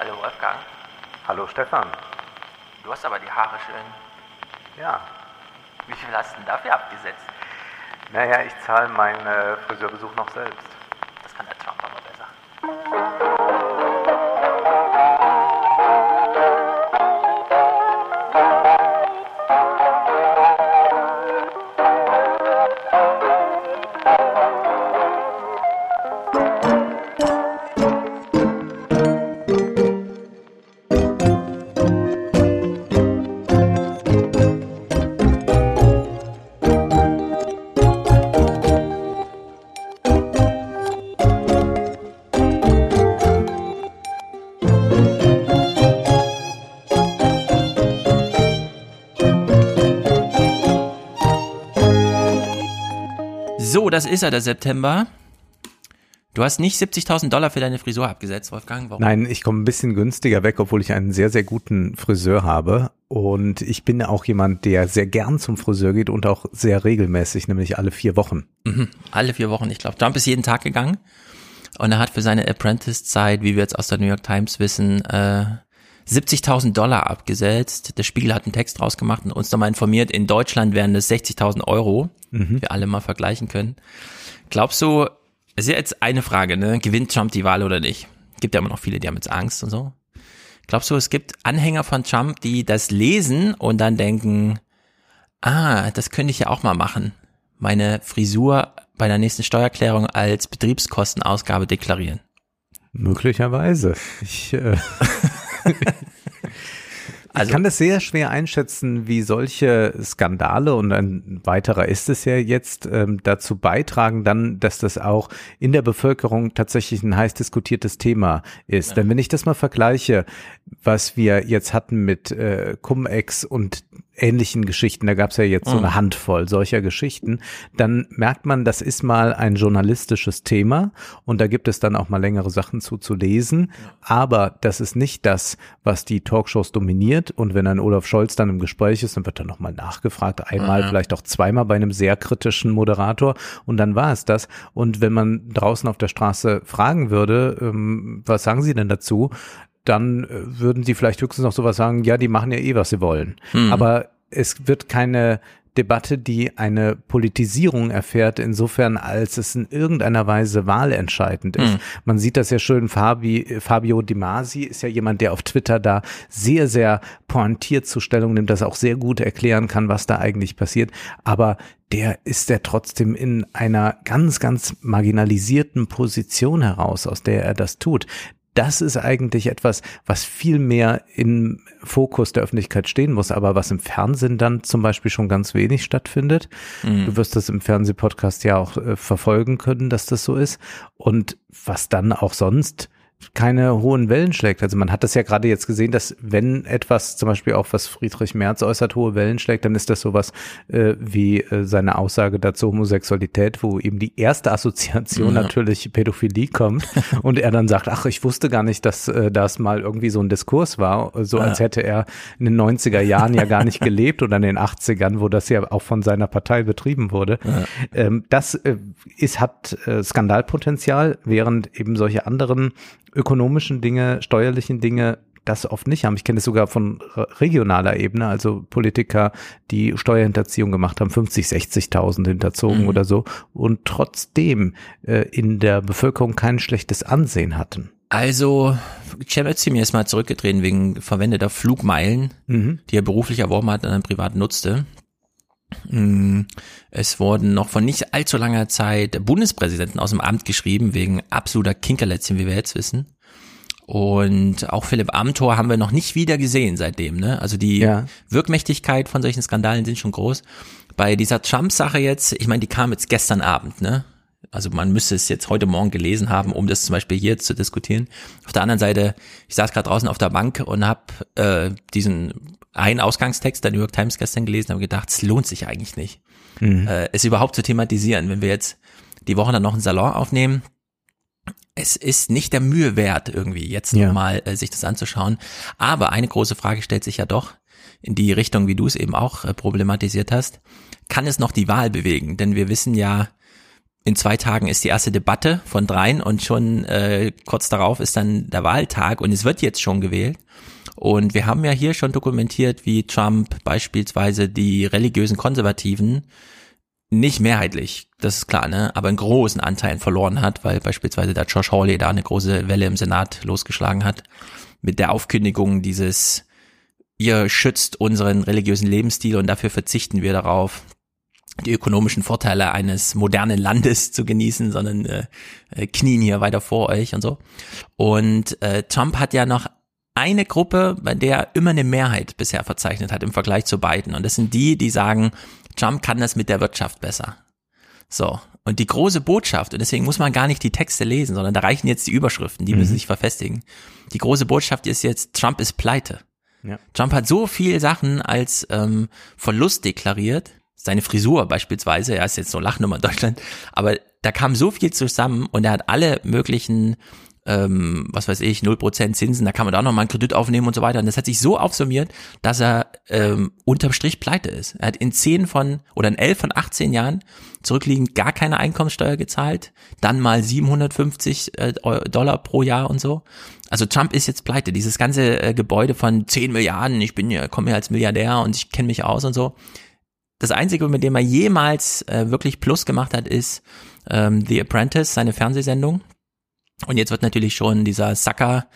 Hallo Wolfgang. Hallo Stefan. Du hast aber die Haare schön. Ja. Wie viel hast du denn dafür abgesetzt? Naja, ich zahle meinen äh, Friseurbesuch noch selbst. Das ist er, der September. Du hast nicht 70.000 Dollar für deine Frisur abgesetzt, Wolfgang. Warum? Nein, ich komme ein bisschen günstiger weg, obwohl ich einen sehr, sehr guten Friseur habe. Und ich bin auch jemand, der sehr gern zum Friseur geht und auch sehr regelmäßig, nämlich alle vier Wochen. Mhm, alle vier Wochen. Ich glaube, Trump ist jeden Tag gegangen. Und er hat für seine Apprentice-Zeit, wie wir jetzt aus der New York Times wissen, äh, 70.000 Dollar abgesetzt. Der Spiegel hat einen Text rausgemacht und uns nochmal informiert, in Deutschland wären das 60.000 Euro, Mhm. wir alle mal vergleichen können. Glaubst du, es ist ja jetzt eine Frage, ne? gewinnt Trump die Wahl oder nicht? Gibt ja immer noch viele, die haben jetzt Angst und so. Glaubst du, es gibt Anhänger von Trump, die das lesen und dann denken, ah, das könnte ich ja auch mal machen. Meine Frisur bei der nächsten Steuererklärung als Betriebskostenausgabe deklarieren. Möglicherweise. Ich, äh, Also- ich kann das sehr schwer einschätzen, wie solche Skandale und ein weiterer ist es ja jetzt ähm, dazu beitragen, dann, dass das auch in der Bevölkerung tatsächlich ein heiß diskutiertes Thema ist. Denn wenn ich das mal vergleiche, was wir jetzt hatten mit äh, Cum-Ex und ähnlichen Geschichten, da gab es ja jetzt so eine Handvoll solcher Geschichten, dann merkt man, das ist mal ein journalistisches Thema und da gibt es dann auch mal längere Sachen zu zu lesen, aber das ist nicht das, was die Talkshows dominiert. Und wenn ein Olaf Scholz dann im Gespräch ist, dann wird dann nochmal nachgefragt, einmal, vielleicht auch zweimal bei einem sehr kritischen Moderator. Und dann war es das. Und wenn man draußen auf der Straße fragen würde, ähm, was sagen Sie denn dazu, dann äh, würden sie vielleicht höchstens noch sowas sagen, ja, die machen ja eh, was sie wollen. Aber es wird keine Debatte, die eine Politisierung erfährt, insofern als es in irgendeiner Weise wahlentscheidend ist. Man sieht das ja schön, Fabi, Fabio Di Masi ist ja jemand, der auf Twitter da sehr, sehr pointiert zur Stellung nimmt, das auch sehr gut erklären kann, was da eigentlich passiert. Aber der ist ja trotzdem in einer ganz, ganz marginalisierten Position heraus, aus der er das tut das ist eigentlich etwas, was viel mehr im Fokus der Öffentlichkeit stehen muss, aber was im Fernsehen dann zum Beispiel schon ganz wenig stattfindet. Du wirst das im Fernsehpodcast ja auch äh, verfolgen können, dass das so ist. Und was dann auch sonst keine hohen Wellen schlägt. Also man hat das ja gerade jetzt gesehen, dass wenn etwas, zum Beispiel auch was Friedrich Merz äußert, hohe Wellen schlägt, dann ist das sowas äh, wie äh, seine Aussage dazu Homosexualität, wo eben die erste Assoziation Ja. natürlich Pädophilie kommt und er dann sagt, ach, ich wusste gar nicht, dass äh, das mal irgendwie so ein Diskurs war, so als hätte er in den 90er Jahren ja gar nicht gelebt oder in den 80ern, wo das ja auch von seiner Partei betrieben wurde. Ähm, das äh, ist, hat äh, Skandalpotenzial, während eben solche anderen ökonomischen Dinge, steuerlichen Dinge das oft nicht haben. Ich kenne es sogar von re- regionaler Ebene, also Politiker, die Steuerhinterziehung gemacht haben, 50, 60.000 hinterzogen oder so und trotzdem äh, in der Bevölkerung kein schlechtes Ansehen hatten. Also, Cem Özdemir ist mal zurückgetreten wegen verwendeter Flugmeilen, die er beruflich erworben hat und dann privat nutzte. Mm, Es wurden noch von nicht allzu langer Zeit Bundespräsidenten aus dem Amt geschrieben, wegen absoluter Kinkerlätzchen, wie wir jetzt wissen. Und auch Philipp Amthor haben wir noch nicht wieder gesehen seitdem. Ne? Also die Ja. Wirkmächtigkeit von solchen Skandalen sind schon groß. Bei dieser Trump-Sache jetzt, ich meine, die kam jetzt gestern Abend, ne? Also man müsste es jetzt heute Morgen gelesen haben, um das zum Beispiel hier zu diskutieren. Auf der anderen Seite, ich saß gerade draußen auf der Bank und habe äh, diesen einen Ausgangstext der New York Times gestern gelesen, habe gedacht, es lohnt sich eigentlich nicht, äh, es überhaupt zu thematisieren. Wenn wir jetzt die Woche dann noch einen Salon aufnehmen, es ist nicht der Mühe wert, irgendwie jetzt Ja. nochmal äh, sich das anzuschauen. Aber eine große Frage stellt sich ja doch in die Richtung, wie du es eben auch äh, problematisiert hast. Kann es noch die Wahl bewegen? Denn wir wissen ja, in zwei Tagen ist die erste Debatte von dreien und schon äh, kurz darauf ist dann der Wahltag und es wird jetzt schon gewählt. Und wir haben ja hier schon dokumentiert, wie Trump beispielsweise die religiösen Konservativen nicht mehrheitlich, das ist klar, ne, aber in großen Anteilen verloren hat, weil beispielsweise der Josh Hawley da eine große Welle im Senat losgeschlagen hat mit der Aufkündigung dieses ihr schützt unseren religiösen Lebensstil und dafür verzichten wir darauf, die ökonomischen Vorteile eines modernen Landes zu genießen, sondern äh, äh, knien hier weiter vor euch und so. Und äh, Trump hat ja noch eine Gruppe, bei der er immer eine Mehrheit bisher verzeichnet hat im Vergleich zu beiden. Und das sind die, die sagen, Trump kann das mit der Wirtschaft besser. So. Und die große Botschaft, und deswegen muss man gar nicht die Texte lesen, sondern da reichen jetzt die Überschriften, die mhm. müssen sich verfestigen. Die große Botschaft ist jetzt, Trump ist pleite. Ja. Trump hat so viel Sachen als ähm, Verlust deklariert, seine Frisur beispielsweise, er ist jetzt so Lachnummer in Deutschland, aber da kam so viel zusammen und er hat alle möglichen ähm, was weiß ich, 0% Zinsen, da kann man da noch mal einen Kredit aufnehmen und so weiter. Und das hat sich so aufsummiert, dass er ähm, unterm Strich pleite ist. Er hat in 10 von oder in 11 von 18 Jahren zurückliegend gar keine Einkommenssteuer gezahlt, dann mal 750 äh, Dollar pro Jahr und so. Also Trump ist jetzt pleite. Dieses ganze äh, Gebäude von 10 Milliarden, ich bin ja, komme ja als Milliardär und ich kenne mich aus und so. Das Einzige, mit dem er jemals äh, wirklich Plus gemacht hat, ist ähm, The Apprentice, seine Fernsehsendung. Und jetzt wird natürlich schon dieser Sucker,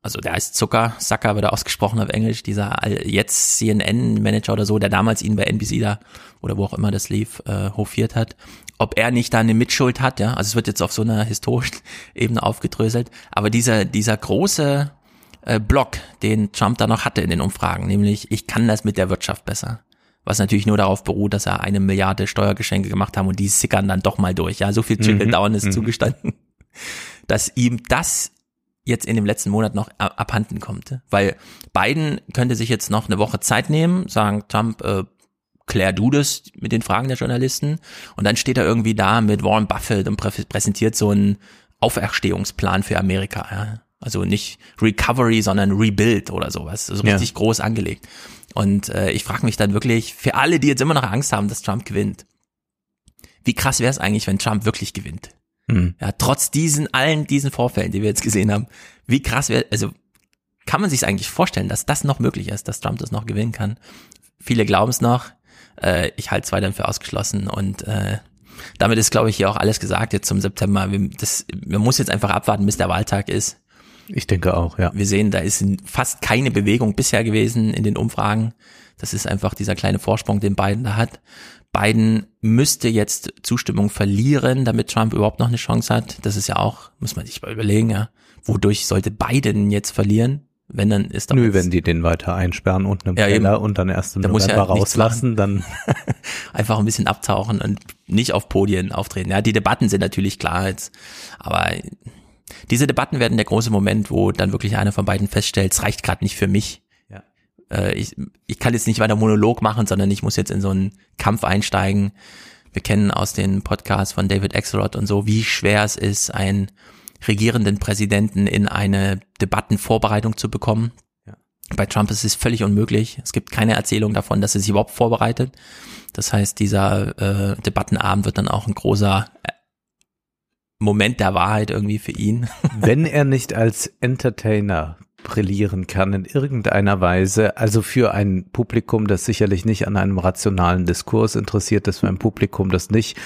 also der heißt Zucker, Sucker wird er ausgesprochen auf Englisch, dieser jetzt CNN-Manager oder so, der damals ihn bei NBC da oder wo auch immer das lief, äh, hofiert hat, ob er nicht da eine Mitschuld hat, ja, also es wird jetzt auf so einer historischen Ebene aufgedröselt, aber dieser, dieser große äh, Block, den Trump da noch hatte in den Umfragen, nämlich ich kann das mit der Wirtschaft besser was natürlich nur darauf beruht, dass er eine Milliarde Steuergeschenke gemacht haben und die sickern dann doch mal durch. Ja, so viel Trickle Down mhm. ist mhm. zugestanden dass ihm das jetzt in dem letzten Monat noch abhanden kommt. Weil Biden könnte sich jetzt noch eine Woche Zeit nehmen, sagen, Trump, äh, klär du das mit den Fragen der Journalisten. Und dann steht er irgendwie da mit Warren Buffett und prä präsentiert so einen Auferstehungsplan für Amerika. Ja? Also nicht Recovery, sondern Rebuild oder sowas. So also richtig ja. groß angelegt. Und äh, ich frage mich dann wirklich, für alle, die jetzt immer noch Angst haben, dass Trump gewinnt, wie krass wäre es eigentlich, wenn Trump wirklich gewinnt? Mhm. Ja, trotz diesen, allen diesen Vorfällen, die wir jetzt gesehen haben, wie krass wäre, also kann man sich eigentlich vorstellen, dass das noch möglich ist, dass Trump das noch gewinnen kann. Viele glauben es noch. Äh, ich halte es weiterhin für ausgeschlossen und äh, damit ist, glaube ich, hier auch alles gesagt jetzt zum September. Wir, das, man muss jetzt einfach abwarten, bis der Wahltag ist. Ich denke auch, ja. Wir sehen, da ist fast keine Bewegung bisher gewesen in den Umfragen. Das ist einfach dieser kleine Vorsprung, den Biden da hat. Biden müsste jetzt Zustimmung verlieren, damit Trump überhaupt noch eine Chance hat. Das ist ja auch, muss man sich mal überlegen, ja. Wodurch sollte Biden jetzt verlieren? Wenn dann ist doch Nö, wenn die den weiter einsperren und einen ja, Keller und dann erst im da November ja rauslassen, dann einfach ein bisschen abtauchen und nicht auf Podien auftreten. Ja, die Debatten sind natürlich klar jetzt, aber diese Debatten werden der große Moment, wo dann wirklich einer von beiden feststellt, es reicht gerade nicht für mich äh, ich, ich kann jetzt nicht weiter Monolog machen, sondern ich muss jetzt in so einen Kampf einsteigen. Wir kennen aus den Podcasts von David Axelrod und so, wie schwer es ist, einen regierenden Präsidenten in eine Debattenvorbereitung zu bekommen. Ja. Bei Trump ist es völlig unmöglich. Es gibt keine Erzählung davon, dass er sich überhaupt vorbereitet. Das heißt, dieser äh, Debattenabend wird dann auch ein großer äh, Moment der Wahrheit irgendwie für ihn. Wenn er nicht als Entertainer brillieren kann in irgendeiner Weise. Also für ein Publikum, das sicherlich nicht an einem rationalen Diskurs interessiert ist, für ein Publikum, das nicht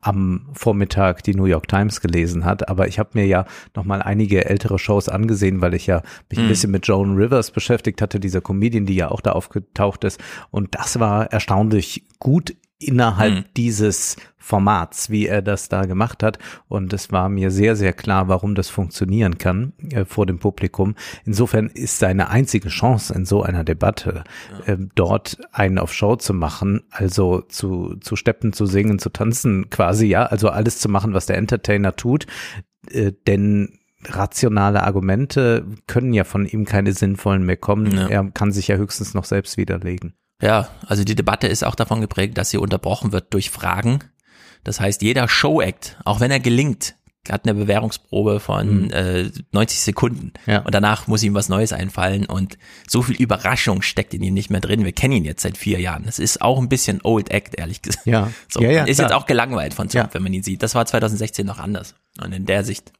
am Vormittag die New York Times gelesen hat. Aber ich habe mir ja noch mal einige ältere Shows angesehen, weil ich ja mich ein mhm. bisschen mit Joan Rivers beschäftigt hatte, dieser Comedian, die ja auch da aufgetaucht ist. Und das war erstaunlich gut innerhalb mhm. dieses Formats, wie er das da gemacht hat. Und es war mir sehr, sehr klar, warum das funktionieren kann äh, vor dem Publikum. Insofern ist seine einzige Chance in so einer Debatte, ja. äh, dort einen auf Show zu machen, also zu, zu steppen, zu singen, zu tanzen, quasi, ja, also alles zu machen, was der Entertainer tut. Äh, denn rationale Argumente können ja von ihm keine sinnvollen mehr kommen. Ja. Er kann sich ja höchstens noch selbst widerlegen. Ja, also die Debatte ist auch davon geprägt, dass sie unterbrochen wird durch Fragen. Das heißt, jeder Show-Act, auch wenn er gelingt, hat eine Bewährungsprobe von äh, 90 Sekunden Ja. und danach muss ihm was Neues einfallen und so viel Überraschung steckt in ihm nicht mehr drin. Wir kennen ihn jetzt seit vier Jahren. Das ist auch ein bisschen Old Act, ehrlich gesagt. Ja. So, Ja, ja, ist klar. jetzt auch gelangweilt von Trump, Ja. wenn man ihn sieht. Das war 2016 noch anders. Und in der Sicht,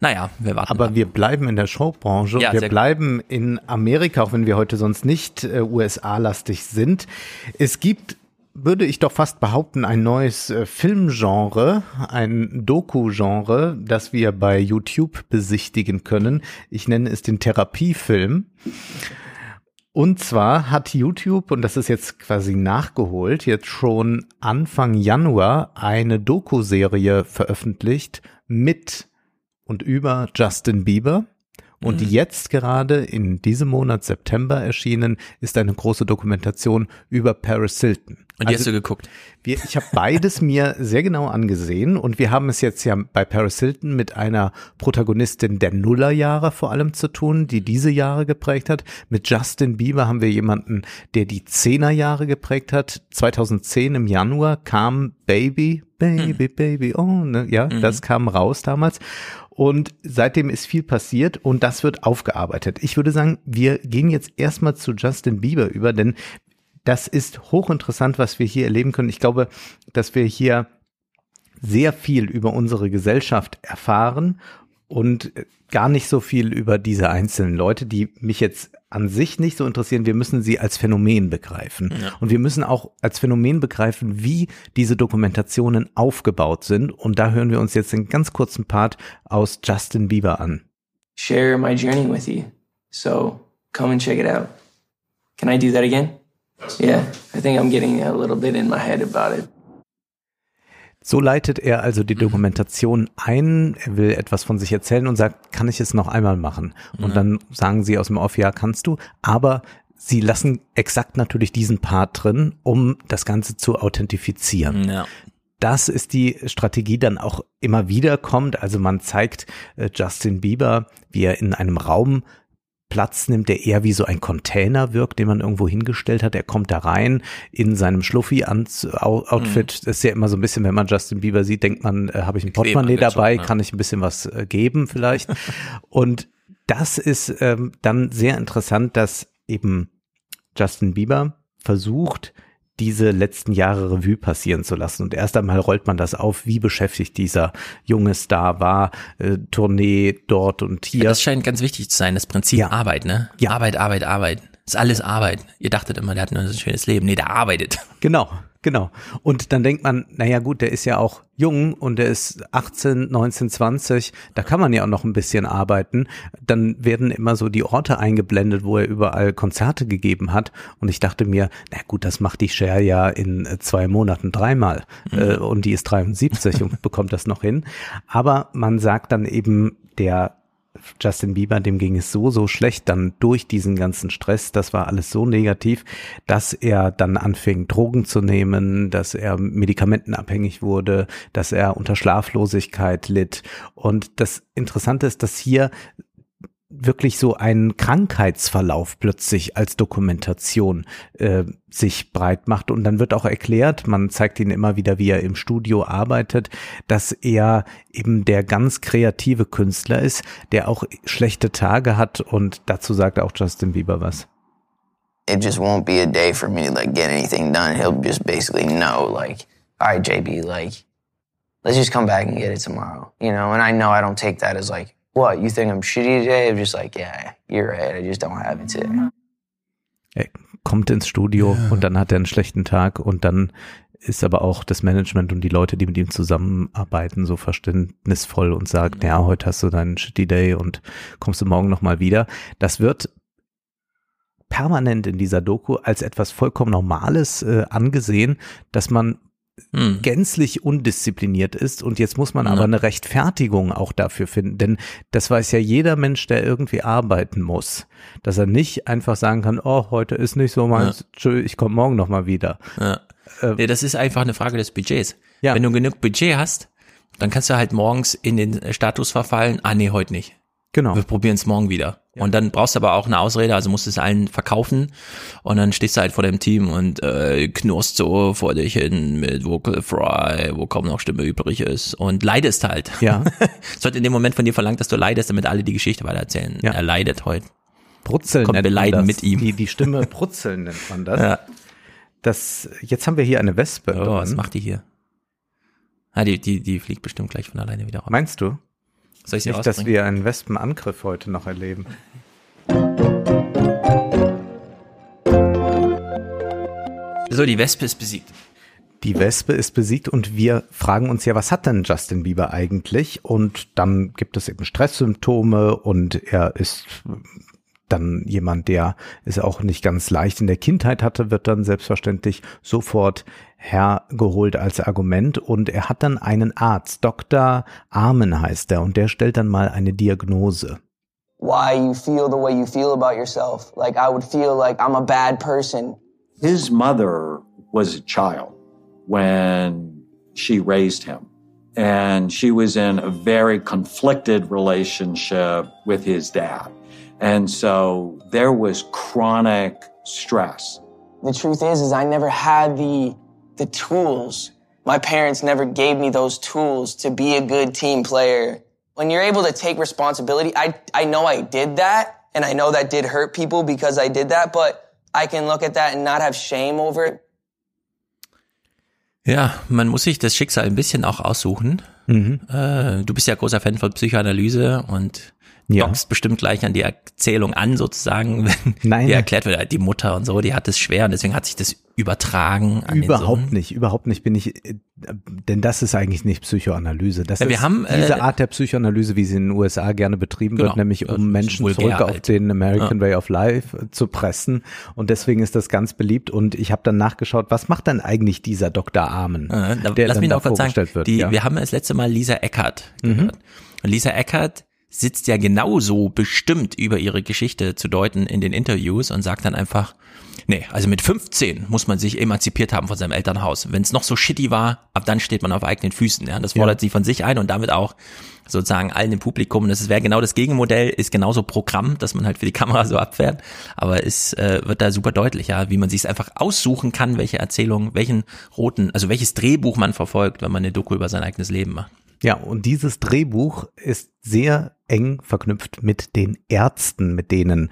naja, wir warten. Aber ab. wir bleiben in der Showbranche. Ja, wir bleiben in Amerika, auch wenn wir heute sonst nicht äh, USA-lastig sind. Es gibt, würde ich doch fast behaupten, ein neues äh, Filmgenre, ein Doku-Genre, das wir bei YouTube besichtigen können. Ich nenne es den Therapiefilm. Und zwar hat YouTube, und das ist jetzt quasi nachgeholt, jetzt schon Anfang Januar eine Doku-Serie veröffentlicht mit und über Justin Bieber. Und jetzt gerade in diesem Monat September erschienen ist eine große Dokumentation über Paris Hilton. und die Also hast du geguckt. wir, ich habe beides mir sehr genau angesehen und wir haben es jetzt ja bei Paris Hilton mit einer Protagonistin der Nullerjahre vor allem zu tun, die diese Jahre geprägt hat. Mit Justin Bieber haben wir jemanden, der die Zehnerjahre geprägt hat. 2010 im Januar kam Baby, Baby, Baby, oh, ne, ja, das kam raus damals. Und seitdem ist viel passiert und das wird aufgearbeitet. Ich würde sagen, wir gehen jetzt erstmal zu Justin Bieber über, denn das ist hochinteressant, was wir hier erleben können. Ich glaube, dass wir hier sehr viel über unsere Gesellschaft erfahren und gar nicht so viel über diese einzelnen Leute, die mich jetzt an sich nicht so interessieren. Wir müssen sie als Phänomen begreifen. Und wir müssen auch als Phänomen begreifen, wie diese Dokumentationen aufgebaut sind. Und da hören wir uns jetzt einen ganz kurzen Part aus Justin Bieber an. share my journey with you. So come and check it out. Can I do that again? Yeah, I think I'm getting a little bit in my head about it. So leitet er also die Dokumentation ein. Er will etwas von sich erzählen und sagt, kann ich es noch einmal machen? Und dann sagen sie aus dem Off, ja, kannst du. Aber sie lassen exakt natürlich diesen Part drin, um das Ganze zu authentifizieren. Ja. Das ist die Strategie dann auch immer wieder kommt. Also man zeigt äh, Justin Bieber, wie er in einem Raum Platz nimmt, der eher wie so ein Container wirkt, den man irgendwo hingestellt hat. Er kommt da rein in seinem Schluffi-Outfit. Das ist ja immer so ein bisschen, wenn man Justin Bieber sieht, denkt man, äh, habe ich ein Portemonnaie dabei, ja. kann ich ein bisschen was äh, geben vielleicht. Und das ist ähm, dann sehr interessant, dass eben Justin Bieber versucht, diese letzten Jahre Revue passieren zu lassen. Und erst einmal rollt man das auf, wie beschäftigt dieser junge Star war, äh, Tournee dort und hier. Das scheint ganz wichtig zu sein, das Prinzip Ja. Arbeit, ne? Ja. Arbeit, Arbeit, Arbeit. Das ist alles Arbeit. Ihr dachtet immer, der hat nur ein schönes Leben. Nee, der arbeitet. Genau, genau. Und dann denkt man, naja gut, der ist ja auch jung und der ist 18, 19, 20, da kann man ja auch noch ein bisschen arbeiten. Dann werden immer so die Orte eingeblendet, wo er überall Konzerte gegeben hat. Und ich dachte mir, na gut, das macht die Cher ja in äh, zwei Monaten dreimal. Äh, und die ist 73 und bekommt das noch hin. Aber man sagt dann eben, der Justin Bieber, dem ging es so, so schlecht dann durch diesen ganzen Stress. Das war alles so negativ, dass er dann anfing, Drogen zu nehmen, dass er medikamentenabhängig wurde, dass er unter Schlaflosigkeit litt. Und das Interessante ist, dass hier wirklich so ein Krankheitsverlauf plötzlich als Dokumentation äh, sich breit macht und dann wird auch erklärt, man zeigt ihn immer wieder, wie er im Studio arbeitet, dass er eben der ganz kreative Künstler ist, der auch schlechte Tage hat und dazu sagt auch Justin Bieber was. it just won't be a day for me to like get anything done. He'll just basically know like, all right, JB, like, let's just come back and get it tomorrow, you know? And I know I don't take that as like, what, you think I'm shitty today? I'm just like, yeah, you're right. I just don't have it today. Er kommt ins Studio und dann hat er einen schlechten Tag und dann ist aber auch das Management und die Leute, die mit ihm zusammenarbeiten, so verständnisvoll und sagt, ja, heute hast du deinen Shitty Day und kommst du morgen nochmal wieder. Das wird permanent in dieser Doku als etwas vollkommen Normales äh, angesehen, dass man Hm. gänzlich undiszipliniert ist und jetzt muss man Ja. aber eine Rechtfertigung auch dafür finden, denn das weiß ja jeder Mensch, der irgendwie arbeiten muss, dass er nicht einfach sagen kann, oh, heute ist nicht so meins, tschö, ich komme morgen nochmal wieder. Ja. nee, das ist einfach eine Frage des Budgets. Ja. Wenn du genug Budget hast, dann kannst du halt morgens in den Status verfallen, ah nee, heute nicht. Genau. Wir probieren es morgen wieder. Und dann brauchst du aber auch eine Ausrede, also musst du es allen verkaufen und dann stehst du halt vor dem Team und äh, knurrst so vor dich hin mit Vocal Fry, wo kaum noch Stimme übrig ist und leidest halt. Ja. es wird in dem Moment von dir verlangt, dass du leidest, damit alle die Geschichte weitererzählen. Ja. Er leidet heute. Brutzeln Kommt, wir man leiden das. mit ihm. Die, die Stimme Brutzeln nennt man das. Ja. das. Jetzt haben wir hier eine Wespe. Oh, was drin. macht die hier? Ah, die, die, die fliegt bestimmt gleich von alleine wieder raus. Meinst du? Soll ich sie Nicht, dass wir einen Wespenangriff heute noch erleben. So, die Wespe ist besiegt. Die Wespe ist besiegt und wir fragen uns ja, was hat denn Justin Bieber eigentlich? Und dann gibt es eben Stresssymptome und er ist dann jemand, der es auch nicht ganz leicht in der Kindheit hatte, wird dann selbstverständlich sofort hergeholt als Argument und er hat dann einen Arzt, Dr. Armen heißt er und der stellt dann mal eine Diagnose. Why you feel the way you feel about yourself. Like I would feel like I'm a bad person. His mother was a child when she raised him. And she was in a very conflicted relationship with his dad. And so there was chronic stress. The truth is, is I never had the, the tools. My parents never gave me those tools to be a good team player. When you're able to take responsibility, I, I know I did that and I know that did hurt people because I did that, but I can look at that and not have shame over it Ja, man muss sich das Schicksal ein bisschen auch aussuchen. Mhm. Äh, du bist ja großer Fan von Psychoanalyse und Ja. dockst bestimmt gleich an die Erzählung an, sozusagen, wenn Nein. dir erklärt wird, die Mutter und so, die hat es schwer und deswegen hat sich das übertragen an Überhaupt nicht, überhaupt nicht bin ich, äh, denn das ist eigentlich nicht Psychoanalyse. Das Ja, wir ist haben, äh, diese Art der Psychoanalyse, wie sie in den USA gerne betrieben Genau. wird, nämlich Ja, um Menschen zurück auf halt. den American Way of Life äh, zu pressen. Und deswegen ist das ganz beliebt. Und ich habe dann nachgeschaut, was macht denn eigentlich dieser Dr. Armen, Äh, da, der lass dann mich da noch kurz sagen, vorgestellt wird. die, ja. Mhm. wir haben das letzte Mal Lisa Eckert gehört. Und Lisa Eckert sitzt ja genauso bestimmt über ihre Geschichte zu deuten in den Interviews und sagt dann einfach, nee, also mit 15 muss man sich emanzipiert haben von seinem Elternhaus. Wenn es noch so shitty war, ab dann steht man auf eigenen Füßen. Ja? Das fordert sie von sich ein und damit auch sozusagen allen im Publikum. Das wäre genau das Gegenmodell, ist genauso Programm, dass man halt für die Kamera so abfährt. Aber es äh, wird da super deutlich, ja, wie man sich einfach aussuchen kann, welche Erzählung, welchen roten, also welches Drehbuch man verfolgt, wenn man eine Doku über sein eigenes Leben macht. Ja, und dieses Drehbuch ist sehr eng verknüpft mit den Ärzten, mit denen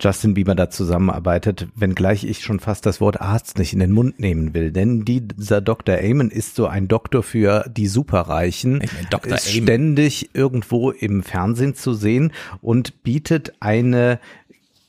Justin Bieber da zusammenarbeitet, wenngleich ich schon fast das Wort Arzt nicht in den Mund nehmen will. Denn dieser Dr. Amen ist so ein Doktor für die Superreichen, Ich meine, Dr. ist Amen. ständig irgendwo im Fernsehen zu sehen und bietet eine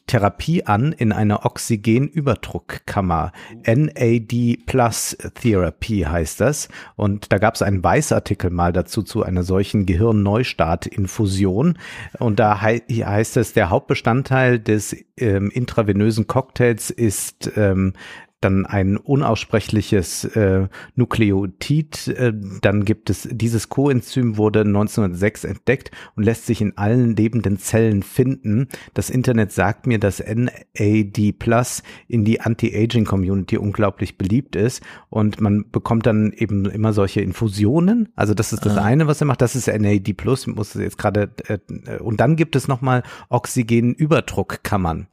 Therapie an in einer Oxygenüberdruckkammer. NAD Plus Therapy heißt das. Und da gab es einen Weißartikel mal dazu zu einer solchen Gehirnneustartinfusion. Und da hei heißt es, der Hauptbestandteil des ähm, intravenösen Cocktails ist ähm, dann ein unaussprechliches äh, Nukleotid. Äh, dann gibt es dieses Coenzym wurde 1906 entdeckt und lässt sich in allen lebenden Zellen finden. Das Internet sagt mir, dass NAD Plus in die Anti-Aging Community unglaublich beliebt ist und man bekommt dann eben immer solche Infusionen. Also das ist das eine, was er macht. Das ist NAD Plus. Ich muss jetzt gerade äh, und dann gibt es nochmal Oxygenüberdruckkammern.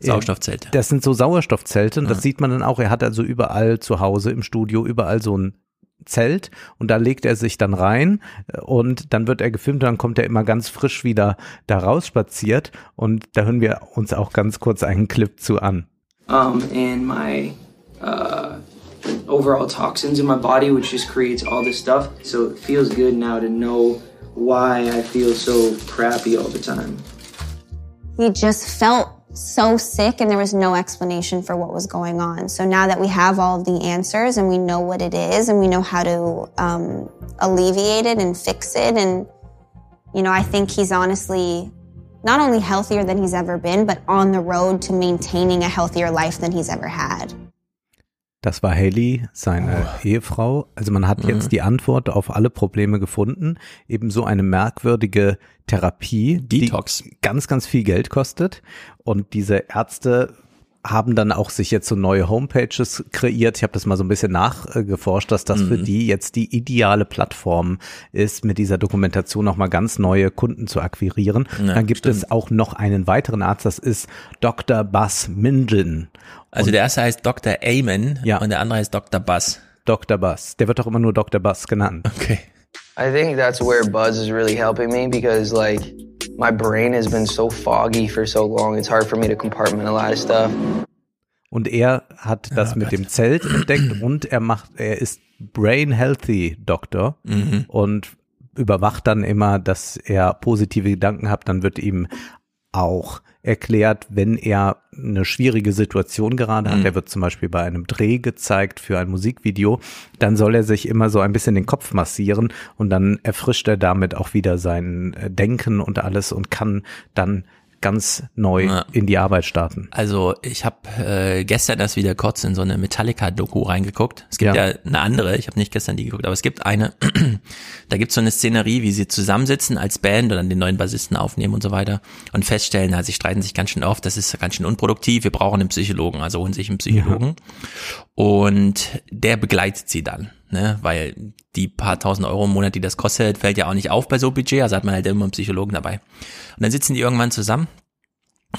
Sauerstoffzelte. Das sind so Sauerstoffzelte und das sieht man dann auch. Er hat also überall zu Hause im Studio überall so ein Zelt und da legt er sich dann rein äh, und dann wird er gefilmt und dann kommt er immer ganz frisch wieder da raus spaziert und da hören wir uns auch ganz kurz einen Clip zu an. um, and my uh, overall toxins in my body, which just creates all this stuff. So it feels good now to know why I feel so crappy all the time. he just felt so sick and there was no explanation for what was going on. So now that we have all of the answers and we know what it is and we know how to um, alleviate it and fix it, and you know, I think he's honestly not only healthier than he's ever been, but on the road to maintaining a healthier life than he's ever had. Das war Haley, seine Ehefrau. Also man hat jetzt die Antwort auf alle Probleme gefunden. Eben so eine merkwürdige Therapie, Detox. die ganz, ganz viel Geld kostet. Und diese Ärzte haben dann auch sich jetzt so neue Homepages kreiert. Ich habe das mal so ein bisschen nachgeforscht, dass das Mhm. für die jetzt die ideale Plattform ist, mit dieser Dokumentation nochmal ganz neue Kunden zu akquirieren. Ja, dann gibt stimmt. es auch noch einen weiteren Arzt, das ist Dr. Buzz Minden. Also der erste heißt Dr. Amen Ja. und der andere heißt Dr. Buzz. Dr. Buzz. Der wird doch immer nur Dr. Buzz genannt. Okay. I think that's where Buzz is really helping me because like my brain has been so foggy for so long. It's hard for me to compartmentalize stuff. Und er hat das mit dem Zelt entdeckt und er macht, er ist Brain Healthy Doktor Mhm. und überwacht dann immer, dass er positive Gedanken hat. Dann wird ihm auch erklärt, wenn er eine schwierige Situation gerade hat, er wird zum Beispiel bei einem Dreh gezeigt für ein Musikvideo, dann soll er sich immer so ein bisschen den Kopf massieren und dann erfrischt er damit auch wieder sein äh, Denken und alles und kann dann ganz neu Ja. in die Arbeit starten. Also ich habe äh, gestern erst wieder kurz in so eine Metallica-Doku reingeguckt. Es gibt Ja. ja, eine andere, ich habe nicht gestern die geguckt, aber es gibt eine, da gibt es so eine Szenerie, wie sie zusammensitzen als Band und dann den neuen Bassisten aufnehmen und so weiter und feststellen, also sie streiten sich ganz schön oft, das ist ganz schön unproduktiv, wir brauchen einen Psychologen, also holen sich einen Psychologen und der begleitet sie dann. Ne, weil die paar tausend Euro im Monat, die das kostet, fällt ja auch nicht auf bei so Budget, also hat man halt immer einen Psychologen dabei. Und dann sitzen die irgendwann zusammen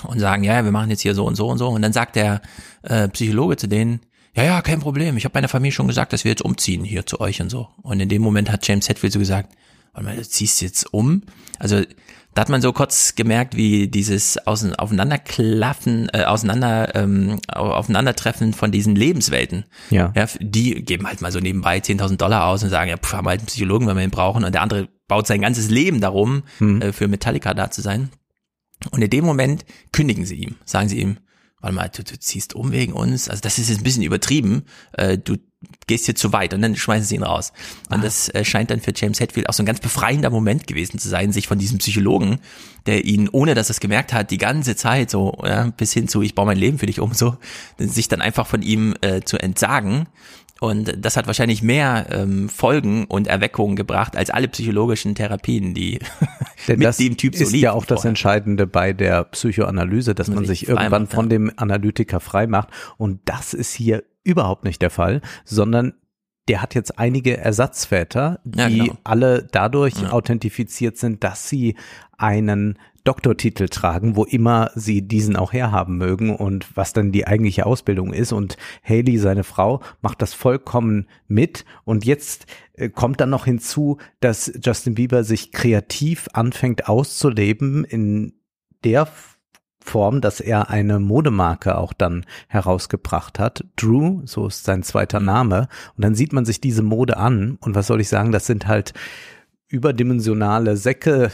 und sagen, ja, wir machen jetzt hier so und so und so. Und dann sagt der äh, Psychologe zu denen, ja, ja, kein Problem. Ich habe meiner Familie schon gesagt, dass wir jetzt umziehen hier zu euch und so. Und in dem Moment hat James Hetfield so gesagt, warte mal, du ziehst jetzt um? Also da hat man so kurz gemerkt, wie dieses Außen Aufeinanderklaffen, äh, auseinander, ähm, au- Aufeinandertreffen von diesen Lebenswelten. Ja. Ja, die geben halt mal so nebenbei 10.000 Dollar aus und sagen, ja, pff, haben wir halt einen Psychologen, wenn wir ihn brauchen. Und der andere baut sein ganzes Leben darum, äh, für Metallica da zu sein. Und in dem Moment kündigen sie ihm, sagen sie ihm, warte mal, du, du ziehst um wegen uns. Also das ist jetzt ein bisschen übertrieben. Äh, du gehst hier zu weit und dann schmeißen sie ihn raus. Und das äh, scheint dann für James Hetfield auch so ein ganz befreiender Moment gewesen zu sein, sich von diesem Psychologen, der ihn, ohne dass er es gemerkt hat, die ganze Zeit so, ja, bis hin zu, ich baue mein Leben für dich um, so, sich dann einfach von ihm äh, zu entsagen. Und das hat wahrscheinlich mehr ähm, Folgen und Erweckungen gebracht als alle psychologischen Therapien, die Denn mit das dem Typ so ist liefen ja auch das vorher. Entscheidende bei der Psychoanalyse, dass Man man sich irgendwann macht, von dem Analytiker frei macht. Und das ist hier überhaupt nicht der Fall, sondern der hat jetzt einige Ersatzväter, die Ja, genau. alle dadurch Ja. authentifiziert sind, dass sie einen Doktortitel tragen, wo immer sie diesen auch herhaben mögen und was dann die eigentliche Ausbildung ist. Und Haley, seine Frau, macht das vollkommen mit. Und jetzt äh, kommt dann noch hinzu, dass Justin Bieber sich kreativ anfängt auszuleben in der Form, dass er eine Modemarke auch dann herausgebracht hat. Drew, so ist sein zweiter Name. Und dann sieht man sich diese Mode an. Und was soll ich sagen, das sind halt überdimensionale Säcke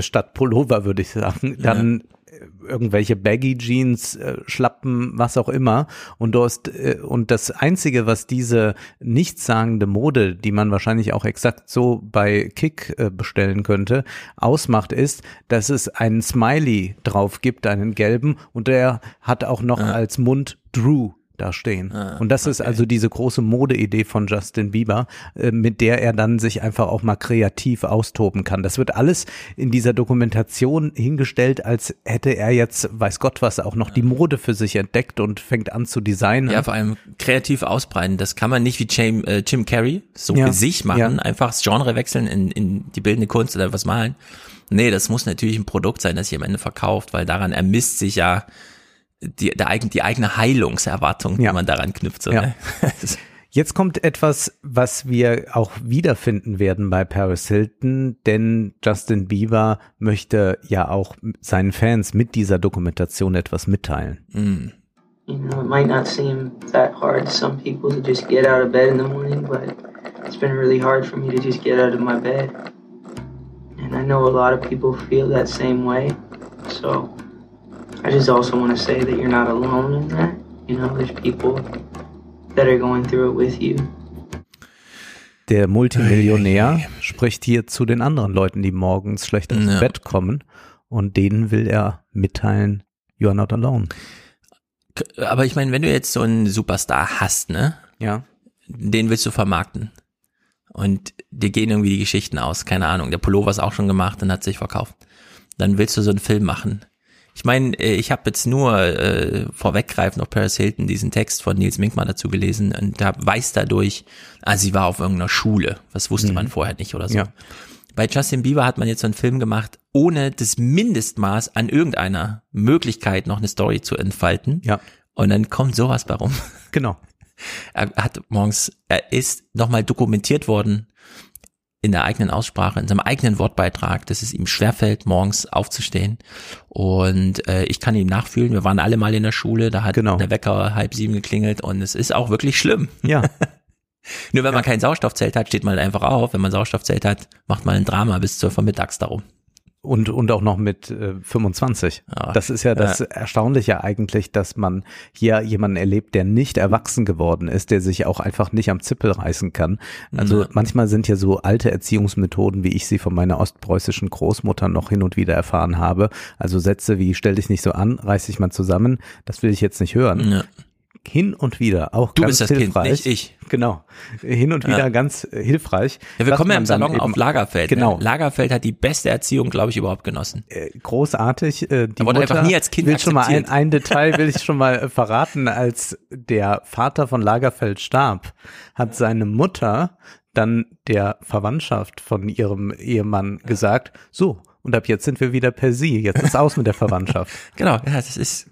statt Pullover, würde ich sagen. Dann äh, irgendwelche Baggy Jeans, äh, Schlappen, was auch immer. Und du hast, äh, und das einzige, was diese nichtssagende Mode, die man wahrscheinlich auch exakt so bei Kick bestellen könnte, ausmacht, ist, dass es einen Smiley drauf gibt, einen gelben, und der hat auch noch als Mund Drew da stehen. und das ist also diese große Modeidee von Justin Bieber, äh, mit der er dann sich einfach auch mal kreativ austoben kann. Das wird alles in dieser Dokumentation hingestellt, als hätte er jetzt, weiß Gott was, auch noch die Mode für sich entdeckt und fängt an zu designen. Ja, vor allem kreativ ausbreiten. Das kann man nicht wie Jim, äh, Jim Carrey so Ja, für sich machen, ja. einfach das Genre wechseln in, in die bildende Kunst oder was malen. Nee, das muss natürlich ein Produkt sein, das sich am Ende verkauft, weil daran ermisst sich ja die, der, eigen- die eigene Heilungserwartung, Ja. die man daran knüpft. So, Ja. ne? Jetzt kommt etwas, was wir auch wiederfinden werden bei Paris Hilton, denn Justin Bieber möchte ja auch seinen Fans mit dieser Dokumentation etwas mitteilen. You know, it might not seem that hard to some people to just get out of bed in the morning, but it's been really hard for me to just get out of my bed. And I know a lot of people feel that same way. So I just also want to say that you're not alone in that. You know, there's people that are going through it with you. Der Multimillionär spricht hier zu den anderen Leuten, die morgens schlecht dem Ja. Bett kommen und denen will er mitteilen, you are not alone. Aber ich meine, wenn du jetzt so einen Superstar hast, ne, Ja. den willst du vermarkten. Und dir gehen irgendwie die Geschichten aus, keine Ahnung. Der Pullover ist auch schon gemacht und hat sich verkauft. Dann willst du so einen Film machen. Ich meine, äh, ich habe jetzt nur äh, vorweggreifend auf Paris Hilton diesen Text von Nils Minkmar dazu gelesen und da weiß dadurch, ah, sie war auf irgendeiner Schule. Was wusste man vorher nicht oder so. Ja. Bei Justin Bieber hat man jetzt so einen Film gemacht, ohne das Mindestmaß an irgendeiner Möglichkeit noch eine Story zu entfalten. Ja. Und dann kommt sowas bei rum. Genau. Er hat morgens, er ist nochmal dokumentiert worden in der eigenen Aussprache, in seinem eigenen Wortbeitrag, dass es ihm schwerfällt, morgens aufzustehen. Und äh, ich kann ihm nachfühlen, wir waren alle mal in der Schule, da hat Genau. der Wecker halb sieben geklingelt und es ist auch wirklich schlimm. Ja. Nur wenn man kein Sauerstoffzelt hat, steht man halt einfach auf. Wenn man Sauerstoffzelt hat, macht man ein Drama bis 12 Uhr mittags darum. Und, und auch noch mit äh, 25. Ja. Das ist ja das Erstaunliche eigentlich, dass man hier jemanden erlebt, der nicht erwachsen geworden ist, der sich auch einfach nicht am Zippel reißen kann. Also Ja. manchmal sind ja so alte Erziehungsmethoden, wie ich sie von meiner ostpreußischen Großmutter noch hin und wieder erfahren habe. Also Sätze wie stell dich nicht so an, reiß dich mal zusammen, das will ich jetzt nicht hören. Ja. Hin und wieder auch Du ganz bist das Kind, hilfreich. nicht ich. Genau. Hin und wieder Ja. ganz hilfreich. Ja, wir kommen ja im Salon auf Lagerfeld. Genau. Ne? Lagerfeld hat die beste Erziehung, glaube ich, überhaupt genossen. äh, großartig. Äh, die wurde Mutter einfach nie als Kind will schon mal ein, ein Detail will ich schon mal äh, verraten, als der Vater von Lagerfeld starb, hat seine Mutter dann der Verwandtschaft von ihrem Ehemann gesagt, so, und ab jetzt sind wir wieder per Sie, jetzt ist aus mit der Verwandtschaft. Genau, ja, das ist,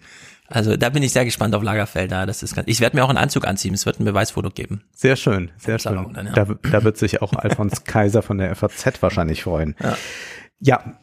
also da bin ich sehr gespannt auf Lagerfeld. Da. Das ist ganz, ich werde mir auch einen Anzug anziehen, es wird ein Beweisfoto geben. Sehr schön, sehr Salon schön. dann, ja. da, da wird sich auch Alfons Kaiser von der FAZ wahrscheinlich freuen. Ja. Ja,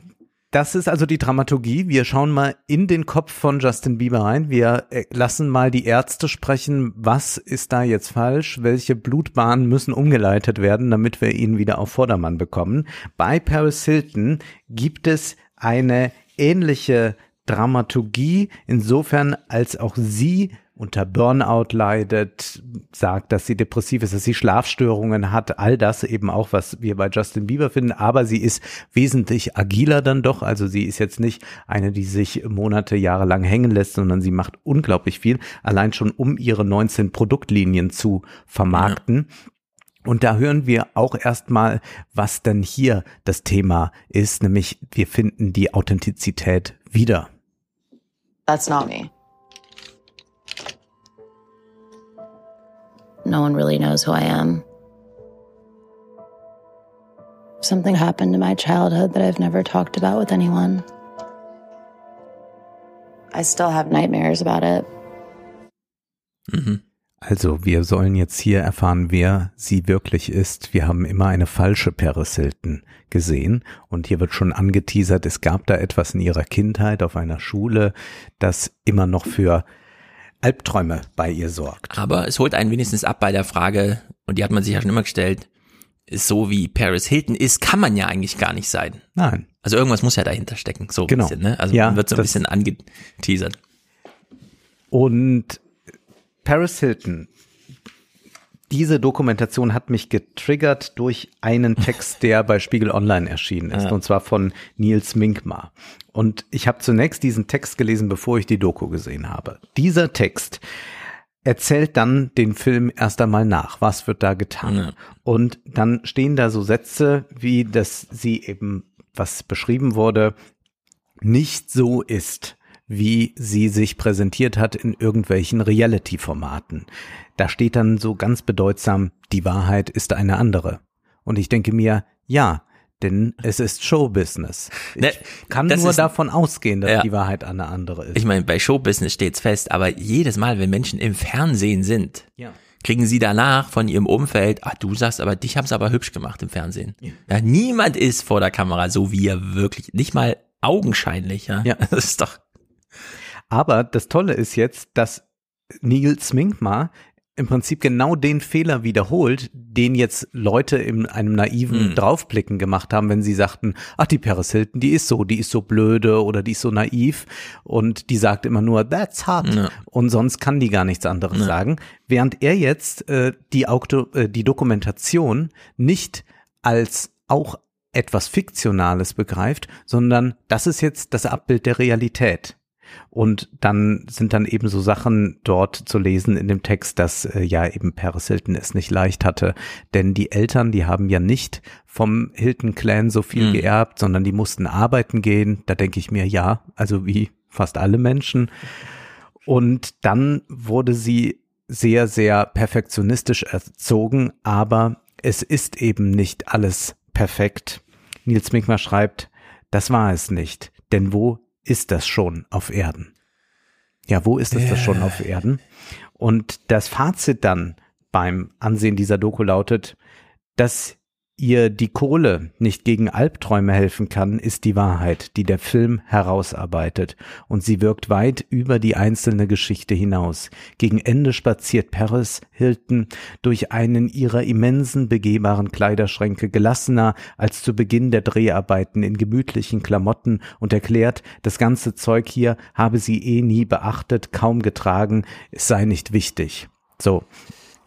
das ist also die Dramaturgie. Wir schauen mal in den Kopf von Justin Bieber rein. Wir äh, lassen mal die Ärzte sprechen. Was ist da jetzt falsch? Welche Blutbahnen müssen umgeleitet werden, damit wir ihn wieder auf Vordermann bekommen? Bei Paris Hilton gibt es eine ähnliche Dramaturgie, insofern als auch sie unter Burnout leidet, sagt, dass sie depressiv ist, dass sie Schlafstörungen hat, all das eben auch, was wir bei Justin Bieber finden, aber sie ist wesentlich agiler dann doch, also sie ist jetzt nicht eine, die sich Monate, Jahre lang hängen lässt, sondern sie macht unglaublich viel, allein schon um ihre 19 Produktlinien zu vermarkten. Und da hören wir auch erstmal, was denn hier das Thema ist, nämlich wir finden die Authentizität wieder. That's not me. No one really knows who I am. Something happened in my childhood that I've never talked about with anyone. I still have nightmares about it. Mhm. Also, wir sollen jetzt hier erfahren, wer sie wirklich ist. Wir haben immer eine falsche Paris Hilton gesehen und hier wird schon angeteasert, es gab da etwas in ihrer Kindheit auf einer Schule, das immer noch für Albträume bei ihr sorgt. Aber es holt einen wenigstens ab bei der Frage, und die hat man sich ja schon immer gestellt, so wie Paris Hilton ist, kann man ja eigentlich gar nicht sein. Nein, Also irgendwas muss ja dahinter stecken, so ein Genau. bisschen, ne? Also Ja, man wird so ein bisschen angeteasert. Und Paris Hilton, diese Dokumentation hat mich getriggert durch einen Text, der bei Spiegel Online erschienen ist, und zwar von Nils Minkmar. Und ich habe zunächst diesen Text gelesen, bevor ich die Doku gesehen habe. Dieser Text erzählt dann den Film erst einmal nach. Was wird da getan? Ja. Und dann stehen da so Sätze, wie dass sie eben, was beschrieben wurde, nicht so ist, wie sie sich präsentiert hat in irgendwelchen Reality-Formaten. Da steht dann so ganz bedeutsam, die Wahrheit ist eine andere. Und ich denke mir, ja, denn es ist Showbusiness. Ich Ne, kann nur ist- davon ausgehen, dass Ja. die Wahrheit eine andere ist. Ich meine, bei Showbusiness steht's fest, aber jedes Mal, wenn Menschen im Fernsehen sind, ja. kriegen sie danach von ihrem Umfeld, ah, du sagst aber, dich haben's aber hübsch gemacht im Fernsehen. Ja. niemand ist vor der Kamera so wie er wirklich, nicht mal augenscheinlich, ja. Ja. Das ist doch, Aber das Tolle ist jetzt, dass Nils Minkmar im Prinzip genau den Fehler wiederholt, den jetzt Leute in einem naiven Hm. Draufblicken gemacht haben, wenn sie sagten, ach, die Paris Hilton, die ist so, die ist so blöde oder die ist so naiv und die sagt immer nur, that's hot Ja. und sonst kann die gar nichts anderes sagen, während er jetzt äh, die, Auto, äh, die Dokumentation nicht als auch etwas Fiktionales begreift, sondern das ist jetzt das Abbild der Realität. Und dann sind dann eben so Sachen dort zu lesen in dem Text, dass äh, ja eben Paris Hilton es nicht leicht hatte, denn die Eltern, die haben ja nicht vom Hilton Clan so viel Mhm. geerbt, sondern die mussten arbeiten gehen. Da denke ich mir, ja, also wie fast alle Menschen. Und dann wurde sie sehr, sehr perfektionistisch erzogen, aber es ist eben nicht alles perfekt. Nils Minkmar schreibt, das war es nicht, denn wo ist das schon auf Erden? Ja, wo ist es das schon auf Erden? Und das Fazit dann beim Ansehen dieser Doku lautet, dass ihr die Kohle nicht gegen Albträume helfen kann, ist die Wahrheit, die der Film herausarbeitet, und sie wirkt weit über die einzelne Geschichte hinaus. Gegen Ende spaziert Paris Hilton durch einen ihrer immensen begehbaren Kleiderschränke gelassener als zu Beginn der Dreharbeiten in gemütlichen Klamotten und erklärt, das ganze Zeug hier habe sie eh nie beachtet, kaum getragen, es sei nicht wichtig. So.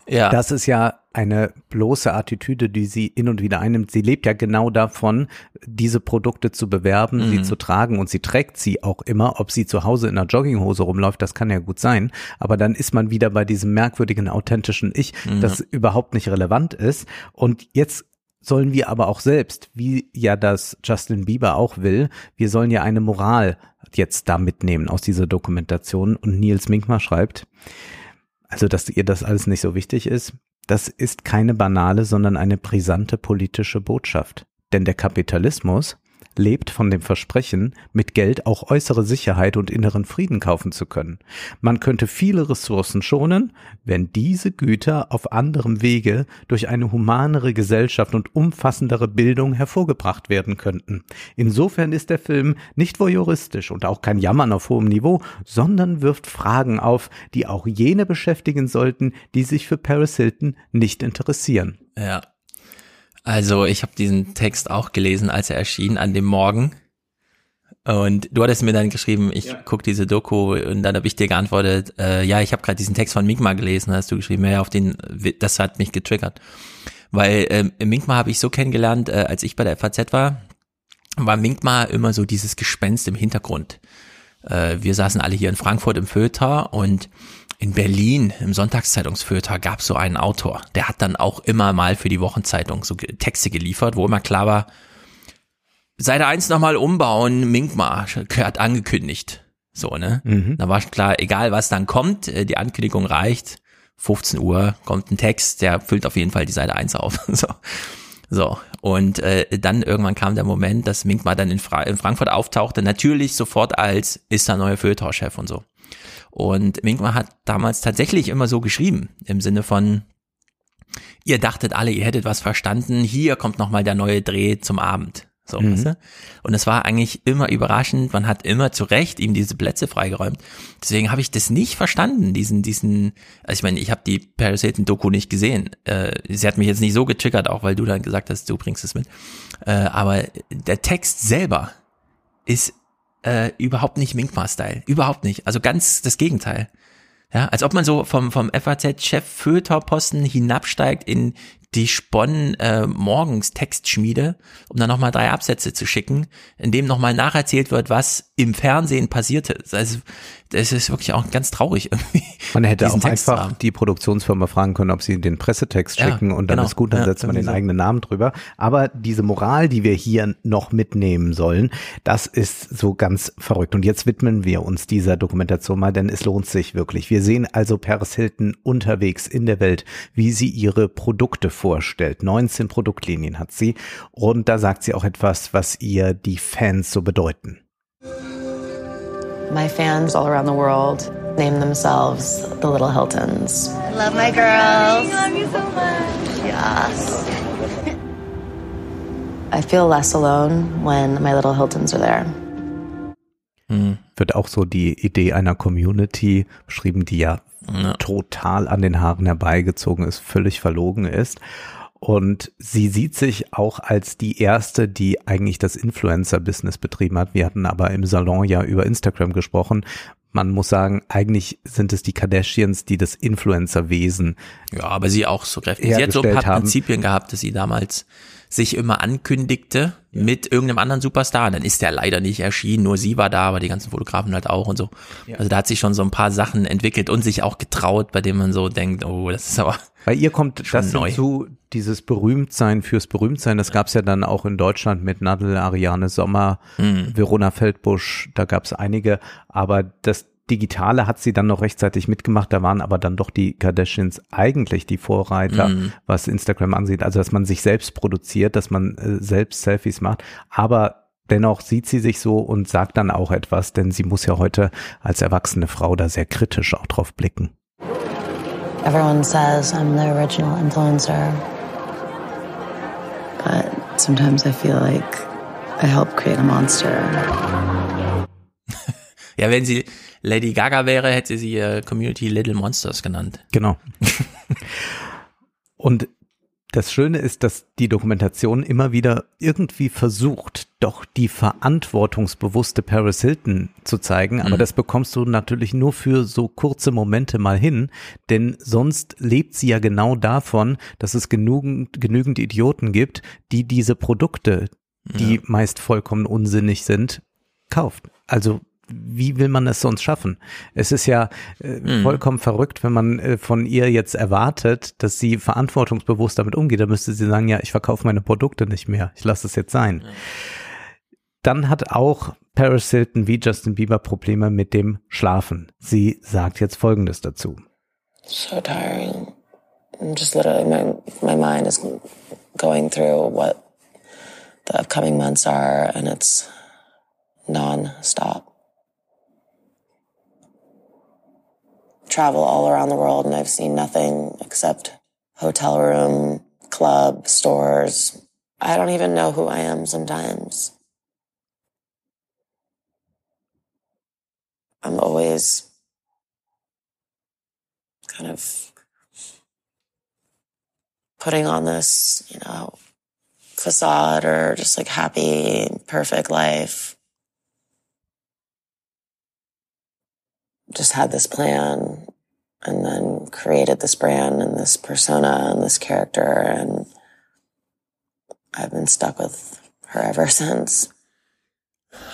Ja. Das ist ja eine bloße Attitüde, die sie in und wieder einnimmt. Sie lebt ja genau davon, diese Produkte zu bewerben, Mhm. sie zu tragen und sie trägt sie auch immer, ob sie zu Hause in einer Jogginghose rumläuft, das kann ja gut sein, aber dann ist man wieder bei diesem merkwürdigen, authentischen Ich, Mhm. das überhaupt nicht relevant ist und jetzt sollen wir aber auch selbst, wie ja das Justin Bieber auch will, wir sollen ja eine Moral jetzt da mitnehmen aus dieser Dokumentation und Nils Minkmar schreibt, also dass ihr das alles nicht so wichtig ist, das ist keine banale, sondern eine brisante politische Botschaft. Denn der Kapitalismus lebt von dem Versprechen, mit Geld auch äußere Sicherheit und inneren Frieden kaufen zu können. Man könnte viele Ressourcen schonen, wenn diese Güter auf anderem Wege durch eine humanere Gesellschaft und umfassendere Bildung hervorgebracht werden könnten. Insofern ist der Film nicht voyeuristisch und auch kein Jammern auf hohem Niveau, sondern wirft Fragen auf, die auch jene beschäftigen sollten, die sich für Paris Hilton nicht interessieren. Ja. Also ich habe diesen Text auch gelesen, als er erschien, an dem Morgen. Und du hattest mir dann geschrieben, ich Ja. guck diese Doku und dann habe ich dir geantwortet, äh, ja, ich habe gerade diesen Text von Minkma gelesen, hast du geschrieben, ja, auf den, das hat mich getriggert. Weil ähm, Minkma habe ich so kennengelernt, äh, als ich bei der FAZ war, war Minkma immer so dieses Gespenst im Hintergrund. Äh, wir saßen alle hier in Frankfurt im Feuilleton und in Berlin im Sonntagszeitungsfeuilleton gab es so einen Autor, der hat dann auch immer mal für die Wochenzeitung so Texte geliefert, wo immer klar war, Seite 1 nochmal umbauen, Minkma hat angekündigt. So, ne? Mhm. Da war schon klar, egal was dann kommt, äh, die Ankündigung reicht. 15 Uhr kommt ein Text, der füllt auf jeden Fall die Seite 1 auf. so. So, und äh, dann irgendwann kam der Moment, dass Minkma dann in, Fra in Frankfurt auftauchte, natürlich sofort als ist der neue Feuilleton-Chef und so. Und Minkma hat damals tatsächlich immer so geschrieben, im Sinne von, ihr dachtet alle, ihr hättet was verstanden, hier kommt nochmal der neue Dreh zum Abend. So, Mhm. weißt du? Und es war eigentlich immer überraschend, man hat immer zu Recht ihm diese Plätze freigeräumt. Deswegen habe ich das nicht verstanden, diesen, diesen, also ich meine, ich habe die Paris Hilton Doku nicht gesehen. Äh, sie hat mich jetzt nicht so getriggert, auch weil du dann gesagt hast, du bringst es mit. Äh, aber der Text selber ist äh, überhaupt nicht Minkma-Style. Überhaupt nicht. Also ganz das Gegenteil. Ja, als ob man so vom, vom FAZ-Chef Feuilleton-Posten hinabsteigt in die Spon äh, morgens Textschmiede, um dann nochmal drei Absätze zu schicken, in dem nochmal nacherzählt wird, was im Fernsehen passierte. Also, das ist wirklich auch ganz traurig irgendwie. Man hätte auch Text einfach die Produktionsfirma fragen können, ob sie den Pressetext Ja, schicken und dann genau. ist gut, dann Ja, setzt man den so. eigenen Namen drüber. Aber diese Moral, die wir hier noch mitnehmen sollen, das ist so ganz verrückt. Und jetzt widmen wir uns dieser Dokumentation mal, denn es lohnt sich wirklich. Wir sehen also Paris Hilton unterwegs in der Welt, wie sie ihre Produkte vorstellt. 19 Produktlinien hat sie und da sagt sie auch etwas, was ihr die Fans so bedeuten. My fans all around the world name themselves the Little Hiltons. Love my girls. love you so much. Yes. I feel less alone when my Little Hiltons are there. Hm. wird auch so die Idee einer Community beschrieben, die ja, Ja. total an den Haaren herbeigezogen ist, völlig verlogen ist. Und sie sieht sich auch als die erste, die eigentlich das Influencer-Business betrieben hat. Wir hatten aber im Salon ja über Instagram gesprochen. Man muss sagen, eigentlich sind es die Kardashians, die das Influencer-Wesen Ja, aber sie auch so kräftig. Sie hat so ein paar haben. Prinzipien gehabt, dass sie damals sich immer ankündigte mit irgendeinem anderen Superstar. Und dann ist der leider nicht erschienen, nur sie war da, aber die ganzen Fotografen halt auch und so. Also da hat sich schon so ein paar Sachen entwickelt und sich auch getraut, bei denen man so denkt, oh, das ist aber Bei ihr kommt Schon das neu. hinzu, dieses Berühmtsein fürs Berühmtsein. Das gab's ja dann auch in Deutschland mit Nadel, Ariane Sommer, Mhm. Verona Feldbusch. Da gab's einige. Aber das Digitale hat sie dann noch rechtzeitig mitgemacht. Da waren aber dann doch die Kardashians eigentlich die Vorreiter, Mhm. was Instagram ansieht. Also, dass man sich selbst produziert, dass man äh, selbst Selfies macht. Aber dennoch sieht sie sich so und sagt dann auch etwas, denn sie muss ja heute als erwachsene Frau da sehr kritisch auch drauf blicken. Everyone says I'm the original influencer. But sometimes I feel like I helped create a monster. Ja, wenn sie Lady Gaga wäre, hätte sie ihr Community Little Monsters genannt. Genau. Und das Schöne ist, dass die Dokumentation immer wieder irgendwie versucht, doch die verantwortungsbewusste Paris Hilton zu zeigen. Aber Mhm. das bekommst du natürlich nur für so kurze Momente mal hin, denn sonst lebt sie ja genau davon, dass es genügend, genügend Idioten gibt, die diese Produkte, die meist vollkommen unsinnig sind, kauft. Also wie will man es sonst schaffen? Es ist ja äh, Mhm. vollkommen verrückt, wenn man äh, von ihr jetzt erwartet, dass sie verantwortungsbewusst damit umgeht. Da müsste sie sagen, ja, ich verkaufe meine Produkte nicht mehr. Ich lasse es jetzt sein. Dann hat auch Paris Hilton wie Justin Bieber Probleme mit dem Schlafen. Sie sagt jetzt Folgendes dazu. So tiring. I'm just literally, my, my mind is going through what the upcoming months are, and it's non-stop. Travel all around the world, and I've seen nothing except hotel room, club, stores. I don't even know who I am sometimes. I'm always kind of putting on this, you know, facade or just like happy, perfect life. Just had this plan and then created this brand and this persona and this character and I've been stuck with her ever since.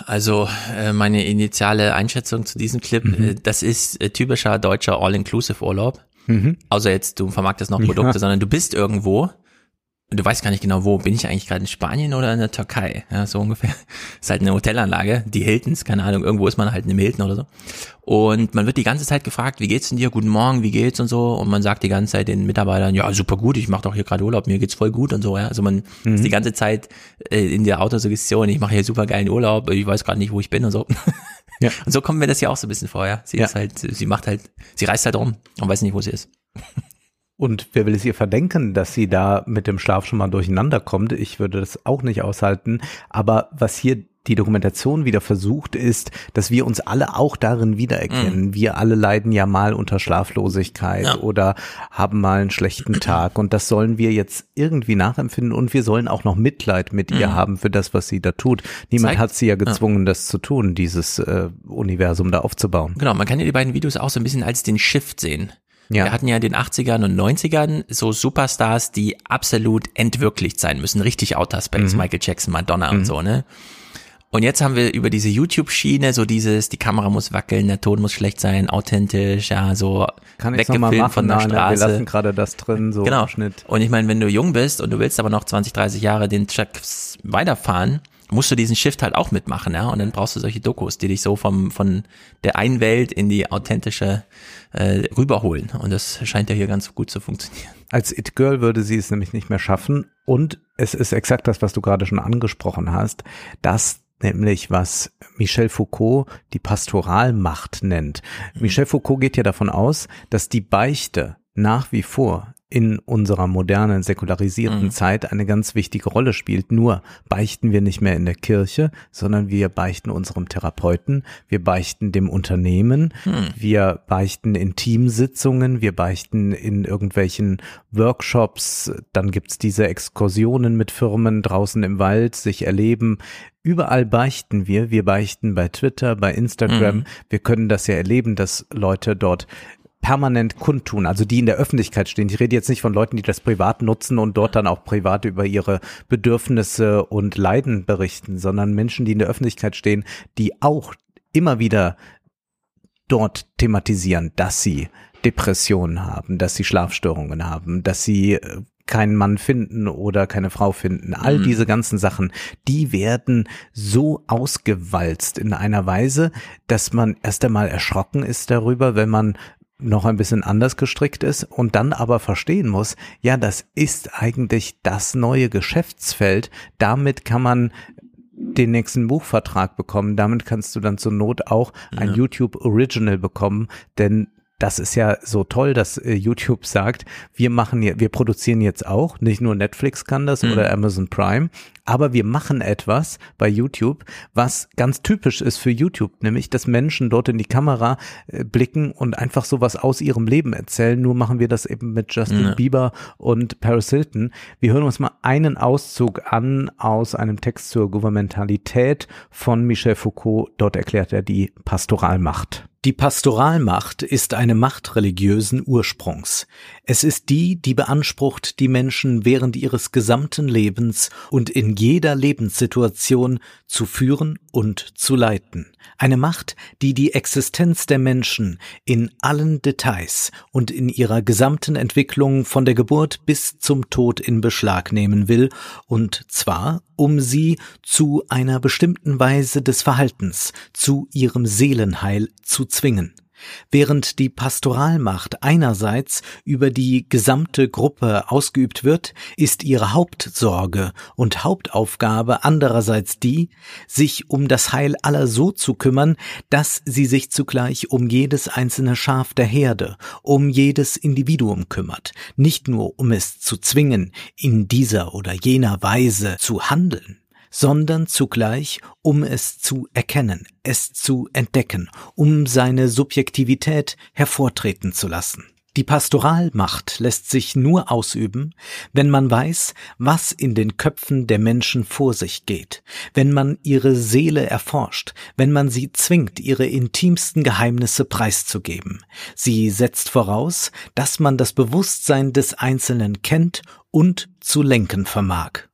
Also äh, meine initiale Einschätzung zu diesem Clip, äh, das ist äh, typischer deutscher All-Inclusive-Urlaub. Mhm. Außer jetzt, du vermarktest noch Produkte, Ja. sondern du bist irgendwo du weißt gar nicht genau wo. Bin ich eigentlich gerade in Spanien oder in der Türkei? Ja, so ungefähr. ist halt eine Hotelanlage, die Hiltons, keine Ahnung, irgendwo ist man halt in einem Hilton oder so. Und man wird die ganze Zeit gefragt, wie geht's denn dir? Guten Morgen, wie geht's und so. Und man sagt die ganze Zeit den Mitarbeitern, ja, super gut, ich mache doch hier gerade Urlaub, mir geht's voll gut und so. Ja. Also man ist die ganze Zeit äh, in der Autosuggestion, ich mache hier super geilen Urlaub, ich weiß gerade nicht, wo ich bin und so. Ja. Und so kommen wir das ja auch so ein bisschen vor, ja. Sie Ja. ist halt, sie macht halt, sie reist halt rum und weiß nicht, wo sie ist. Und wer will es ihr verdenken, dass sie da mit dem Schlaf schon mal durcheinander kommt? Ich würde das auch nicht aushalten. Aber was hier die Dokumentation wieder versucht, ist, dass wir uns alle auch darin wiedererkennen. Wir alle leiden ja mal unter Schlaflosigkeit Ja. oder haben mal einen schlechten Tag. Und das sollen wir jetzt irgendwie nachempfinden. Und wir sollen auch noch Mitleid mit ihr haben für das, was sie da tut. Niemand Zeigt- hat sie ja gezwungen, das zu tun, dieses äh, Universum da aufzubauen. Genau, man kann ja die beiden Videos auch so ein bisschen als den Shift sehen. Ja. Wir hatten ja in den 80ern und 90ern so Superstars, die absolut entwirklicht sein müssen, richtig Outer Space, Michael Jackson, Madonna und so, ne? Und jetzt haben wir über diese YouTube-Schiene so dieses, die Kamera muss wackeln, der Ton muss schlecht sein, authentisch, ja, so Kann ich weggefilmt machen? von der Nein, wir Straße. lassen gerade das drin, so genau. Schnitt. Und ich meine, wenn du jung bist und du willst aber noch 20, 30 Jahre den Track weiterfahren, musst du diesen Shift halt auch mitmachen, ja. Und dann brauchst du solche Dokus, die dich so vom von der einen Welt in die authentische äh, rüberholen. Und das scheint ja hier ganz gut zu funktionieren. Als It Girl würde sie es nämlich nicht mehr schaffen. Und es ist exakt das, was du gerade schon angesprochen hast. Das nämlich, was Michel Foucault die Pastoralmacht nennt. Michel Foucault geht ja davon aus, dass die Beichte nach wie vor in unserer modernen, säkularisierten Mhm. Zeit eine ganz wichtige Rolle spielt. Nur beichten wir nicht mehr in der Kirche, sondern wir beichten unserem Therapeuten, wir beichten dem Unternehmen, wir beichten in Teamsitzungen, wir beichten in irgendwelchen Workshops, dann gibt's diese Exkursionen mit Firmen draußen im Wald, sich erleben. Überall beichten wir. Wir beichten bei Twitter, bei Instagram. Mhm. Wir können das ja erleben, dass Leute dort permanent kundtun, also die in der Öffentlichkeit stehen. Ich rede jetzt nicht von Leuten, die das privat nutzen und dort dann auch privat über ihre Bedürfnisse und Leiden berichten, sondern Menschen, die in der Öffentlichkeit stehen, die auch immer wieder dort thematisieren, dass sie Depressionen haben, dass sie Schlafstörungen haben, dass sie äh, keinen Mann finden oder keine Frau finden. All Mhm. diese ganzen Sachen, die werden so ausgewalzt in einer Weise, dass man erst einmal erschrocken ist darüber, wenn man noch ein bisschen anders gestrickt ist und dann aber verstehen muss, ja, das ist eigentlich das neue Geschäftsfeld. Damit kann man den nächsten Buchvertrag bekommen. Damit kannst du dann zur Not auch ein Ja. YouTube Original bekommen, denn das ist ja so toll, dass äh, YouTube sagt, wir machen wir produzieren jetzt auch, nicht nur Netflix kann das Mhm. oder Amazon Prime, aber wir machen etwas bei YouTube, was ganz typisch ist für YouTube, nämlich, dass Menschen dort in die Kamera äh, blicken und einfach sowas aus ihrem Leben erzählen. Nur machen wir das eben mit Justin Ja. Bieber und Paris Hilton. Wir hören uns mal einen Auszug an aus einem Text zur Gouvernementalität von Michel Foucault. Dort erklärt er die Pastoralmacht. Die Pastoralmacht ist eine Macht religiösen Ursprungs. Es ist die, die beansprucht, die Menschen während ihres gesamten Lebens und in jeder Lebenssituation zu führen und zu leiten. Eine Macht, die die Existenz der Menschen in allen Details und in ihrer gesamten Entwicklung von der Geburt bis zum Tod in Beschlag nehmen will, und zwar um sie zu einer bestimmten Weise des Verhaltens, zu ihrem Seelenheil zu zwingen. Während die Pastoralmacht einerseits über die gesamte Gruppe ausgeübt wird, ist ihre Hauptsorge und Hauptaufgabe andererseits die, sich um das Heil aller so zu kümmern, dass sie sich zugleich um jedes einzelne Schaf der Herde, um jedes Individuum kümmert, nicht nur um es zu zwingen, in dieser oder jener Weise zu handeln, sondern zugleich, um es zu erkennen, es zu entdecken, um seine Subjektivität hervortreten zu lassen. Die Pastoralmacht lässt sich nur ausüben, wenn man weiß, was in den Köpfen der Menschen vor sich geht, wenn man ihre Seele erforscht, wenn man sie zwingt, ihre intimsten Geheimnisse preiszugeben. Sie setzt voraus, dass man das Bewusstsein des Einzelnen kennt und zu lenken vermag.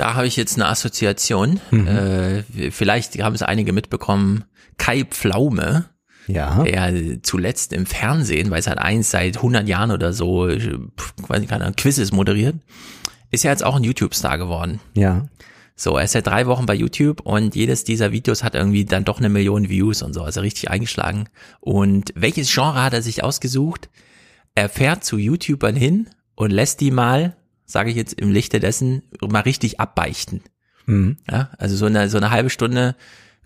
Da habe ich jetzt eine Assoziation. Mhm. Äh, vielleicht haben es einige mitbekommen. Kai Pflaume, Ja. der zuletzt im Fernsehen, weil es halt eins seit 100 Jahren oder so, weiß nicht, keine Ahnung, Quizzes moderiert, ist ja jetzt auch ein YouTube-Star geworden. Ja. So, er ist seit drei Wochen bei YouTube und jedes dieser Videos hat irgendwie dann doch eine Million Views und so, also richtig eingeschlagen. Und welches Genre hat er sich ausgesucht? Er fährt zu YouTubern hin und lässt die mal, sage ich jetzt im Lichte dessen, mal richtig abbeichten. Mhm. Ja, also so eine, so eine halbe Stunde,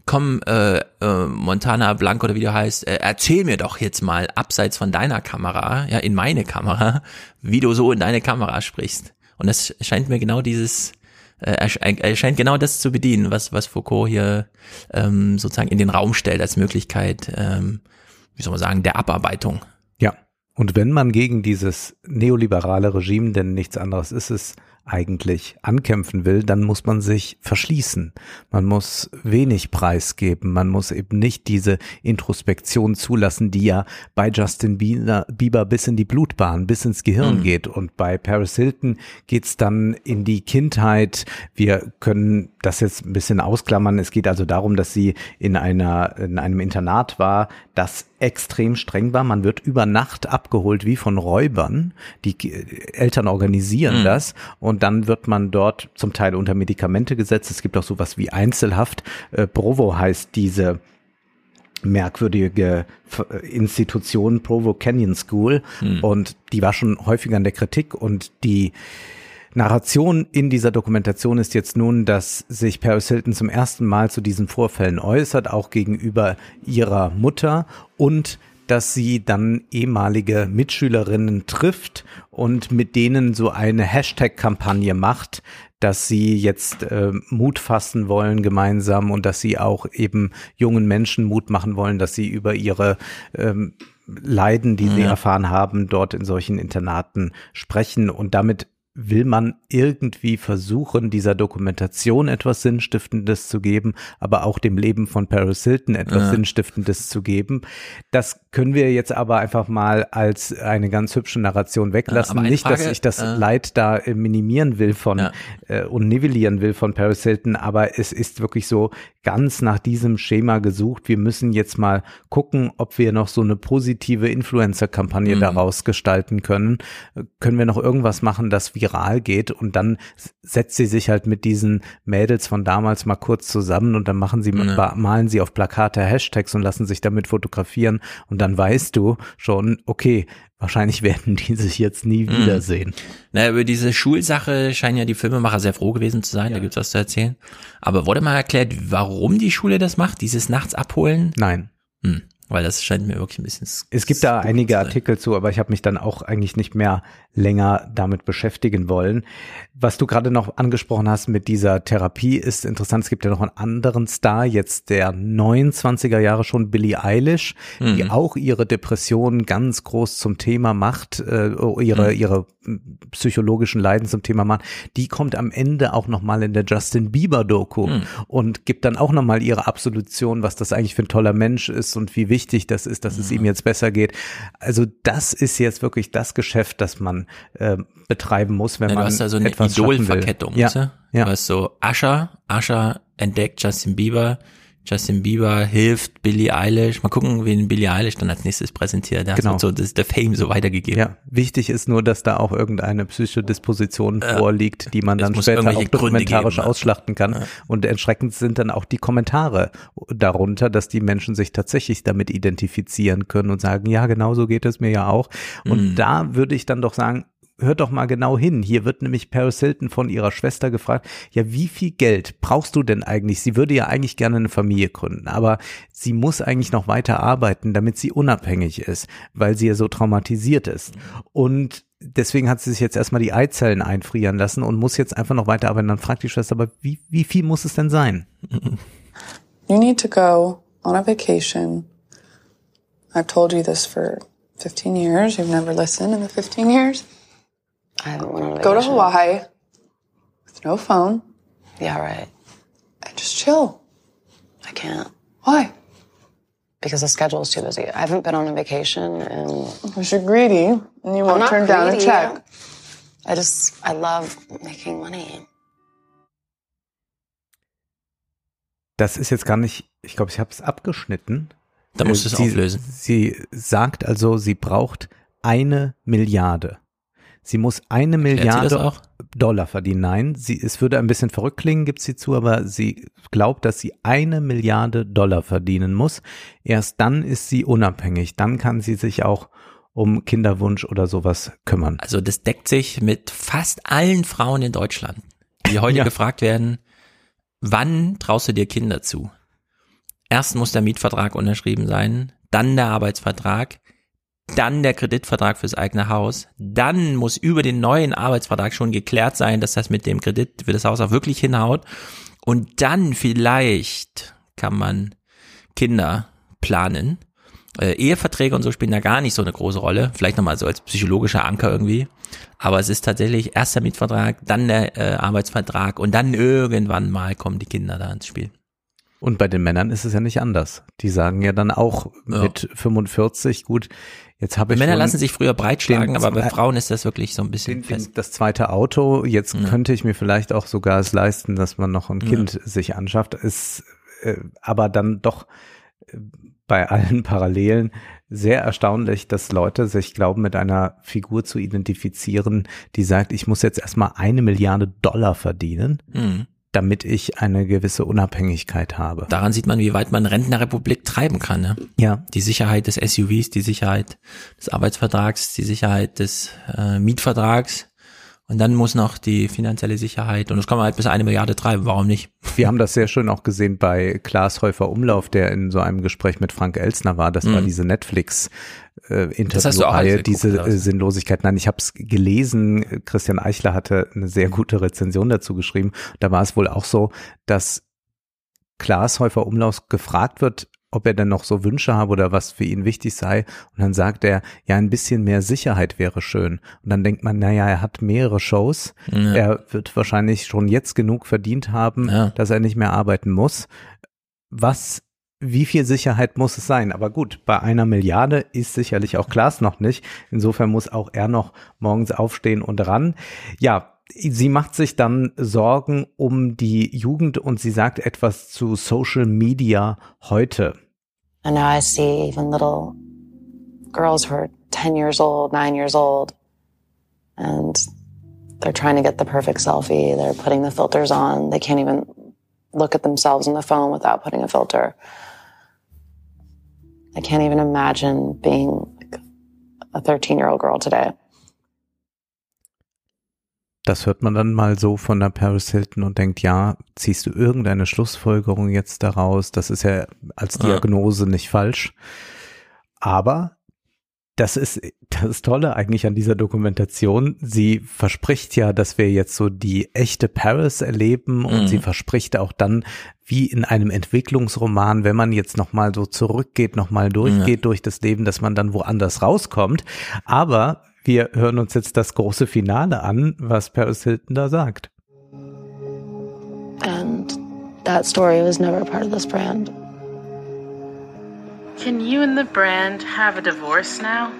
komm, äh, äh, Montana Blanco oder wie du heißt, äh, erzähl mir doch jetzt mal abseits von deiner Kamera, ja, in meine Kamera, wie du so in deine Kamera sprichst. Und das scheint mir genau dieses, äh, er, sch- er scheint genau das zu bedienen, was, was Foucault hier ähm, sozusagen in den Raum stellt als Möglichkeit, ähm, wie soll man sagen, der Abarbeitung. Ja. Und wenn man gegen dieses neoliberale Regime, denn nichts anderes ist es, eigentlich ankämpfen will, dann muss man sich verschließen. Man muss wenig preisgeben. Man muss eben nicht diese Introspektion zulassen, die ja bei Justin Bieber, bis in die Blutbahn, bis ins Gehirn Mhm. geht. Und bei Paris Hilton geht's dann in die Kindheit. Wir können das jetzt ein bisschen ausklammern. Es geht also darum, dass sie in einer, in einem Internat war, das extrem streng war. Man wird über Nacht abgeholt wie von Räubern. Die Ki- Eltern organisieren Mhm. das und dann wird man dort zum Teil unter Medikamente gesetzt. Es gibt auch sowas wie Einzelhaft. Äh, Provo heißt diese merkwürdige äh, Institution Provo Canyon School Mhm. und die war schon häufiger in der Kritik und die Narration in dieser Dokumentation ist jetzt nun, dass sich Paris Hilton zum ersten Mal zu diesen Vorfällen äußert, auch gegenüber ihrer Mutter und dass sie dann ehemalige Mitschülerinnen trifft und mit denen so eine Hashtag-Kampagne macht, dass sie jetzt äh, Mut fassen wollen gemeinsam und dass sie auch eben jungen Menschen Mut machen wollen, dass sie über ihre ähm, Leiden, die sie Ja. erfahren haben, dort in solchen Internaten sprechen und damit will man irgendwie versuchen, dieser Dokumentation etwas Sinnstiftendes zu geben, aber auch dem Leben von Paris Hilton etwas Ja. Sinnstiftendes zu geben. Das können wir jetzt aber einfach mal als eine ganz hübsche Narration weglassen. eine Nicht, dass Frage, ich das äh, Leid da äh, minimieren will von Ja. äh, und nivellieren will von Paris Hilton, aber es ist wirklich so, ganz nach diesem Schema gesucht. Wir müssen jetzt mal gucken, ob wir noch so eine positive Influencer-Kampagne Mhm. daraus gestalten können. Können wir noch irgendwas machen, das viral geht? Und dann setzt sie sich halt mit diesen Mädels von damals mal kurz zusammen und dann machen sie, Ja. malen sie auf Plakate Hashtags und lassen sich damit fotografieren. Und dann weißt du schon, okay, wahrscheinlich werden die sich jetzt nie Mhm. wiedersehen. Na, über diese Schulsache scheinen ja die Filmemacher sehr froh gewesen zu sein, da gibt's was zu erzählen. Aber wurde mal erklärt, warum die Schule das macht, dieses nachts abholen? Nein. Hm, weil das scheint mir wirklich ein bisschen. Es gibt da einige sein. Artikel zu, aber ich habe mich dann auch eigentlich nicht mehr länger damit beschäftigen wollen. Was du gerade noch angesprochen hast mit dieser Therapie ist interessant. Es gibt ja noch einen anderen Star, jetzt der 29er Jahre schon, Billie Eilish, die Mhm. auch ihre Depressionen ganz groß zum Thema macht, äh, ihre, Mhm. ihre psychologischen Leiden zum Thema macht. Die kommt am Ende auch nochmal in der Justin Bieber Doku Mhm. und gibt dann auch nochmal ihre Absolution, was das eigentlich für ein toller Mensch ist und wie wichtig das ist, dass es Mhm. ihm jetzt besser geht. Also das ist jetzt wirklich das Geschäft, das man äh, betreiben muss, wenn Ja, du man hast da so eine etwas schaffen will. Idolverkettung, Ja, weißt du? ja. Du hast so Usher, Usher entdeckt Justin Bieber, Justin Bieber hilft Billie Eilish. Mal gucken, wen Billie Eilish dann als nächstes präsentiert. Da Genau. wird so das, der Fame so weitergegeben. Ja, wichtig ist nur, dass da auch irgendeine psychische Disposition Ja. vorliegt, die man dann später auch dokumentarisch geben, ja. ausschlachten kann. Und erschreckend sind dann auch die Kommentare darunter, dass die Menschen sich tatsächlich damit identifizieren können und sagen, ja, genau so geht es mir ja auch. Und Mhm. da würde ich dann doch sagen, hört doch mal genau hin. Hier wird nämlich Paris Hilton von ihrer Schwester gefragt, ja, wie viel Geld brauchst du denn eigentlich? Sie würde ja eigentlich gerne eine Familie gründen, aber sie muss eigentlich noch weiter arbeiten, damit sie unabhängig ist, weil sie ja so traumatisiert ist. Und deswegen hat sie sich jetzt erstmal die Eizellen einfrieren lassen und muss jetzt einfach noch weiter arbeiten. Dann fragt die Schwester, aber wie, wie viel muss es denn sein? You need to go on a vacation. I've told you this for 15 years. You've never listened in the 15 years. I haven't went on Go to. Hawaii with no phone Yeah, right. and just chill. I can't Why? because the schedule is too busy. I haven't been on a vacation and Because you're greedy and you won't turn down a greedy. check. I just I love making money. Das ist jetzt gar nicht, ich glaube, ich habe es abgeschnitten. Da musst du es auflösen. Sie sagt also, sie braucht eine Milliarde. Sie muss eine Erklärt Milliarde? Dollar verdienen. Nein, sie, es würde ein bisschen verrückt klingen, gibt sie zu, aber sie glaubt, dass sie eine Milliarde Dollar verdienen muss. Erst dann ist sie unabhängig. Dann kann sie sich auch um Kinderwunsch oder sowas kümmern. Also das deckt sich mit fast allen Frauen in Deutschland, die heute Ja. gefragt werden, wann traust du dir Kinder zu? Erst muss der Mietvertrag unterschrieben sein, dann der Arbeitsvertrag, dann der Kreditvertrag fürs eigene Haus, dann muss über den neuen Arbeitsvertrag schon geklärt sein, dass das mit dem Kredit für das Haus auch wirklich hinhaut und dann vielleicht kann man Kinder planen. Äh, Eheverträge und so spielen da gar nicht so eine große Rolle. Vielleicht nochmal so als psychologischer Anker irgendwie. Aber es ist tatsächlich erst der Mietvertrag, dann der äh, Arbeitsvertrag und dann irgendwann mal kommen die Kinder da ins Spiel. Und bei den Männern ist es ja nicht anders. Die sagen ja dann auch Ja. mit 45, gut, jetzt habe ich Männer lassen sich früher breitschlagen, aber bei Frauen ist das wirklich so ein bisschen den, fest. das zweite Auto, jetzt Ja. könnte ich mir vielleicht auch sogar es leisten, dass man noch ein Ja. Kind sich anschafft, ist äh, aber dann doch äh, bei allen Parallelen sehr erstaunlich, dass Leute sich glauben, mit einer Figur zu identifizieren, die sagt, ich muss jetzt erstmal eine Milliarde Dollar verdienen, Mhm. Damit ich eine gewisse Unabhängigkeit habe. Daran sieht man, wie weit man Rentnerrepublik treiben kann. Ne? Ja. Die Sicherheit des SUVs, die Sicherheit des Arbeitsvertrags, die Sicherheit des äh, Mietvertrags. Und dann muss noch die finanzielle Sicherheit, und das kann man halt bis eine Milliarde treiben, warum nicht? Wir haben das sehr schön auch gesehen bei Klaas Häufer Umlauf, der in so einem Gespräch mit Frank Elsner war. Das war Mhm. diese Netflix äh, Interviewreihe, diese äh, Sinnlosigkeit. Nein, ich habe es gelesen. Christian Eichler hatte eine sehr gute Rezension dazu geschrieben. Da war es wohl auch so, dass Klaas Häufer Umlauf gefragt wird, ob er denn noch so Wünsche habe oder was für ihn wichtig sei. Und dann sagt er, ja, ein bisschen mehr Sicherheit wäre schön. Und dann denkt man, naja, er hat mehrere Shows. Ja. Er wird wahrscheinlich schon jetzt genug verdient haben, Ja. dass er nicht mehr arbeiten muss. Was, wie viel Sicherheit muss es sein? Aber gut, bei einer Milliarde ist sicherlich auch Klaas noch nicht. Insofern muss auch er noch morgens aufstehen und ran. Ja, sie macht sich dann Sorgen um die Jugend und sie sagt etwas zu Social Media heute. And now I see even little girls who are 10 years old, 9 years old, and they're trying to get the perfect selfie. They're putting the filters on. They can't even look at themselves in the phone without putting a filter. I can't even imagine being a 13 year old girl today. Das hört man dann mal so von der Paris Hilton und denkt, ja, ziehst du irgendeine Schlussfolgerung jetzt daraus? Das ist ja als Diagnose ja. nicht falsch. Aber das ist das Tolle eigentlich an dieser Dokumentation. Sie verspricht ja, dass wir jetzt so die echte Paris erleben und mhm. sie verspricht auch dann, wie in einem Entwicklungsroman, wenn man jetzt nochmal so zurückgeht, nochmal durchgeht ja. durch das Leben, dass man dann woanders rauskommt. Aber wir hören uns jetzt das große Finale an, was Paris Hilton da sagt. And that story was never part of this brand. Can you and the brand have a divorce now?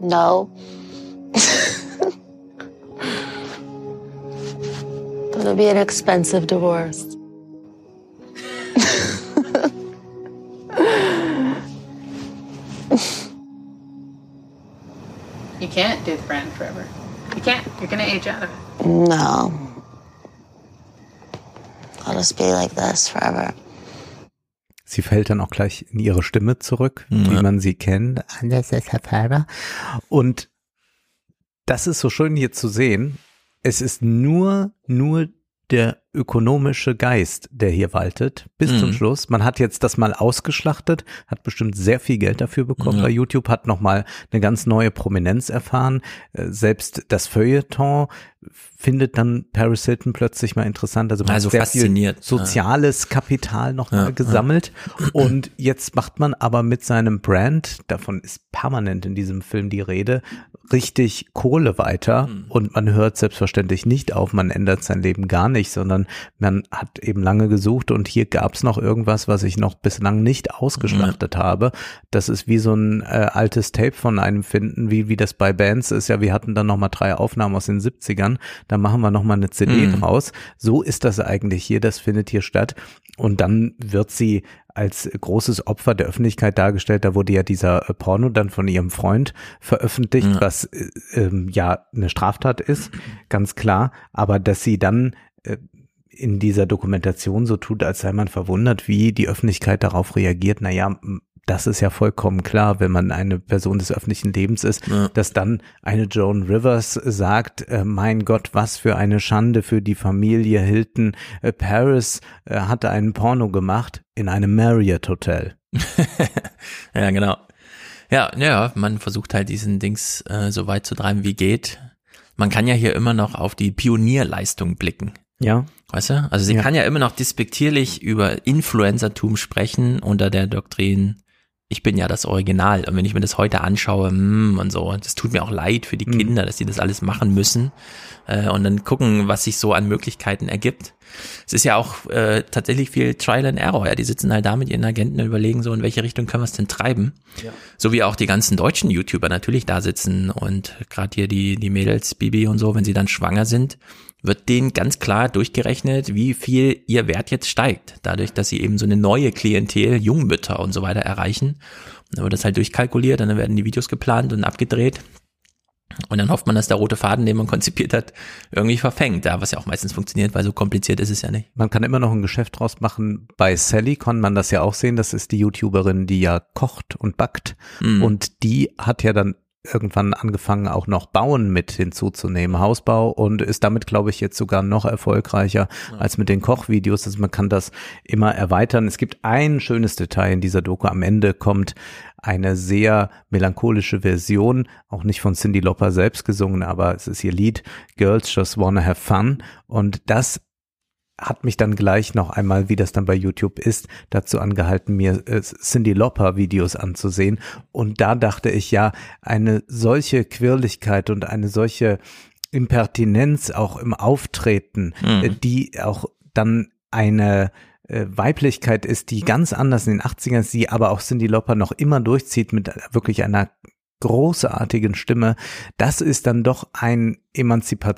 No. It'll be an expensive divorce. You can't do the brand forever. You can't. You're gonna age out of it. No. I'll just be like this forever. Sie fällt dann auch gleich in ihre Stimme zurück, ja. wie man sie kennt. Und das ist so schön hier zu sehen. Es ist nur, nur der ökonomische Geist, der hier waltet, bis mhm. zum Schluss. Man hat jetzt das mal ausgeschlachtet, hat bestimmt sehr viel Geld dafür bekommen. Ja. Bei YouTube hat nochmal eine ganz neue Prominenz erfahren. Äh, selbst das Feuilleton findet dann Paris Hilton plötzlich mal interessant. Also man also hat sehr viel soziales ja. Kapital nochmal ja, gesammelt. Und jetzt macht man aber mit seinem Brand, davon ist permanent in diesem Film die Rede, richtig Kohle weiter. Mhm. Und man hört selbstverständlich nicht auf, man ändert sein Leben gar nicht, sondern man hat eben lange gesucht und hier gab es noch irgendwas, was ich noch bislang nicht ausgeschlachtet mhm. habe. Das ist wie so ein äh, altes Tape von einem finden, wie, wie das bei Bands ist. Ja, wir hatten dann nochmal drei Aufnahmen aus den 70ern, da machen wir nochmal eine CD mhm. draus. So ist das eigentlich hier, das findet hier statt. Und dann wird sie als großes Opfer der Öffentlichkeit dargestellt. Da wurde ja dieser äh, Porno dann von ihrem Freund veröffentlicht, ja. was äh, ähm, ja eine Straftat ist, ganz klar. Aber dass sie dann äh, in dieser Dokumentation so tut, als sei man verwundert, wie die Öffentlichkeit darauf reagiert. Naja, das ist ja vollkommen klar, wenn man eine Person des öffentlichen Lebens ist, ja. dass dann eine Joan Rivers sagt, äh, mein Gott, was für eine Schande für die Familie Hilton. Äh, Paris äh, hatte einen Porno gemacht in einem Marriott Hotel. ja, genau. Ja, ja, man versucht halt diesen Dings äh, so weit zu treiben, wie geht. Man kann ja hier immer noch auf die Pionierleistung blicken. Ja. Weißt du? Also sie ja. kann ja immer noch despektierlich über Influencertum sprechen unter der Doktrin, ich bin ja das Original. Und wenn ich mir das heute anschaue, mm, und so, das tut mir auch leid für die mhm. Kinder, dass die das alles machen müssen. Äh, und dann gucken, was sich so an Möglichkeiten ergibt. Es ist ja auch äh, tatsächlich viel Trial and Error. Ja, die sitzen halt da mit ihren Agenten und überlegen so, in welche Richtung können wir es denn treiben. Ja. So wie auch die ganzen deutschen YouTuber natürlich da sitzen und gerade hier die, die Mädels, Bibi und so, wenn sie dann schwanger sind, wird denen ganz klar durchgerechnet, wie viel ihr Wert jetzt steigt, dadurch, dass sie eben so eine neue Klientel, Jungmütter und so weiter erreichen. dann wird das halt durchkalkuliert, dann werden die Videos geplant und abgedreht. Und dann hofft man, dass der rote Faden, den man konzipiert hat, irgendwie verfängt. Ja, was ja auch meistens funktioniert, weil so kompliziert ist es ja nicht. Man kann immer noch ein Geschäft draus machen. Bei Sally kann man das ja auch sehen. Das ist die YouTuberin, die ja kocht und backt. Mhm. Und die hat ja dann irgendwann angefangen, auch noch Bauen mit hinzuzunehmen, Hausbau und ist damit, glaube ich, jetzt sogar noch erfolgreicher ja. als mit den Kochvideos. Also man kann das immer erweitern. Es gibt ein schönes Detail in dieser Doku. Am Ende kommt eine sehr melancholische Version, auch nicht von Cindy Lauper selbst gesungen, aber es ist ihr Lied Girls Just Wanna Have Fun und das hat mich dann gleich noch einmal, wie das dann bei YouTube ist, dazu angehalten, mir äh, Cindy Lauper Videos anzusehen. Und da dachte ich, ja, eine solche Quirligkeit und eine solche Impertinenz auch im Auftreten, mhm. äh, die auch dann eine äh, Weiblichkeit ist, die ganz anders in den 80ern ist, die aber auch Cindy Lauper noch immer durchzieht mit wirklich einer großartigen Stimme, das ist dann doch ein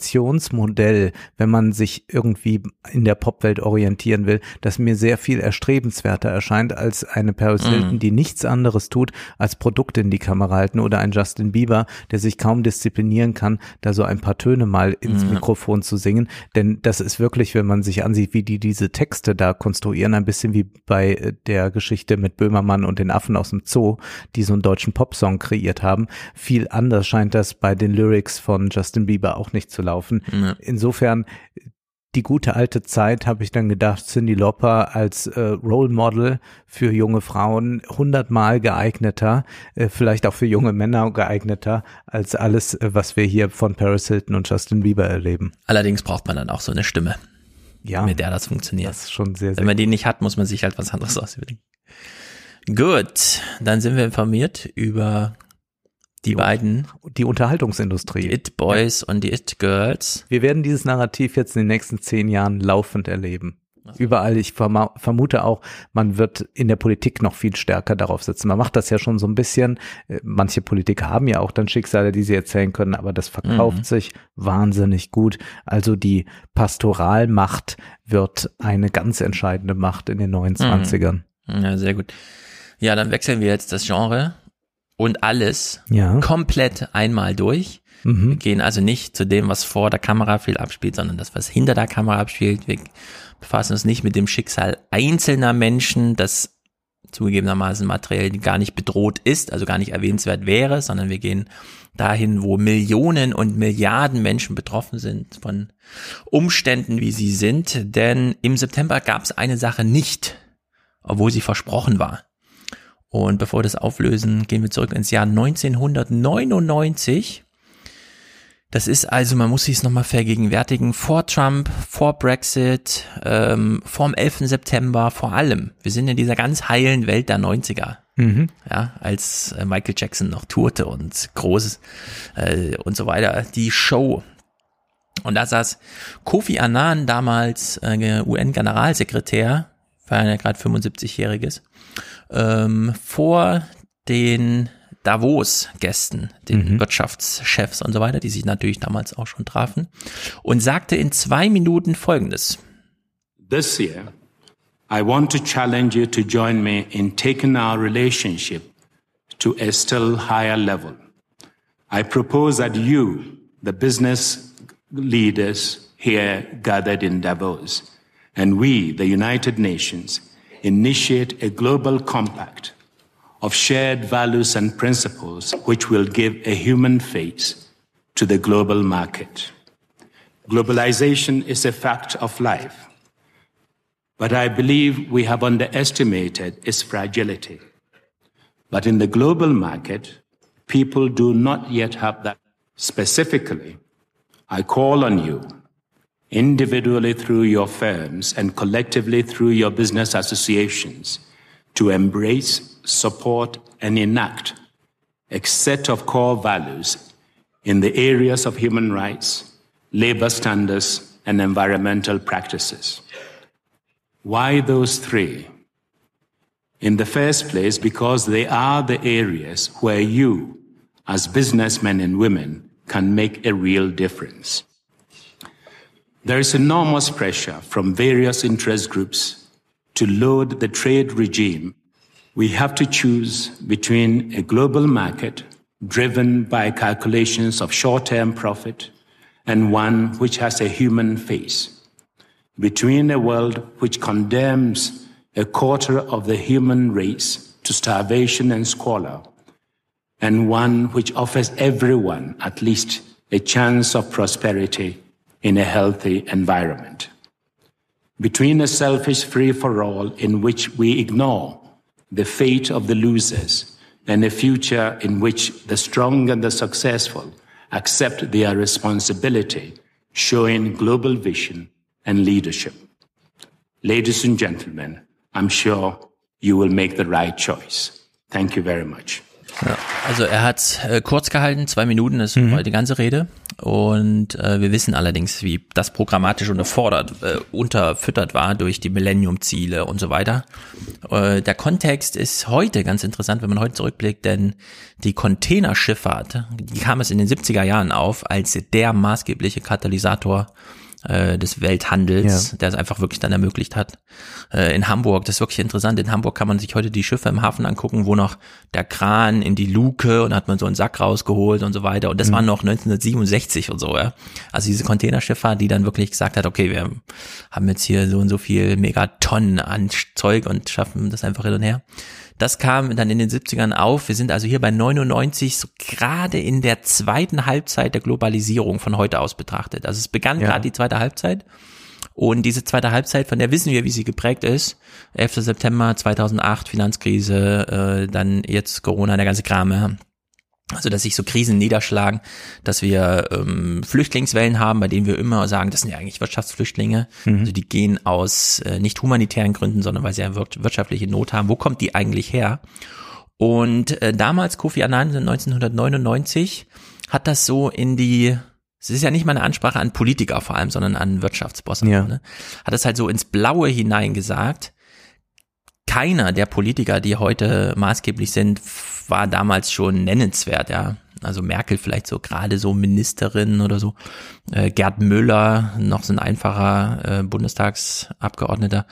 Emanzipationsmodell, wenn man sich irgendwie in der Popwelt orientieren will, das mir sehr viel erstrebenswerter erscheint als eine Paris Mhm. Hilton, die nichts anderes tut, als Produkte in die Kamera halten oder ein Justin Bieber, der sich kaum disziplinieren kann, da so ein paar Töne mal ins Mhm. Mikrofon zu singen. Denn das ist wirklich, wenn man sich ansieht, wie die diese Texte da konstruieren, ein bisschen wie bei äh, der Geschichte mit Böhmermann und den Affen aus dem Zoo, die so einen deutschen Popsong kreiert haben. Viel anders scheint das bei den Lyrics von Justin Bieber auch nicht zu laufen. Ja. Insofern die gute alte Zeit habe ich dann gedacht, Cindy Lauper als äh, Role Model für junge Frauen hundertmal geeigneter, äh, vielleicht auch für junge Männer geeigneter als alles, äh, was wir hier von Paris Hilton und Justin Bieber erleben. Allerdings braucht man dann auch so eine Stimme, Ja, mit der das funktioniert. das ist schon sehr, sehr Wenn man die nicht hat, muss man sich halt was anderes ausüben. Gut, dann sind wir informiert über die beiden die Unterhaltungsindustrie. It Boys und die It Girls. Wir werden dieses Narrativ jetzt in den nächsten zehn Jahren laufend erleben. Überall, ich vermute auch, man wird in der Politik noch viel stärker darauf setzen. Man macht das ja schon so ein bisschen. Äh, Manche Politiker haben ja auch dann Schicksale, die sie erzählen können, aber das verkauft Mhm. sich wahnsinnig gut. Also die Pastoralmacht wird eine ganz entscheidende Macht in den neuen Mhm. Zwanzigern. Ja, sehr gut. Ja, dann wechseln wir jetzt das Genre und alles Ja. komplett einmal durch. Wir Mhm. gehen also nicht zu dem, was vor der Kamera viel abspielt, sondern das, was hinter der Kamera abspielt. Wir befassen uns nicht mit dem Schicksal einzelner Menschen, das zugegebenermaßen materiell gar nicht bedroht ist, also gar nicht erwähnenswert wäre, sondern wir gehen dahin, wo Millionen und Milliarden Menschen betroffen sind von Umständen, wie sie sind. Denn im September gab es eine Sache nicht, obwohl sie versprochen war. Und bevor wir das auflösen, gehen wir zurück ins Jahr 1999. Das ist also, man muss sich es nochmal vergegenwärtigen, vor Trump, vor Brexit, ähm, vor dem 11. September, vor allem. Wir sind in dieser ganz heilen Welt der 90er. Mhm. Ja, als äh, Michael Jackson noch tourte und großes äh, und so weiter, die Show. Und da saß Kofi Annan, damals äh, UN-Generalsekretär, war ja gerade 75-jähriges, ähm, vor den Davos-Gästen, den Wirtschaftschefs und so weiter, die sich natürlich damals auch schon trafen, und sagte in zwei Minuten Folgendes. This year, I want to challenge you to join me in taking our relationship to a still higher level. I propose that you, the business leaders here gathered in Davos, and we, the United Nations, initiate a global compact of shared values and principles which will give a human face to the global market. Globalization is a fact of life, but I believe we have underestimated its fragility. But in the global market, people do not yet have that. Specifically, I call on you, individually through your firms and collectively through your business associations, to embrace, support, and enact a set of core values in the areas of human rights, labor standards, and environmental practices. Why those three? In the first place, because they are the areas where you, as businessmen and women, can make a real difference. There is enormous pressure from various interest groups to load the trade regime. We have to choose between a global market driven by calculations of short term profit and one which has a human face, between a world which condemns a quarter of the human race to starvation and squalor, and one which offers everyone at least a chance of prosperity in a healthy environment. Between a selfish free for all in which we ignore the fate of the losers and a future in which the strong and the successful accept their responsibility, showing global vision and leadership. Ladies and gentlemen, I'm sure you will make the right choice. Thank you very much. Ja, also er hat äh, kurz gehalten, zwei Minuten ist mhm. die ganze Rede. Und äh, wir wissen allerdings, wie das programmatisch unterfordert, äh, unterfüttert war durch die Millennium-Ziele und so weiter. Äh, der Kontext ist heute ganz interessant, wenn man heute zurückblickt, denn die Containerschifffahrt, die kam es in den 70er Jahren auf als der maßgebliche Katalysator äh, des Welthandels, ja. der es einfach wirklich dann ermöglicht hat. Äh, in Hamburg, das ist wirklich interessant. In Hamburg kann man sich heute die Schiffe im Hafen angucken, wo noch der Kran in die Luke und hat man so einen Sack rausgeholt und so weiter. Und das mhm. war noch 1967 und so, ja. Also diese Containerschifffahrt, die dann wirklich gesagt hat, okay, wir haben jetzt hier so und so viel Megatonnen an Zeug und schaffen das einfach hin und her. Das kam dann in den 70ern auf. Wir sind also hier bei 99, so gerade in der zweiten Halbzeit der Globalisierung von heute aus betrachtet. Also es begann ja. gerade die zweite Halbzeit. Und diese zweite Halbzeit, von der wissen wir, wie sie geprägt ist. 11. September 2008, Finanzkrise, äh, dann jetzt Corona, der ganze Kram. Also, dass sich so Krisen niederschlagen, dass wir ähm, Flüchtlingswellen haben, bei denen wir immer sagen, das sind ja eigentlich Wirtschaftsflüchtlinge. Mhm. Also die gehen aus äh, nicht humanitären Gründen, sondern weil sie ja wirtschaftliche Not haben. Wo kommt die eigentlich her? Und äh, damals, Kofi Annan 1999, hat das so in die, es ist ja nicht mal eine Ansprache an Politiker vor allem, sondern an Wirtschaftsbosse, ja. ne? hat das halt so ins Blaue hinein gesagt. Keiner der Politiker, die heute maßgeblich sind, war damals schon nennenswert, ja. Also Merkel vielleicht so gerade so Ministerin oder so. Äh, Gerd Müller, noch so ein einfacher äh, Bundestagsabgeordneter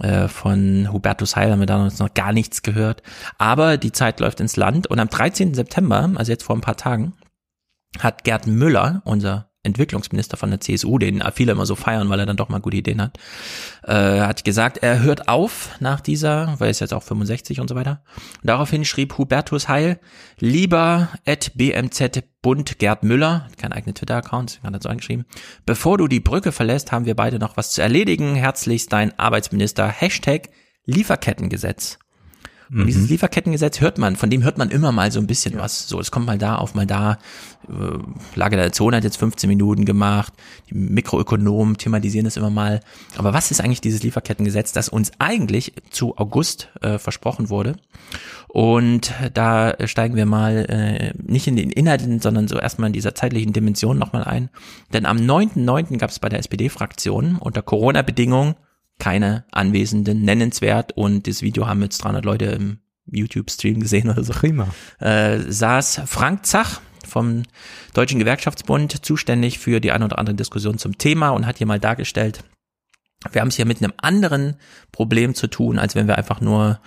äh, von Hubertus Heil, haben wir damals noch gar nichts gehört. Aber die Zeit läuft ins Land und am 13. September, also jetzt vor ein paar Tagen, hat Gerd Müller, unser Entwicklungsminister von der CSU, den viele immer so feiern, weil er dann doch mal gute Ideen hat, äh, hat gesagt, er hört auf nach dieser, weil er ist jetzt auch 65 und so weiter. Und daraufhin schrieb Hubertus Heil, lieber at BMZ Bund Gerd Müller, kein eigener Twitter-Account, hat er so eingeschrieben, bevor du die Brücke verlässt, haben wir beide noch was zu erledigen. Herzlichst dein Arbeitsminister, Hashtag Lieferkettengesetz. Und mhm. dieses Lieferkettengesetz hört man, von dem hört man immer mal so ein bisschen ja. was. So, es kommt mal da auf, mal da. Äh, Lage der Zone hat jetzt 15 Minuten gemacht. Die Mikroökonomen thematisieren das immer mal. Aber was ist eigentlich dieses Lieferkettengesetz, das uns eigentlich zu August äh, versprochen wurde? Und da steigen wir mal äh, nicht in den Inhalten, sondern so erstmal in dieser zeitlichen Dimension nochmal ein. Denn am 9.9. gab es bei der SPD-Fraktion unter Corona-Bedingungen keine Anwesenden nennenswert und das Video haben jetzt 300 Leute im YouTube-Stream gesehen oder so. Prima. Äh, saß Frank Zach vom Deutschen Gewerkschaftsbund zuständig für die ein oder andere Diskussion zum Thema und hat hier mal dargestellt, wir haben es hier mit einem anderen Problem zu tun, als wenn wir einfach nur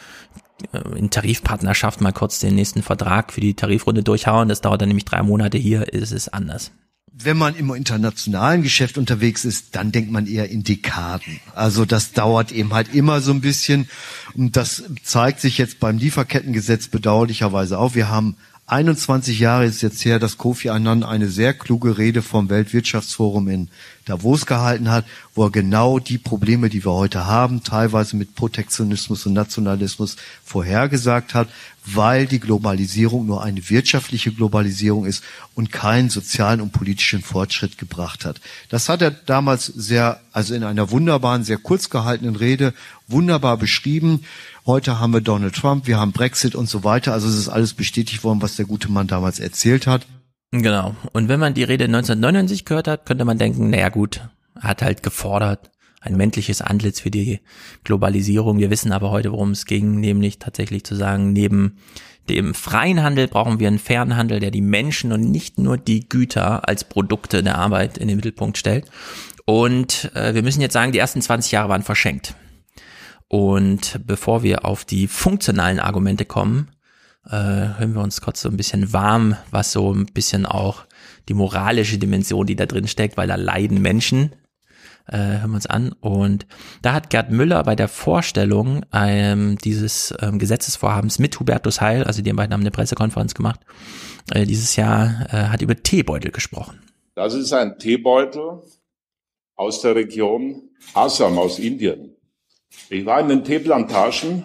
äh, in Tarifpartnerschaft mal kurz den nächsten Vertrag für die Tarifrunde durchhauen. Das dauert dann nämlich drei Monate. Hier ist es anders wenn man im internationalen Geschäft unterwegs ist, dann denkt man eher in Dekaden. Also das dauert eben halt immer so ein bisschen. Und das zeigt sich jetzt beim Lieferkettengesetz bedauerlicherweise auch. Wir haben 21 Jahre ist jetzt her, dass Kofi Annan eine sehr kluge Rede vom Weltwirtschaftsforum in Davos gehalten hat, wo er genau die Probleme, die wir heute haben, teilweise mit Protektionismus und Nationalismus vorhergesagt hat, weil die Globalisierung nur eine wirtschaftliche Globalisierung ist und keinen sozialen und politischen Fortschritt gebracht hat. Das hat er damals sehr, also in einer wunderbaren, sehr kurz gehaltenen Rede wunderbar beschrieben. Heute haben wir Donald Trump, wir haben Brexit und so weiter. Also es ist alles bestätigt worden, was der gute Mann damals erzählt hat. Genau. Und wenn man die Rede 1999 gehört hat, könnte man denken, naja gut, hat halt gefordert, ein männliches Antlitz für die Globalisierung. Wir wissen aber heute, worum es ging, nämlich tatsächlich zu sagen, neben dem freien Handel brauchen wir einen fairen Handel, der die Menschen und nicht nur die Güter als Produkte der Arbeit in den Mittelpunkt stellt. Und äh, wir müssen jetzt sagen, die ersten 20 Jahre waren verschenkt. Und bevor wir auf die funktionalen Argumente kommen, äh, hören wir uns kurz so ein bisschen warm, was so ein bisschen auch die moralische Dimension, die da drin steckt, weil da leiden Menschen. Äh, hören wir uns an. Und da hat Gerd Müller bei der Vorstellung ähm, dieses ähm, Gesetzesvorhabens mit Hubertus Heil, also die beiden haben eine Pressekonferenz gemacht, äh, dieses Jahr äh, hat über Teebeutel gesprochen. Das ist ein Teebeutel aus der Region Assam aus Indien. Ich war in den Teeplantagen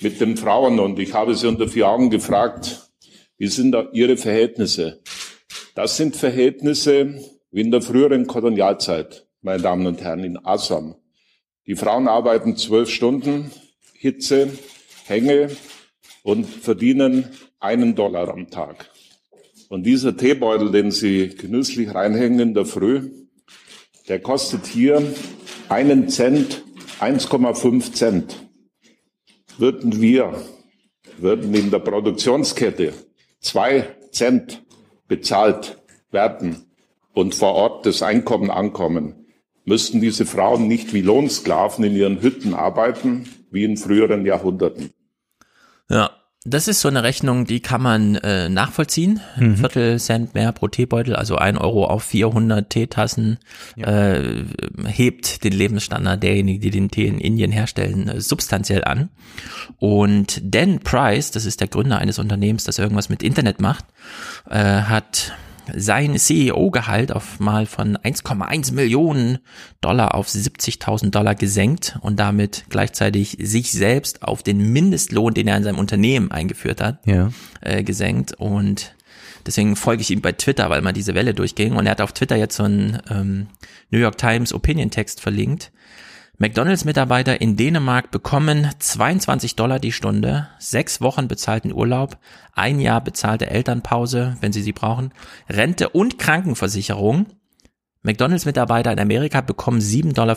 mit den Frauen und ich habe sie unter vier Augen gefragt, wie sind da ihre Verhältnisse? Das sind Verhältnisse wie in der früheren Kolonialzeit, meine Damen und Herren, in Assam. Die Frauen arbeiten zwölf Stunden, Hitze, Hänge, und verdienen einen Dollar am Tag. Und dieser Teebeutel, den Sie genüsslich reinhängen in der Früh, der kostet hier einen Cent, 1,5 Cent. Würden wir, würden in der Produktionskette zwei Cent bezahlt werden und vor Ort das Einkommen ankommen, müssten diese Frauen nicht wie Lohnsklaven in ihren Hütten arbeiten, wie in früheren Jahrhunderten. Ja, das ist so eine Rechnung, die kann man äh, nachvollziehen. Ein Mhm. Viertel Cent mehr pro Teebeutel, also ein Euro auf 400 Teetassen, äh, hebt den Lebensstandard derjenigen, die den Tee in Indien herstellen, äh, substanziell an. Und Dan Price, das ist der Gründer eines Unternehmens, das irgendwas mit Internet macht, äh, hat sein CEO-Gehalt auf mal von 1,1 Millionen Dollar auf 70.000 Dollar gesenkt und damit gleichzeitig sich selbst auf den Mindestlohn, den er in seinem Unternehmen eingeführt hat, Ja. äh, gesenkt und deswegen folge ich ihm bei Twitter, weil mal diese Welle durchging und er hat auf Twitter jetzt so einen ähm, New York Times Opinion Text verlinkt. McDonalds-Mitarbeiter in Dänemark bekommen 22 Dollar die Stunde, sechs Wochen bezahlten Urlaub, ein Jahr bezahlte Elternpause, wenn sie sie brauchen, Rente und Krankenversicherung. McDonalds-Mitarbeiter in Amerika bekommen 7,25 Dollar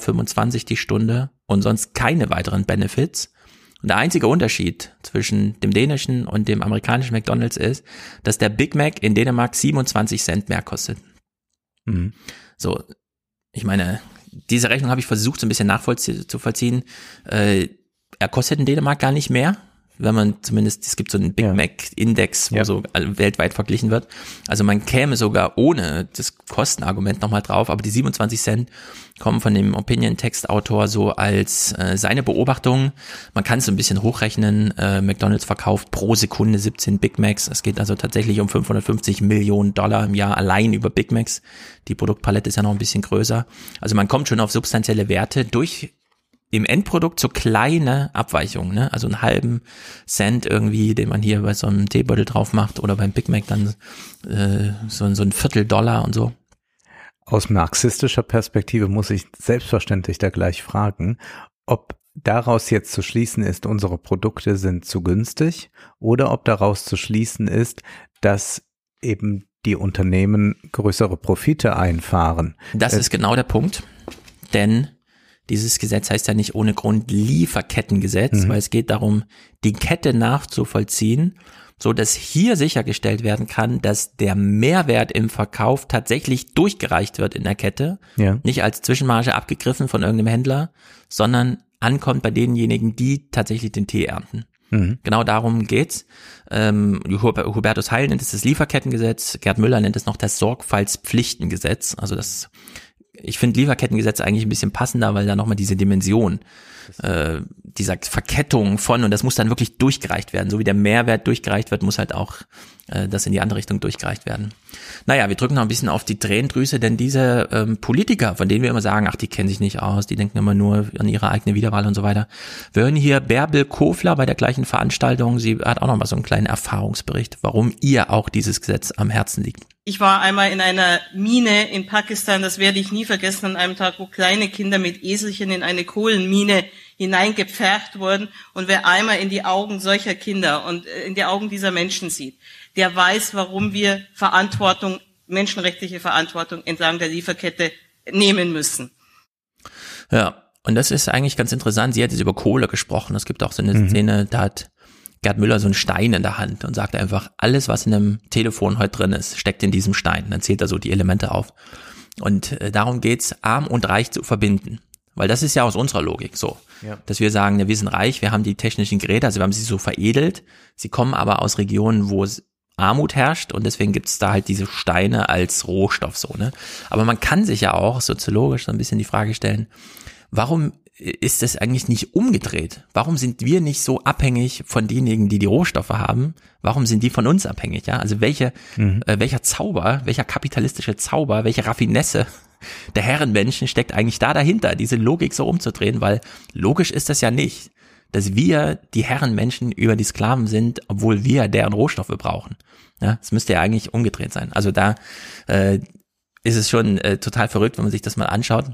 die Stunde und sonst keine weiteren Benefits. Und der einzige Unterschied zwischen dem dänischen und dem amerikanischen McDonalds ist, dass der Big Mac in Dänemark 27 Cent mehr kostet. Mhm. So, ich meine, diese Rechnung habe ich versucht, so ein bisschen nachzuvollziehen. Äh, er kostet in Dänemark gar nicht mehr, wenn man zumindest, es gibt so einen Big Mac Index, wo so weltweit verglichen wird. Also man käme sogar ohne das Kostenargument nochmal drauf, aber die 27 Cent kommen von dem Opinion-Text-Autor so als äh, seine Beobachtung. Man kann es so ein bisschen hochrechnen. Äh, McDonalds verkauft pro Sekunde 17 Big Macs. Es geht also tatsächlich um 550 Millionen Dollar im Jahr allein über Big Macs. Die Produktpalette ist ja noch ein bisschen größer. Also man kommt schon auf substanzielle Werte durch im Endprodukt so kleine Abweichungen, ne? Also einen halben Cent irgendwie, den man hier bei so einem Teebeutel drauf macht oder beim Big Mac dann äh, so, so ein Viertel Dollar und so. Aus marxistischer Perspektive muss ich selbstverständlich da gleich fragen, ob daraus jetzt zu schließen ist, unsere Produkte sind zu günstig oder ob daraus zu schließen ist, dass eben die Unternehmen größere Profite einfahren. Das Äh, ist genau der Punkt, denn dieses Gesetz heißt ja nicht ohne Grund Lieferkettengesetz, Mhm. weil es geht darum, die Kette nachzuvollziehen, so dass hier sichergestellt werden kann, dass der Mehrwert im Verkauf tatsächlich durchgereicht wird in der Kette, Ja. nicht als Zwischenmarge abgegriffen von irgendeinem Händler, sondern ankommt bei denjenigen, die tatsächlich den Tee ernten. Mhm. Genau darum geht's. Ähm, Hub- Hubertus Heil nennt es das Lieferkettengesetz, Gerd Müller nennt es noch das Sorgfaltspflichtengesetz. Also das, ich finde Lieferkettengesetz eigentlich ein bisschen passender, weil da nochmal diese Dimension äh, dieser Verkettung von, und das muss dann wirklich durchgereicht werden. So wie der Mehrwert durchgereicht wird, muss halt auch äh, das in die andere Richtung durchgereicht werden. Naja, wir drücken noch ein bisschen auf die Tränendrüse, denn diese ähm, Politiker, von denen wir immer sagen, ach, die kennen sich nicht aus, die denken immer nur an ihre eigene Wiederwahl und so weiter. Wir hören hier Bärbel Kofler bei der gleichen Veranstaltung. Sie hat auch noch mal so einen kleinen Erfahrungsbericht, warum ihr auch dieses Gesetz am Herzen liegt. Ich war einmal in einer Mine in Pakistan, das werde ich nie vergessen, an einem Tag, wo kleine Kinder mit Eselchen in eine Kohlenmine hineingepfercht wurden. Und wer einmal in die Augen solcher Kinder und äh, in die Augen dieser Menschen sieht, der weiß, warum wir Verantwortung, menschenrechtliche Verantwortung entlang der Lieferkette nehmen müssen. Ja, und das ist eigentlich ganz interessant. Sie hat jetzt über Kohle gesprochen. Es gibt auch so eine Mhm. Szene, da hat Gerd Müller so einen Stein in der Hand und sagt einfach, alles, was in einem Telefon heute drin ist, steckt in diesem Stein. Dann zählt er so die Elemente auf. Und äh, darum geht's, arm und reich zu verbinden. Weil das ist ja aus unserer Logik so. Ja. Dass wir sagen, wir sind reich, wir haben die technischen Geräte, also wir haben sie so veredelt. Sie kommen aber aus Regionen, wo es Armut herrscht und deswegen gibt's da halt diese Steine als Rohstoff so, ne? Aber man kann sich ja auch soziologisch so ein bisschen die Frage stellen, warum ist das eigentlich nicht umgedreht? Warum sind wir nicht so abhängig von denjenigen, die die Rohstoffe haben? Warum sind die von uns abhängig? Ja, also welche, Mhm. äh, welcher Zauber, welcher kapitalistische Zauber, welche Raffinesse der Herrenmenschen steckt eigentlich da dahinter, diese Logik so umzudrehen? Weil logisch ist das ja nicht, dass wir die Herrenmenschen über die Sklaven sind, obwohl wir deren Rohstoffe brauchen. Ja, es müsste ja eigentlich umgedreht sein. Also da äh, ist es schon äh, total verrückt, wenn man sich das mal anschaut.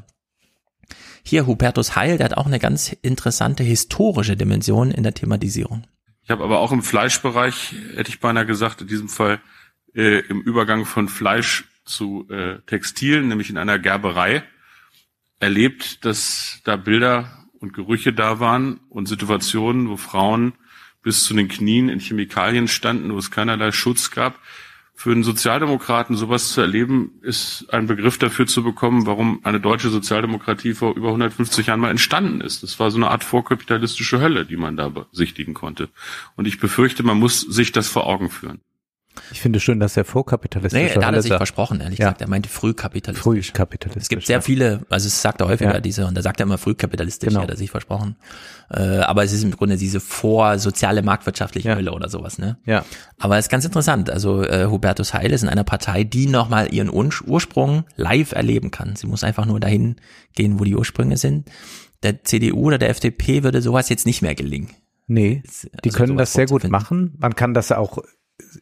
Hier Hubertus Heil, der hat auch eine ganz interessante historische Dimension in der Thematisierung. Ich habe aber auch im Fleischbereich, hätte ich beinahe gesagt, in diesem Fall äh, im Übergang von Fleisch zu äh, Textilien, nämlich in einer Gerberei, erlebt, dass da Bilder und Gerüche da waren und Situationen, wo Frauen bis zu den Knien in Chemikalien standen, wo es keinerlei Schutz gab. Für einen Sozialdemokraten sowas zu erleben, ist ein Begriff dafür zu bekommen, warum eine deutsche Sozialdemokratie vor über 150 Jahren mal entstanden ist. Das war so eine Art vorkapitalistische Hölle, die man da besichtigen konnte. Und ich befürchte, man muss sich das vor Augen führen. Ich finde schön, dass er vorkapitalistisch Nee, da hat er sich versprochen, ehrlich Ja. gesagt. Er meinte frühkapitalistisch. Frühkapitalistisch. Es gibt sehr viele, also es sagt er häufiger, Ja. diese, und da sagt er immer frühkapitalistisch, Genau. hat er sich versprochen. Äh, aber es ist im Grunde diese vorsoziale marktwirtschaftliche Hölle oder sowas, ne? Ja. Aber es ist ganz interessant. Also äh, Hubertus Heil ist in einer Partei, die nochmal ihren Ur Ursprung live erleben kann. Sie muss einfach nur dahin gehen, wo die Ursprünge sind. Der CDU oder der FDP würde sowas jetzt nicht mehr gelingen. Nee, die also können das sehr gut machen. Man kann das auch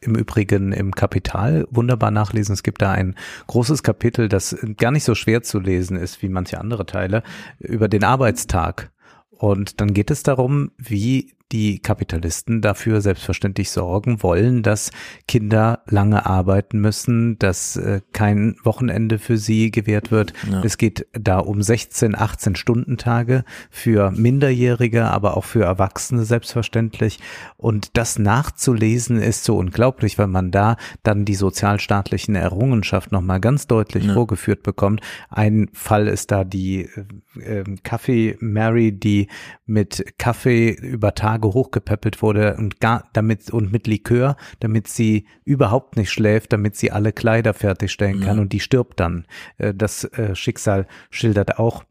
im Übrigen im Kapital wunderbar nachlesen. Es gibt da ein großes Kapitel, das gar nicht so schwer zu lesen ist wie manche andere Teile, über den Arbeitstag. Und dann geht es darum, wie die Kapitalisten dafür selbstverständlich sorgen wollen, dass Kinder lange arbeiten müssen, dass äh, kein Wochenende für sie gewährt wird. Ja. Es geht da um 16, 18 Stundentage für Minderjährige, aber auch für Erwachsene selbstverständlich. Und das nachzulesen ist so unglaublich, weil man da dann die sozialstaatlichen Errungenschaften nochmal ganz deutlich vorgeführt bekommt. Ein Fall ist da die äh, Kaffee Mary, die mit Kaffee über Tage hochgepäppelt wurde und gar damit und mit Likör, damit sie überhaupt nicht schläft, damit sie alle Kleider fertigstellen kann Ja. und die stirbt dann. Äh, Das äh, Schicksal schildert auch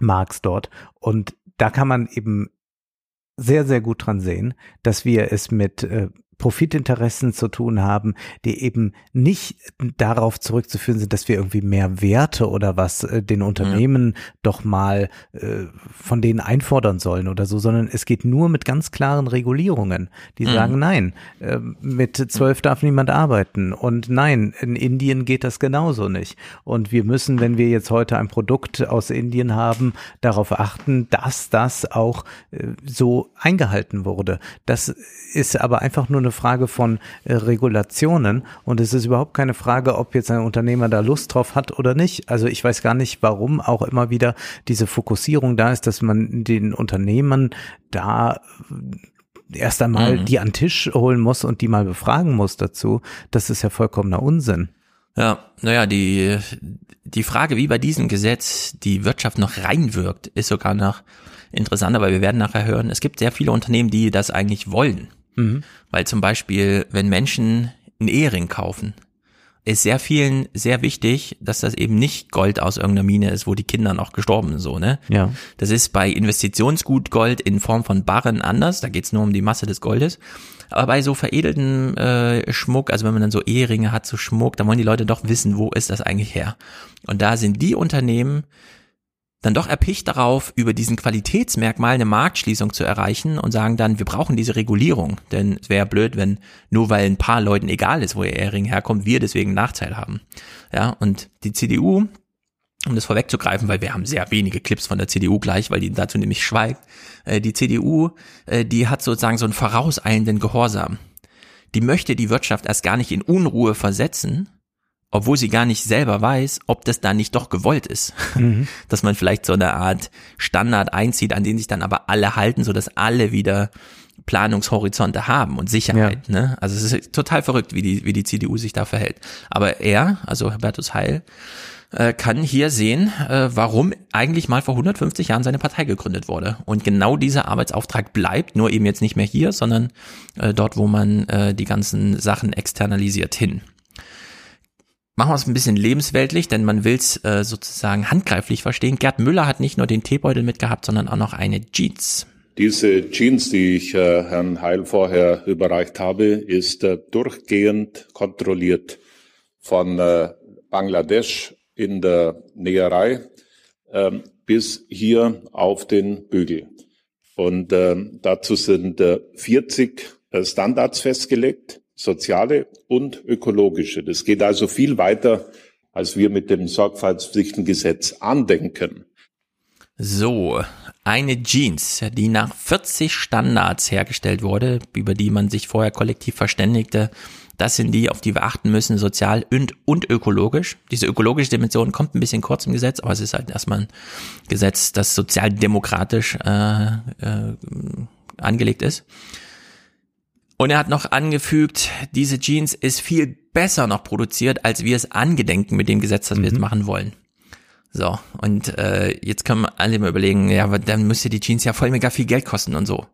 Marx dort. Und da kann man eben sehr, sehr gut dran sehen, dass wir es mit äh, Profitinteressen zu tun haben, die eben nicht darauf zurückzuführen sind, dass wir irgendwie mehr Werte oder was äh, den Unternehmen doch mal äh, von denen einfordern sollen oder so, sondern es geht nur mit ganz klaren Regulierungen, die Mhm. sagen, nein, äh, mit zwölf darf niemand arbeiten und nein, in Indien geht das genauso nicht. Und wir müssen, wenn wir jetzt heute ein Produkt aus Indien haben, darauf achten, dass das auch äh, so eingehalten wurde. Das ist aber einfach nur eine Frage von äh, Regulationen und es ist überhaupt keine Frage, ob jetzt ein Unternehmer da Lust drauf hat oder nicht. Also ich weiß gar nicht, warum auch immer wieder diese Fokussierung da ist, dass man den Unternehmen da äh, erst einmal Mhm. die an den Tisch holen muss und die mal befragen muss dazu. Das ist ja vollkommener Unsinn. Ja, naja, die, die Frage, wie bei diesem Gesetz die Wirtschaft noch reinwirkt, ist sogar noch interessanter, weil wir werden nachher hören, es gibt sehr viele Unternehmen, die das eigentlich wollen. Mhm. Weil zum Beispiel, wenn Menschen einen Ehering kaufen, ist sehr vielen sehr wichtig, dass das eben nicht Gold aus irgendeiner Mine ist, wo die Kinder noch gestorben sind, so, ne? Ja. Das ist bei Investitionsgut Gold in Form von Barren anders, da geht's nur um die Masse des Goldes. Aber bei so veredelten äh, Schmuck, also wenn man dann so Eheringe hat, so Schmuck, da wollen die Leute doch wissen, wo ist das eigentlich her? Und da sind die Unternehmen dann doch erpicht darauf, über diesen Qualitätsmerkmal eine Marktschließung zu erreichen und sagen dann, wir brauchen diese Regulierung. Denn es wäre blöd, wenn nur weil ein paar Leuten egal ist, wo ihr Ehering herkommt, wir deswegen einen Nachteil haben. Ja, und die CDU, um das vorwegzugreifen, weil wir haben sehr wenige Clips von der CDU gleich, weil die dazu nämlich schweigt. Äh, die CDU, äh, die hat sozusagen so einen vorauseilenden Gehorsam. Die möchte die Wirtschaft erst gar nicht in Unruhe versetzen, obwohl sie gar nicht selber weiß, ob das da nicht doch gewollt ist. Mhm. Dass man vielleicht so eine Art Standard einzieht, an den sich dann aber alle halten, so dass alle wieder Planungshorizonte haben und Sicherheit. Ne? Also es ist total verrückt, wie die, wie die CDU sich da verhält. Aber er, also Hubertus Heil, äh, kann hier sehen, äh, warum eigentlich mal vor 150 Jahren seine Partei gegründet wurde. Und genau dieser Arbeitsauftrag bleibt, nur eben jetzt nicht mehr hier, sondern äh, dort, wo man äh, die ganzen Sachen externalisiert hin. Machen wir es ein bisschen lebensweltlich, denn man will es äh, sozusagen handgreiflich verstehen. Gerd Müller hat nicht nur den Teebeutel mitgehabt, sondern auch noch eine Jeans. Diese Jeans, die ich äh, Herrn Heil vorher überreicht habe, ist äh, durchgehend kontrolliert von äh, Bangladesch in der Näherei ähm, bis hier auf den Bügel. Und ähm, dazu sind äh, 40 äh, Standards festgelegt, soziale und ökologische. Das geht also viel weiter, als wir mit dem Sorgfaltspflichtengesetz andenken. So, eine Jeans, die nach 40 Standards hergestellt wurde, über die man sich vorher kollektiv verständigte, das sind die, auf die wir achten müssen, sozial und, und ökologisch. Diese ökologische Dimension kommt ein bisschen kurz im Gesetz, aber es ist halt erstmal ein Gesetz, das sozialdemokratisch äh, äh, angelegt ist. Und er hat noch angefügt, diese Jeans ist viel besser noch produziert, als wir es angedenken mit dem Gesetz, das wir jetzt machen wollen. So, und äh, jetzt können wir alle mal überlegen, ja, aber dann müsste die Jeans ja voll mega viel Geld kosten und so.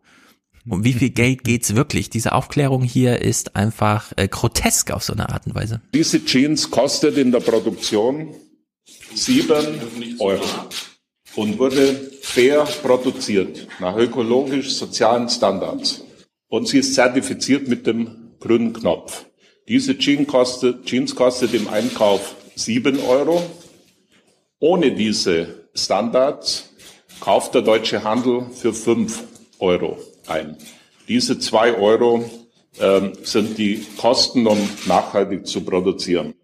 Um wie viel Geld geht's wirklich? Diese Aufklärung hier ist einfach äh, grotesk auf so eine Art und Weise. Diese Jeans kostet in der Produktion sieben Euro und wurde fair produziert nach ökologisch-sozialen Standards. Und sie ist zertifiziert mit dem grünen Knopf. Diese Jeans kostet, Jeans kostet im Einkauf sieben Euro. Ohne diese Standards kauft der deutsche Handel für fünf Euro ein. Diese zwei Euro ähm, sind die Kosten, um nachhaltig zu produzieren.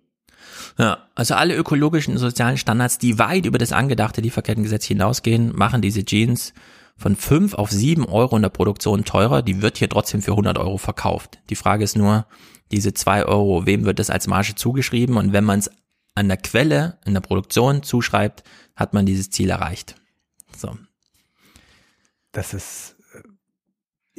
Ja, also alle ökologischen und sozialen Standards, die weit über das angedachte Lieferkettengesetz hinausgehen, machen diese Jeans von fünf auf sieben Euro in der Produktion teurer. Die wird hier trotzdem für 100 Euro verkauft. Die Frage ist nur, diese zwei Euro, wem wird das als Marge zugeschrieben? Und wenn man es an der Quelle in der Produktion zuschreibt, hat man dieses Ziel erreicht. So. Das ist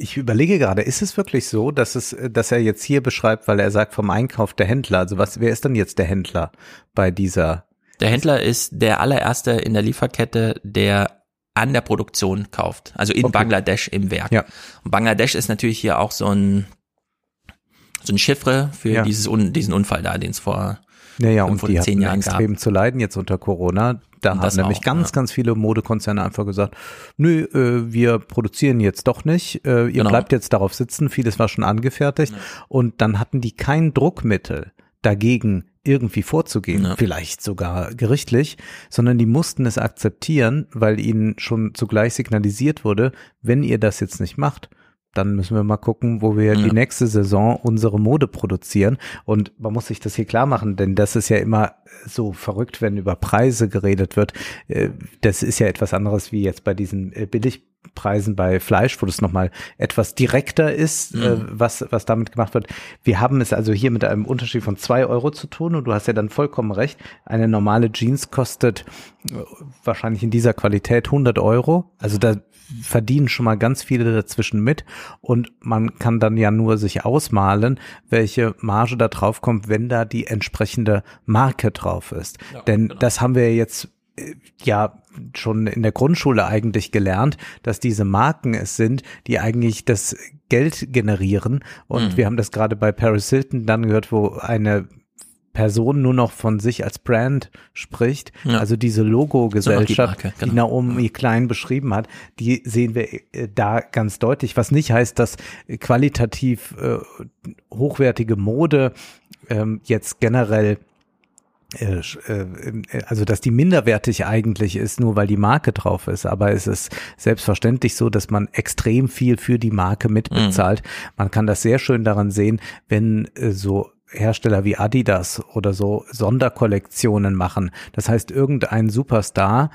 ich überlege gerade, ist es wirklich so, dass es, dass er jetzt hier beschreibt, weil er sagt vom Einkauf der Händler. Also was, wer ist denn jetzt der Händler bei dieser? Der Händler ist der allererste in der Lieferkette, der an der Produktion kauft. Also in Okay. Bangladesch im Werk. Ja. Und Bangladesch ist natürlich hier auch so ein, so ein Chiffre für Ja. dieses Un, diesen Unfall da, den es vor Naja, fünf und oder die zehn hatten Jahren gab. extrem zu leiden jetzt unter Corona. Da Und haben nämlich auch, ganz, ja. ganz viele Modekonzerne einfach gesagt, nö, äh, wir produzieren jetzt doch nicht, äh, ihr Genau. bleibt jetzt darauf sitzen, vieles war schon angefertigt. Und dann hatten die kein Druckmittel dagegen irgendwie vorzugehen, Ja. vielleicht sogar gerichtlich, sondern die mussten es akzeptieren, weil ihnen schon zugleich signalisiert wurde, wenn ihr das jetzt nicht macht, dann müssen wir mal gucken, wo wir Ja. die nächste Saison unsere Mode produzieren. Und man muss sich das hier klar machen, denn das ist ja immer so verrückt, wenn über Preise geredet wird. Äh, Das ist ja etwas anderes wie jetzt bei diesen äh, Billigpreisen bei Fleisch, wo das nochmal etwas direkter ist, Mhm. äh, was, was damit gemacht wird. Wir haben es also hier mit einem Unterschied von zwei Euro zu tun und du hast ja dann vollkommen recht. Eine normale Jeans kostet äh, wahrscheinlich in dieser Qualität 100 Euro. Also da verdienen schon mal ganz viele dazwischen mit und man kann dann ja nur sich ausmalen, welche Marge da drauf kommt, wenn da die entsprechende Marke drauf ist. Denn das haben wir jetzt äh, ja schon in der Grundschule eigentlich gelernt, dass diese Marken es sind, die eigentlich das Geld generieren. Und Mhm. wir haben das gerade bei Paris Hilton dann gehört, wo eine Person nur noch von sich als Brand spricht. Ja. Also diese die Logo-Gesellschaft, die genau. Naomi Klein beschrieben hat, die sehen wir äh, da ganz deutlich. Was nicht heißt, dass äh, qualitativ äh, hochwertige Mode ähm, jetzt generell äh, sch- äh, äh, also dass die minderwertig eigentlich ist, nur weil die Marke drauf ist. Aber es ist selbstverständlich so, dass man extrem viel für die Marke mitbezahlt. Man kann das sehr schön daran sehen, wenn äh, so Hersteller wie Adidas oder so Sonderkollektionen machen. Das heißt, irgendein Superstar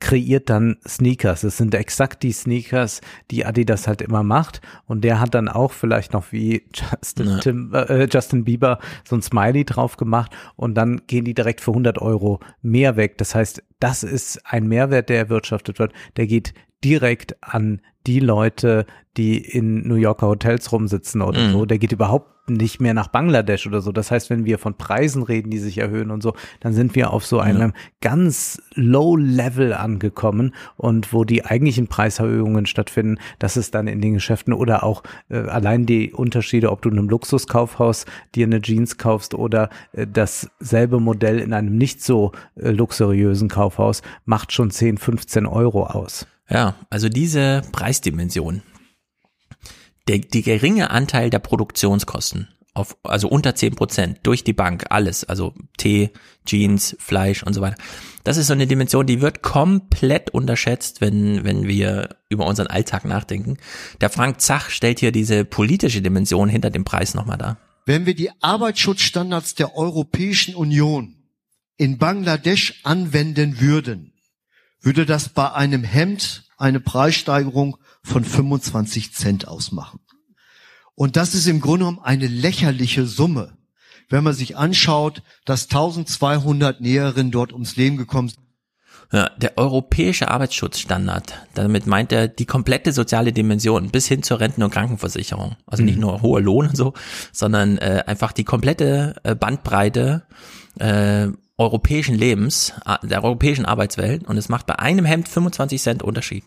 kreiert dann Sneakers. Es sind exakt die Sneakers, die Adidas halt immer macht. Und der hat dann auch vielleicht noch wie Justin, Ja. Tim, äh, Justin Bieber so ein Smiley drauf gemacht. Und dann gehen die direkt für 100 Euro mehr weg. Das heißt, das ist ein Mehrwert, der erwirtschaftet wird. Der geht direkt an die Leute, die in New Yorker Hotels rumsitzen oder Mhm. so. Der geht überhaupt nicht mehr nach Bangladesch oder so. Das heißt, wenn wir von Preisen reden, die sich erhöhen und so, dann sind wir auf so einem ganz low Level angekommen und wo die eigentlichen Preiserhöhungen stattfinden, das ist dann in den Geschäften oder auch äh, allein die Unterschiede, ob du in einem Luxuskaufhaus dir eine Jeans kaufst oder äh, dasselbe Modell in einem nicht so äh, luxuriösen Kaufhaus, macht schon 10, 15 Euro aus. Ja, also diese Preisdimension, der, die geringe Anteil der Produktionskosten, auf, also unter 10 Prozent durch die Bank, alles, also Tee, Jeans, Fleisch und so weiter. Das ist so eine Dimension, die wird komplett unterschätzt, wenn, wenn wir über unseren Alltag nachdenken. Der Frank Zach stellt hier diese politische Dimension hinter dem Preis nochmal dar. Wenn wir die Arbeitsschutzstandards der Europäischen Union in Bangladesch anwenden würden, würde das bei einem Hemd eine Preissteigerung von 25 Cent ausmachen. Und das ist im Grunde genommen eine lächerliche Summe, wenn man sich anschaut, dass 1200 Näherinnen dort ums Leben gekommen sind. Ja, der europäische Arbeitsschutzstandard, damit meint er die komplette soziale Dimension bis hin zur Renten- und Krankenversicherung. Also nicht Mhm. nur hoher Lohn und so, sondern äh, einfach die komplette äh, Bandbreite äh, europäischen Lebens, äh, der europäischen Arbeitswelt und es macht bei einem Hemd 25 Cent Unterschied.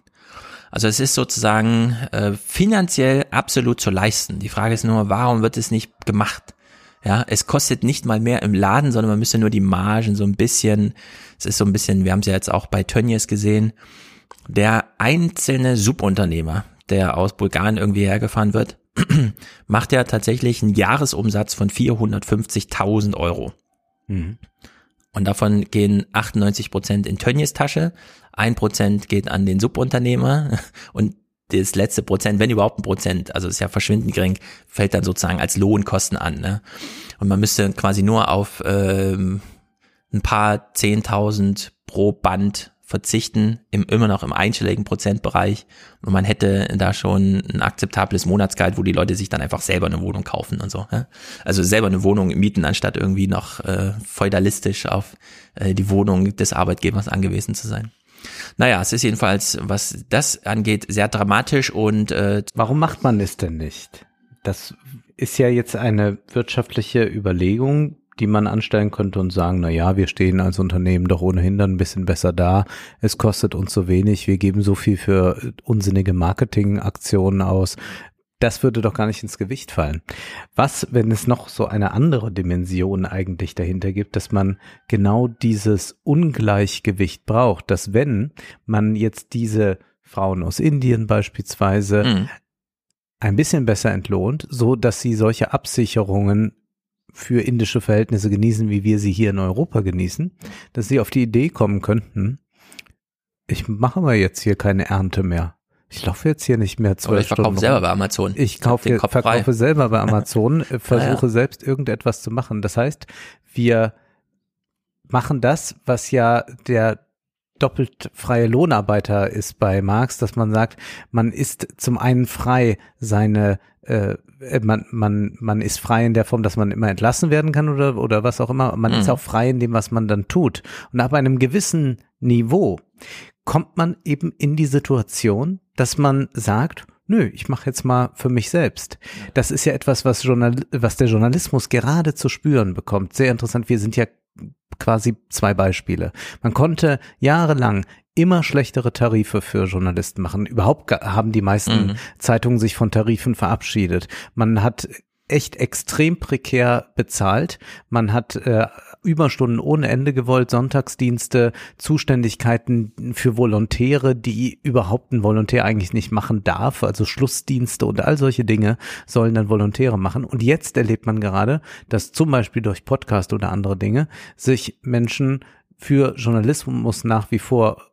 Also es ist sozusagen äh, finanziell absolut zu leisten. Die Frage ist nur, warum wird es nicht gemacht? Ja, es kostet nicht mal mehr im Laden, sondern man müsste nur die Margen so ein bisschen, es ist so ein bisschen, wir haben es ja jetzt auch bei Tönnies gesehen, der einzelne Subunternehmer, der aus Bulgarien irgendwie hergefahren wird, macht ja tatsächlich einen Jahresumsatz von 450.000 Euro. Mhm. Und davon gehen 98 Prozent in Tönnies Tasche, ein Prozent geht an den Subunternehmer und das letzte Prozent, wenn überhaupt ein Prozent, also ist ja verschwindend gering, fällt dann sozusagen als Lohnkosten an. Ne? Und man müsste quasi nur auf ähm, ein paar Zehntausend pro Band verzichten, im, immer noch im einstelligen Prozentbereich. Und man hätte da schon ein akzeptables Monatsgehalt, wo die Leute sich dann einfach selber eine Wohnung kaufen und so. Ja? Also selber eine Wohnung mieten, anstatt irgendwie noch äh, feudalistisch auf äh, die Wohnung des Arbeitgebers angewiesen zu sein. Naja, es ist jedenfalls, was das angeht, sehr dramatisch und äh, Warum macht man es denn nicht? Das ist ja jetzt eine wirtschaftliche Überlegung, die man anstellen könnte und sagen, na ja, wir stehen als Unternehmen doch ohnehin dann ein bisschen besser da. Es kostet uns so wenig. Wir geben so viel für unsinnige Marketingaktionen aus. Das würde doch gar nicht ins Gewicht fallen. Was, wenn es noch so eine andere Dimension eigentlich dahinter gibt, dass man genau dieses Ungleichgewicht braucht, dass wenn man jetzt diese Frauen aus Indien beispielsweise Mhm. ein bisschen besser entlohnt, so dass sie solche Absicherungen für indische Verhältnisse genießen, wie wir sie hier in Europa genießen, dass sie auf die Idee kommen könnten, ich mache aber jetzt hier keine Ernte mehr. Ich laufe jetzt hier nicht mehr zwölf Oder ich verkaufe Stunden selber bei Amazon. Ich kaufe, frei. verkaufe selber bei Amazon, versuche ja. selbst irgendetwas zu machen. Das heißt, wir machen das, was ja der doppelt freie Lohnarbeiter ist bei Marx, dass man sagt, man ist zum einen frei, seine äh, man, man, man ist frei in der Form, dass man immer entlassen werden kann oder, oder was auch immer. Man ist Mhm. auch frei in dem, was man dann tut. Und ab einem gewissen Niveau kommt man eben in die Situation, dass man sagt, nö, ich mache jetzt mal für mich selbst. Das ist ja etwas, was, Journal was der Journalismus gerade zu spüren bekommt. Sehr interessant. Wir sind ja quasi zwei Beispiele. Man konnte jahrelang immer schlechtere Tarife für Journalisten machen. Überhaupt haben die meisten Mhm. Zeitungen sich von Tarifen verabschiedet. Man hat echt extrem prekär bezahlt. Man hat äh, Überstunden ohne Ende gewollt, Sonntagsdienste, Zuständigkeiten für Volontäre, die überhaupt ein Volontär eigentlich nicht machen darf, also Schlussdienste und all solche Dinge sollen dann Volontäre machen. Und jetzt erlebt man gerade, dass zum Beispiel durch Podcast oder andere Dinge sich Menschen für Journalismus nach wie vor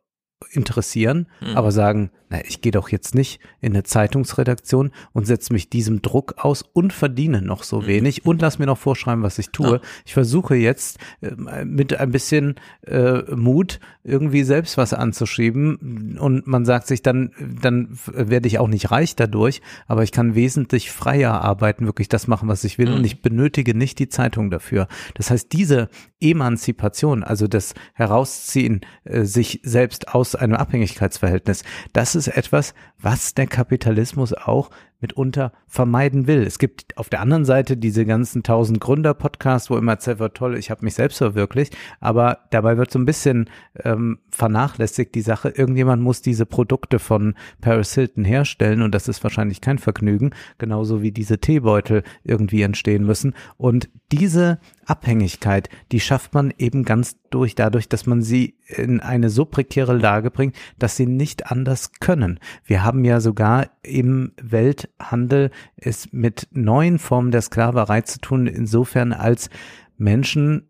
interessieren, Mhm. aber sagen, na, ich gehe doch jetzt nicht in eine Zeitungsredaktion und setze mich diesem Druck aus und verdiene noch so wenig und lass mir noch vorschreiben, was ich tue. Ja. Ich versuche jetzt äh, mit ein bisschen äh, Mut irgendwie selbst was anzuschieben und man sagt sich dann, dann werde ich auch nicht reich dadurch, aber ich kann wesentlich freier arbeiten, wirklich das machen, was ich will und ich benötige nicht die Zeitung dafür. Das heißt, diese Emanzipation, also das Herausziehen äh, sich selbst aus einem Abhängigkeitsverhältnis, das ist etwas, was der Kapitalismus auch mitunter vermeiden will. Es gibt auf der anderen Seite diese ganzen tausend Gründer-Podcasts, wo immer wird, toll, ich habe mich selbst verwirklicht, aber dabei wird so ein bisschen ähm, vernachlässigt die Sache, irgendjemand muss diese Produkte von Paris Hilton herstellen und das ist wahrscheinlich kein Vergnügen, genauso wie diese Teebeutel irgendwie entstehen müssen und diese Abhängigkeit, die schafft man eben ganz durch dadurch, dass man sie in eine so prekäre Lage bringt, dass sie nicht anders können. Wir haben ja sogar im Welthandel es mit neuen Formen der Sklaverei zu tun, insofern als Menschen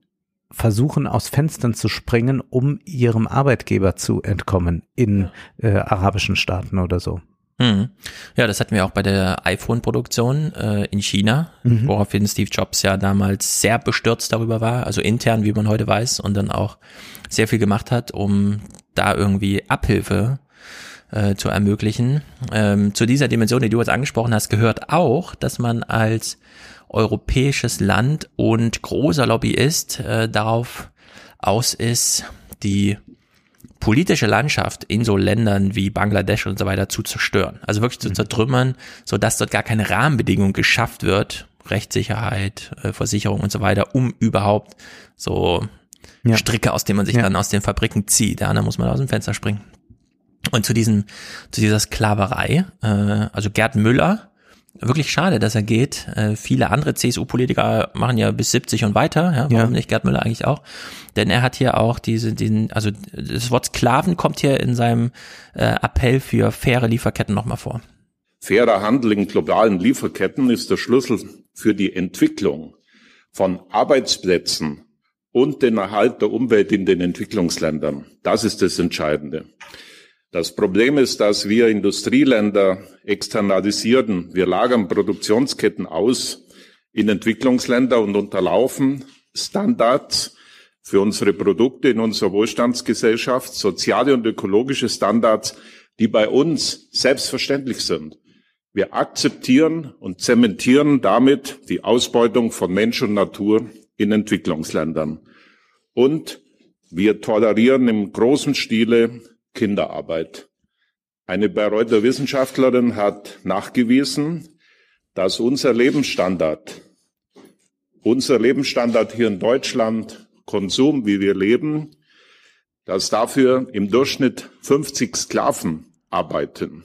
versuchen aus Fenstern zu springen, um ihrem Arbeitgeber zu entkommen in äh, arabischen Staaten oder so. Mhm. Ja, das hatten wir auch bei der iPhone-Produktion äh, in China, Mhm. woraufhin Steve Jobs ja damals sehr bestürzt darüber war, also intern, wie man heute weiß, und dann auch sehr viel gemacht hat, um da irgendwie Abhilfe äh, zu ermöglichen. Ähm, zu dieser Dimension, die du jetzt angesprochen hast, gehört auch, dass man als europäisches Land und großer Lobbyist äh, darauf aus ist, die politische Landschaft in so Ländern wie Bangladesch und so weiter zu zerstören. Also wirklich zu zertrümmern, so dass dort gar keine Rahmenbedingung geschafft wird, Rechtssicherheit, äh, Versicherung und so weiter, um überhaupt so Ja. Stricke, aus denen man sich Ja. dann aus den Fabriken zieht. Ja, da muss man aus dem Fenster springen. Und zu diesem, zu dieser Sklaverei, äh, also Gerd Müller, wirklich schade, dass er geht. Äh, viele andere CSU-Politiker machen ja bis 70 und weiter, ja, warum Ja. nicht Gerd Müller eigentlich auch? Denn er hat hier auch diese, den, also das Wort Sklaven kommt hier in seinem äh, Appell für faire Lieferketten nochmal vor. Fairer Handel in globalen Lieferketten ist der Schlüssel für die Entwicklung von Arbeitsplätzen und den Erhalt der Umwelt in den Entwicklungsländern. Das ist das Entscheidende. Das Problem ist, dass wir Industrieländer externalisieren. Wir lagern Produktionsketten aus in Entwicklungsländer und unterlaufen Standards für unsere Produkte in unserer Wohlstandsgesellschaft, soziale und ökologische Standards, die bei uns selbstverständlich sind. Wir akzeptieren und zementieren damit die Ausbeutung von Mensch und Natur in Entwicklungsländern. Und wir tolerieren im großen Stile Kinderarbeit. Eine Bayreuther Wissenschaftlerin hat nachgewiesen, dass unser Lebensstandard, unser Lebensstandard hier in Deutschland, Konsum, wie wir leben, dass dafür im Durchschnitt 50 Sklaven arbeiten.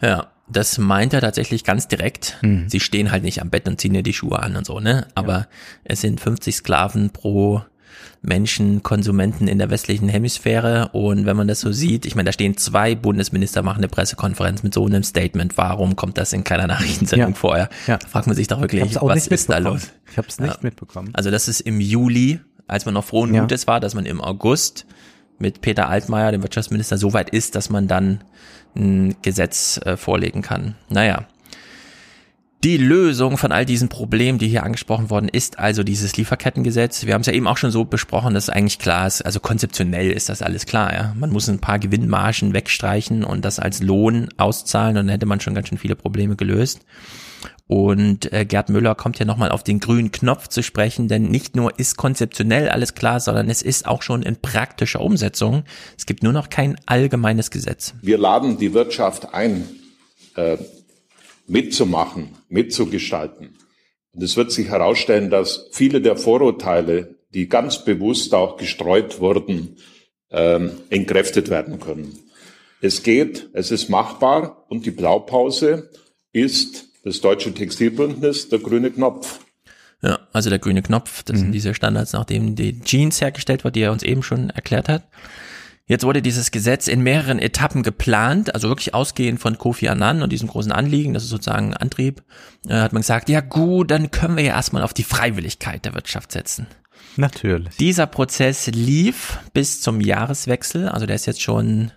Ja, das meint er tatsächlich ganz direkt. Mhm. Sie stehen halt nicht am Bett und ziehen dir die Schuhe an und so, ne? Aber es sind 50 Sklaven pro Menschen, Konsumenten in der westlichen Hemisphäre. Und wenn man das so sieht, ich meine, da stehen zwei Bundesminister, machen eine Pressekonferenz mit so einem Statement. Warum kommt das in keiner Nachrichtensendung Ja. vorher? Ja. Da fragt man sich doch wirklich, was ist da los? Ich habe es nicht mitbekommen. Also das ist im Juli, als man noch frohen Ja. Mutes war, dass man im August mit Peter Altmaier, dem Wirtschaftsminister, so weit ist, dass man dann ein Gesetz äh, vorlegen kann. Naja. Die Lösung von all diesen Problemen, die hier angesprochen worden ist, also dieses Lieferkettengesetz. Wir haben es ja eben auch schon so besprochen, dass eigentlich klar ist, also konzeptionell ist das alles klar, ja. Man muss ein paar Gewinnmargen wegstreichen und das als Lohn auszahlen und dann hätte man schon ganz schön viele Probleme gelöst. Und äh, Gerd Müller kommt ja nochmal auf den grünen Knopf zu sprechen, denn nicht nur ist konzeptionell alles klar, sondern es ist auch schon in praktischer Umsetzung. Es gibt nur noch kein allgemeines Gesetz. Wir laden die Wirtschaft ein, äh, mitzumachen, mitzugestalten. Und es wird sich herausstellen, dass viele der Vorurteile, die ganz bewusst auch gestreut wurden, ähm, entkräftet werden können. Es geht, es ist machbar und die Blaupause ist das Deutsche Textilbündnis, der grüne Knopf. Ja, also der grüne Knopf, das sind diese Standards, nach denen die Jeans hergestellt wird, die er uns eben schon erklärt hat. Jetzt wurde dieses Gesetz in mehreren Etappen geplant, also wirklich ausgehend von Kofi Annan und diesem großen Anliegen, das ist sozusagen ein Antrieb, äh, hat man gesagt, ja gut, dann können wir ja erstmal auf die Freiwilligkeit der Wirtschaft setzen. Natürlich. Dieser Prozess lief bis zum Jahreswechsel, also der ist jetzt schon,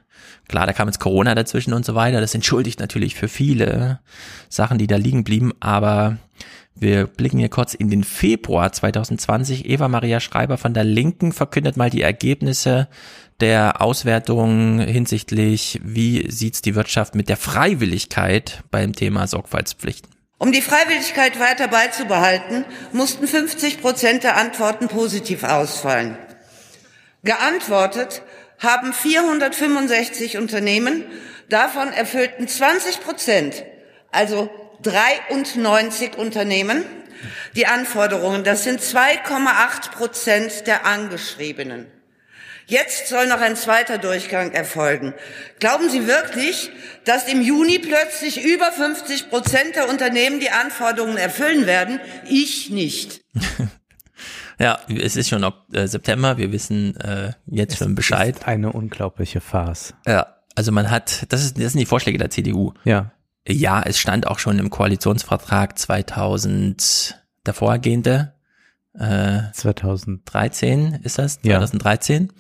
klar, da kam jetzt Corona dazwischen und so weiter, das entschuldigt natürlich für viele Sachen, die da liegen blieben, aber wir blicken hier kurz in den Februar 2020. Eva Maria Schreiber von der Linken verkündet mal die Ergebnisse der Auswertung hinsichtlich, wie sieht's die Wirtschaft mit der Freiwilligkeit beim Thema Sorgfaltspflichten. Um die Freiwilligkeit weiter beizubehalten, mussten 50 Prozent der Antworten positiv ausfallen. Geantwortet haben 465 Unternehmen, davon erfüllten 20 Prozent, also 93 Unternehmen, die Anforderungen. Das sind 2,8 Prozent der Angeschriebenen. Jetzt soll noch ein zweiter Durchgang erfolgen. Glauben Sie wirklich, dass im Juni plötzlich über 50 Prozent der Unternehmen die Anforderungen erfüllen werden? Ich nicht. Ja, es ist schon Ok- äh, September, wir wissen äh, jetzt schon Bescheid. Ist eine unglaubliche Farce. Ja, also man hat, das, ist, das sind die Vorschläge der CDU. Ja. Ja, es stand auch schon im Koalitionsvertrag 2000 der vorgehende. Äh, 2013 13 ist das? Ja. 2013.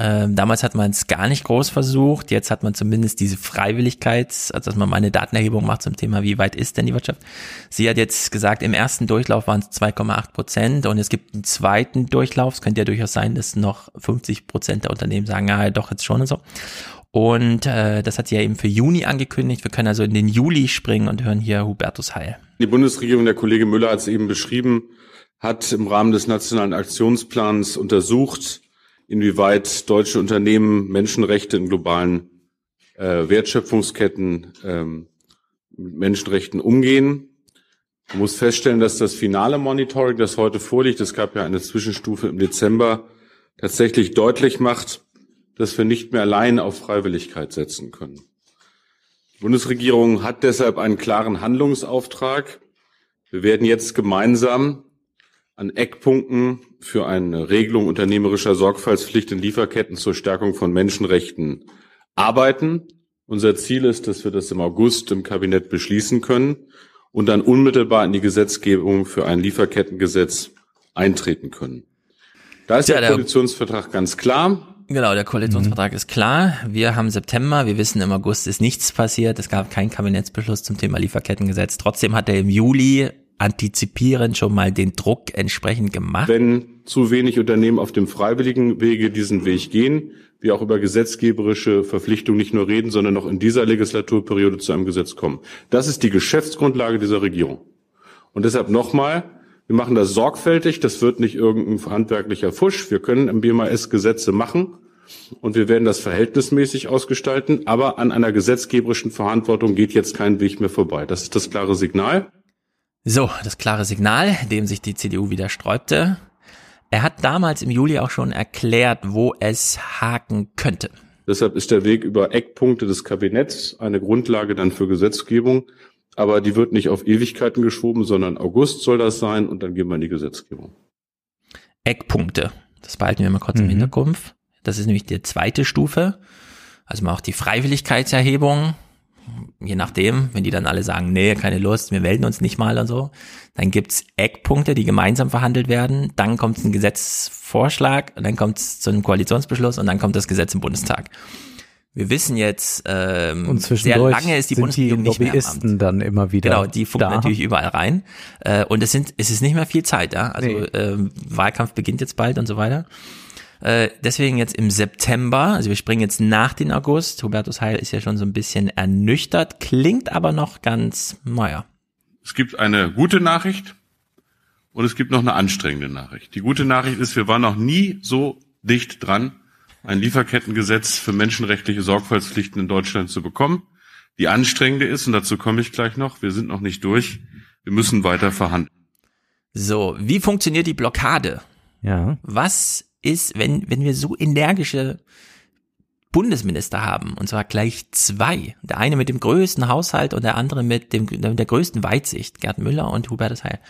Ähm, damals hat man es gar nicht groß versucht. Jetzt hat man zumindest diese Freiwilligkeit, also dass man mal eine Datenerhebung macht zum Thema, wie weit ist denn die Wirtschaft. Sie hat jetzt gesagt, im ersten Durchlauf waren es 2,8 Prozent und es gibt einen zweiten Durchlauf. Es könnte ja durchaus sein, dass noch 50 Prozent der Unternehmen sagen, ja, doch jetzt schon und so. Und äh, das hat sie ja eben für Juni angekündigt. Wir können also in den Juli springen und hören hier Hubertus Heil. Die Bundesregierung, der Kollege Müller hat es eben beschrieben, hat im Rahmen des nationalen Aktionsplans untersucht, inwieweit deutsche Unternehmen Menschenrechte in globalen äh, Wertschöpfungsketten ähm, mit Menschenrechten umgehen. Man muss feststellen, dass das finale Monitoring, das heute vorliegt, es gab ja eine Zwischenstufe im Dezember, tatsächlich deutlich macht, dass wir nicht mehr allein auf Freiwilligkeit setzen können. Die Bundesregierung hat deshalb einen klaren Handlungsauftrag. Wir werden jetzt gemeinsam an Eckpunkten für eine Regelung unternehmerischer Sorgfaltspflicht in Lieferketten zur Stärkung von Menschenrechten arbeiten. Unser Ziel ist, dass wir das im August im Kabinett beschließen können und dann unmittelbar in die Gesetzgebung für ein Lieferkettengesetz eintreten können. Da ist Ja, der der- Koalitionsvertrag ganz klar. Genau, der Koalitionsvertrag ist klar. Wir haben September, wir wissen, im August ist nichts passiert. Es gab keinen Kabinettsbeschluss zum Thema Lieferkettengesetz. Trotzdem hat er im Juli antizipierend schon mal den Druck entsprechend gemacht. Wenn zu wenig Unternehmen auf dem freiwilligen Wege diesen Weg gehen, wir auch über gesetzgeberische Verpflichtungen nicht nur reden, sondern noch in dieser Legislaturperiode zu einem Gesetz kommen. Das ist die Geschäftsgrundlage dieser Regierung. Und deshalb nochmal, wir machen das sorgfältig, das wird nicht irgendein handwerklicher Fusch. Wir können im BMAS Gesetze machen und wir werden das verhältnismäßig ausgestalten, aber an einer gesetzgeberischen Verantwortung geht jetzt kein Weg mehr vorbei. Das ist das klare Signal. So, das klare Signal, dem sich die CDU wieder sträubte. Er hat damals im Juli auch schon erklärt, wo es haken könnte. Deshalb ist der Weg über Eckpunkte des Kabinetts eine Grundlage dann für Gesetzgebung. Aber die wird nicht auf Ewigkeiten geschoben, sondern August soll das sein und dann gehen wir in die Gesetzgebung. Eckpunkte. Das behalten wir mal kurz im Hinterkopf. Das ist nämlich die zweite Stufe. Also mal auch die Freiwilligkeitserhebung. Je nachdem, wenn die dann alle sagen, nee, keine Lust, wir melden uns nicht mal und so, dann gibt's Eckpunkte, die gemeinsam verhandelt werden. Dann kommt ein Gesetzvorschlag, und dann kommt es zu einem Koalitionsbeschluss und dann kommt das Gesetz im Bundestag. Wir wissen jetzt, ähm, Und sehr lange ist die Bundesregierung nicht mehr am Amt. Dann immer wieder Genau, die funken da. natürlich überall rein. Äh, und es sind, es ist nicht mehr viel Zeit, ja. Also Nee. ähm, Wahlkampf beginnt jetzt bald und so weiter. Äh, deswegen jetzt im September, also wir springen jetzt nach den August. Hubertus Heil ist ja schon so ein bisschen ernüchtert, klingt aber noch ganz, naja. Es gibt eine gute Nachricht und es gibt noch eine anstrengende Nachricht. Die gute Nachricht ist, wir waren noch nie so dicht dran, ein Lieferkettengesetz für menschenrechtliche Sorgfaltspflichten in Deutschland zu bekommen. Die anstrengende ist, und dazu komme ich gleich noch, wir sind noch nicht durch, wir müssen weiter verhandeln. So, wie funktioniert die Blockade? Ja. Was ist, wenn, wenn wir so energische Bundesminister haben, und zwar gleich zwei. Der eine mit dem größten Haushalt und der andere mit dem, mit der größten Weitsicht, Gerd Müller und Hubertus Heil.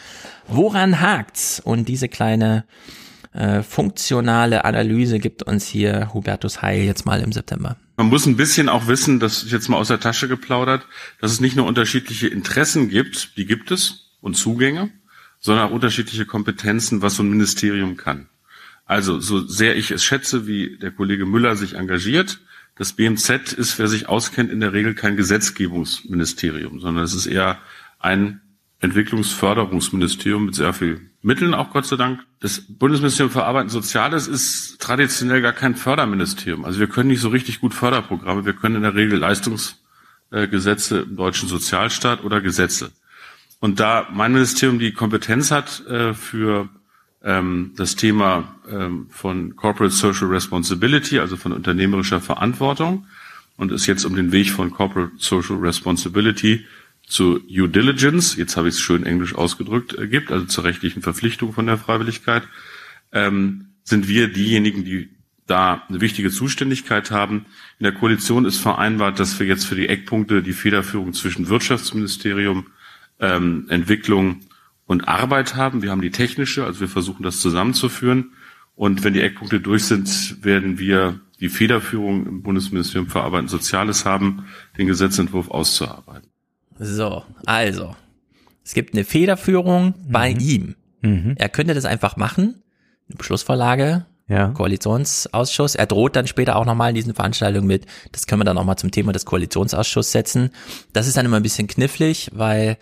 Woran hakt's? Und diese kleine äh, funktionale Analyse gibt uns hier Hubertus Heil jetzt mal im September. Man muss ein bisschen auch wissen, das ist jetzt mal aus der Tasche geplaudert, dass es nicht nur unterschiedliche Interessen gibt, die gibt es, und Zugänge, sondern auch unterschiedliche Kompetenzen, was so ein Ministerium kann. Also, so sehr ich es schätze, wie der Kollege Müller sich engagiert, das BMZ ist, wer sich auskennt, in der Regel kein Gesetzgebungsministerium, sondern es ist eher ein Entwicklungsförderungsministerium mit sehr viel Mitteln, auch Gott sei Dank. Das Bundesministerium für Arbeit und Soziales ist traditionell gar kein Förderministerium. Also wir können nicht so richtig gut Förderprogramme. Wir können in der Regel Leistungsgesetze im deutschen Sozialstaat oder Gesetze. Und da mein Ministerium die Kompetenz hat äh, für das Thema ähm, von Corporate Social Responsibility, also von unternehmerischer Verantwortung, und es jetzt um den Weg von Corporate Social Responsibility zu Due Diligence, jetzt habe ich es schön englisch ausgedrückt, äh, gibt, also zur rechtlichen Verpflichtung von der Freiwilligkeit, ähm, sind wir diejenigen, die da eine wichtige Zuständigkeit haben. In der Koalition ist vereinbart, dass wir jetzt für die Eckpunkte die Federführung zwischen Wirtschaftsministerium, ähm, Entwicklung und Arbeit haben. Wir haben die technische, also wir versuchen das zusammenzuführen. Und wenn die Eckpunkte durch sind, werden wir die Federführung im Bundesministerium für Arbeit und Soziales haben, den Gesetzentwurf auszuarbeiten. So, also, es gibt eine Federführung bei ihm. Er könnte das einfach machen, eine Beschlussvorlage, Ja. Koalitionsausschuss. Er droht dann später auch nochmal in diesen Veranstaltungen mit, das können wir dann nochmal zum Thema des Koalitionsausschusses setzen. Das ist dann immer ein bisschen knifflig, weil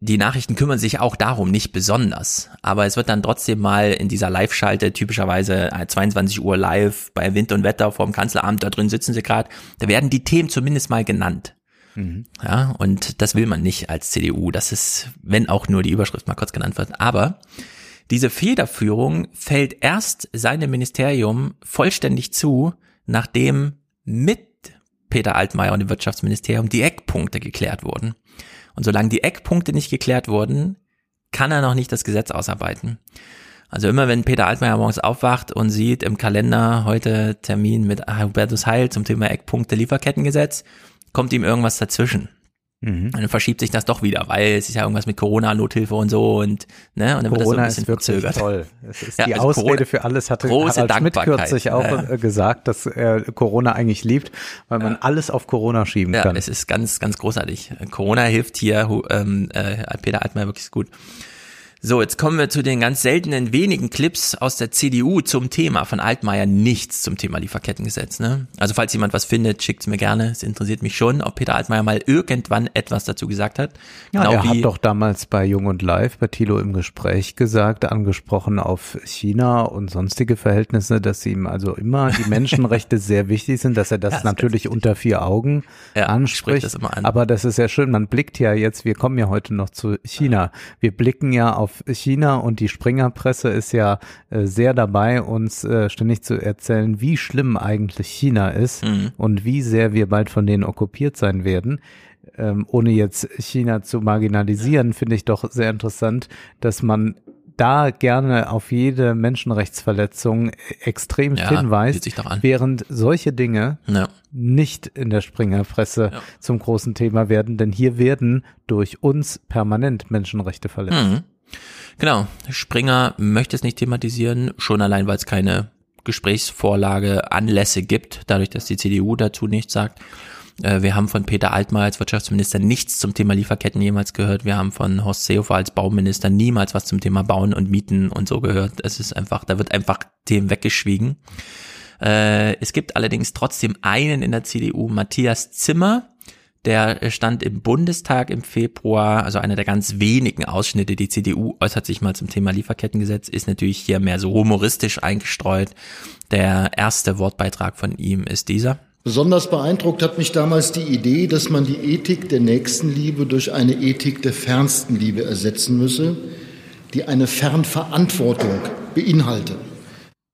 die Nachrichten kümmern sich auch darum, nicht besonders. Aber es wird dann trotzdem mal in dieser Live-Schalte, typischerweise 22 Uhr live bei Wind und Wetter vorm Kanzleramt, da drin sitzen sie gerade, da werden die Themen zumindest mal genannt. Mhm. Ja, und das will man nicht als CDU. Das ist, wenn auch nur die Überschrift mal kurz genannt wird. Aber diese Federführung fällt erst seinem Ministerium vollständig zu, nachdem mit Peter Altmaier und dem Wirtschaftsministerium die Eckpunkte geklärt wurden. Und solange die Eckpunkte nicht geklärt wurden, kann er noch nicht das Gesetz ausarbeiten. Also immer wenn Peter Altmaier morgens aufwacht und sieht im Kalender heute Termin mit Hubertus Heil zum Thema Eckpunkte Lieferkettengesetz, kommt ihm irgendwas dazwischen. Mhm. Und dann verschiebt sich das doch wieder, weil es ist ja irgendwas mit Corona-Nothilfe und so und ne, und dann Corona wird das so ein bisschen ist wirklich verzögert. toll. Es ist Ja, die also Ausrede Corona- für alles, hatte große Harald Schmidt kürzlich auch Ja, ja. äh, gesagt, dass er Corona eigentlich liebt, weil man alles auf Corona schieben Ja, kann. es ist ganz, ganz großartig. Corona hilft hier ähm, äh, Peter Altmaier wirklich gut. So, jetzt kommen wir zu den ganz seltenen wenigen Clips aus der CDU zum Thema von Altmaier. Nichts zum Thema Lieferkettengesetz. Ne? Also falls jemand was findet, schickt's mir gerne. Es interessiert mich schon, ob Peter Altmaier mal irgendwann etwas dazu gesagt hat. Ja, Genau er hat doch damals bei Jung und Live, bei Thilo im Gespräch gesagt, angesprochen auf China und sonstige Verhältnisse, dass ihm also immer die Menschenrechte sehr wichtig sind, dass er das Ja, ist natürlich unter vier Augen anspricht. das an. Aber das ist ja schön, man blickt ja jetzt, wir kommen ja heute noch zu China. Wir blicken ja auf China und die Springerpresse ist ja äh, sehr dabei, uns äh, ständig zu erzählen, wie schlimm eigentlich China ist Mhm. und wie sehr wir bald von denen okkupiert sein werden ähm, ohne jetzt China zu marginalisieren, finde ich doch sehr interessant, dass man da gerne auf jede Menschenrechtsverletzung extrem Ja, hinweist, während solche Dinge Ja. nicht in der Springerpresse zum großen Thema werden, denn hier werden durch uns permanent Menschenrechte verletzt. Mhm. Genau. Springer möchte es nicht thematisieren, schon allein, weil es keine Gesprächsvorlage, Anlässe gibt, dadurch, dass die CDU dazu nichts sagt. Äh, Wir haben von Peter Altmaier als Wirtschaftsminister nichts zum Thema Lieferketten jemals gehört. Wir haben von Horst Seehofer als Bauminister niemals was zum Thema Bauen und Mieten und so gehört. Es ist einfach, da wird einfach Themen weggeschwiegen. Äh, Es gibt allerdings trotzdem einen in der CDU, Matthias Zimmer, der stand im Bundestag im Februar, also einer der ganz wenigen Ausschnitte. Die CDU äußert sich mal zum Thema Lieferkettengesetz, ist natürlich hier mehr so humoristisch eingestreut. Der erste Wortbeitrag von ihm ist dieser. Besonders beeindruckt hat mich damals die Idee, dass man die Ethik der Nächstenliebe durch eine Ethik der fernsten Liebe ersetzen müsse, die eine Fernverantwortung beinhalte.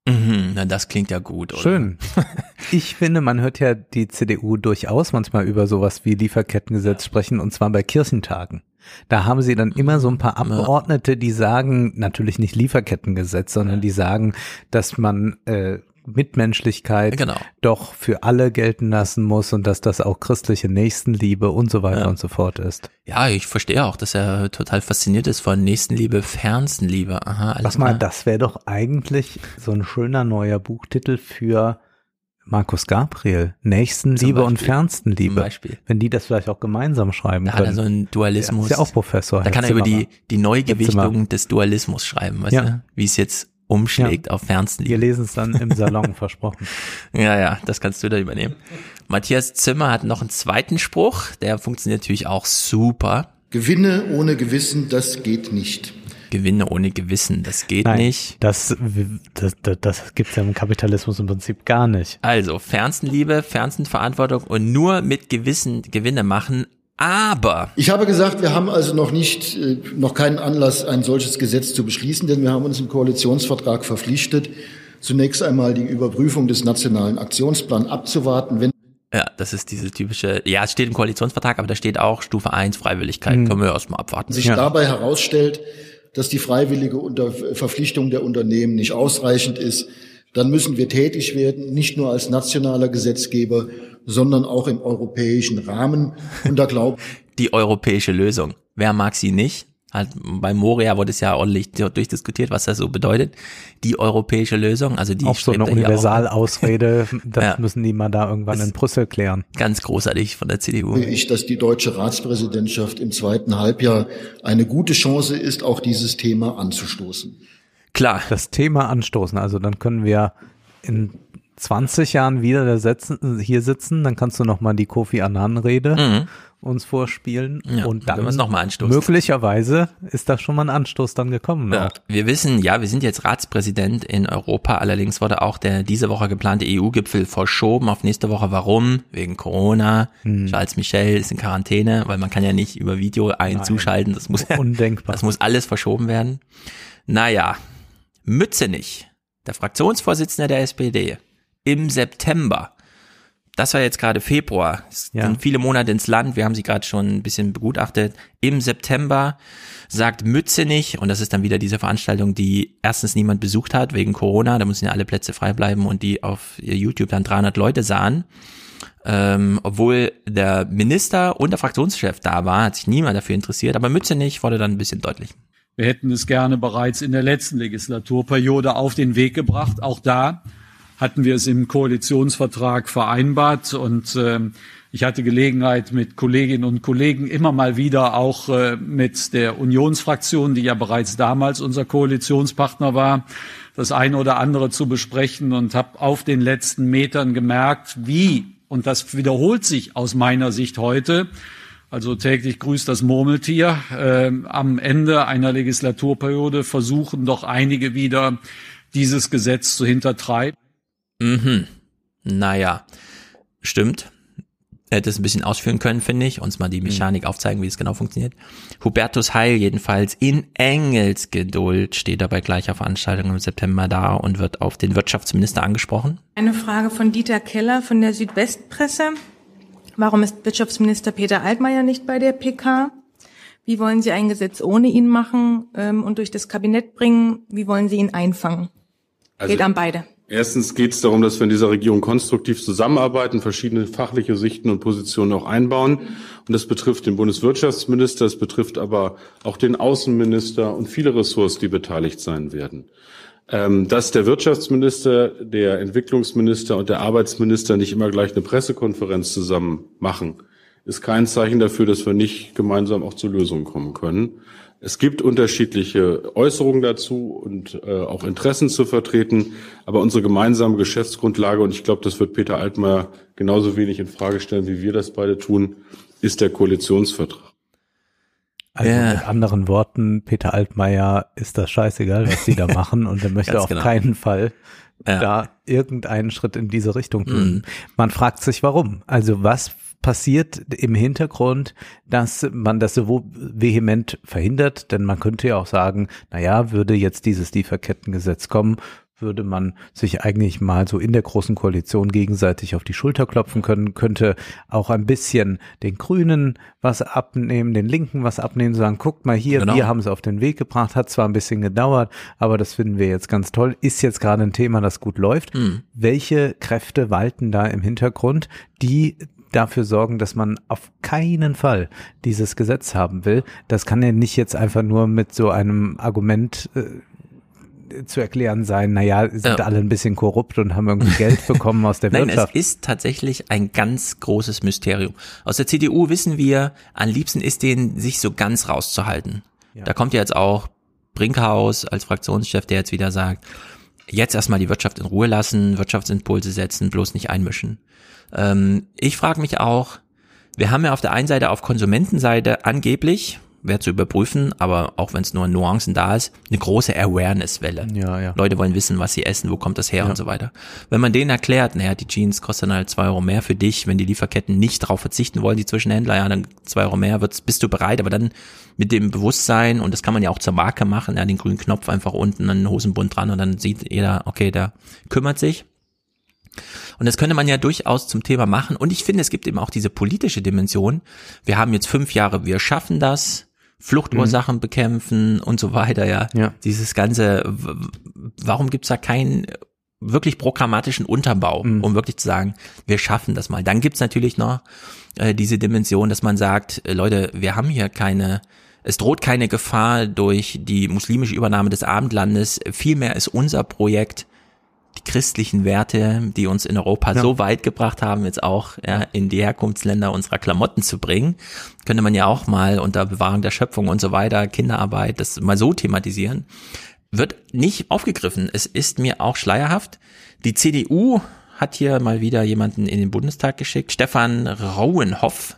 Mhm, na, das klingt ja gut, oder? Schön. Ich finde, man hört ja die CDU durchaus manchmal über sowas wie Lieferkettengesetz sprechen, und zwar bei Kirchentagen. Da haben sie dann immer so ein paar Abgeordnete, die sagen, natürlich nicht Lieferkettengesetz, sondern die sagen, dass man äh, Mitmenschlichkeit Genau. doch für alle gelten lassen muss und dass das auch christliche Nächstenliebe und so weiter Ja. und so fort ist. Ja, ich verstehe auch, dass er total fasziniert ist von Nächstenliebe, Fernstenliebe. Aha, alles Sag mal, das wäre doch eigentlich so ein schöner neuer Buchtitel für Markus Gabriel. Nächstenliebe und. Fernstenliebe. Zum Beispiel. Wenn die das vielleicht auch gemeinsam schreiben Da hat er können. so einen Dualismus. Der ist ja auch Professor. Da Herr kann er über die, die Neugewichtung des Dualismus schreiben, weißt Ja. du? Wie es jetzt umschlägt auf Fernsten. Wir lesen es dann im Salon, versprochen. Ja, ja, das kannst du da übernehmen. Matthias Zimmer hat noch einen zweiten Spruch, der funktioniert natürlich auch super. Gewinne ohne Gewissen, das geht nicht. Gewinne ohne Gewissen, das geht Nein, nicht. Das, das, das, das gibt's ja im Kapitalismus im Prinzip gar nicht. Also, Fernstenliebe, Fernstenverantwortung und nur mit Gewissen Gewinne machen, aber Ich habe gesagt, wir haben also noch nicht, äh, noch keinen Anlass, ein solches Gesetz zu beschließen, denn wir haben uns im Koalitionsvertrag verpflichtet, zunächst einmal die Überprüfung des nationalen Aktionsplans abzuwarten. Wenn ja, das ist diese typische, ja, es steht im Koalitionsvertrag, aber da steht auch Stufe 1 Freiwilligkeit, Hm. können wir erstmal abwarten. sich dabei herausstellt, dass die freiwillige Unter Verpflichtung der Unternehmen nicht ausreichend ist, dann müssen wir tätig werden, nicht nur als nationaler Gesetzgeber, sondern auch im europäischen Rahmen. Und da glaube die europäische Lösung. Wer mag sie nicht? Halt, bei Moria wurde es ja ordentlich durchdiskutiert, was das so bedeutet. Die europäische Lösung, also die Auch so eine er. Universalausrede, das Ja. müssen die mal da irgendwann in Brüssel klären. Ganz großartig von der CDU. ich, dass die deutsche Ratspräsidentschaft im zweiten Halbjahr eine gute Chance ist, auch dieses Thema anzustoßen. Klar. das Thema anstoßen. Also dann können wir in 20 Jahren wieder sitzen, hier sitzen, dann kannst du nochmal die Kofi Annan-Rede Mhm. uns vorspielen Ja, und dann wenn wir's noch mal anstoßen. möglicherweise ist da schon mal ein Anstoß dann gekommen. Ja, auch. wir wissen, ja, wir sind jetzt Ratspräsident in Europa. Allerdings wurde auch der diese Woche geplante EU-Gipfel verschoben auf nächste Woche. Warum? Wegen Corona. Hm. Charles Michel ist in Quarantäne, weil man kann ja nicht über Video einen Nein. zuschalten. Das muss, Undenkbar. das muss alles verschoben werden. Naja, Mützenich, der Fraktionsvorsitzende der SPD, im September. Das war jetzt gerade Februar. Es Ja. sind viele Monate ins Land. Wir haben sie gerade schon ein bisschen begutachtet. Im September sagt Mützenich, und das ist dann wieder diese Veranstaltung, die erstens niemand besucht hat wegen Corona, da müssen ja alle Plätze frei bleiben und die auf YouTube dann 300 Leute sahen. Ähm, obwohl der Minister und der Fraktionschef da war, hat sich niemand dafür interessiert, aber Mützenich wurde dann ein bisschen deutlich. Wir hätten es gerne bereits in der letzten Legislaturperiode auf den Weg gebracht. Auch da hatten wir es im Koalitionsvertrag vereinbart und ähm, ich hatte Gelegenheit mit Kolleginnen und Kollegen immer mal wieder auch äh, mit der Unionsfraktion, die ja bereits damals unser Koalitionspartner war, das eine oder andere zu besprechen und habe auf den letzten Metern gemerkt, wie, und das wiederholt sich aus meiner Sicht heute, also täglich grüßt das Murmeltier. Ähm, am Ende einer Legislaturperiode versuchen doch einige wieder, dieses Gesetz zu hintertreiben. Mhm. Naja, stimmt. Hätte es ein bisschen ausführen können, finde ich, uns mal die Mechanik aufzeigen, wie es genau funktioniert. Hubertus Heil jedenfalls in Engelsgeduld steht er bei gleicher Veranstaltung im September da und wird auf den Wirtschaftsminister angesprochen. Eine Frage von Dieter Keller von der Südwestpresse. Warum ist Wirtschaftsminister Peter Altmaier nicht bei der PK? Wie wollen Sie ein Gesetz ohne ihn machen ähm, und durch das Kabinett bringen? Wie wollen Sie ihn einfangen? Also- Geht an beide. Erstens geht es darum, dass wir in dieser Regierung konstruktiv zusammenarbeiten, verschiedene fachliche Sichten und Positionen auch einbauen. Und das betrifft den Bundeswirtschaftsminister, es betrifft aber auch den Außenminister und viele Ressorts, die beteiligt sein werden. Ähm, dass der Wirtschaftsminister, der Entwicklungsminister und der Arbeitsminister nicht immer gleich eine Pressekonferenz zusammen machen, ist kein Zeichen dafür, dass wir nicht gemeinsam auch zu Lösungen kommen können. Es gibt unterschiedliche Äußerungen dazu und äh, auch Interessen zu vertreten, aber unsere gemeinsame Geschäftsgrundlage, und ich glaube, das wird Peter Altmaier genauso wenig in Frage stellen, wie wir das beide tun, ist der Koalitionsvertrag. Also Ja. mit anderen Worten, Peter Altmaier ist das scheißegal, was die da machen und er möchte auf genau. keinen Fall Ja. da irgendeinen Schritt in diese Richtung tun. Mhm. Man fragt sich, warum. Also was passiert im Hintergrund, dass man das so vehement verhindert? Denn man könnte ja auch sagen, na ja, würde jetzt dieses Lieferkettengesetz kommen, würde man sich eigentlich mal so in der großen Koalition gegenseitig auf die Schulter klopfen können, könnte auch ein bisschen den Grünen was abnehmen, den Linken was abnehmen, sagen, guckt mal hier, Genau. wir haben es auf den Weg gebracht, hat zwar ein bisschen gedauert, aber das finden wir jetzt ganz toll, ist jetzt gerade ein Thema, das gut läuft. Mhm. Welche Kräfte walten da im Hintergrund, die dafür sorgen, dass man auf keinen Fall dieses Gesetz haben will. Das kann ja nicht jetzt einfach nur mit so einem Argument äh, zu erklären sein, naja, sind Ja. alle ein bisschen korrupt und haben irgendwie Geld bekommen aus der Nein, Wirtschaft. es ist tatsächlich ein ganz großes Mysterium. Aus der CDU wissen wir, am liebsten ist denen, sich so ganz rauszuhalten. Da kommt ja jetzt auch Brinkhaus als Fraktionschef, der jetzt wieder sagt, jetzt erstmal die Wirtschaft in Ruhe lassen, Wirtschaftsimpulse setzen, bloß nicht einmischen. Ähm, ich frage mich auch, wir haben ja auf der einen Seite auf Konsumentenseite angeblich, wäre zu überprüfen, aber auch wenn es nur Nuancen da ist, eine große Awareness-Welle. Ja, ja. Leute wollen wissen, was sie essen, wo kommt das her Ja. und so weiter. Wenn man denen erklärt, naja, die Jeans kosten halt zwei Euro mehr für dich, wenn die Lieferketten nicht darauf verzichten wollen, die Zwischenhändler, ja, dann zwei Euro mehr wird's, bist du bereit, aber dann mit dem Bewusstsein, und das kann man ja auch zur Marke machen, ja, den grünen Knopf einfach unten an den Hosenbund dran und dann sieht jeder, okay, der kümmert sich. Und das könnte man ja durchaus zum Thema machen. Und ich finde, es gibt eben auch diese politische Dimension. Wir haben jetzt fünf Jahre, wir schaffen das, Fluchtursachen bekämpfen und so weiter, ja. Ja. Dieses ganze, warum gibt's da keinen wirklich programmatischen Unterbau, um wirklich zu sagen, wir schaffen das mal. Dann gibt's natürlich noch äh, diese Dimension, dass man sagt, äh, Leute, wir haben hier keine, es droht keine Gefahr durch die muslimische Übernahme des Abendlandes. Vielmehr ist unser Projekt, die christlichen Werte, die uns in Europa Ja. so weit gebracht haben, jetzt auch ja, in die Herkunftsländer unserer Klamotten zu bringen, könnte man ja auch mal unter Bewahrung der Schöpfung und so weiter, Kinderarbeit, das mal so thematisieren. wird nicht aufgegriffen. Es ist mir auch schleierhaft. Die CDU hat hier mal wieder jemanden in den Bundestag geschickt, Stefan Rauenhoff.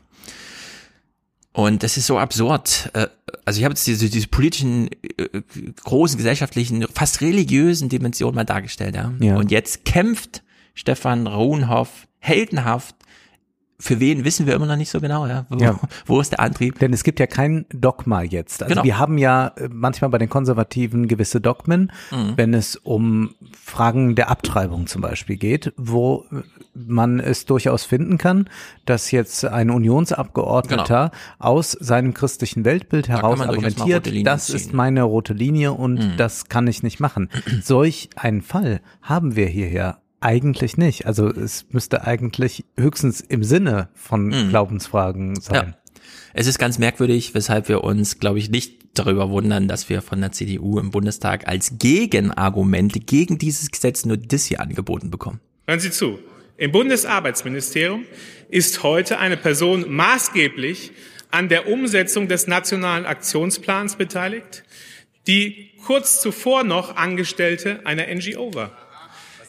Und das ist so absurd. Äh, Also ich habe jetzt diese, diese politischen, äh, großen gesellschaftlichen, fast religiösen Dimensionen mal dargestellt. Ja? Ja. Und jetzt kämpft Stefan Rauenhoff heldenhaft für wen wissen wir immer noch nicht so genau, ja. Wo, Ja. wo ist der Antrieb? Denn es gibt ja kein Dogma jetzt. Also Genau. wir haben ja äh, manchmal bei den Konservativen gewisse Dogmen, Mhm. wenn es um Fragen der Abtreibung zum Beispiel geht, wo äh, man es durchaus finden kann, dass jetzt ein Unionsabgeordneter aus seinem christlichen Weltbild Genau. heraus argumentiert, das ziehen. ist meine rote Linie und Mhm. das kann ich nicht machen. Solch einen Fall haben wir hierher eigentlich nicht. Also es müsste eigentlich höchstens im Sinne von Mhm. Glaubensfragen sein. Ja. Es ist ganz merkwürdig, weshalb wir uns, glaube ich, nicht darüber wundern, dass wir von der CDU im Bundestag als Gegenargumente gegen dieses Gesetz nur das hier angeboten bekommen. Hören Sie zu. Im Bundesarbeitsministerium ist heute eine Person maßgeblich an der Umsetzung des nationalen Aktionsplans beteiligt, die kurz zuvor noch Angestellte einer NGO war.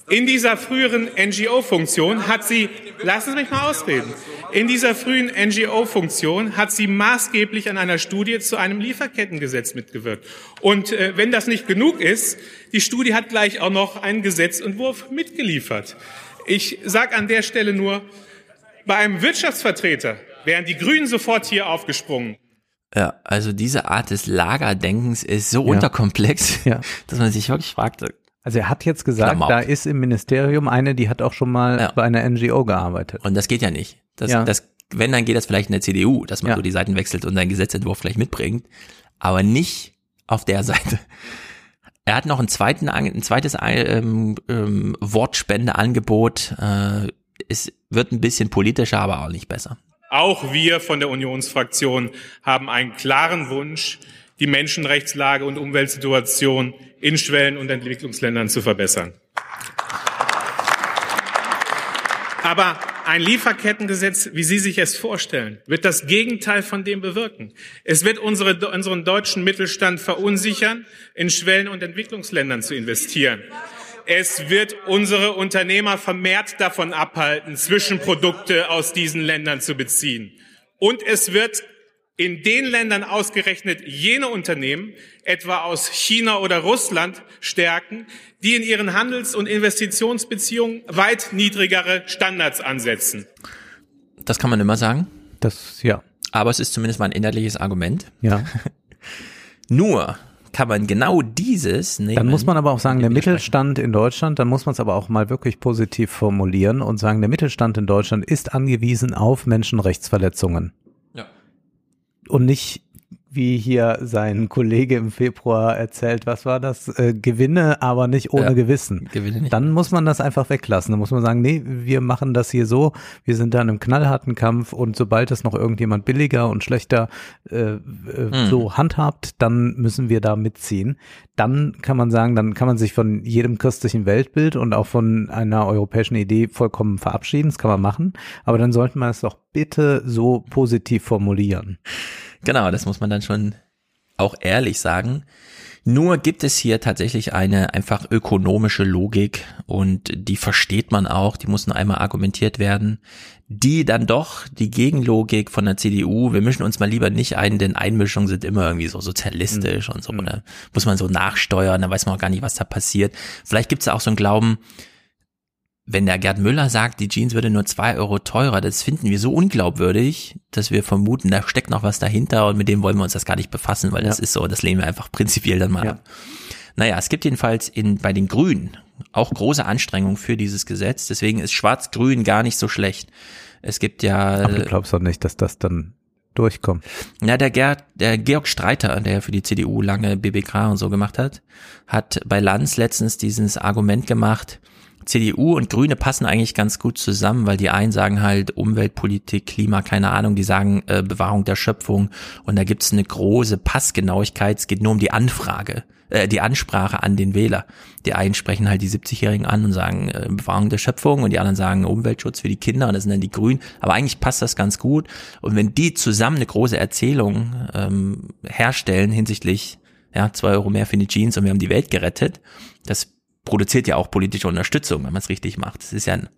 In dieser früheren NGO-Funktion hat sie, lassen Sie mich mal ausreden, in dieser frühen NGO-Funktion hat sie maßgeblich an einer Studie zu einem Lieferkettengesetz mitgewirkt. Und äh, wenn das nicht genug ist, die Studie hat gleich auch noch einen Gesetzentwurf mitgeliefert. Ich sage an der Stelle nur, bei einem Wirtschaftsvertreter wären die Grünen sofort hier aufgesprungen. Ja, also diese Art des Lagerdenkens ist so Ja. unterkomplex, Ja. dass man sich wirklich fragt. Also er hat jetzt gesagt, Klamauk. da ist im Ministerium eine, die hat auch schon mal bei einer NGO gearbeitet. Und das geht ja nicht. Das, Ja. das, wenn, dann geht das vielleicht in der CDU, dass man Ja. so die Seiten wechselt und seinen Gesetzentwurf vielleicht mitbringt, aber nicht auf der Seite. Er hat noch einen zweiten, ein zweites ähm, ähm, Wortspendeangebot. Äh, es wird ein bisschen politischer, aber auch nicht besser. Auch wir von der Unionsfraktion haben einen klaren Wunsch, die Menschenrechtslage und Umweltsituation in Schwellen- und Entwicklungsländern zu verbessern. Aber ein Lieferkettengesetz, wie Sie sich es vorstellen, wird das Gegenteil von dem bewirken. Es wird unsere, unseren deutschen Mittelstand verunsichern, in Schwellen- und Entwicklungsländern zu investieren. Es wird unsere Unternehmer vermehrt davon abhalten, Zwischenprodukte aus diesen Ländern zu beziehen. Und es wird in den Ländern ausgerechnet jene Unternehmen, etwa aus China oder Russland, stärken, die in ihren Handels- und Investitionsbeziehungen weit niedrigere Standards ansetzen. Das kann man immer sagen. Das, ja. Aber es ist zumindest mal ein inhaltliches Argument. Ja. Nur kann man genau dieses nehmen. Dann muss man aber auch sagen, der Mittelstand in Deutschland, dann muss man es aber auch mal wirklich positiv formulieren und sagen, der Mittelstand in Deutschland ist angewiesen auf Menschenrechtsverletzungen. Und nicht, wie hier sein Kollege im Februar erzählt, was war das? Äh, Gewinne, aber nicht ohne Ja, Gewissen. Gewinne nicht. Dann muss man das einfach weglassen. Dann muss man sagen, nee, wir machen das hier so, wir sind da in einem knallharten Kampf und sobald es noch irgendjemand billiger und schlechter äh, äh, Hm. so handhabt, dann müssen wir da mitziehen. Dann kann man sagen, dann kann man sich von jedem christlichen Weltbild und auch von einer europäischen Idee vollkommen verabschieden. Das kann man machen. Aber dann sollte man es doch bitte so positiv formulieren. Genau, das muss man dann schon auch ehrlich sagen. Nur gibt es hier tatsächlich eine einfach ökonomische Logik und die versteht man auch, die muss nur einmal argumentiert werden, die dann doch die Gegenlogik von der CDU, wir mischen uns mal lieber nicht ein, denn Einmischungen sind immer irgendwie so sozialistisch und so, oder muss man so nachsteuern, dann weiß man auch gar nicht, was da passiert. Vielleicht gibt es auch so einen Glauben, wenn der Gerd Müller sagt, die Jeans würde nur zwei Euro teurer, das finden wir so unglaubwürdig, dass wir vermuten, da steckt noch was dahinter und mit dem wollen wir uns das gar nicht befassen, weil das Ja. ist so, das lehnen wir einfach prinzipiell dann mal Ja. ab. Naja, es gibt jedenfalls in, bei den Grünen auch große Anstrengungen für dieses Gesetz, deswegen ist Schwarz-Grün gar nicht so schlecht. Es gibt ja, Aber du glaubst doch nicht, dass das dann durchkommt. ja, der, Gerd, der Georg Streiter, der für die CDU lange BBK und so gemacht hat, hat bei Lanz letztens dieses Argument gemacht, CDU und Grüne passen eigentlich ganz gut zusammen, weil die einen sagen halt Umweltpolitik, Klima, keine Ahnung, die sagen äh, Bewahrung der Schöpfung. Und da gibt's eine große Passgenauigkeit, es geht nur um die Anfrage, äh, die Ansprache an den Wähler. Die einen sprechen halt die 70-Jährigen an und sagen äh, Bewahrung der Schöpfung. Und die anderen sagen Umweltschutz für die Kinder. Und das sind dann die Grünen, aber eigentlich passt das ganz gut. Und wenn die zusammen eine große Erzählung ähm, herstellen hinsichtlich ja, zwei Euro mehr für die Jeans und wir haben die Welt gerettet. Das produziert ja auch politische Unterstützung, wenn man es richtig macht. Es ist ja ein,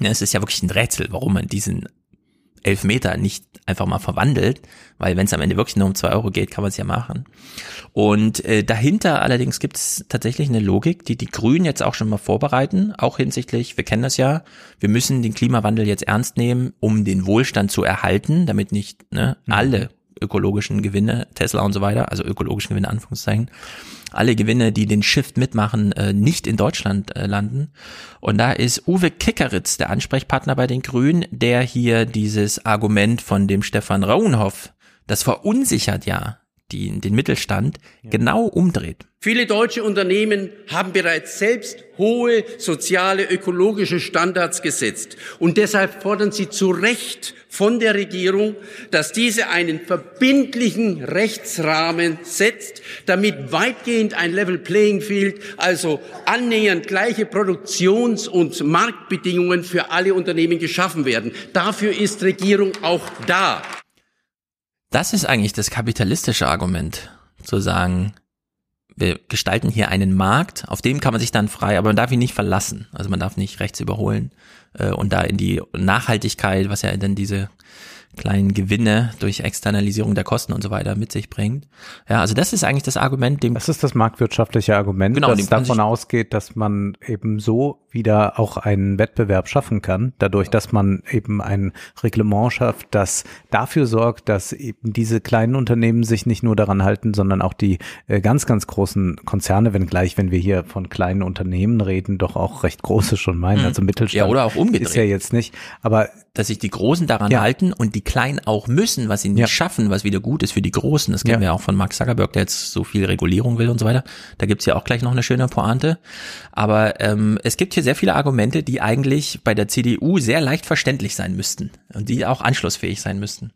ja, es ist ja wirklich ein Rätsel, warum man diesen Elfmeter nicht einfach mal verwandelt, weil wenn es am Ende wirklich nur um zwei Euro geht, kann man es ja machen. Und äh, dahinter allerdings gibt es tatsächlich eine Logik, die die Grünen jetzt auch schon mal vorbereiten, auch hinsichtlich, wir kennen das ja, wir müssen den Klimawandel jetzt ernst nehmen, um den Wohlstand zu erhalten, damit nicht ne, alle ökologischen Gewinne, Tesla und so weiter, also ökologischen Gewinne Anführungszeichen, alle Gewinne, die den Shift mitmachen, äh, nicht in Deutschland äh, landen. Und da ist Uwe Kickeritz der Ansprechpartner bei den Grünen, der hier dieses Argument von dem Stefan Raunhoff, das verunsichert ja die, den Mittelstand, genau umdreht. Viele deutsche Unternehmen haben bereits selbst hohe soziale, ökologische Standards gesetzt. Und deshalb fordern sie zu Recht von der Regierung, dass diese einen verbindlichen Rechtsrahmen setzt, damit weitgehend ein Level Playing Field, also annähernd gleiche Produktions- und Marktbedingungen für alle Unternehmen geschaffen werden. Dafür ist Regierung auch da. Das ist eigentlich das kapitalistische Argument, zu sagen, wir gestalten hier einen Markt, auf dem kann man sich dann frei, aber man darf ihn nicht verlassen. Also man darf nicht rechts überholen äh, und da in die Nachhaltigkeit, was ja dann diese kleinen Gewinne durch Externalisierung der Kosten und so weiter mit sich bringt. Ja, also das ist eigentlich das Argument, dem Das ist das marktwirtschaftliche Argument, Genau, das davon ausgeht, dass man eben so wieder auch einen Wettbewerb schaffen kann, dadurch, dass man eben ein Reglement schafft, das dafür sorgt, dass eben diese kleinen Unternehmen sich nicht nur daran halten, sondern auch die äh, ganz, ganz großen Konzerne, wenngleich, wenn wir hier von kleinen Unternehmen reden, doch auch recht große schon meinen, Mhm. also Mittelstand. Ja, oder auch umgedreht. Ist ja jetzt nicht, aber dass sich die Großen daran Ja. halten und die Kleinen auch müssen, was sie nicht schaffen, was wieder gut ist für die Großen. Das kennen wir ja auch von Mark Zuckerberg, der jetzt so viel Regulierung will und so weiter. Da gibt's ja auch gleich noch eine schöne Pointe. Aber ähm, es gibt hier sehr viele Argumente, die eigentlich bei der CDU sehr leicht verständlich sein müssten und die auch anschlussfähig sein müssten.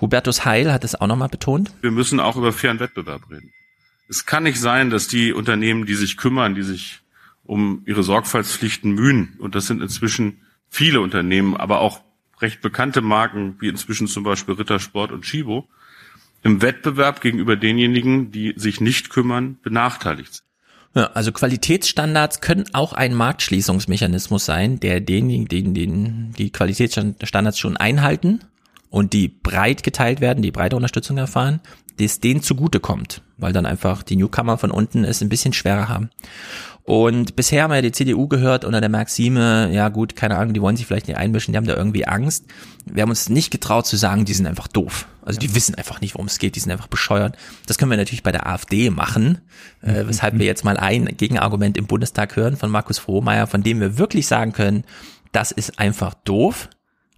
Hubertus Heil hat es auch nochmal betont. Wir müssen auch über fairen Wettbewerb reden. Es kann nicht sein, dass die Unternehmen, die sich kümmern, die sich um ihre Sorgfaltspflichten mühen, und das sind inzwischen viele Unternehmen, aber auch recht bekannte Marken, wie inzwischen zum Beispiel Rittersport und Chibo, im Wettbewerb gegenüber denjenigen, die sich nicht kümmern, benachteiligt sind. Ja, also Qualitätsstandards können auch ein Marktschließungsmechanismus sein, der denjenigen, die den, die Qualitätsstandards schon einhalten und die breit geteilt werden, die breite Unterstützung erfahren, das denen zugutekommt, weil dann einfach die Newcomer von unten es ein bisschen schwerer haben. Und bisher haben wir ja die CDU gehört unter der Maxime, ja gut, keine Ahnung, die wollen sich vielleicht nicht einmischen, die haben da irgendwie Angst. Wir haben uns nicht getraut zu sagen, die sind einfach doof. Also die wissen einfach nicht, worum es geht, die sind einfach bescheuert. Das können wir natürlich bei der AfD machen, äh, weshalb wir jetzt mal ein Gegenargument im Bundestag hören von Markus Frohmeier, von dem wir wirklich sagen können, das ist einfach doof.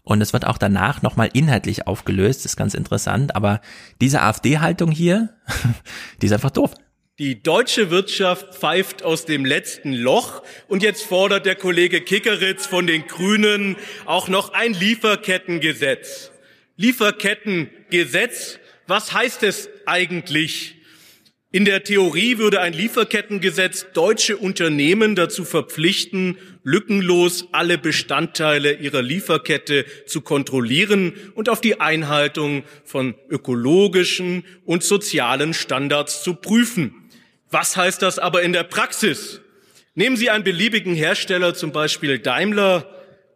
Und es wird auch danach nochmal inhaltlich aufgelöst, das ist ganz interessant. Aber diese AfD-Haltung hier, die ist einfach doof. Die deutsche Wirtschaft pfeift aus dem letzten Loch und jetzt fordert der Kollege Kickeritz von den Grünen auch noch ein Lieferkettengesetz. Lieferkettengesetz, was heißt es eigentlich? In der Theorie würde ein Lieferkettengesetz deutsche Unternehmen dazu verpflichten, lückenlos alle Bestandteile ihrer Lieferkette zu kontrollieren und auf die Einhaltung von ökologischen und sozialen Standards zu prüfen. Was heißt das aber in der Praxis? Nehmen Sie einen beliebigen Hersteller, zum Beispiel Daimler.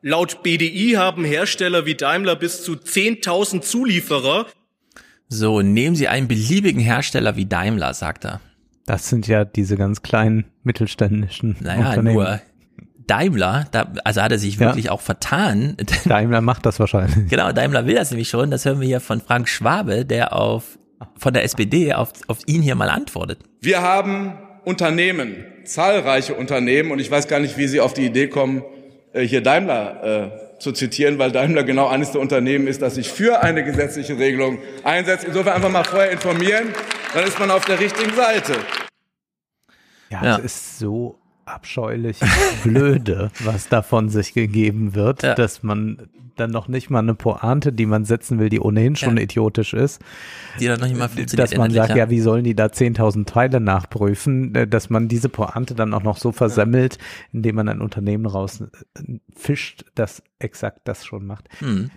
Laut BDI haben Hersteller wie Daimler bis zu 10.000 Zulieferer. So, nehmen Sie einen beliebigen Hersteller wie Daimler, sagt er. das sind ja diese ganz kleinen mittelständischen Naja, Unternehmen. nur Daimler, da, also hat er sich Ja. wirklich auch vertan. Daimler macht das wahrscheinlich. Genau, Daimler will das nämlich schon. Das hören wir hier von Frank Schwabe, der auf von der SPD auf, auf ihn hier mal antwortet. Wir haben Unternehmen, zahlreiche Unternehmen, und ich weiß gar nicht, wie Sie auf die Idee kommen, äh, hier Daimler äh, zu zitieren, weil Daimler genau eines der Unternehmen ist, das sich für eine gesetzliche Regelung einsetzt. Insofern einfach mal vorher informieren, dann ist man auf der richtigen Seite. Ja, es ist so abscheulich blöde, was davon sich gegeben wird, dass man dann noch nicht mal eine Pointe, die man setzen will, die ohnehin schon Ja. idiotisch ist, Die dann noch nicht mal funktioniert dass man sagt, ja. ja, wie sollen die da 10.000 Teile nachprüfen, äh, dass man diese Pointe dann auch noch so versemmelt, indem man ein Unternehmen rausfischt, das exakt das schon macht. Hm.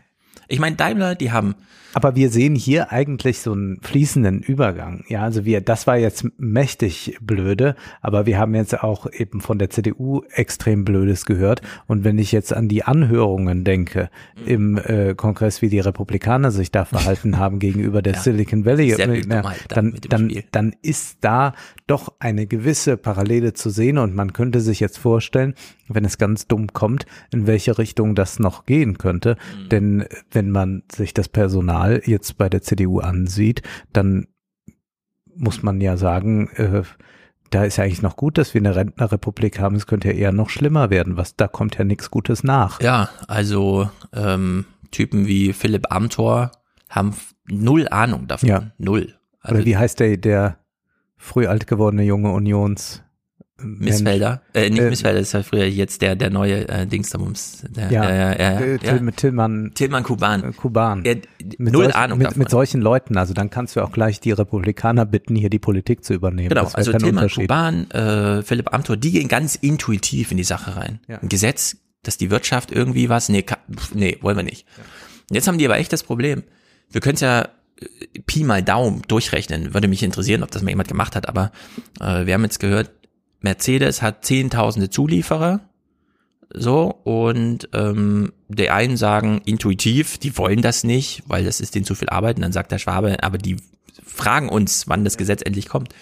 Ich meine, Daimler, die haben aber wir sehen hier eigentlich so einen fließenden Übergang. Ja, also wir, das war jetzt mächtig blöde, aber wir haben jetzt auch eben von der CDU extrem Blödes gehört. Und wenn ich jetzt an die Anhörungen denke im äh, Kongress, wie die Republikaner sich da verhalten haben gegenüber der Ja. Silicon Valley, Dummheit da dann, dann, dann ist da doch eine gewisse Parallele zu sehen und man könnte sich jetzt vorstellen, wenn es ganz dumm kommt, in welche Richtung das noch gehen könnte. Mhm. Denn wenn man sich das Personal jetzt bei der CDU ansieht, dann muss man ja sagen, äh, da ist ja eigentlich noch gut, dass wir eine Rentnerrepublik haben. Es könnte ja eher noch schlimmer werden. Was da kommt ja nichts Gutes nach. Ja, also ähm, Typen wie Philipp Amthor haben null Ahnung davon. Ja. Null. Also Oder wie heißt der, der früh alt gewordene junge Unions? Missfelder? Äh, nicht Äh, Missfelder, das ist ja früher jetzt der, der neue äh, Dingsdamums. Der, Ja, ja, ja, ja, äh, ja. Till, Tillmann, Tillmann Kuban. Kuban. Der, Mit, null solch, Ahnung mit, davon. mit solchen Leuten, also dann kannst du auch gleich die Republikaner bitten, hier die Politik zu übernehmen. Genau, also Unterschied. Kuban, äh, Philipp Amthor, die gehen ganz intuitiv in die Sache rein. Ja. Ein Gesetz, dass die Wirtschaft irgendwie was, nee, ka- pf, nee, wollen wir nicht. Und jetzt haben die aber echt das Problem. Wir können es ja äh, Pi mal Daumen durchrechnen. Würde mich interessieren, ob das mal jemand gemacht hat, aber äh, wir haben jetzt gehört, Mercedes hat zehntausende Zulieferer, so, und ähm, die einen sagen intuitiv, die wollen das nicht, weil das ist denen zu viel Arbeit. Und dann sagt der Schwabe, aber die fragen uns, wann das Gesetz endlich kommt.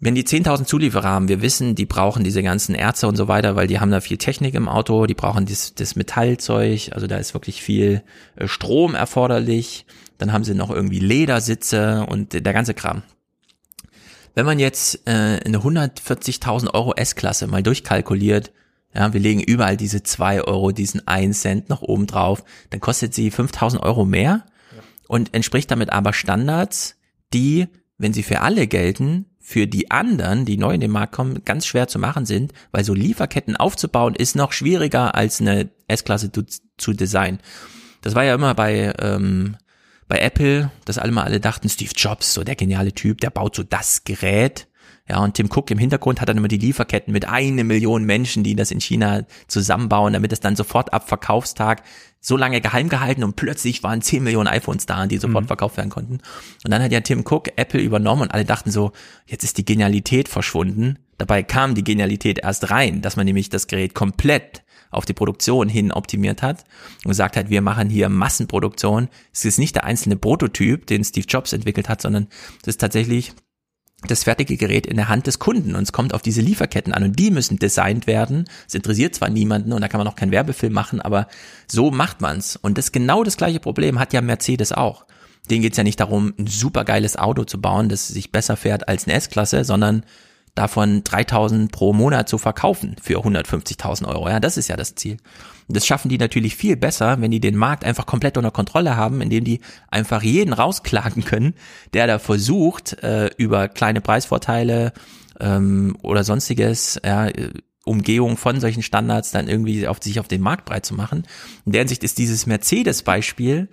Wenn die 10.000 Zulieferer haben, wir wissen, die brauchen diese ganzen Ärzte und so weiter, weil die haben da viel Technik im Auto, die brauchen das, das Metallzeug, also da ist wirklich viel äh, Strom erforderlich. Dann haben sie noch irgendwie Ledersitze und der ganze Kram. Wenn man jetzt äh, eine 140.000 Euro S-Klasse mal durchkalkuliert, ja, wir legen überall diese 2 Euro, diesen 1 Cent noch oben drauf, dann kostet sie 5.000 Euro mehr und entspricht damit aber Standards, die, wenn sie für alle gelten, für die anderen, die neu in den Markt kommen, ganz schwer zu machen sind, weil so Lieferketten aufzubauen ist noch schwieriger als eine S-Klasse zu, zu designen. Das war ja immer bei ähm, bei Apple, dass alle mal alle dachten, Steve Jobs, so der geniale Typ, der baut so das Gerät. Ja, und Tim Cook im Hintergrund hat dann immer die Lieferketten mit eine Million Menschen, die das in China zusammenbauen, damit es dann sofort ab Verkaufstag so lange geheim gehalten und plötzlich waren 10 Millionen iPhones da, die sofort verkauft werden konnten. Und dann hat ja Tim Cook Apple übernommen und alle dachten so, jetzt ist die Genialität verschwunden. Dabei kam die Genialität erst rein, dass man nämlich das Gerät komplett auf die Produktion hin optimiert hat und gesagt hat, wir machen hier Massenproduktion. Es ist nicht der einzelne Prototyp, den Steve Jobs entwickelt hat, sondern es ist tatsächlich das fertige Gerät in der Hand des Kunden und es kommt auf diese Lieferketten an und die müssen designt werden. Es interessiert zwar niemanden und da kann man auch keinen Werbefilm machen, aber so macht man's. Und das genau das gleiche Problem hat ja Mercedes auch. Denen geht's ja nicht darum, ein supergeiles Auto zu bauen, das sich besser fährt als eine S-Klasse, sondern davon 3000 pro Monat zu verkaufen für 150.000 Euro. Ja, das ist ja das Ziel. Das schaffen die natürlich viel besser, wenn die den Markt einfach komplett unter Kontrolle haben, indem die einfach jeden rausklagen können, der da versucht, äh, über kleine Preisvorteile ähm, oder sonstiges, ja, äh, Umgehung von solchen Standards dann irgendwie auf sich auf den Markt breit zu machen. In der Hinsicht ist dieses Mercedes-Beispiel,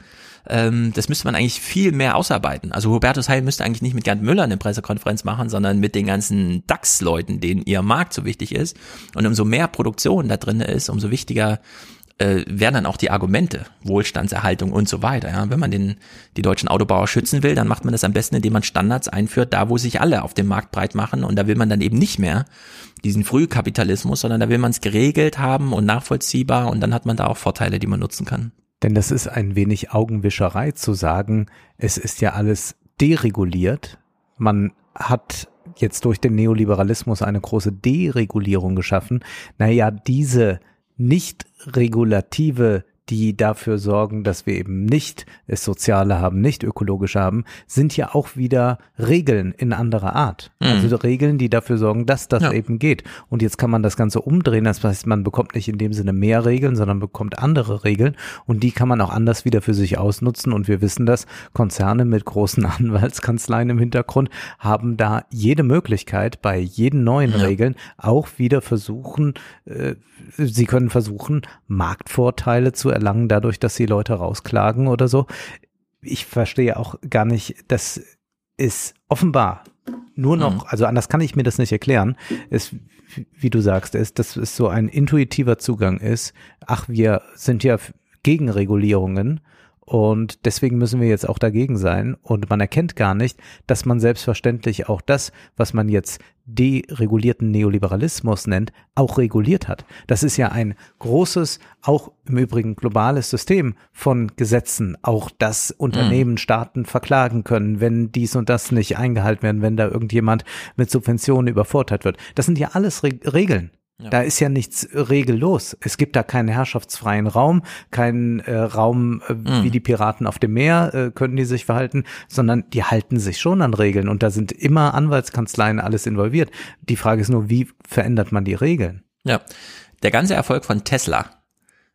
ähm, das müsste man eigentlich viel mehr ausarbeiten. Also Hubertus Heil müsste eigentlich nicht mit Gerd Müller eine Pressekonferenz machen, sondern mit den ganzen DAX-Leuten, denen ihr Markt so wichtig ist. Und umso mehr Produktion da drin ist, umso wichtiger äh, werden dann auch die Argumente, Wohlstandserhaltung und so weiter. Ja? Wenn man den, die deutschen Autobauer schützen will, dann macht man das am besten, indem man Standards einführt, da wo sich alle auf dem Markt breit machen. Und da will man dann eben nicht mehr diesen Frühkapitalismus, sondern da will man es geregelt haben und nachvollziehbar und dann hat man da auch Vorteile, die man nutzen kann. Denn das ist ein wenig Augenwischerei zu sagen, es ist ja alles dereguliert. Man hat jetzt durch den Neoliberalismus eine große Deregulierung geschaffen. Naja, diese nicht regulative, die dafür sorgen, dass wir eben nicht es Soziale haben, nicht ökologische haben, sind ja auch wieder Regeln in anderer Art. Mhm. Also Regeln, die dafür sorgen, dass das Ja. eben geht. Und jetzt kann man das Ganze umdrehen. Das heißt, man bekommt nicht in dem Sinne mehr Regeln, sondern bekommt andere Regeln. Und die kann man auch anders wieder für sich ausnutzen. Und wir wissen das, Konzerne mit großen Anwaltskanzleien im Hintergrund haben da jede Möglichkeit, bei jeden neuen Ja. Regeln auch wieder versuchen, äh, sie können versuchen, Marktvorteile zu erlangen, dadurch, dass sie Leute rausklagen oder so. Ich verstehe auch gar nicht, dass es offenbar nur noch, Mhm. also anders kann ich mir das nicht erklären, ist, wie du sagst, ist, dass es so ein intuitiver Zugang ist. Ach, wir sind ja Gegenregulierungen und deswegen müssen wir jetzt auch dagegen sein. Und man erkennt gar nicht, dass man selbstverständlich auch das, was man jetzt deregulierten Neoliberalismus nennt, auch reguliert hat. Das ist ja ein großes, auch im Übrigen globales System von Gesetzen, auch dass Unternehmen mhm. Staaten verklagen können, wenn dies und das nicht eingehalten werden, wenn da irgendjemand mit Subventionen übervorteilt wird. Das sind ja alles Re Regeln. Ja. Da ist ja nichts regellos. Es gibt da keinen herrschaftsfreien Raum, keinen äh, Raum äh, mhm. wie die Piraten auf dem Meer äh, können die sich verhalten, sondern die halten sich schon an Regeln und da sind immer Anwaltskanzleien alles involviert. Die Frage ist nur, wie verändert man die Regeln? Ja, der ganze Erfolg von Tesla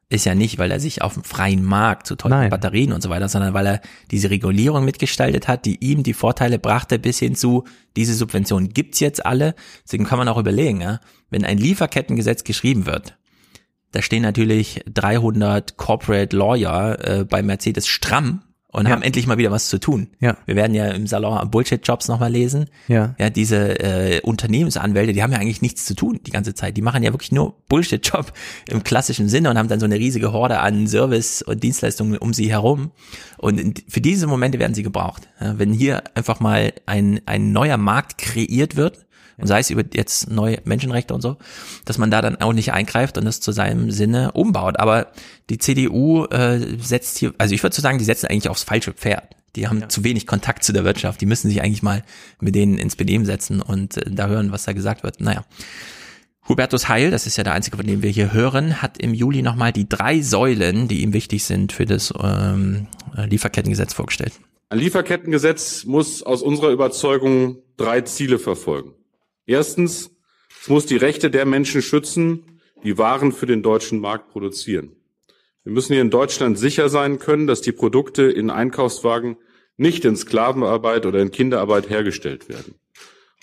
ist ja nicht, weil er sich auf dem freien Markt zu teuren Nein. Batterien und so weiter, sondern weil er diese Regulierung mitgestaltet hat, die ihm die Vorteile brachte, bis hin zu, diese Subventionen gibt's jetzt alle. Deswegen kann man auch überlegen, ja, wenn ein Lieferkettengesetz geschrieben wird, da stehen natürlich 300 Corporate Lawyer äh, bei Mercedes stramm und ja. haben endlich mal wieder was zu tun. Ja. Wir werden ja im Salon Bullshit-Jobs nochmal lesen. Ja. Ja, diese äh, Unternehmensanwälte, die haben ja eigentlich nichts zu tun die ganze Zeit. Die machen ja wirklich nur Bullshit-Job im klassischen Sinne und haben dann so eine riesige Horde an Service und Dienstleistungen um sie herum. Und für diese Momente werden sie gebraucht. Ja, wenn hier einfach mal ein, ein neuer Markt kreiert wird, und sei es über jetzt neue Menschenrechte und so, dass man da dann auch nicht eingreift und das zu seinem Sinne umbaut. Aber die CDU äh, setzt hier, also ich würde so sagen, die setzen eigentlich aufs falsche Pferd. Die haben ja. zu wenig Kontakt zu der Wirtschaft. Die müssen sich eigentlich mal mit denen ins Benehmen setzen und äh, da hören, was da gesagt wird. Naja. Hubertus Heil, das ist ja der einzige, von dem wir hier hören, hat im Juli nochmal die drei Säulen, die ihm wichtig sind, für das ähm, Lieferkettengesetz vorgestellt. Ein Lieferkettengesetz muss aus unserer Überzeugung drei Ziele verfolgen. Erstens, es muss die Rechte der Menschen schützen, die Waren für den deutschen Markt produzieren. Wir müssen hier in Deutschland sicher sein können, dass die Produkte in Einkaufswagen nicht in Sklavenarbeit oder in Kinderarbeit hergestellt werden.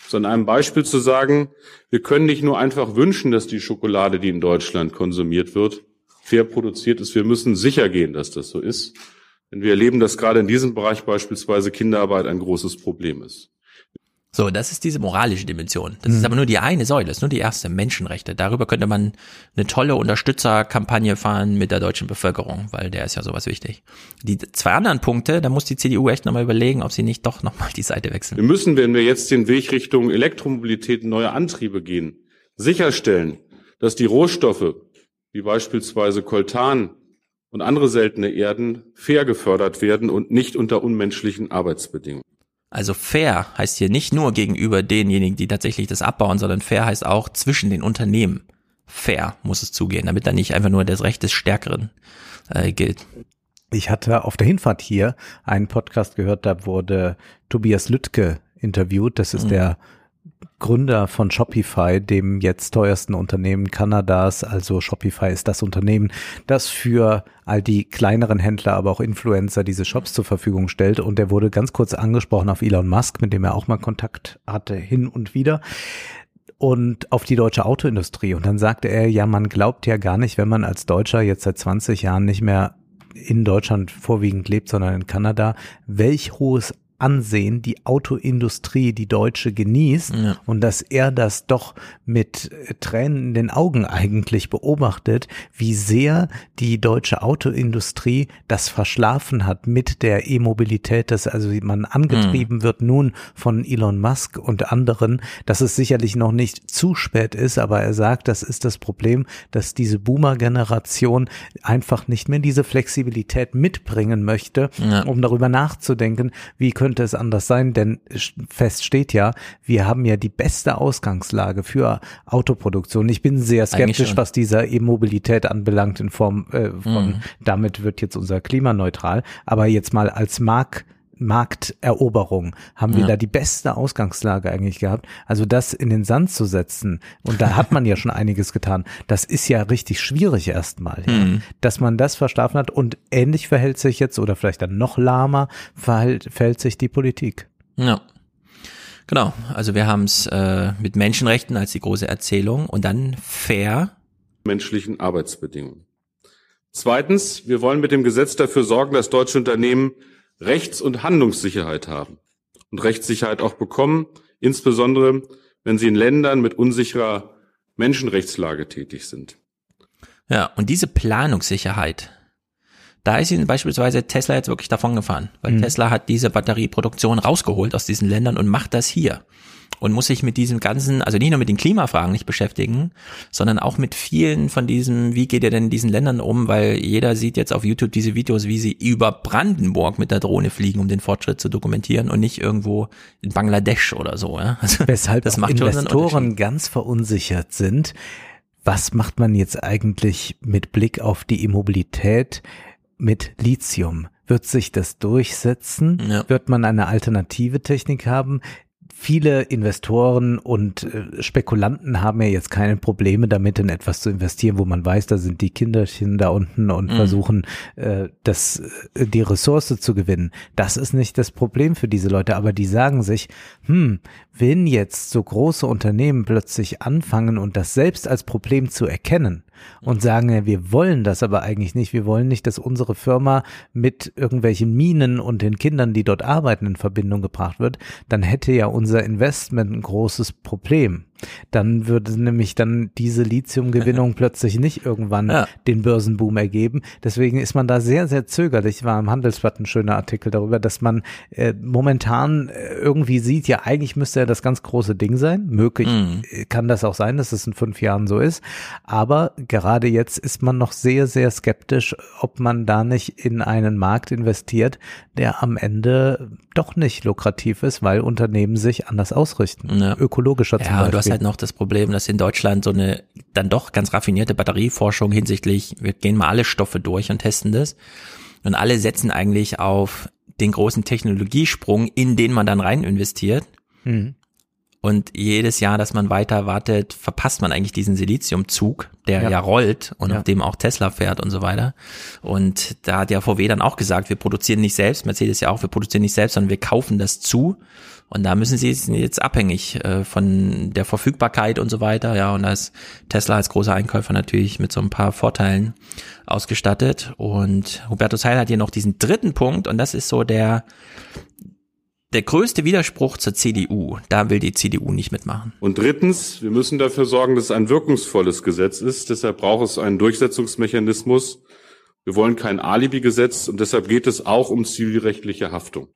So an einem Beispiel zu sagen, wir können nicht nur einfach wünschen, dass die Schokolade, die in Deutschland konsumiert wird, fair produziert ist. Wir müssen sicher gehen, dass das so ist. Denn wir erleben, dass gerade in diesem Bereich beispielsweise Kinderarbeit ein großes Problem ist. So, das ist diese moralische Dimension. Das mhm. ist aber nur die eine Säule, das ist nur die erste, Menschenrechte. Darüber könnte man eine tolle Unterstützerkampagne fahren mit der deutschen Bevölkerung, weil der ist ja sowas wichtig. Die zwei anderen Punkte, da muss die CDU echt nochmal überlegen, ob sie nicht doch nochmal die Seite wechseln. Wir müssen, wenn wir jetzt den Weg Richtung Elektromobilität neue Antriebe gehen, sicherstellen, dass die Rohstoffe, wie beispielsweise Koltan und andere seltene Erden, fair gefördert werden und nicht unter unmenschlichen Arbeitsbedingungen. Also fair heißt hier nicht nur gegenüber denjenigen, die tatsächlich das abbauen, sondern fair heißt auch zwischen den Unternehmen. Fair muss es zugehen, damit dann nicht einfach nur das Recht des Stärkeren äh, gilt. Ich hatte auf der Hinfahrt hier einen Podcast gehört, da wurde Tobias Lüttke interviewt. Das ist mhm. der Gründer von Shopify, dem jetzt teuersten Unternehmen Kanadas. Also Shopify ist das Unternehmen, das für all die kleineren Händler, aber auch Influencer diese Shops zur Verfügung stellt. Und er wurde ganz kurz angesprochen auf Elon Musk, mit dem er auch mal Kontakt hatte, hin und wieder und auf die deutsche Autoindustrie. Und dann sagte er, ja, man glaubt ja gar nicht, wenn man als Deutscher jetzt seit 20 Jahren nicht mehr in Deutschland vorwiegend lebt, sondern in Kanada, welch hohes Ansehen die Autoindustrie, die deutsche, genießt ja. und dass er das doch mit äh, Tränen in den Augen eigentlich beobachtet, wie sehr die deutsche Autoindustrie das verschlafen hat mit der E-Mobilität, dass also man angetrieben mhm. wird nun von Elon Musk und anderen, dass es sicherlich noch nicht zu spät ist, aber er sagt, das ist das Problem, dass diese Boomer-Generation einfach nicht mehr diese Flexibilität mitbringen möchte, ja. um darüber nachzudenken, wie können könnte es anders sein, denn fest steht ja, wir haben ja die beste Ausgangslage für Autoproduktion. Ich bin sehr skeptisch, was dieser E-Mobilität anbelangt in Form äh, von, mhm. damit wird jetzt unser klimaneutral, aber jetzt mal als Mark Markteroberung haben wir ja. da die beste Ausgangslage eigentlich gehabt. Also das in den Sand zu setzen, und da hat man ja schon einiges getan, das ist ja richtig schwierig erstmal, ja. mhm. dass man das verschlafen hat und ähnlich verhält sich jetzt oder vielleicht dann noch lahmer verhält, verhält sich die Politik. Ja. Genau, also wir haben es äh, mit Menschenrechten als die große Erzählung und dann fair menschlichen Arbeitsbedingungen. Zweitens, wir wollen mit dem Gesetz dafür sorgen, dass deutsche Unternehmen Rechts- und Handlungssicherheit haben und Rechtssicherheit auch bekommen, insbesondere wenn sie in Ländern mit unsicherer Menschenrechtslage tätig sind. Ja, und diese Planungssicherheit, Da ist ihnen beispielsweise Tesla jetzt wirklich davon gefahren, weil Mhm. Tesla hat diese Batterieproduktion rausgeholt aus diesen Ländern und macht das hier und muss sich mit diesem ganzen, also nicht nur mit den Klimafragen nicht beschäftigen, sondern auch mit vielen von diesem, wie geht ihr denn in diesen Ländern um, weil jeder sieht jetzt auf YouTube diese Videos, wie sie über Brandenburg mit der Drohne fliegen, um den Fortschritt zu dokumentieren und nicht irgendwo in Bangladesch oder so. Ja? Also, Weshalb das macht Investoren ganz verunsichert sind. Was macht man jetzt eigentlich mit Blick auf die Immobilität mit Lithium? Wird sich das durchsetzen? Wird man eine alternative Technik haben? Viele Investoren und äh, Spekulanten haben ja jetzt keine Probleme damit, in etwas zu investieren, wo man weiß, da sind die Kinderchen da unten und Mhm. versuchen, äh, das, äh, die Ressource zu gewinnen. Das ist nicht das Problem für diese Leute, aber die sagen sich, hm, wenn jetzt so große Unternehmen plötzlich anfangen und das selbst als Problem zu erkennen und sagen, wir wollen das aber eigentlich nicht, wir wollen nicht, dass unsere Firma mit irgendwelchen Minen und den Kindern, die dort arbeiten, in Verbindung gebracht wird, dann hätte ja unser Investment ein großes Problem. Dann würde nämlich dann diese Lithiumgewinnung plötzlich nicht irgendwann Ja. den Börsenboom ergeben. Deswegen ist man da sehr, sehr zögerlich. War im Handelsblatt ein schöner Artikel darüber, dass man äh, momentan äh, irgendwie sieht, ja, eigentlich müsste ja das ganz große Ding sein. Möglich Mhm. äh, kann das auch sein, dass es in fünf Jahren so ist. Aber gerade jetzt ist man noch sehr, sehr skeptisch, ob man da nicht in einen Markt investiert, der am Ende doch nicht lukrativ ist, weil Unternehmen sich anders ausrichten. Ökologischer zum Ja, Beispiel. Hast halt noch das Problem, dass in Deutschland so eine dann doch ganz raffinierte Batterieforschung hinsichtlich, wir gehen mal alle Stoffe durch und testen das. Und alle setzen eigentlich auf den großen Technologiesprung, in den man dann rein investiert. Mhm. Und jedes Jahr, dass man weiter wartet, verpasst man eigentlich diesen Siliziumzug, der ja, Ja. rollt und Ja. auf dem auch Tesla fährt und so weiter. Und da hat ja VW dann auch gesagt, wir produzieren nicht selbst, Mercedes ja auch, wir produzieren nicht selbst, sondern wir kaufen das zu. Und da müssen sie jetzt abhängig äh, von der Verfügbarkeit und so weiter. Ja, und da ist Tesla als großer Einkäufer natürlich mit so ein paar Vorteilen ausgestattet. Und Hubertus Heil hat hier noch diesen dritten Punkt und das ist so der, der größte Widerspruch zur CDU. Da will die CDU nicht mitmachen. Und drittens, wir müssen dafür sorgen, dass es ein wirkungsvolles Gesetz ist. Deshalb braucht es einen Durchsetzungsmechanismus. Wir wollen kein Alibi-Gesetz und deshalb geht es auch um zivilrechtliche Haftung.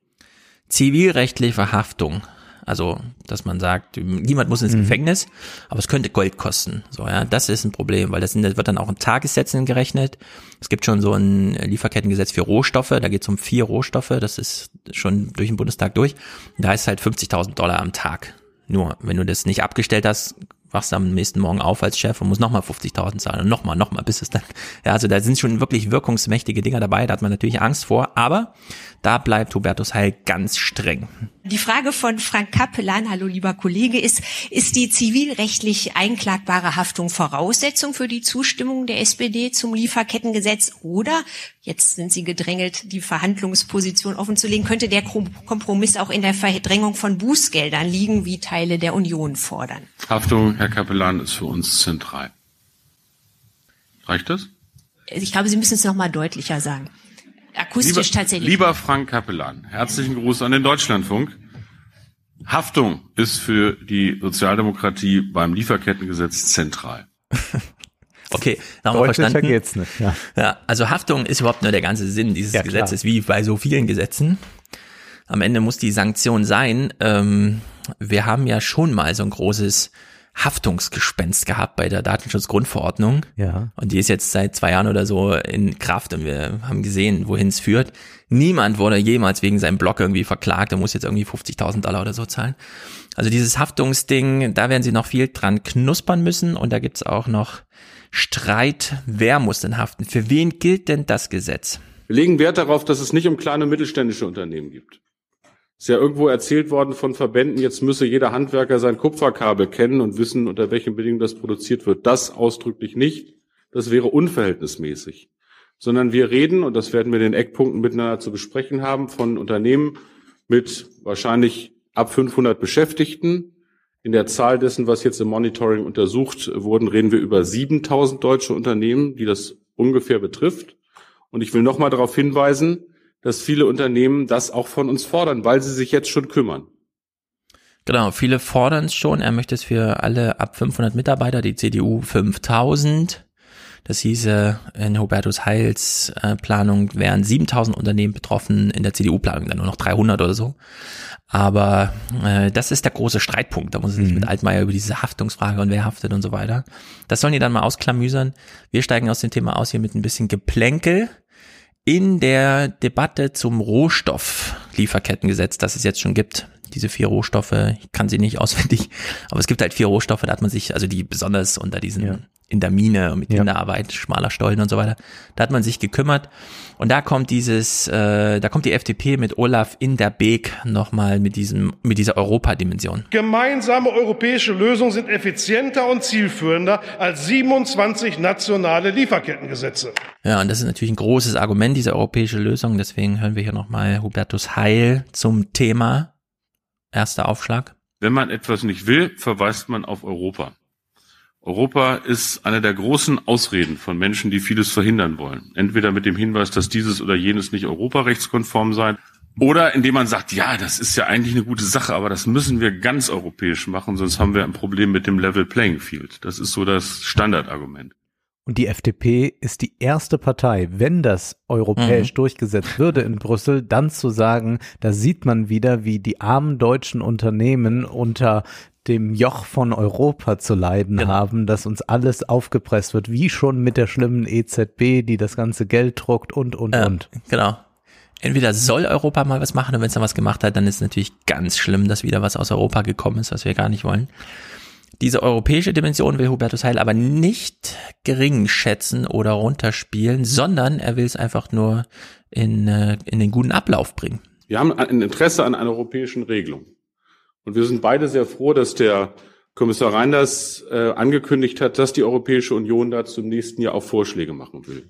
Zivilrechtliche Verhaftung. Also, dass man sagt, niemand muss ins Mhm. Gefängnis, aber es könnte Gold kosten. So, ja, das ist ein Problem, weil das, sind, das wird dann auch in Tagessätzen gerechnet. Es gibt schon so ein Lieferkettengesetz für Rohstoffe, da geht es um vier Rohstoffe, das ist schon durch den Bundestag durch. Da ist halt 50.000 Dollar am Tag. Nur, wenn du das nicht abgestellt hast, wachst am nächsten Morgen auf als Chef und musst nochmal 50.000 zahlen und nochmal, nochmal, bis es dann, ja, also da sind schon wirklich wirkungsmächtige Dinger dabei, da hat man natürlich Angst vor, aber da bleibt Hubertus Heil ganz streng. Die Frage von Frank Kappelan, hallo lieber Kollege, ist, ist die zivilrechtlich einklagbare Haftung Voraussetzung für die Zustimmung der SPD zum Lieferkettengesetz oder, jetzt sind Sie gedrängelt, die Verhandlungsposition offenzulegen, könnte der Kompromiss auch in der Verdrängung von Bußgeldern liegen, wie Teile der Union fordern? Haftung, Herr Kapellan, ist für uns zentral. Reicht das? Ich glaube, Sie müssen es noch mal deutlicher sagen. Akustisch lieber, tatsächlich. Lieber Frank Kapellan, herzlichen Gruß an den Deutschlandfunk. Haftung ist für die Sozialdemokratie beim Lieferkettengesetz zentral. Okay, da haben wir verstanden. geht's nicht, ja. Ja, also Haftung ist überhaupt nur der ganze Sinn dieses Ja, klar. Gesetzes, wie bei so vielen Gesetzen. Am Ende muss die Sanktion sein. Ähm, wir haben ja schon mal so ein großes Haftungsgespenst gehabt bei der Datenschutzgrundverordnung. Ja. Und die ist jetzt seit zwei Jahren oder so in Kraft und wir haben gesehen, wohin es führt. Niemand wurde jemals wegen seinem Blog irgendwie verklagt und muss jetzt irgendwie 50.000 Dollar oder so zahlen. Also dieses Haftungsding, da werden sie noch viel dran knuspern müssen und da gibt's auch noch Streit, wer muss denn haften? Für wen gilt denn das Gesetz? Wir legen Wert darauf, dass es nicht um kleine und mittelständische Unternehmen gibt. Ist ja irgendwo erzählt worden von Verbänden, jetzt müsse jeder Handwerker sein Kupferkabel kennen und wissen, unter welchen Bedingungen das produziert wird. Das ausdrücklich nicht. Das wäre unverhältnismäßig. Sondern wir reden, und das werden wir in den Eckpunkten miteinander zu besprechen haben, von Unternehmen mit wahrscheinlich ab 500 Beschäftigten. In der Zahl dessen, was jetzt im Monitoring untersucht wurden, reden wir über 7000 deutsche Unternehmen, die das ungefähr betrifft. Und ich will nochmal darauf hinweisen, dass viele Unternehmen das auch von uns fordern, weil sie sich jetzt schon kümmern. Genau, viele fordern es schon. Er möchte es für alle ab 500 Mitarbeiter, die CDU 5000. Das hieße, in Hubertus Heils äh, Planung wären 7000 Unternehmen betroffen, in der CDU-Planung dann nur noch 300 oder so. Aber äh, das ist der große Streitpunkt. Da muss es nicht mit Altmaier über diese Haftungsfrage und wer haftet und so weiter. Das sollen die dann mal ausklamüsern. Wir steigen aus dem Thema aus hier mit ein bisschen Geplänkel in der Debatte zum Rohstofflieferkettengesetz, das es jetzt schon gibt. Diese vier Rohstoffe, ich kann sie nicht auswendig, aber es gibt halt vier Rohstoffe, da hat man sich, also die besonders unter diesen in der Mine mit Kinderarbeit, schmaler Stollen und so weiter, da hat man sich gekümmert. Und da kommt dieses, äh, da kommt die FDP mit Olaf in der Beek nochmal mit diesem, mit dieser Europadimension. Gemeinsame europäische Lösungen sind effizienter und zielführender als 27 nationale Lieferkettengesetze. Ja, und das ist natürlich ein großes Argument, diese europäische Lösung. Deswegen hören wir hier nochmal Hubertus Heil zum Thema. Erster Aufschlag. Wenn man etwas nicht will, verweist man auf Europa. Europa ist eine der großen Ausreden von Menschen, die vieles verhindern wollen. Entweder mit dem Hinweis, dass dieses oder jenes nicht europarechtskonform sei, oder indem man sagt, ja, das ist ja eigentlich eine gute Sache, aber das müssen wir ganz europäisch machen, sonst haben wir ein Problem mit dem Level Playing Field. Das ist so das Standardargument. Und die FDP ist die erste Partei, wenn das europäisch Mhm. durchgesetzt würde in Brüssel, dann zu sagen, da sieht man wieder, wie die armen deutschen Unternehmen unter dem Joch von Europa zu leiden Genau. haben, dass uns alles aufgepresst wird, wie schon mit der schlimmen EZB, die das ganze Geld druckt und, und, Ja, und. Genau. Entweder soll Europa mal was machen und wenn es dann was gemacht hat, dann ist es natürlich ganz schlimm, dass wieder was aus Europa gekommen ist, was wir gar nicht wollen. Diese europäische Dimension will Hubertus Heil aber nicht gering schätzen oder runterspielen, sondern er will es einfach nur in, äh, in den guten Ablauf bringen. Wir haben ein Interesse an einer europäischen Regelung. Und wir sind beide sehr froh, dass der Kommissar Reinders äh, angekündigt hat, dass die Europäische Union dazu im nächsten Jahr auch Vorschläge machen will.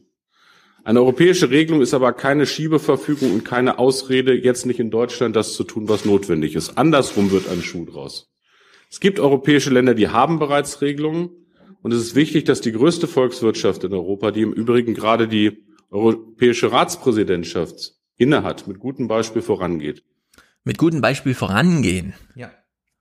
Eine europäische Regelung ist aber keine Schiebeverfügung und keine Ausrede, jetzt nicht in Deutschland das zu tun, was notwendig ist. Andersrum wird ein Schuh draus. Es gibt europäische Länder, die haben bereits Regelungen. Und es ist wichtig, dass die größte Volkswirtschaft in Europa, die im Übrigen gerade die europäische Ratspräsidentschaft innehat, mit gutem Beispiel vorangeht. Mit gutem Beispiel vorangehen. Ja.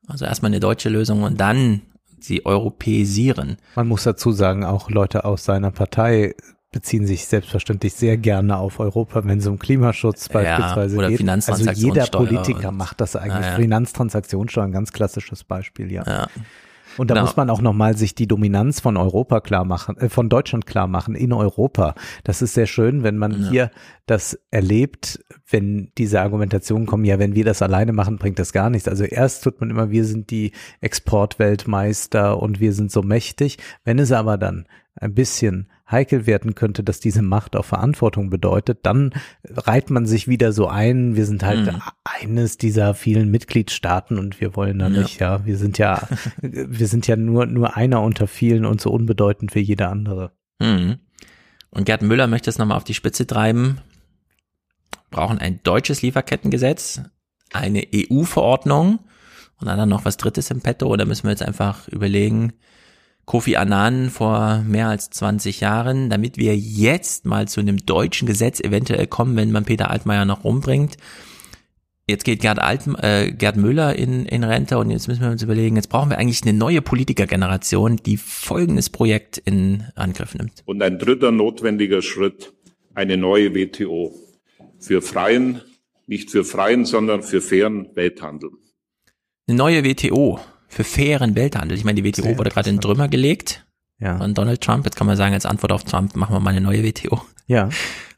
Also erstmal eine deutsche Lösung und dann sie europäisieren. Man muss dazu sagen, auch Leute aus seiner Partei beziehen sich selbstverständlich sehr gerne auf Europa, wenn es um Klimaschutz Ja, beispielsweise oder geht. Also jeder Politiker und- macht das eigentlich. Ja, ja. Finanztransaktionssteuer, ein ganz klassisches Beispiel, ja. Ja. Und da Genau. muss man auch nochmal sich die Dominanz von Europa klar machen, äh, von Deutschland klar machen in Europa. Das ist sehr schön, wenn man hier das erlebt, wenn diese Argumentationen kommen, ja, wenn wir das alleine machen, bringt das gar nichts. Also erst tut man immer, wir sind die Exportweltmeister und wir sind so mächtig. Wenn es aber dann ein bisschen heikel werden könnte, dass diese Macht auch Verantwortung bedeutet, dann reiht man sich wieder so ein, wir sind halt Mhm. eines dieser vielen Mitgliedstaaten und wir wollen da Ja. nicht, ja, wir sind ja, wir sind ja nur, nur einer unter vielen und so unbedeutend wie jeder andere. Mhm. Und Gerd Müller möchte es nochmal auf die Spitze treiben. Brauchen ein deutsches Lieferkettengesetz, eine EU-Verordnung und dann noch was Drittes im Petto oder müssen wir jetzt einfach überlegen, Kofi Annan vor mehr als 20 Jahren, damit wir jetzt mal zu einem deutschen Gesetz eventuell kommen, wenn man Peter Altmaier noch rumbringt. Jetzt geht Gerd, Alt, äh, Gerd Müller in, in Rente und jetzt müssen wir uns überlegen, jetzt brauchen wir eigentlich eine neue Politikergeneration, die folgendes Projekt in Angriff nimmt. Und ein dritter notwendiger Schritt, eine neue WTO. Für freien, nicht für freien, sondern für fairen Welthandel. Eine neue WTO für fairen Welthandel. Ich meine, die WTO Sehr wurde gerade in Trümmer gelegt Ja. von Donald Trump. Jetzt kann man sagen, als Antwort auf Trump machen wir mal eine neue WTO. Ja.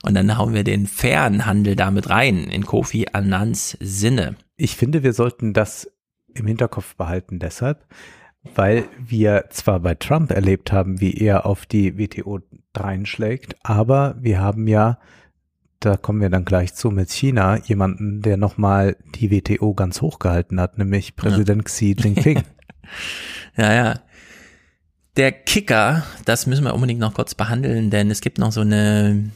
Und dann hauen wir den fairen Handel damit rein, in Kofi Annans Sinne. Ich finde, wir sollten das im Hinterkopf behalten deshalb, weil wir zwar bei Trump erlebt haben, wie er auf die WTO dreinschlägt, aber wir haben ja, da kommen wir dann gleich zu, mit China jemanden, der nochmal die WTO ganz hochgehalten hat, nämlich Präsident Xi Jinping. Ja, ja. Der Kicker, das müssen wir unbedingt noch kurz behandeln, denn es gibt noch so eine,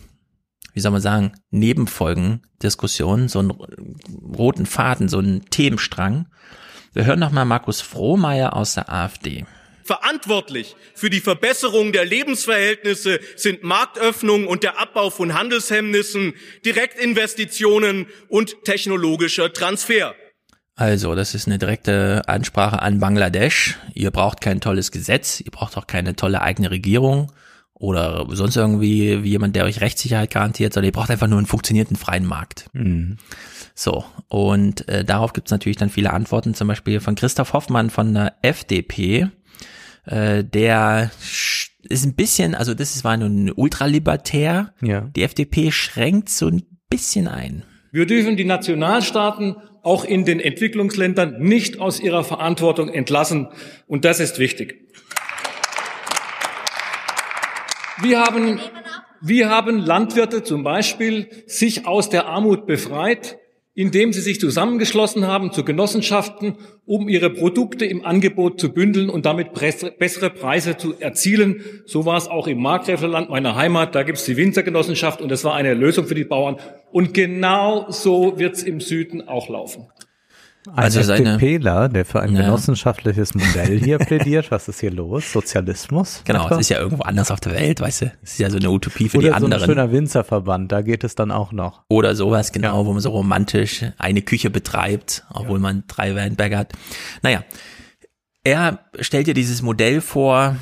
wie soll man sagen, Nebenfolgen-Diskussion, so einen roten Faden, so einen Themenstrang. Wir hören noch mal Markus Frohmeier aus der AfD. Verantwortlich für die Verbesserung der Lebensverhältnisse sind Marktöffnung und der Abbau von Handelshemmnissen, Direktinvestitionen und technologischer Transfer. Also, das ist eine direkte Ansprache an Bangladesch. Ihr braucht kein tolles Gesetz, ihr braucht auch keine tolle eigene Regierung oder sonst irgendwie wie jemand, der euch Rechtssicherheit garantiert, sondern ihr braucht einfach nur einen funktionierenden freien Markt. Mhm. So, und äh, darauf gibt es natürlich dann viele Antworten, zum Beispiel von Christoph Hoffmann von der FDP, äh, der ist ein bisschen, also das ist, war nun ultralibertär, Ja. die FDP schränkt so ein bisschen ein. Wir dürfen die Nationalstaaten auch in den Entwicklungsländern nicht aus ihrer Verantwortung entlassen. Und das ist wichtig. Wir haben, wir haben Landwirte zum Beispiel sich aus der Armut befreit, indem sie sich zusammengeschlossen haben zu Genossenschaften, um ihre Produkte im Angebot zu bündeln und damit bessere Preise zu erzielen. So war es auch im Markgräflerland, meiner Heimat. Da gibt es die Winzergenossenschaft und das war eine Lösung für die Bauern. Und genau so wird es im Süden auch laufen. Ein Also FDPler, der für ein Ja. genossenschaftliches Modell hier plädiert. Was ist hier los? Sozialismus? Genau, etwa? es ist ja irgendwo anders auf der Welt, weißt du? Es ist ja so eine Utopie für Oder die so ein anderen. schöner Winzerverband, da geht es dann auch noch. Oder sowas, genau, wo man so romantisch eine Küche betreibt, obwohl man drei Weinberge hat. Naja, er stellt ja dieses Modell vor,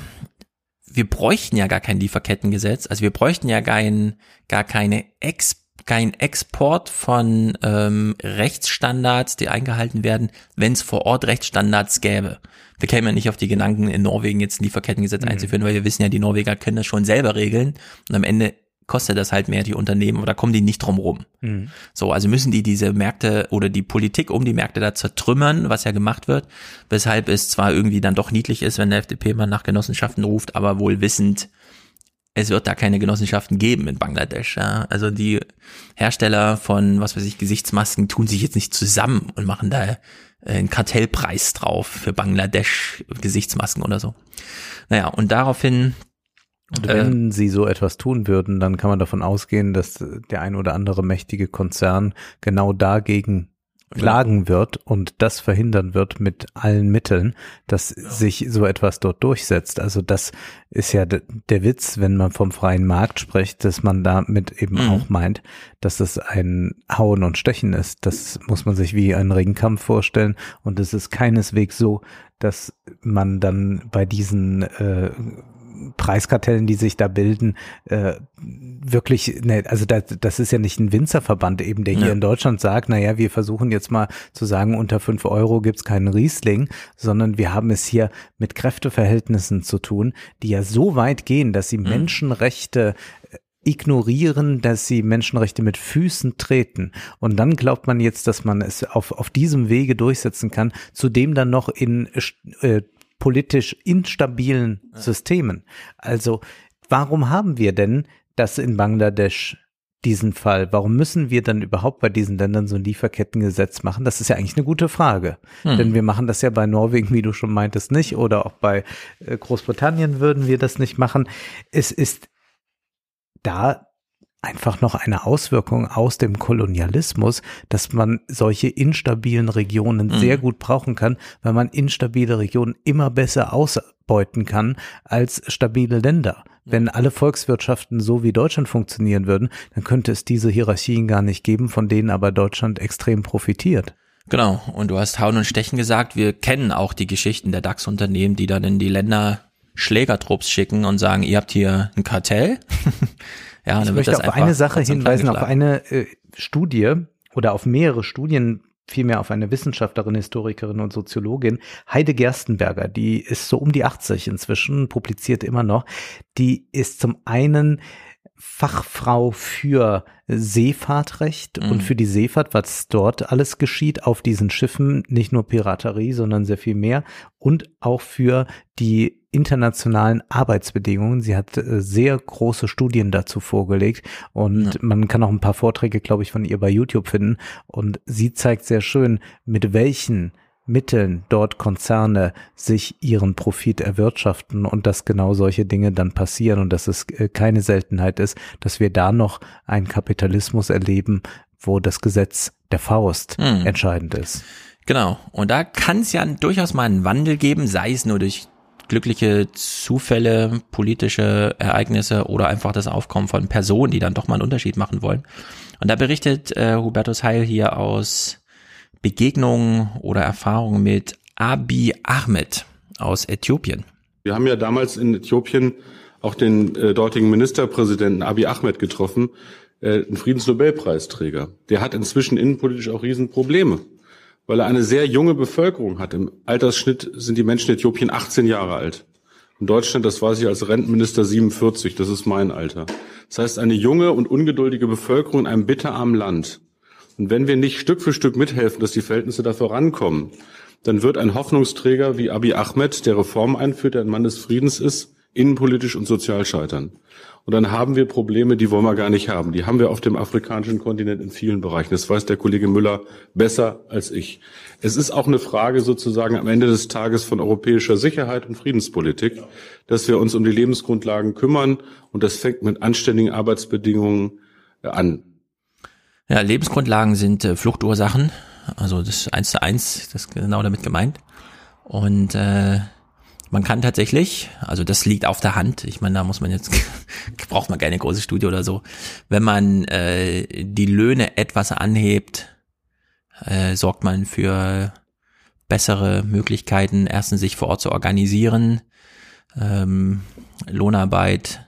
wir bräuchten ja gar kein Lieferkettengesetz, also wir bräuchten ja kein, gar keine Ex, kein Export von ähm, Rechtsstandards, die eingehalten werden, wenn es vor Ort Rechtsstandards gäbe. Wir kämen ja nicht auf die Gedanken, in Norwegen jetzt ein Lieferkettengesetz einzuführen, weil wir wissen ja, die Norweger können das schon selber regeln und am Ende kostet das halt mehr die Unternehmen oder kommen die nicht drum rum. Mhm. So, also müssen die diese Märkte oder die Politik um die Märkte da zertrümmern, was ja gemacht wird, weshalb es zwar irgendwie dann doch niedlich ist, wenn der FDP mal nach Genossenschaften ruft, aber wohl wissend, es wird da keine Genossenschaften geben in Bangladesch. Ja. Also die Hersteller von, was weiß ich, Gesichtsmasken tun sich jetzt nicht zusammen und machen da äh, einen Kartellpreis drauf für Bangladesch Gesichtsmasken oder so. Naja, und daraufhin Und Äh, wenn sie so etwas tun würden, dann kann man davon ausgehen, dass der ein oder andere mächtige Konzern genau dagegen klagen wird und das verhindern wird mit allen Mitteln, dass sich so etwas dort durchsetzt. Also das ist ja de- der Witz, wenn man vom freien Markt spricht, dass man damit eben Mhm. auch meint, dass es ein Hauen und Stechen ist. Das muss man sich wie einen Ringkampf vorstellen und es ist keineswegs so, dass man dann bei diesen äh, Preiskartellen, die sich da bilden, äh, wirklich, ne, also das, das ist ja nicht ein Winzerverband eben, der hier Ja. in Deutschland sagt, naja, wir versuchen jetzt mal zu sagen, unter fünf Euro gibt's keinen Riesling, sondern wir haben es hier mit Kräfteverhältnissen zu tun, die ja so weit gehen, dass sie Menschenrechte äh, ignorieren, dass sie Menschenrechte mit Füßen treten. Und dann glaubt man jetzt, dass man es auf, auf diesem Wege durchsetzen kann, zudem dann noch in äh, politisch instabilen Systemen. Also warum haben wir denn das in Bangladesch diesen Fall? Warum müssen wir dann überhaupt bei diesen Ländern so ein Lieferkettengesetz machen? Das ist ja eigentlich eine gute Frage. Hm. Denn wir machen das ja bei Norwegen, wie du schon meintest, nicht. Oder auch bei äh, Großbritannien würden wir das nicht machen. Es ist da einfach noch eine Auswirkung aus dem Kolonialismus, dass man solche instabilen Regionen Mhm. sehr gut brauchen kann, weil man instabile Regionen immer besser ausbeuten kann als stabile Länder. Wenn alle Volkswirtschaften so wie Deutschland funktionieren würden, dann könnte es diese Hierarchien gar nicht geben, von denen aber Deutschland extrem profitiert. Genau, und du hast Hauen und Stechen gesagt, wir kennen auch die Geschichten der DAX-Unternehmen, die dann in die Länder Schlägertrupps schicken und sagen, ihr habt hier ein Kartell. ja, ich möchte auf eine Sache hinweisen, auf eine äh, Studie oder auf mehrere Studien, vielmehr auf eine Wissenschaftlerin, Historikerin und Soziologin, Heide Gerstenberger, die ist so um die 80 inzwischen, publiziert immer noch. Die ist zum einen Fachfrau für Seefahrtrecht Mhm. und für die Seefahrt, was dort alles geschieht auf diesen Schiffen, nicht nur Piraterie, sondern sehr viel mehr und auch für die internationalen Arbeitsbedingungen. Sie hat äh, sehr große Studien dazu vorgelegt und man kann auch ein paar Vorträge, glaube ich, von ihr bei YouTube finden und sie zeigt sehr schön, mit welchen Mitteln dort Konzerne sich ihren Profit erwirtschaften und dass genau solche Dinge dann passieren und dass es äh, keine Seltenheit ist, dass wir da noch einen Kapitalismus erleben, wo das Gesetz der Faust Hm. entscheidend ist. Genau. Und da kann es ja durchaus mal einen Wandel geben, sei es nur durch glückliche Zufälle, politische Ereignisse oder einfach das Aufkommen von Personen, die dann doch mal einen Unterschied machen wollen. Und da berichtet äh, Hubertus Heil hier aus Begegnungen oder Erfahrungen mit Abiy Ahmed aus Äthiopien. Wir haben ja damals in Äthiopien auch den äh, dortigen Ministerpräsidenten Abiy Ahmed getroffen, äh, einen Friedensnobelpreisträger. Der hat inzwischen innenpolitisch auch Riesenprobleme, weil er eine sehr junge Bevölkerung hat. Im Altersschnitt sind die Menschen in Äthiopien 18 Jahre alt. In Deutschland, das weiß ich als Rentenminister 47, das ist mein Alter. Das heißt, eine junge und ungeduldige Bevölkerung in einem bitterarmen Land. Und wenn wir nicht Stück für Stück mithelfen, dass die Verhältnisse da vorankommen, dann wird ein Hoffnungsträger wie Abiy Ahmed, der Reform einführt, der ein Mann des Friedens ist, innenpolitisch und sozial scheitern. Und dann haben wir Probleme, die wollen wir gar nicht haben. Die haben wir auf dem afrikanischen Kontinent in vielen Bereichen. Das weiß der Kollege Müller besser als ich. Es ist auch eine Frage sozusagen am Ende des Tages von europäischer Sicherheit und Friedenspolitik, dass wir uns um die Lebensgrundlagen kümmern. Und das fängt mit anständigen Arbeitsbedingungen äh, an. Ja, Lebensgrundlagen sind äh, Fluchtursachen. Also das eins zu eins, das ist genau damit gemeint. Und äh, man kann tatsächlich, also das liegt auf der Hand, ich meine, da muss man jetzt, braucht man keine große Studie oder so, wenn man äh, die Löhne etwas anhebt, äh, sorgt man für bessere Möglichkeiten, erstens sich vor Ort zu organisieren, ähm, Lohnarbeit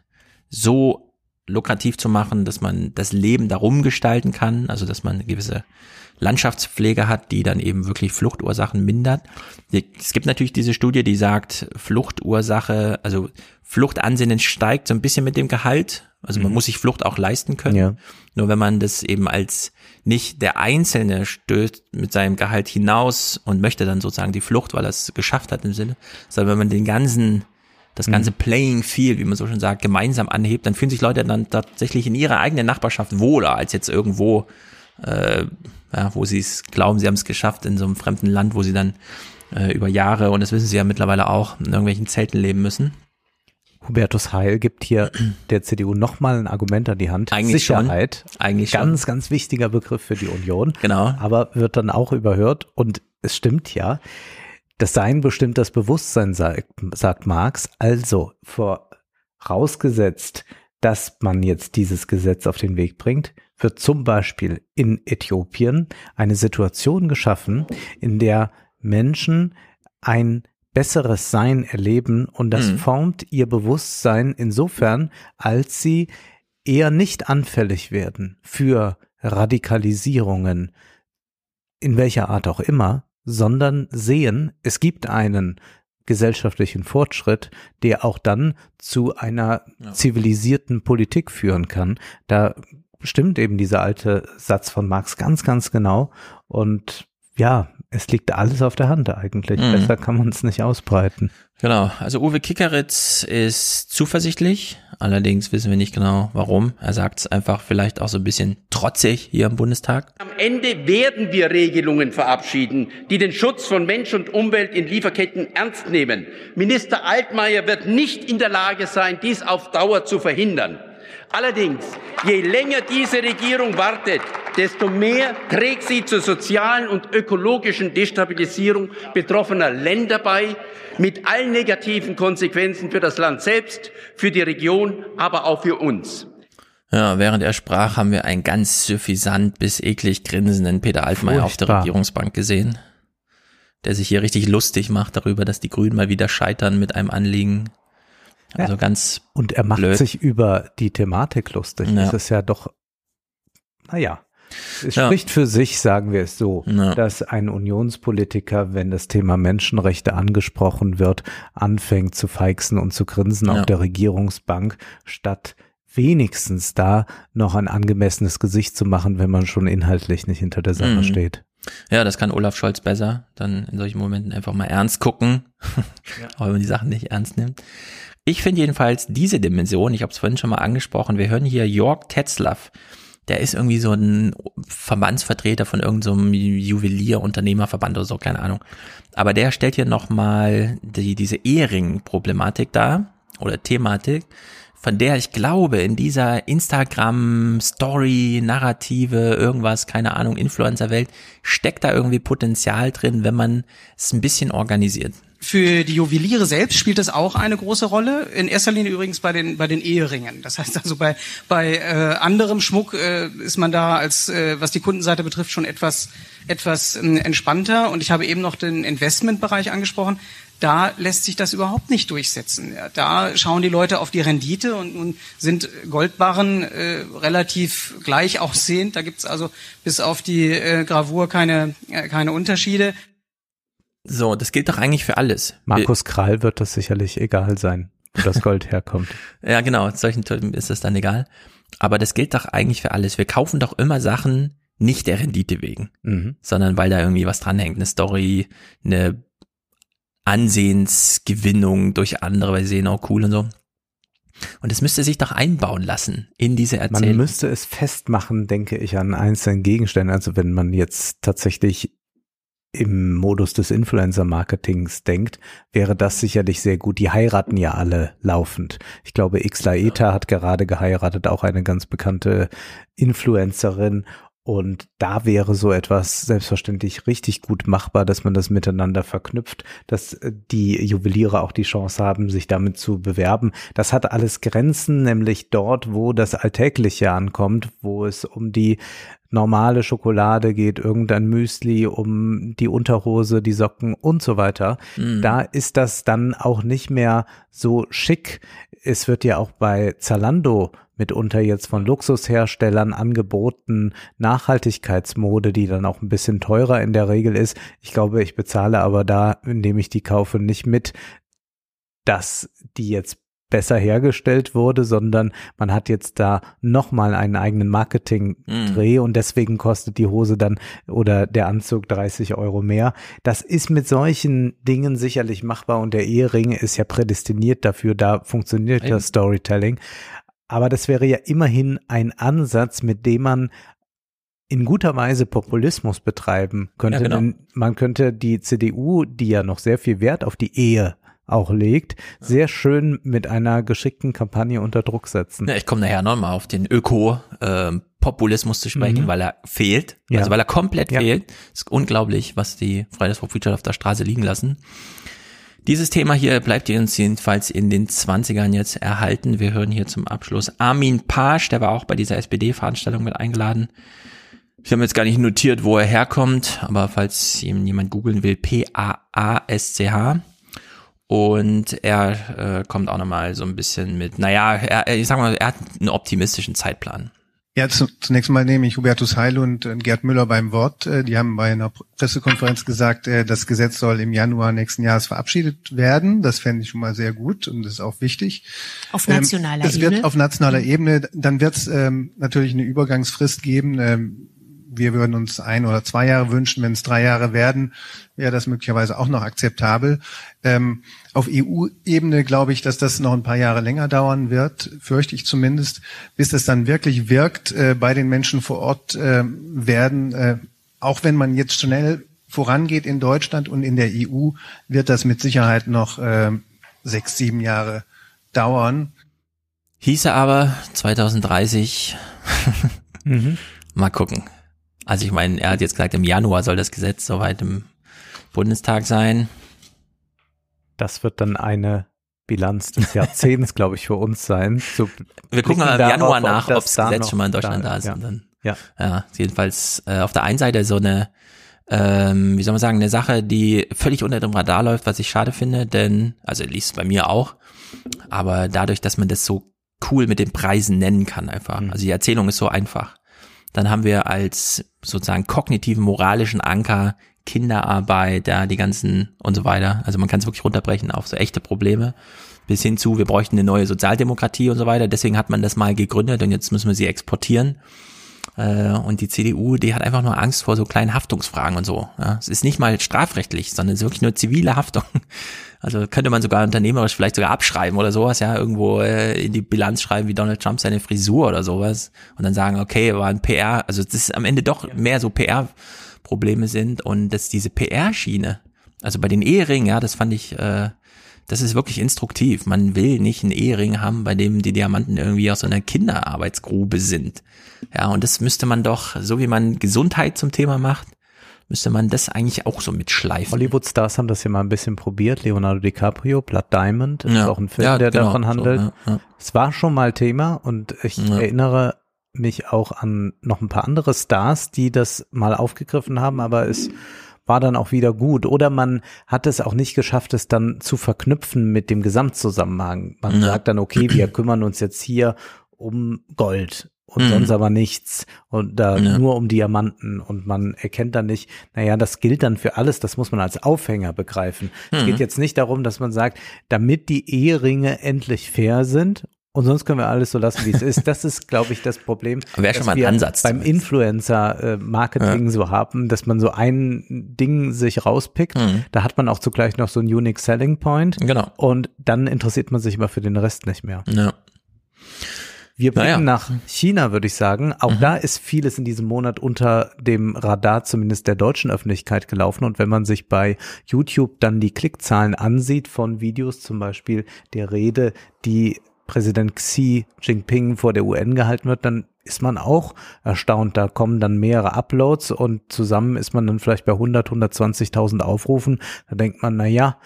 so lukrativ zu machen, dass man das Leben darum gestalten kann, also dass man gewisse Landschaftspflege hat, die dann eben wirklich Fluchtursachen mindert. Es gibt natürlich diese Studie, die sagt, Fluchtursache, also Fluchtansinnen steigt so ein bisschen mit dem Gehalt. Also man mhm. muss sich Flucht auch leisten können. Ja. Nur wenn man das eben als nicht der Einzelne stößt mit seinem Gehalt hinaus und möchte dann sozusagen die Flucht, weil er es geschafft hat im Sinne, sondern wenn man den ganzen das ganze mhm. Playing Field, wie man so schon sagt, gemeinsam anhebt, dann fühlen sich Leute dann tatsächlich in ihrer eigenen Nachbarschaft wohler als jetzt irgendwo äh, ja, wo sie es glauben, sie haben es geschafft in so einem fremden Land, wo sie dann äh, über Jahre, und das wissen sie ja mittlerweile auch, in irgendwelchen Zelten leben müssen. Hubertus Heil gibt hier der CDU nochmal ein Argument an die Hand. Eigentlich Sicherheit. Schon. Eigentlich ganz, schon. ganz wichtiger Begriff für die Union. Genau. Aber wird dann auch überhört. Und es stimmt ja. Das Sein bestimmt das Bewusstsein, sagt, sagt Marx. Also vorausgesetzt, dass man jetzt dieses Gesetz auf den Weg bringt, wird zum Beispiel in Äthiopien eine Situation geschaffen, in der Menschen ein besseres Sein erleben und das mhm. formt ihr Bewusstsein insofern, als sie eher nicht anfällig werden für Radikalisierungen, in welcher Art auch immer, sondern sehen, es gibt einen gesellschaftlichen Fortschritt, der auch dann zu einer ja. zivilisierten Politik führen kann. Da stimmt eben dieser alte Satz von Marx ganz, ganz genau. Und ja, es liegt alles auf der Hand eigentlich. Mhm. Besser kann man es nicht ausbreiten. Genau. Also Uwe Kickeritz ist zuversichtlich. Allerdings wissen wir nicht genau warum. Er sagt es einfach vielleicht auch so ein bisschen trotzig hier im Bundestag. Am Ende werden wir Regelungen verabschieden, die den Schutz von Mensch und Umwelt in Lieferketten ernst nehmen. Minister Altmaier wird nicht in der Lage sein, dies auf Dauer zu verhindern. Allerdings, je länger diese Regierung wartet, desto mehr trägt sie zur sozialen und ökologischen Destabilisierung betroffener Länder bei, mit allen negativen Konsequenzen für das Land selbst, für die Region, aber auch für uns. Ja, während er sprach, haben wir einen ganz suffisant bis eklig grinsenden Peter Altmaier auf der Regierungsbank gesehen, der sich hier richtig lustig macht darüber, dass die Grünen mal wieder scheitern mit einem Anliegen, also ja. ganz. Und er macht blöd. sich über die Thematik lustig. Ja. Das ist ja doch, naja. Es ja. spricht für sich, sagen wir es so, ja. dass ein Unionspolitiker, wenn das Thema Menschenrechte angesprochen wird, anfängt zu feixen und zu grinsen ja. auf der Regierungsbank, statt wenigstens da noch ein angemessenes Gesicht zu machen, wenn man schon inhaltlich nicht hinter der Sache mhm. steht. Ja, das kann Olaf Scholz besser, dann in solchen Momenten einfach mal ernst gucken, ja. wenn man die Sachen nicht ernst nimmt. Ich finde jedenfalls diese Dimension, ich habe es vorhin schon mal angesprochen, wir hören hier Jörg Tetzlaff, der ist irgendwie so ein Verbandsvertreter von irgendeinem so Juwelier-Unternehmerverband oder so, keine Ahnung. Aber der stellt hier nochmal die, diese Ehering-Problematik dar oder Thematik, von der ich glaube, in dieser Instagram-Story-Narrative, irgendwas, keine Ahnung, Influencer-Welt, steckt da irgendwie Potenzial drin, wenn man es ein bisschen organisiert. Für die Juweliere selbst spielt das auch eine große Rolle. In erster Linie übrigens bei den bei den Eheringen. Das heißt also bei bei äh, anderem Schmuck äh, ist man da als äh, was die Kundenseite betrifft schon etwas etwas äh, entspannter. Und ich habe eben noch den Investmentbereich angesprochen. Da lässt sich das überhaupt nicht durchsetzen. Ja, da schauen die Leute auf die Rendite und nun sind Goldbarren äh, relativ gleich aussehend. Da gibt's also bis auf die äh, Gravur keine, äh, keine Unterschiede. So, das gilt doch eigentlich für alles. Markus Krall wird das sicherlich egal sein, wo das Gold herkommt. ja, genau, solchen Typen ist es dann egal. Aber das gilt doch eigentlich für alles. Wir kaufen doch immer Sachen nicht der Rendite wegen, Mhm. sondern weil da irgendwie was dranhängt, eine Story, eine Ansehensgewinnung durch andere, weil sie sehen auch cool und so. Und es müsste sich doch einbauen lassen in diese Man Erzählung. müsste es festmachen, denke ich, an einzelnen Gegenständen. Also wenn man jetzt tatsächlich im Modus des Influencer-Marketings denkt, wäre das sicherlich sehr gut. Die heiraten ja alle laufend. Ich glaube, Xlaeta hat gerade geheiratet, auch eine ganz bekannte Influencerin. Und da wäre so etwas selbstverständlich richtig gut machbar, dass man das miteinander verknüpft, dass äh, die Juweliere auch die Chance haben, sich damit zu bewerben. Das hat alles Grenzen, nämlich dort, wo das Alltägliche ankommt, wo es um die normale Schokolade geht, irgendein Müsli, um die Unterhose, die Socken und so weiter. Mhm. Da ist das dann auch nicht mehr so schick. Es wird ja auch bei Zalando mitunter jetzt von Luxusherstellern angeboten, Nachhaltigkeitsmode, die dann auch ein bisschen teurer in der Regel ist. Ich glaube, ich bezahle aber da, indem ich die kaufe, nicht mit, dass die jetzt besser hergestellt wurde, sondern man hat jetzt da nochmal einen eigenen Marketing-Dreh und deswegen kostet die Hose dann oder der Anzug 30 Euro mehr. Das ist mit solchen Dingen sicherlich machbar und der Ehering ist ja prädestiniert dafür, da funktioniert Eben. das Storytelling. Aber das wäre ja immerhin ein Ansatz, mit dem man in guter Weise Populismus betreiben könnte. Ja, genau. Man könnte die CDU, die ja noch sehr viel Wert auf die Ehe auch legt, sehr schön mit einer geschickten Kampagne unter Druck setzen. Ja, ich komme nachher nochmal auf den Öko-Populismus zu sprechen, Mhm. weil er fehlt. Ja. Also weil er komplett Ja. fehlt. ist unglaublich, was die Fridays for Future auf der Straße liegen lassen. Dieses Thema hier bleibt uns jedenfalls in den 20ern jetzt erhalten. Wir hören hier zum Abschluss Armin Pasch, der war auch bei dieser SPD-Veranstaltung mit eingeladen. Ich habe jetzt gar nicht notiert, wo er herkommt, aber falls ihn jemand googeln will, P-A-A-S-C-H. Und er äh, kommt auch nochmal so ein bisschen mit, naja, er, ich sag mal, er hat einen optimistischen Zeitplan. Ja, zu, zunächst mal nehme ich Hubertus Heil und äh, Gerd Müller beim Wort. Äh, Die haben bei einer Pressekonferenz gesagt, äh, das Gesetz soll im Januar nächsten Jahres verabschiedet werden. Das fände ich schon mal sehr gut und das ist auch wichtig. Auf Ähm, nationaler Das wird Ebene? auf nationaler Ebene. Dann wird es ähm, natürlich eine Übergangsfrist geben. Ähm, wir würden uns ein oder zwei Jahre wünschen. Wenn es drei Jahre werden, wäre das möglicherweise auch noch akzeptabel. Ähm, auf EU-Ebene glaube ich, dass das noch ein paar Jahre länger dauern wird, fürchte ich zumindest, bis es dann wirklich wirkt äh, bei den Menschen vor Ort äh, werden. Äh, auch wenn man jetzt schnell vorangeht in Deutschland und in der EU, wird das mit Sicherheit noch äh, sechs, sieben Jahre dauern. Hieße aber 2030, Mhm. mal gucken. Also ich meine, er hat jetzt gesagt, im Januar soll das Gesetz soweit im Bundestag sein. Das wird dann eine Bilanz des Jahrzehnts, glaube ich, für uns sein. Zu Wir gucken mal im Januar nach, ob das da Gesetz schon mal in Deutschland da, ist. Ja. Und dann, Ja. ja, jedenfalls äh, auf der einen Seite so eine, ähm, wie soll man sagen, eine Sache, die völlig unter dem Radar läuft, was ich schade finde, denn, also liest bei mir auch, aber dadurch, dass man das so cool mit den Preisen nennen kann einfach, also die Erzählung ist so einfach, dann haben wir als sozusagen kognitiven, moralischen Anker Kinderarbeit, ja, die ganzen und so weiter. Also man kann es wirklich runterbrechen auf so echte Probleme bis hin zu, wir bräuchten eine neue Sozialdemokratie und so weiter. Deswegen hat man das mal gegründet und jetzt müssen wir sie exportieren. Äh, Und die CDU, die hat einfach nur Angst vor so kleinen Haftungsfragen und so. Ja. Es ist nicht mal strafrechtlich, sondern es ist wirklich nur zivile Haftung. Also könnte man sogar unternehmerisch vielleicht sogar abschreiben oder sowas, ja, irgendwo äh, in die Bilanz schreiben, wie Donald Trump seine Frisur oder sowas und dann sagen, okay, war ein PR, also das ist am Ende doch mehr so PR-Probleme sind und dass diese PR-Schiene, also bei den Eheringen, ja, das fand ich, äh, das ist wirklich instruktiv. Man will nicht einen Ehering haben, bei dem die Diamanten irgendwie aus so einer Kinderarbeitsgrube sind. Ja, und das müsste man doch, so wie man Gesundheit zum Thema macht, müsste man das eigentlich auch so mitschleifen. Hollywood-Stars haben das ja mal ein bisschen probiert. Leonardo DiCaprio, Blood Diamond, ist Ja. auch ein Film, Ja, der genau, davon so, handelt. ja, ja. Es war schon mal Thema und ich erinnere mich auch an noch ein paar andere Stars, die das mal aufgegriffen haben, aber es war dann auch wieder gut. Oder man hat es auch nicht geschafft, es dann zu verknüpfen mit dem Gesamtzusammenhang. Man Ja. sagt dann, okay, wir kümmern uns jetzt hier um Gold und Mhm. sonst aber nichts und da Ja. nur um Diamanten und man erkennt dann nicht, naja, das gilt dann für alles, das muss man als Aufhänger begreifen. Es Mhm. geht jetzt nicht darum, dass man sagt, damit die Eheringe endlich fair sind und sonst können wir alles so lassen, wie es ist. Das ist, glaube ich, das Problem. Wäre schon mal ein Ansatz Beim Influencer-Marketing so haben, dass man so ein Ding sich rauspickt. Mhm. Da hat man auch zugleich noch so einen Unique Selling Point. Genau. Und dann interessiert man sich immer für den Rest nicht mehr. Ja. Wir blicken Naja. nach China, würde ich sagen. Auch da ist vieles in diesem Monat unter dem Radar zumindest der deutschen Öffentlichkeit gelaufen. Und wenn man sich bei YouTube dann die Klickzahlen ansieht von Videos, zum Beispiel der Rede, die Präsident Xi Jinping vor der UN gehalten wird, dann ist man auch erstaunt. Da kommen dann mehrere Uploads und zusammen ist man dann vielleicht bei 100, 120.000 Aufrufen. Da denkt man, na ja,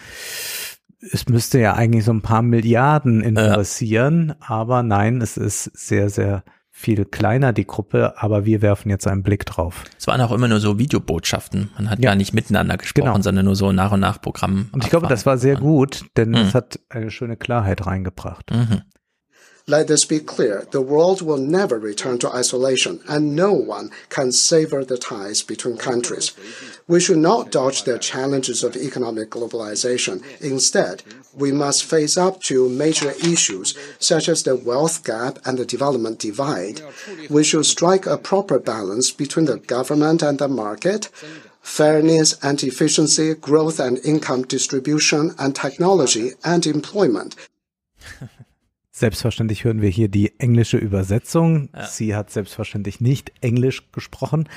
es müsste ja eigentlich so ein paar Milliarden interessieren, aber nein, es ist sehr, sehr viel kleiner, die Gruppe, aber wir werfen jetzt einen Blick drauf. Es waren auch immer nur so Videobotschaften. Man hat gar nicht miteinander gesprochen, Genau. sondern nur so nach und nach Programm. Und ich glaube, das war sehr gut, denn es Mhm. hat eine schöne Klarheit reingebracht. Let this be clear the world will never return to isolation, and no one can sever the ties between countries. We should not dodge the challenges of economic globalization. Instead, we must face up to major issues such as the wealth gap and the development divide. We should strike a proper balance between the government and the market. Fairness and efficiency, growth and income distribution, and technology and employment. Selbstverständlich hören wir hier die englische Übersetzung. Sie hat selbstverständlich nicht Englisch gesprochen.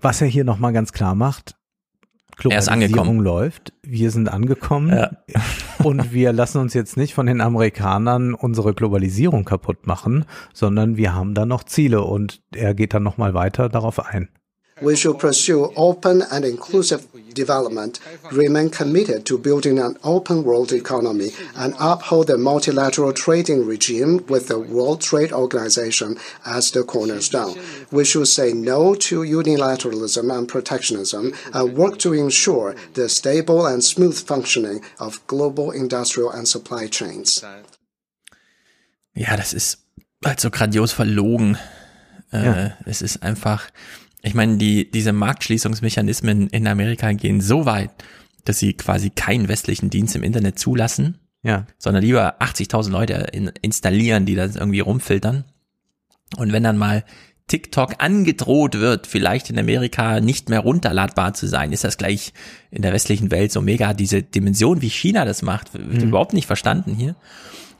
Was er hier nochmal ganz klar macht, Er ist Globalisierung angekommen. läuft, wir sind angekommen Ja. und wir lassen uns jetzt nicht von den Amerikanern unsere Globalisierung kaputt machen, sondern wir haben da noch Ziele und er geht dann nochmal weiter darauf ein. We should pursue open and inclusive development, remain committed to building an open world economy, and uphold the multilateral trading regime with the World Trade Organization as the cornerstone. We should say no to unilateralism and protectionism and work to ensure the stable and smooth functioning of global industrial and supply chains. Ja, das ist halt so grandios verlogen. Äh, Ja. Es ist einfach, ich meine, die, diese Marktschließungsmechanismen in Amerika gehen so weit, dass sie quasi keinen westlichen Dienst im Internet zulassen, Ja. sondern lieber 80.000 Leute in, installieren, die das irgendwie rumfiltern. Und wenn dann mal TikTok angedroht wird, vielleicht in Amerika nicht mehr runterladbar zu sein, ist das gleich in der westlichen Welt so mega. Diese Dimension, wie China das macht, wird Mhm. überhaupt nicht verstanden hier.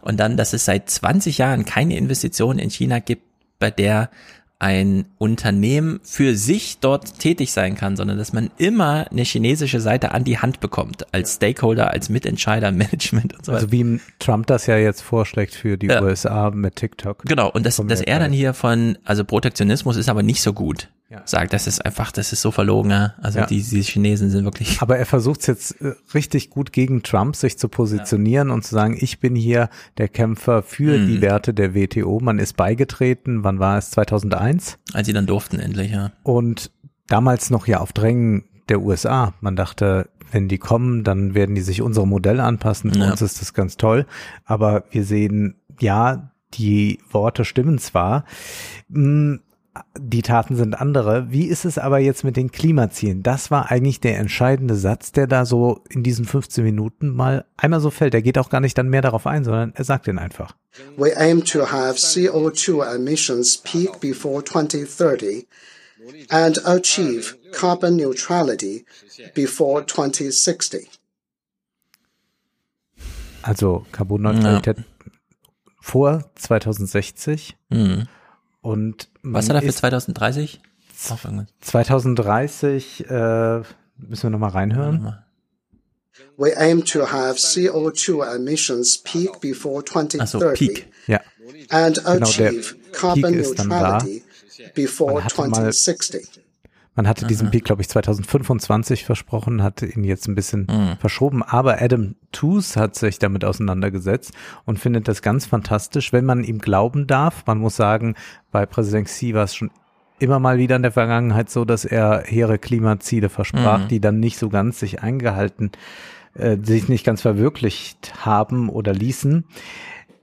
Und dann, dass es seit 20 Jahren keine Investition in China gibt, bei der ein Unternehmen für sich dort tätig sein kann, sondern dass man immer eine chinesische Seite an die Hand bekommt, als Stakeholder, als Mitentscheider, Management und so weiter. Also wie Trump das ja jetzt vorschlägt für die Ja. USA mit TikTok. Genau, und dass, dass er dann hier von, also Protektionismus ist aber nicht so gut, sagt, das ist einfach, das ist so verlogen, ja. also Ja. die, die Chinesen sind wirklich, Aber er versucht es jetzt äh, richtig gut gegen Trump sich zu positionieren und zu sagen, ich bin hier der Kämpfer für Mhm. die Werte der WTO. Man ist beigetreten, wann war es? 2001? als sie dann durften endlich, ja. Und damals noch ja auf Drängen der USA. Man dachte, wenn die kommen, dann werden die sich unserem Modell anpassen. Für Ja. uns ist das ganz toll. Aber wir sehen, ja, die Worte stimmen zwar. Die Taten sind andere. Wie ist es aber jetzt mit den Klimazielen? Das war eigentlich der entscheidende Satz, der da so in diesen 15 Minuten mal einmal so fällt. Er geht auch gar nicht dann mehr darauf ein, sondern er sagt den einfach. We aim to have CO2 emissions peak before 2030 and achieve carbon neutrality before 2060. Also Carbonneutralität vor 2060. Mhm. Und Was man hat er für ist 2030? 2030 äh, müssen wir noch mal reinhören. We aim to have CO2 emissions peak before 2030 Ja. and Genau, der achieve carbon Peak da. neutrality before Man hatte mal 2060. Man hatte diesen Peak, glaube ich, 2025 versprochen, hat ihn jetzt ein bisschen Mhm. verschoben. Aber Adam Tooze hat sich damit auseinandergesetzt und findet das ganz fantastisch, wenn man ihm glauben darf. Man muss sagen, bei Präsident Xi war es schon immer mal wieder in der Vergangenheit so, dass er hehre Klimaziele versprach, Mhm. die dann nicht so ganz sich eingehalten, äh, sich nicht ganz verwirklicht haben oder ließen.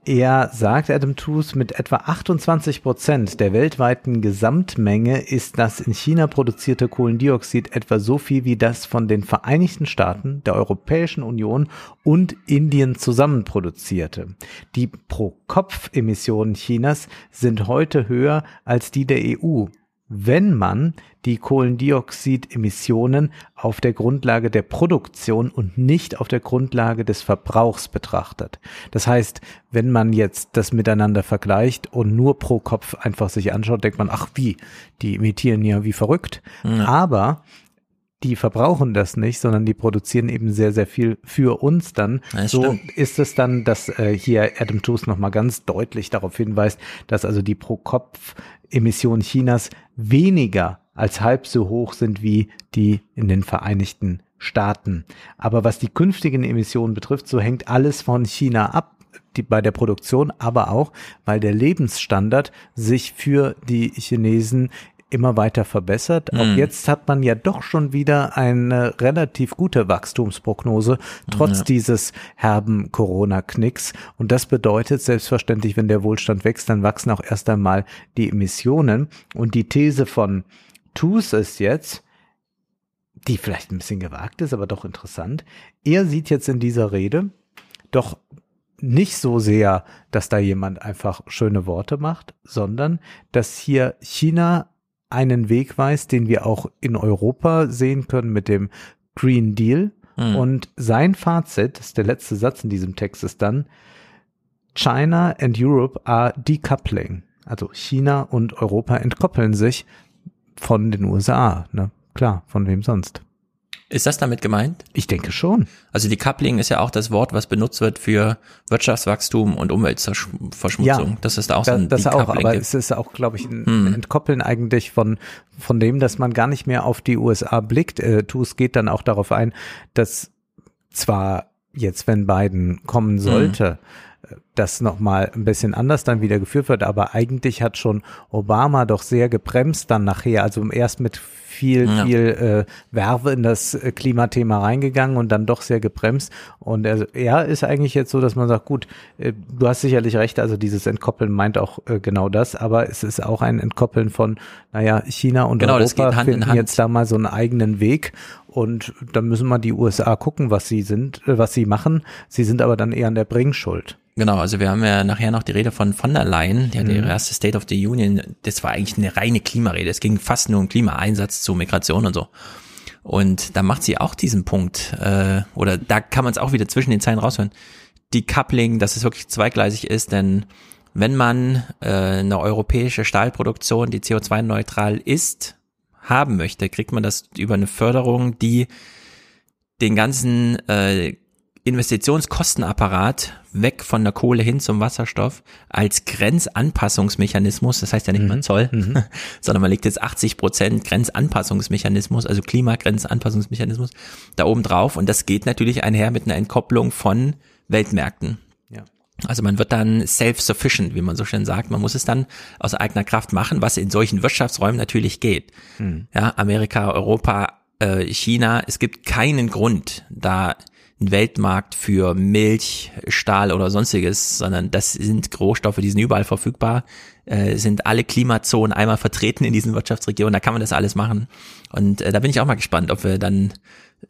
Er sagt, Adam Tooze, mit etwa 28 Prozent der weltweiten Gesamtmenge ist das in China produzierte Kohlendioxid etwa so viel wie das von den Vereinigten Staaten, der Europäischen Union und Indien zusammen produzierte. Die Pro-Kopf-Emissionen Chinas sind heute höher als die der EU wenn man die Kohlendioxidemissionen auf der Grundlage der Produktion und nicht auf der Grundlage des Verbrauchs betrachtet. Das heißt, wenn man jetzt das miteinander vergleicht und nur pro Kopf einfach sich anschaut, denkt man, ach wie, die emittieren ja wie verrückt. Ja. Aber die verbrauchen das nicht, sondern die produzieren eben sehr, sehr viel für uns dann. Das so stimmt. ist es dann, dass äh, hier Adam Tooze nochmal ganz deutlich darauf hinweist, dass also die Pro-Kopf-Emissionen Chinas weniger als halb so hoch sind wie die in den Vereinigten Staaten. Aber was die künftigen Emissionen betrifft, so hängt alles von China ab. Die, bei der Produktion, aber auch, weil der Lebensstandard sich für die Chinesen immer weiter verbessert. Auch Mhm. jetzt hat man ja doch schon wieder eine relativ gute Wachstumsprognose, trotz Ja. dieses herben Corona-Knicks. Und das bedeutet selbstverständlich, wenn der Wohlstand wächst, dann wachsen auch erst einmal die Emissionen. Und die These von Tooze ist jetzt, die vielleicht ein bisschen gewagt ist, aber doch interessant. Er sieht jetzt in dieser Rede doch nicht so sehr, dass da jemand einfach schöne Worte macht, sondern dass hier China einen Weg weist, den wir auch in Europa sehen können mit dem Green Deal. Mhm. Und sein Fazit, das ist der letzte Satz in diesem Text, ist dann, China and Europe are decoupling. Also China und Europa entkoppeln sich von den USA. Ne? Klar, von wem sonst? Ist das damit gemeint? Ich denke schon. Also Decoupling ist ja auch das Wort, was benutzt wird für Wirtschaftswachstum und Umweltverschmutzung. das ist auch so da- ein das auch, aber gibt. es ist auch, glaube ich, ein Hm. Entkoppeln eigentlich von, von dem, dass man gar nicht mehr auf die USA blickt. Äh, Tus geht dann auch darauf ein, dass zwar jetzt, wenn Biden kommen sollte, äh, das nochmal ein bisschen anders dann wieder geführt wird, aber eigentlich hat schon Obama doch sehr gebremst dann nachher, also erst mit viel, Ja. viel äh, Werbe in das äh, Klimathema reingegangen und dann doch sehr gebremst. Und er, er ist eigentlich jetzt so, dass man sagt, gut, äh, du hast sicherlich recht, also dieses Entkoppeln meint auch äh, genau das, aber es ist auch ein Entkoppeln von, naja, China und Genau, Europa finden jetzt da mal so einen eigenen Weg und dann müssen mal die USA gucken, was sie sind, äh, was sie machen. Sie sind aber dann eher an der Bringschuld. Genau, also wir haben ja nachher noch die Rede von von der Leyen, die Mhm. ihre erste State of the Union, das war eigentlich eine reine Klimarede, es ging fast nur um Klimaeinsatz zu Migration und so. Und da macht sie auch diesen Punkt, äh, oder da kann man es auch wieder zwischen den Zeilen raushören, die Coupling, dass es wirklich zweigleisig ist, denn wenn man äh, eine europäische Stahlproduktion, die CO2-neutral ist, haben möchte, kriegt man das über eine Förderung, die den ganzen äh, Investitionskostenapparat weg von der Kohle hin zum Wasserstoff als Grenzanpassungsmechanismus, das heißt ja nicht mal Zoll, sondern man legt jetzt 80 Prozent Grenzanpassungsmechanismus, also Klimagrenzanpassungsmechanismus da oben drauf und das geht natürlich einher mit einer Entkopplung von Weltmärkten. Ja. Also man wird dann self-sufficient, wie man so schön sagt. Man muss es dann aus eigener Kraft machen, was in solchen Wirtschaftsräumen natürlich geht. Hm. Ja, Amerika, Europa, äh, China. Es gibt keinen Grund, da Weltmarkt für Milch, Stahl oder sonstiges, sondern das sind Rohstoffe, die sind überall verfügbar, äh, sind alle Klimazonen einmal vertreten in diesen Wirtschaftsregionen, da kann man das alles machen. Und äh, da bin ich auch mal gespannt, ob wir dann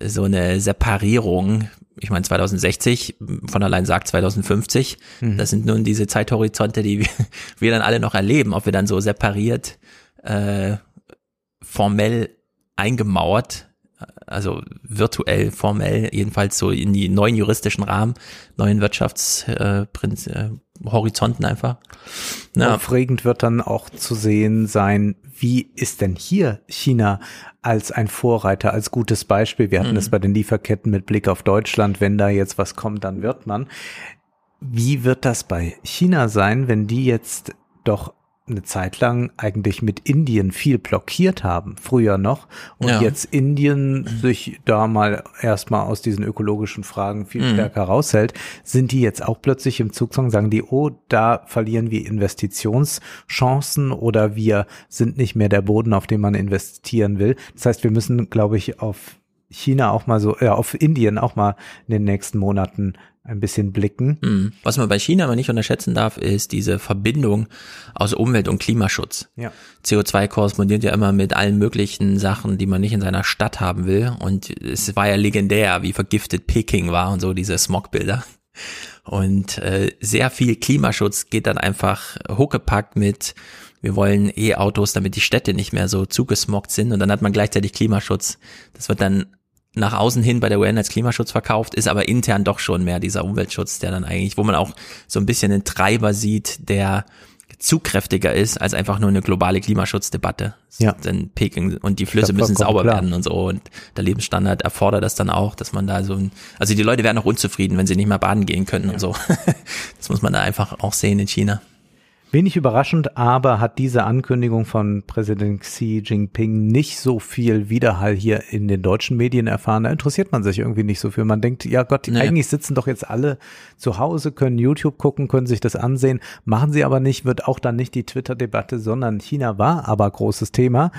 so eine Separierung, ich meine 2060, von allein sagt 2050, Mhm. das sind nun diese Zeithorizonte, die wir, wir dann alle noch erleben, ob wir dann so separiert, äh, formell eingemauert, also virtuell, formell, jedenfalls so in die neuen juristischen Rahmen, neuen Wirtschaftshorizonten äh, äh, einfach. Ja. Aufregend wird dann auch zu sehen sein, wie ist denn hier China als ein Vorreiter, als gutes Beispiel. Wir hatten Mhm. es bei den Lieferketten mit Blick auf Deutschland. Wenn da jetzt was kommt, dann wird man. Wie wird das bei China sein, wenn die jetzt doch eine Zeit lang eigentlich mit Indien viel blockiert haben, früher noch, und Ja. jetzt Indien sich da mal erstmal aus diesen ökologischen Fragen viel Mhm. stärker raushält, sind die jetzt auch plötzlich im Zugzwang, sagen die, oh, da verlieren wir Investitionschancen oder wir sind nicht mehr der Boden, auf den man investieren will. Das heißt, wir müssen, glaube ich, auf China auch mal so, äh, auf Indien auch mal in den nächsten Monaten ein bisschen blicken. Mhm. Was man bei China aber nicht unterschätzen darf, ist diese Verbindung aus Umwelt- und Klimaschutz. Ja. CO2 korrespondiert ja immer mit allen möglichen Sachen, die man nicht in seiner Stadt haben will. Und es war ja legendär, wie vergiftet Peking war und so diese Smogbilder. Und äh, sehr viel Klimaschutz geht dann einfach hochgepackt mit, wir wollen E-Autos, damit die Städte nicht mehr so zugesmoggt sind. Und dann hat man gleichzeitig Klimaschutz. Das wird dann nach außen hin bei der UN als Klimaschutz verkauft, ist aber intern doch schon mehr dieser Umweltschutz, der dann eigentlich, wo man auch so ein bisschen einen Treiber sieht, der zugkräftiger ist als einfach nur eine globale Klimaschutzdebatte. Ja. Denn Peking und die Flüsse Ja, müssen sauber klar. werden und so und der Lebensstandard erfordert das dann auch, dass man da so ein, also die Leute werden auch unzufrieden, wenn sie nicht mehr baden gehen können und so. Das muss man da einfach auch sehen in China. Wenig überraschend, aber hat diese Ankündigung von Präsident Xi Jinping nicht so viel Widerhall hier in den deutschen Medien erfahren. Da interessiert man sich irgendwie nicht so für. Man denkt, ja Gott, Nee. eigentlich sitzen doch jetzt alle zu Hause, können YouTube gucken, können sich das ansehen. Machen sie aber nicht, wird auch dann nicht die Twitter-Debatte, sondern China war aber großes Thema.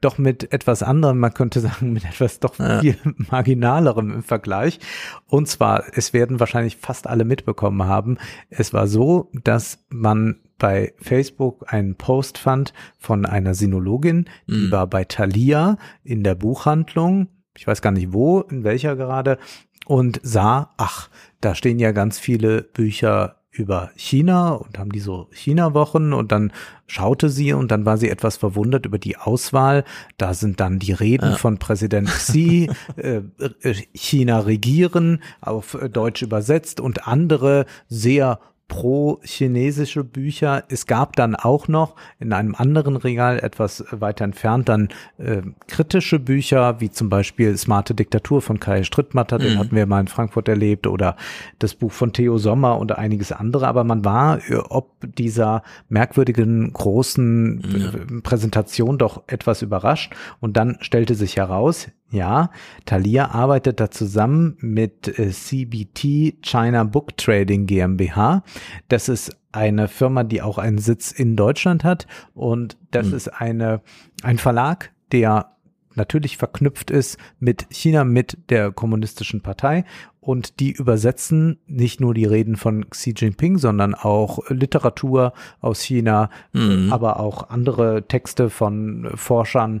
Doch mit etwas anderem, man könnte sagen, mit etwas doch Ja. viel marginalerem im Vergleich. Und zwar, es werden wahrscheinlich fast alle mitbekommen haben. Es war so, dass man bei Facebook einen Post fand von einer Sinologin, die Mhm. war bei Thalia in der Buchhandlung, ich weiß gar nicht wo, in welcher gerade, und sah, ach, da stehen ja ganz viele Bücher über China und haben die so China-Wochen und dann schaute sie und dann war sie etwas verwundert über die Auswahl. Da sind dann die Reden Ja. von Präsident Xi, äh, äh, China regieren, auf Deutsch übersetzt und andere sehr pro-chinesische Bücher. Es gab dann auch noch in einem anderen Regal etwas weiter entfernt dann äh, kritische Bücher, wie zum Beispiel Smarte Diktatur von Kai Strittmatter, den Mhm. hatten wir mal in Frankfurt erlebt, oder das Buch von Theo Sommer und einiges andere. Aber man war äh, ob dieser merkwürdigen großen äh, Präsentation doch etwas überrascht. Und dann stellte sich heraus, ja, Thalia arbeitet da zusammen mit äh, CBT China Book Trading GmbH. Das ist eine Firma, die auch einen Sitz in Deutschland hat und das Mhm. ist eine ein Verlag, der natürlich verknüpft ist mit China, mit der kommunistischen Partei und die übersetzen nicht nur die Reden von Xi Jinping, sondern auch Literatur aus China, Mhm. aber auch andere Texte von Forschern,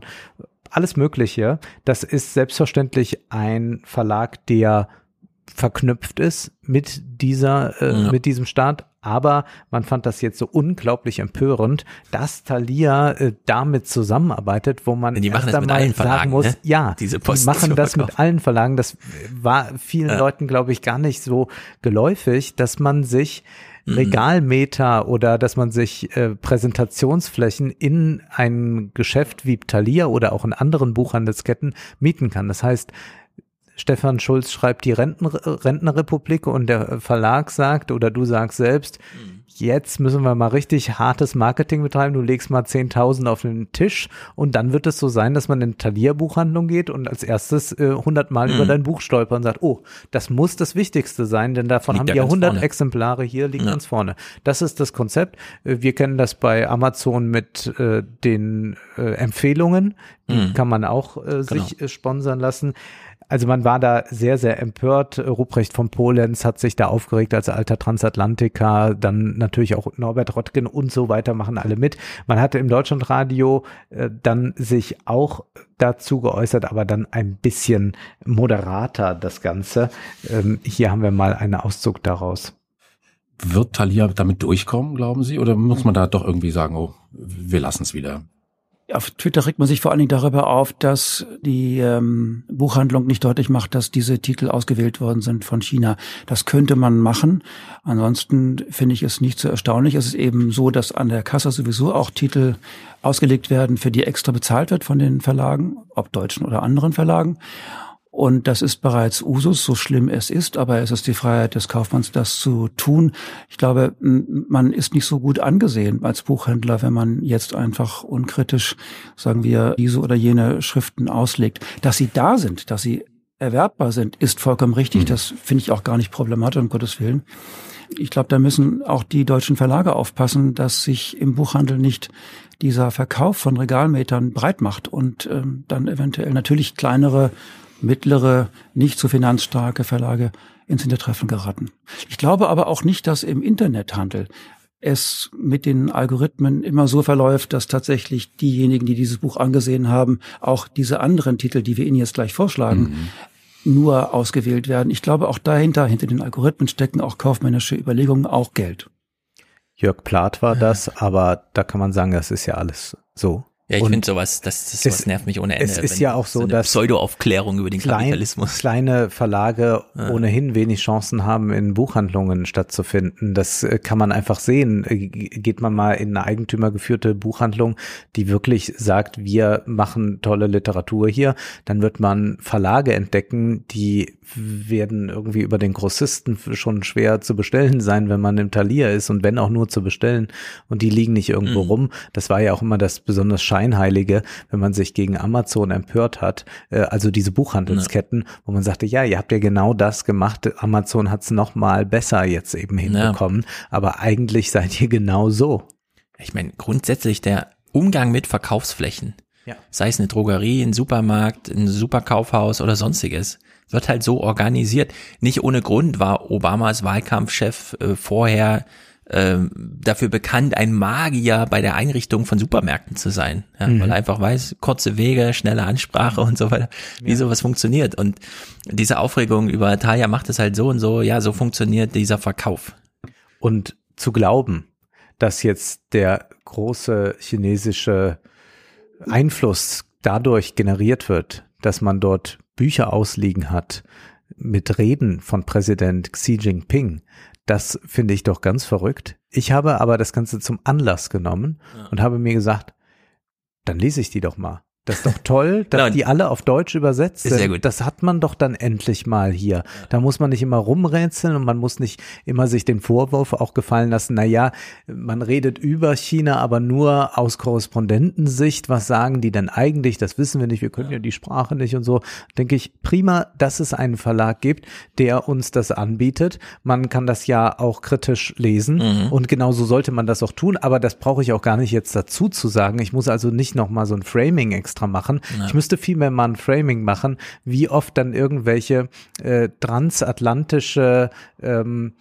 alles Mögliche. Das ist selbstverständlich ein Verlag, der verknüpft ist mit dieser, äh, Ja. mit diesem Staat. Aber man fand das jetzt so unglaublich empörend, dass Thalia äh, damit zusammenarbeitet, wo man Die erst einmal sagen Verlagen, muss, ne? ja, Diese die machen das mit allen Verlagen. Das war vielen Ja. Leuten, glaube ich, gar nicht so geläufig, dass man sich. Regalmeter oder dass man sich äh, Präsentationsflächen in ein Geschäft wie Thalia oder auch in anderen Buchhandelsketten mieten kann. Das heißt, Stefan Schulz schreibt die Renten, Rentnerrepublik und der Verlag sagt oder du sagst selbst, jetzt müssen wir mal richtig hartes Marketing betreiben. Du legst mal 10.000 auf den Tisch und dann wird es so sein, dass man in Thalia-Buchhandlung geht und als erstes äh, 100 Mal Mhm. über dein Buch stolpert und sagt, oh, das muss das Wichtigste sein, denn davon Liegt haben wir ganz 100 vorne. Exemplare hier, liegen Ja. ganz vorne. Das ist das Konzept. Äh, Wir kennen das bei Amazon mit äh, den äh, Empfehlungen. Die Mhm. kann man auch äh, sich äh, sponsern lassen. Also man war da sehr, sehr empört. Ruprecht von Polenz hat sich da aufgeregt als alter Transatlantiker. Dann natürlich auch Norbert Rottgen und so weiter machen alle mit. Man hatte im Deutschlandradio äh, dann sich auch dazu geäußert, aber dann ein bisschen moderater das Ganze. Ähm, hier haben wir mal einen Auszug daraus. Wird Thalia damit durchkommen, glauben Sie? Oder muss man da doch irgendwie sagen, oh, wir lassen es wieder? Auf Twitter regt man sich vor allen Dingen darüber auf, dass die ähm, Buchhandlung nicht deutlich macht, dass diese Titel ausgewählt worden sind von China. Das könnte man machen. Ansonsten finde ich es nicht so erstaunlich. Es ist eben so, dass an der Kasse sowieso auch Titel ausgelegt werden, für die extra bezahlt wird von den Verlagen, ob deutschen oder anderen Verlagen. Und das ist bereits Usus, so schlimm es ist, aber es ist die Freiheit des Kaufmanns, das zu tun. Ich glaube, man ist nicht so gut angesehen als Buchhändler, wenn man jetzt einfach unkritisch, sagen wir, diese oder jene Schriften auslegt. Dass sie da sind, dass sie erwerbbar sind, ist vollkommen richtig. Mhm. Das finde ich auch gar nicht problematisch, um Gottes Willen. Ich glaube, da müssen auch die deutschen Verlage aufpassen, dass sich im Buchhandel nicht dieser Verkauf von Regalmetern breit macht und ähm, dann eventuell natürlich kleinere mittlere, nicht so finanzstarke Verlage ins Hintertreffen geraten. Ich glaube aber auch nicht, dass im Internethandel es mit den Algorithmen immer so verläuft, dass tatsächlich diejenigen, die dieses Buch angesehen haben, auch diese anderen Titel, die wir Ihnen jetzt gleich vorschlagen, mhm. nur ausgewählt werden. Ich glaube, auch dahinter, hinter den Algorithmen stecken auch kaufmännische Überlegungen, auch Geld. Jörg Plath war das, aber da kann man sagen, das ist ja alles so. Ja, ich finde sowas, das, das sowas nervt mich ohne Ende. Es ist ja auch so, so dass Pseudo-Aufklärung über den klein, Kapitalismus. Kleine Verlage ja. ohnehin wenig Chancen haben, in Buchhandlungen stattzufinden. Das äh, kann man einfach sehen. Äh, geht man mal in eine eigentümergeführte Buchhandlung, die wirklich sagt, wir machen tolle Literatur hier, dann wird man Verlage entdecken, die werden irgendwie über den Grossisten schon schwer zu bestellen sein, wenn man im Talier ist und wenn auch nur zu bestellen und die liegen nicht irgendwo mhm. rum. Das war ja auch immer das besonders Scheinheilige, wenn man sich gegen Amazon empört hat, äh, also diese Buchhandelsketten, ja. wo man sagte, ja, ihr habt ja genau das gemacht, Amazon hat es noch mal besser jetzt eben hinbekommen, ja. aber eigentlich seid ihr genau so. Ich meine, grundsätzlich der Umgang mit Verkaufsflächen, ja. sei es eine Drogerie, ein Supermarkt, ein Superkaufhaus oder sonstiges, wird halt so organisiert. Nicht ohne Grund war Obamas Wahlkampfchef äh, vorher äh, dafür bekannt, ein Magier bei der Einrichtung von Supermärkten zu sein, ja, mhm. weil er einfach weiß, kurze Wege, schnelle Ansprache und so weiter, wie ja. sowas funktioniert. Und diese Aufregung über Talia macht es halt so und so, ja, so funktioniert dieser Verkauf. Und zu glauben, dass jetzt der große chinesische Einfluss dadurch generiert wird, dass man dort Bücher ausliegen hat mit Reden von Präsident Xi Jinping, das finde ich doch ganz verrückt. Ich habe aber das Ganze zum Anlass genommen ja. und habe mir gesagt, dann lese ich die doch mal. Das ist doch toll, dass genau. die alle auf Deutsch übersetzt sind. Sehr gut. Das hat man doch dann endlich mal hier. Da muss man nicht immer rumrätseln und man muss nicht immer sich den Vorwurf auch gefallen lassen, na ja, man redet über China, aber nur aus Korrespondentensicht. Was sagen die denn eigentlich? Das wissen wir nicht. Wir können ja die Sprache nicht und so. Denke ich, prima, dass es einen Verlag gibt, der uns das anbietet. Man kann das ja auch kritisch lesen mhm. und genauso sollte man das auch tun. Aber das brauche ich auch gar nicht jetzt dazu zu sagen. Ich muss also nicht noch mal so ein Framing extra machen. Ja. Ich müsste vielmehr mal ein Framing machen, wie oft dann irgendwelche äh, transatlantische ähm,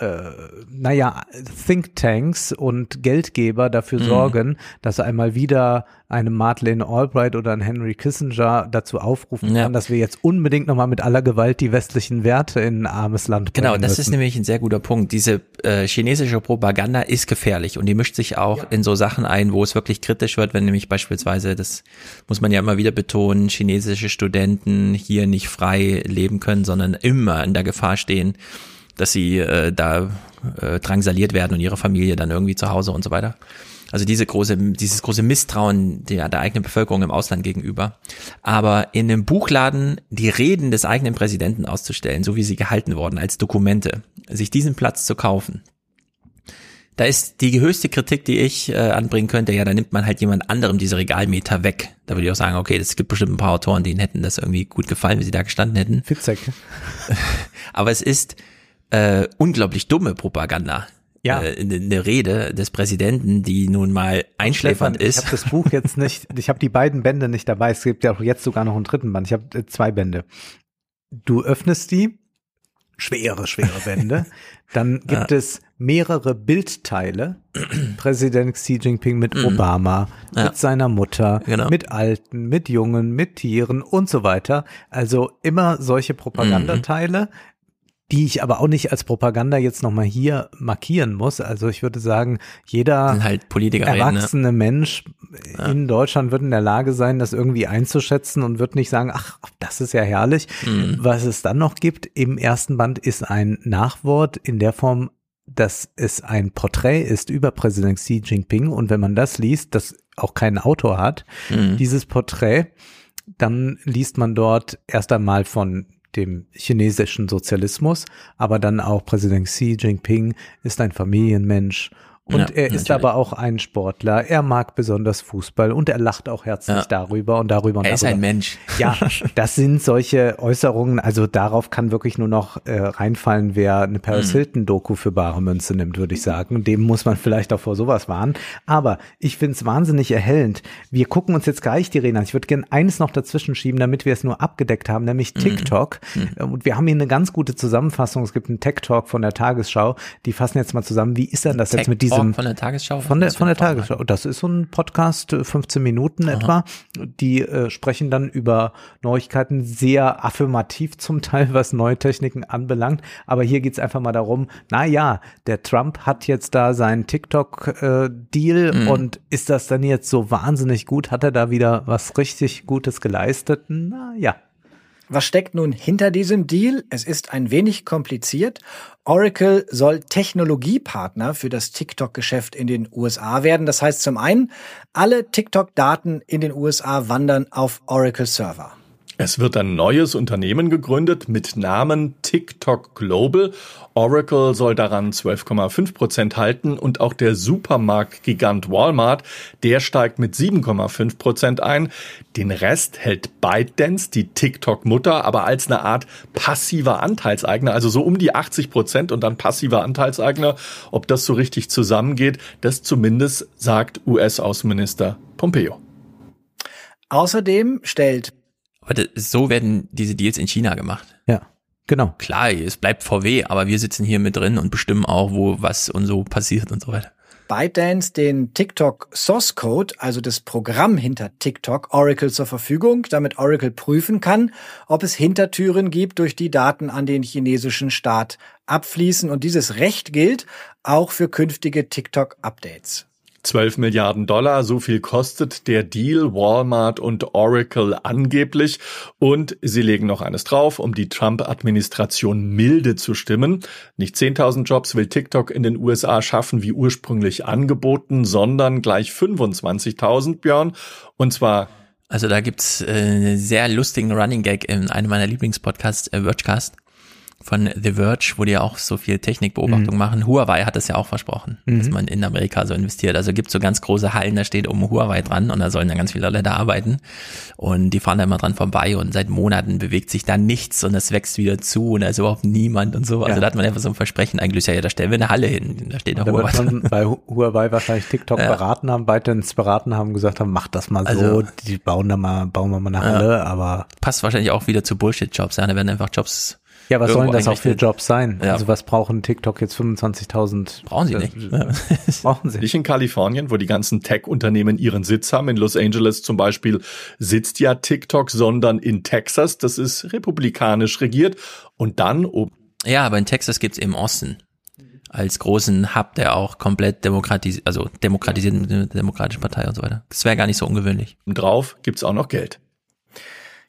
äh, naja, Thinktanks und Geldgeber dafür mhm. sorgen, dass einmal wieder eine Madeleine Albright oder ein Henry Kissinger dazu aufrufen ja. kann, dass wir jetzt unbedingt nochmal mit aller Gewalt die westlichen Werte in ein armes Land bringen Genau, das müssen. ist nämlich ein sehr guter Punkt. Diese äh, chinesische Propaganda ist gefährlich und die mischt sich auch ja. in so Sachen ein, wo es wirklich kritisch wird, wenn nämlich beispielsweise, das muss man ja immer wieder betonen, chinesische Studenten hier nicht frei leben können, sondern immer in der Gefahr stehen, dass sie äh, da äh, drangsaliert werden und ihre Familie dann irgendwie zu Hause und so weiter. Also diese große, dieses große Misstrauen der, der eigenen Bevölkerung im Ausland gegenüber. Aber in einem Buchladen die Reden des eigenen Präsidenten auszustellen, so wie sie gehalten wurden, als Dokumente, sich diesen Platz zu kaufen, da ist die höchste Kritik, die ich äh, anbringen könnte, ja, da nimmt man halt jemand anderem diese Regalmeter weg. Da würde ich auch sagen, okay, es gibt bestimmt ein paar Autoren, denen hätten das irgendwie gut gefallen, wie sie da gestanden hätten. Fitzek. Aber es ist äh, unglaublich dumme Propaganda. Ja. Äh, eine Rede des Präsidenten, die nun mal einschläfernd ist. Ich habe das Buch jetzt nicht, ich habe die beiden Bände nicht dabei. Es gibt ja auch jetzt sogar noch einen dritten Band. Ich habe äh, zwei Bände. Du öffnest die, schwere, schwere Bände. Dann gibt ja. es mehrere Bildteile. Präsident Xi Jinping mit mhm. Obama, ja. mit seiner Mutter, genau. mit Alten, mit Jungen, mit Tieren und so weiter. Also immer solche Propagandateile. Mhm die ich aber auch nicht als Propaganda jetzt nochmal hier markieren muss. Also ich würde sagen, jeder halt erwachsene ne? Mensch ja. in Deutschland wird in der Lage sein, das irgendwie einzuschätzen und wird nicht sagen, ach, das ist ja herrlich. Mhm. Was es dann noch gibt im ersten Band ist ein Nachwort in der Form, dass es ein Porträt ist über Präsident Xi Jinping und wenn man das liest, das auch keinen Autor hat, mhm. dieses Porträt dann liest man dort erst einmal von dem chinesischen Sozialismus, aber dann auch Präsident Xi Jinping ist ein Familienmensch und Ja, er ist natürlich. aber auch ein Sportler. Er mag besonders Fußball und er lacht auch herzlich Ja. darüber und darüber und Er ist darüber. ein Mensch. Ja, das sind solche Äußerungen. Also darauf kann wirklich nur noch äh, reinfallen, wer eine Paris Mhm. Hilton Doku für bare Münze nimmt, würde ich sagen. Dem muss man vielleicht auch vor sowas warnen. Aber ich finde es wahnsinnig erhellend. Wir gucken uns jetzt gleich die Reden an. Ich würde gerne eines noch dazwischen schieben, damit wir es nur abgedeckt haben, nämlich Mhm. TikTok. Und wir haben hier eine ganz gute Zusammenfassung. Es gibt einen Tech Talk von der Tagesschau. Die fassen jetzt mal zusammen. Wie ist denn das jetzt Tech mit Talk diesem von der Tagesschau? von der von der? Tagesschau. Das ist so ein Podcast, äh, 15 Minuten etwa. Die äh, sprechen dann über Neuigkeiten sehr affirmativ zum Teil, was neue Techniken anbelangt. Aber hier geht's einfach mal darum, na ja, der Trump hat jetzt da seinen TikTok-Deal Mhm. und ist das dann jetzt so wahnsinnig gut? Hat er da wieder was richtig Gutes geleistet? Na ja. Was steckt nun hinter diesem Deal? Es ist ein wenig kompliziert. Oracle soll Technologiepartner für das TikTok-Geschäft in den USA werden. Das heißt zum einen, alle TikTok-Daten in den USA wandern auf Oracle-Server. Es wird ein neues Unternehmen gegründet mit Namen TikTok Global. Oracle soll daran 12,5 Prozent halten und auch der Supermarktgigant Walmart, der steigt mit 7,5 Prozent ein. Den Rest hält ByteDance, die TikTok-Mutter, aber als eine Art passiver Anteilseigner, also so um die 80 Prozent und dann passiver Anteilseigner. Ob das so richtig zusammengeht, das zumindest sagt US-Außenminister Pompeo. Außerdem stellt Aber das, so werden diese Deals in China gemacht. Ja, genau. Klar, es bleibt VW, aber wir sitzen hier mit drin und bestimmen auch, wo was und so passiert und so weiter. ByteDance den TikTok Source Code, also das Programm hinter TikTok, Oracle zur Verfügung, damit Oracle prüfen kann, ob es Hintertüren gibt, durch die Daten an den chinesischen Staat abfließen. Und dieses Recht gilt auch für künftige TikTok-Updates. 12 Milliarden Dollar, so viel kostet der Deal Walmart und Oracle angeblich. Und sie legen noch eines drauf, um die Trump-Administration milde zu stimmen. Nicht 10.000 Jobs will TikTok in den USA schaffen, wie ursprünglich angeboten, sondern gleich 25.000, Björn. Und zwar Also da gibt's äh, einen sehr lustigen Running Gag in einem meiner Lieblingspodcasts, äh, Vergecast von The Verge, wo die ja auch so viel Technikbeobachtung Mhm. machen. Huawei hat das ja auch versprochen, dass Mhm. man in Amerika so investiert. Also gibt so ganz große Hallen, da steht um Huawei dran und da sollen dann ganz viele Leute arbeiten. Und die fahren da immer dran vorbei und seit Monaten bewegt sich da nichts und es wächst wieder zu und da ist überhaupt niemand und so. Also Ja. da hat man einfach so ein Versprechen eigentlich, ja, da stellen wir eine Halle hin, da steht Da wird Huawei. man bei Hu- Huawei wahrscheinlich TikTok Ja. beraten haben, ByteDance beraten haben, gesagt haben, mach das mal so, Also- die bauen da mal, bauen wir mal eine Ja. Halle, aber Passt wahrscheinlich auch wieder zu Bullshit-Jobs, ja, da werden einfach Jobs Ja, was sollen das auch für. Jobs sein? Ja. Also was brauchen TikTok jetzt 25.000? Brauchen sie nicht. Ja. brauchen sie. Nicht in Kalifornien, wo die ganzen Tech-Unternehmen ihren Sitz haben. In Los Angeles zum Beispiel sitzt ja TikTok, sondern in Texas. Das ist republikanisch regiert. Und dann oben Ja, aber in Texas gibt's eben Austin als großen Hub, der auch komplett demokratisiert, also demokratisiert mit der Demokratischen Partei und so weiter. Das wäre gar nicht so ungewöhnlich. drauf gibt's auch noch Geld.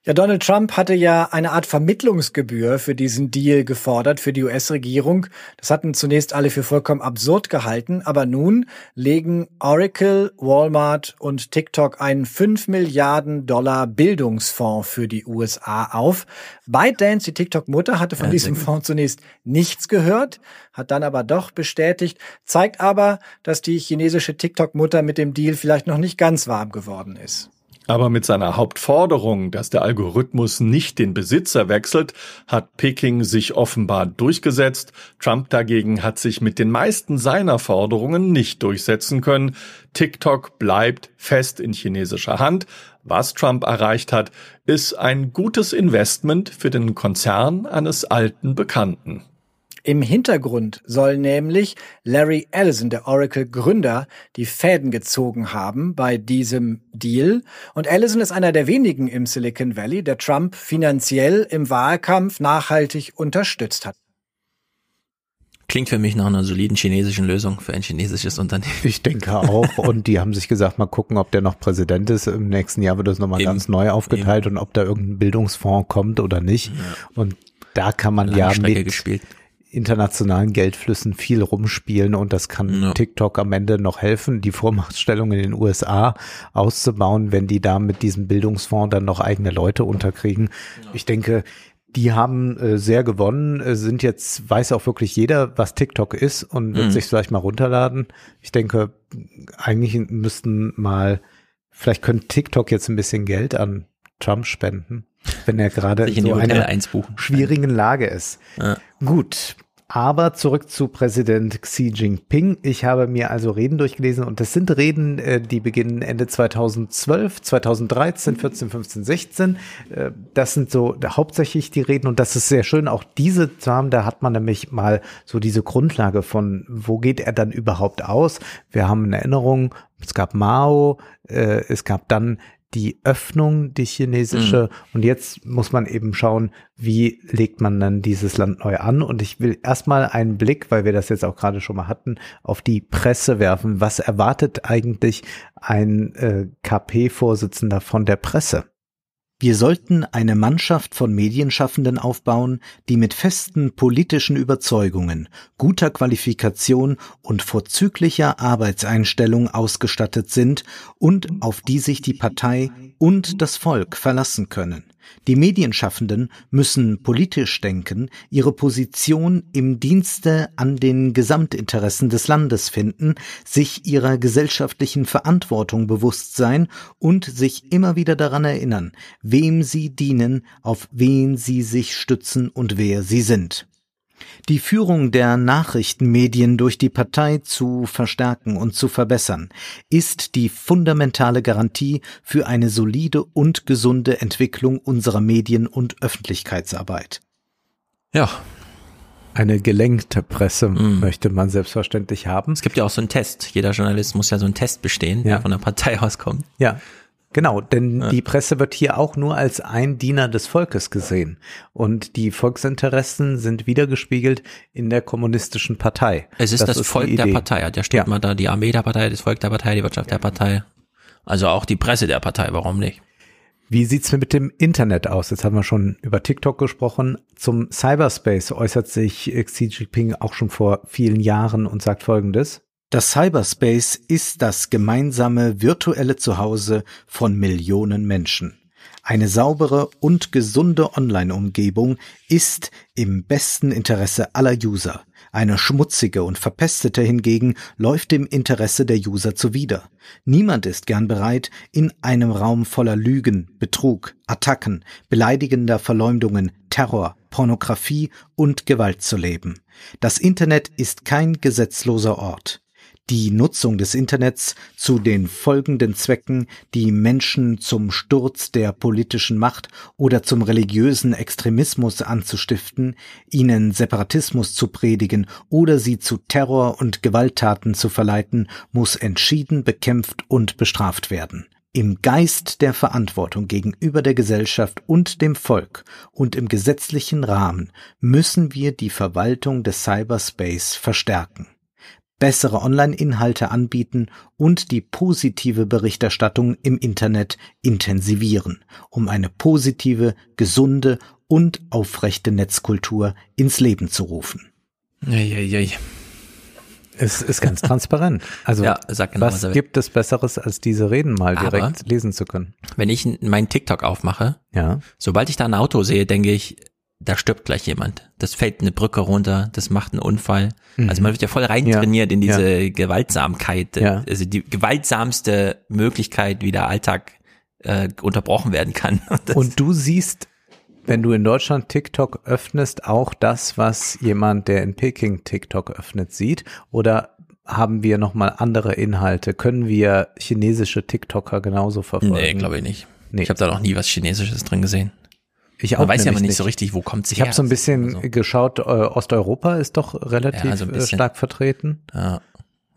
Ja, Donald Trump hatte ja eine Art Vermittlungsgebühr für diesen Deal gefordert für die US-Regierung. Das hatten zunächst alle für vollkommen absurd gehalten, aber nun legen Oracle, Walmart und TikTok einen 5 Milliarden Dollar Bildungsfonds für die USA auf. ByteDance, die TikTok-Mutter, hatte von Ja, diesem. Fonds zunächst nichts gehört, hat dann aber doch bestätigt, zeigt aber, dass die chinesische TikTok-Mutter mit dem Deal vielleicht noch nicht ganz warm geworden ist. Aber mit seiner Hauptforderung, dass der Algorithmus nicht den Besitzer wechselt, hat Peking sich offenbar durchgesetzt. Trump dagegen hat sich mit den meisten seiner Forderungen nicht durchsetzen können. TikTok bleibt fest in chinesischer Hand. Was Trump erreicht hat, ist ein gutes Investment für den Konzern eines alten Bekannten. Im Hintergrund soll nämlich Larry Ellison, der Oracle-Gründer, die Fäden gezogen haben bei diesem Deal. Und Ellison ist einer der wenigen im Silicon Valley, der Trump finanziell im Wahlkampf nachhaltig unterstützt hat. Klingt für mich nach einer soliden chinesischen Lösung für ein chinesisches Unternehmen. Ich denke auch. Und die haben sich gesagt, mal gucken, ob der noch Präsident ist. Im nächsten Jahr wird das nochmal Eben. ganz neu aufgeteilt und ob da irgendein Bildungsfonds kommt oder nicht. Und da kann man ja Langstrecke mit, gespielt. Internationalen Geldflüssen viel rumspielen und das kann ja. TikTok am Ende noch helfen, die Vormachtstellung in den USA auszubauen, wenn die da mit diesem Bildungsfonds dann noch eigene Leute unterkriegen. Ja. Ich denke, die haben äh, sehr gewonnen, äh, sind jetzt, weiß auch wirklich jeder, was TikTok ist und wird mhm. sich vielleicht mal runterladen. Ich denke, eigentlich müssten mal, vielleicht könnte TikTok jetzt ein bisschen Geld an Trump spenden, wenn er gerade in so einer schwierigen Lage ist. Ja. Gut, aber zurück zu Präsident Xi Jinping. Ich habe mir also Reden durchgelesen und das sind Reden, äh, die beginnen Ende 2012, 2013, 14, 15, 16. Das sind so hauptsächlich die Reden und das ist sehr schön, auch diese zu haben. Da hat man nämlich mal so diese Grundlage von, wo geht er dann überhaupt aus? Wir haben eine Erinnerung, es gab Mao, äh, es gab dann die Öffnung, die chinesische. Mhm. Und jetzt muss man eben schauen, wie legt man dann dieses Land neu an. Und ich will erstmal einen Blick, weil wir das jetzt auch gerade schon mal hatten, auf die Presse werfen. Was erwartet eigentlich ein äh, KP-Vorsitzender von der Presse? Wir sollten eine Mannschaft von Medienschaffenden aufbauen, die mit festen politischen Überzeugungen, guter Qualifikation und vorzüglicher Arbeitseinstellung ausgestattet sind und auf die sich die Partei und das Volk verlassen können. Die Medienschaffenden müssen politisch denken, ihre Position im Dienste an den Gesamtinteressen des Landes finden, sich ihrer gesellschaftlichen Verantwortung bewusst sein und sich immer wieder daran erinnern, wem sie dienen, auf wen sie sich stützen und wer sie sind die Führung der Nachrichtenmedien durch die Partei zu verstärken und zu verbessern, ist die fundamentale Garantie für eine solide und gesunde Entwicklung unserer Medien- und Öffentlichkeitsarbeit. Ja. Eine gelenkte Presse mm. möchte man selbstverständlich haben. Es gibt ja auch so einen Test. Jeder Journalist muss ja so einen Test bestehen, ja. der von der Partei auskommt. Ja. Genau, denn ja. die Presse wird hier auch nur als ein Diener des Volkes gesehen. Und die Volksinteressen sind wiedergespiegelt in der kommunistischen Partei. Es ist das, das ist Volk der Partei. Da steht ja. mal da die Armee der Partei, das Volk der Partei, die Wirtschaft der Partei. Also auch die Presse der Partei, warum nicht? Wie sieht's mit dem Internet aus? Jetzt haben wir schon über TikTok gesprochen. Zum Cyberspace äußert sich Xi Jinping auch schon vor vielen Jahren und sagt Folgendes. Das Cyberspace ist das gemeinsame virtuelle Zuhause von Millionen Menschen. Eine saubere und gesunde Online-Umgebung ist im besten Interesse aller User. Eine schmutzige und verpestete hingegen läuft dem Interesse der User zuwider. Niemand ist gern bereit, in einem Raum voller Lügen, Betrug, Attacken, beleidigender Verleumdungen, Terror, Pornografie und Gewalt zu leben. Das Internet ist kein gesetzloser Ort die Nutzung des Internets zu den folgenden Zwecken, die Menschen zum Sturz der politischen Macht oder zum religiösen Extremismus anzustiften, ihnen Separatismus zu predigen oder sie zu Terror und Gewalttaten zu verleiten, muss entschieden bekämpft und bestraft werden. Im Geist der Verantwortung gegenüber der Gesellschaft und dem Volk und im gesetzlichen Rahmen müssen wir die Verwaltung des Cyberspace verstärken bessere Online-Inhalte anbieten und die positive Berichterstattung im Internet intensivieren, um eine positive, gesunde und aufrechte Netzkultur ins Leben zu rufen. Eieiei. Es ist ganz transparent. Also ja, genau, was, was gibt es Besseres, als diese Reden mal direkt Aber lesen zu können? Wenn ich meinen TikTok aufmache, ja. sobald ich da ein Auto sehe, denke ich, da stirbt gleich jemand. Das fällt eine Brücke runter, das macht einen Unfall. Mhm. Also man wird ja voll reintrainiert ja. in diese ja. Gewaltsamkeit. Ja. Also die gewaltsamste Möglichkeit, wie der Alltag äh, unterbrochen werden kann. Das Und du siehst, wenn du in Deutschland TikTok öffnest, auch das, was jemand, der in Peking TikTok öffnet, sieht? Oder haben wir nochmal andere Inhalte? Können wir chinesische TikToker genauso verfolgen? Nee, glaube ich nicht. Nee. Ich habe da noch nie was Chinesisches drin gesehen. Ich auch Man weiß ja aber nicht, so richtig, wo kommt sie Ich habe so ein bisschen so. geschaut, äh, Osteuropa ist doch relativ ja, so äh, stark vertreten. Ja,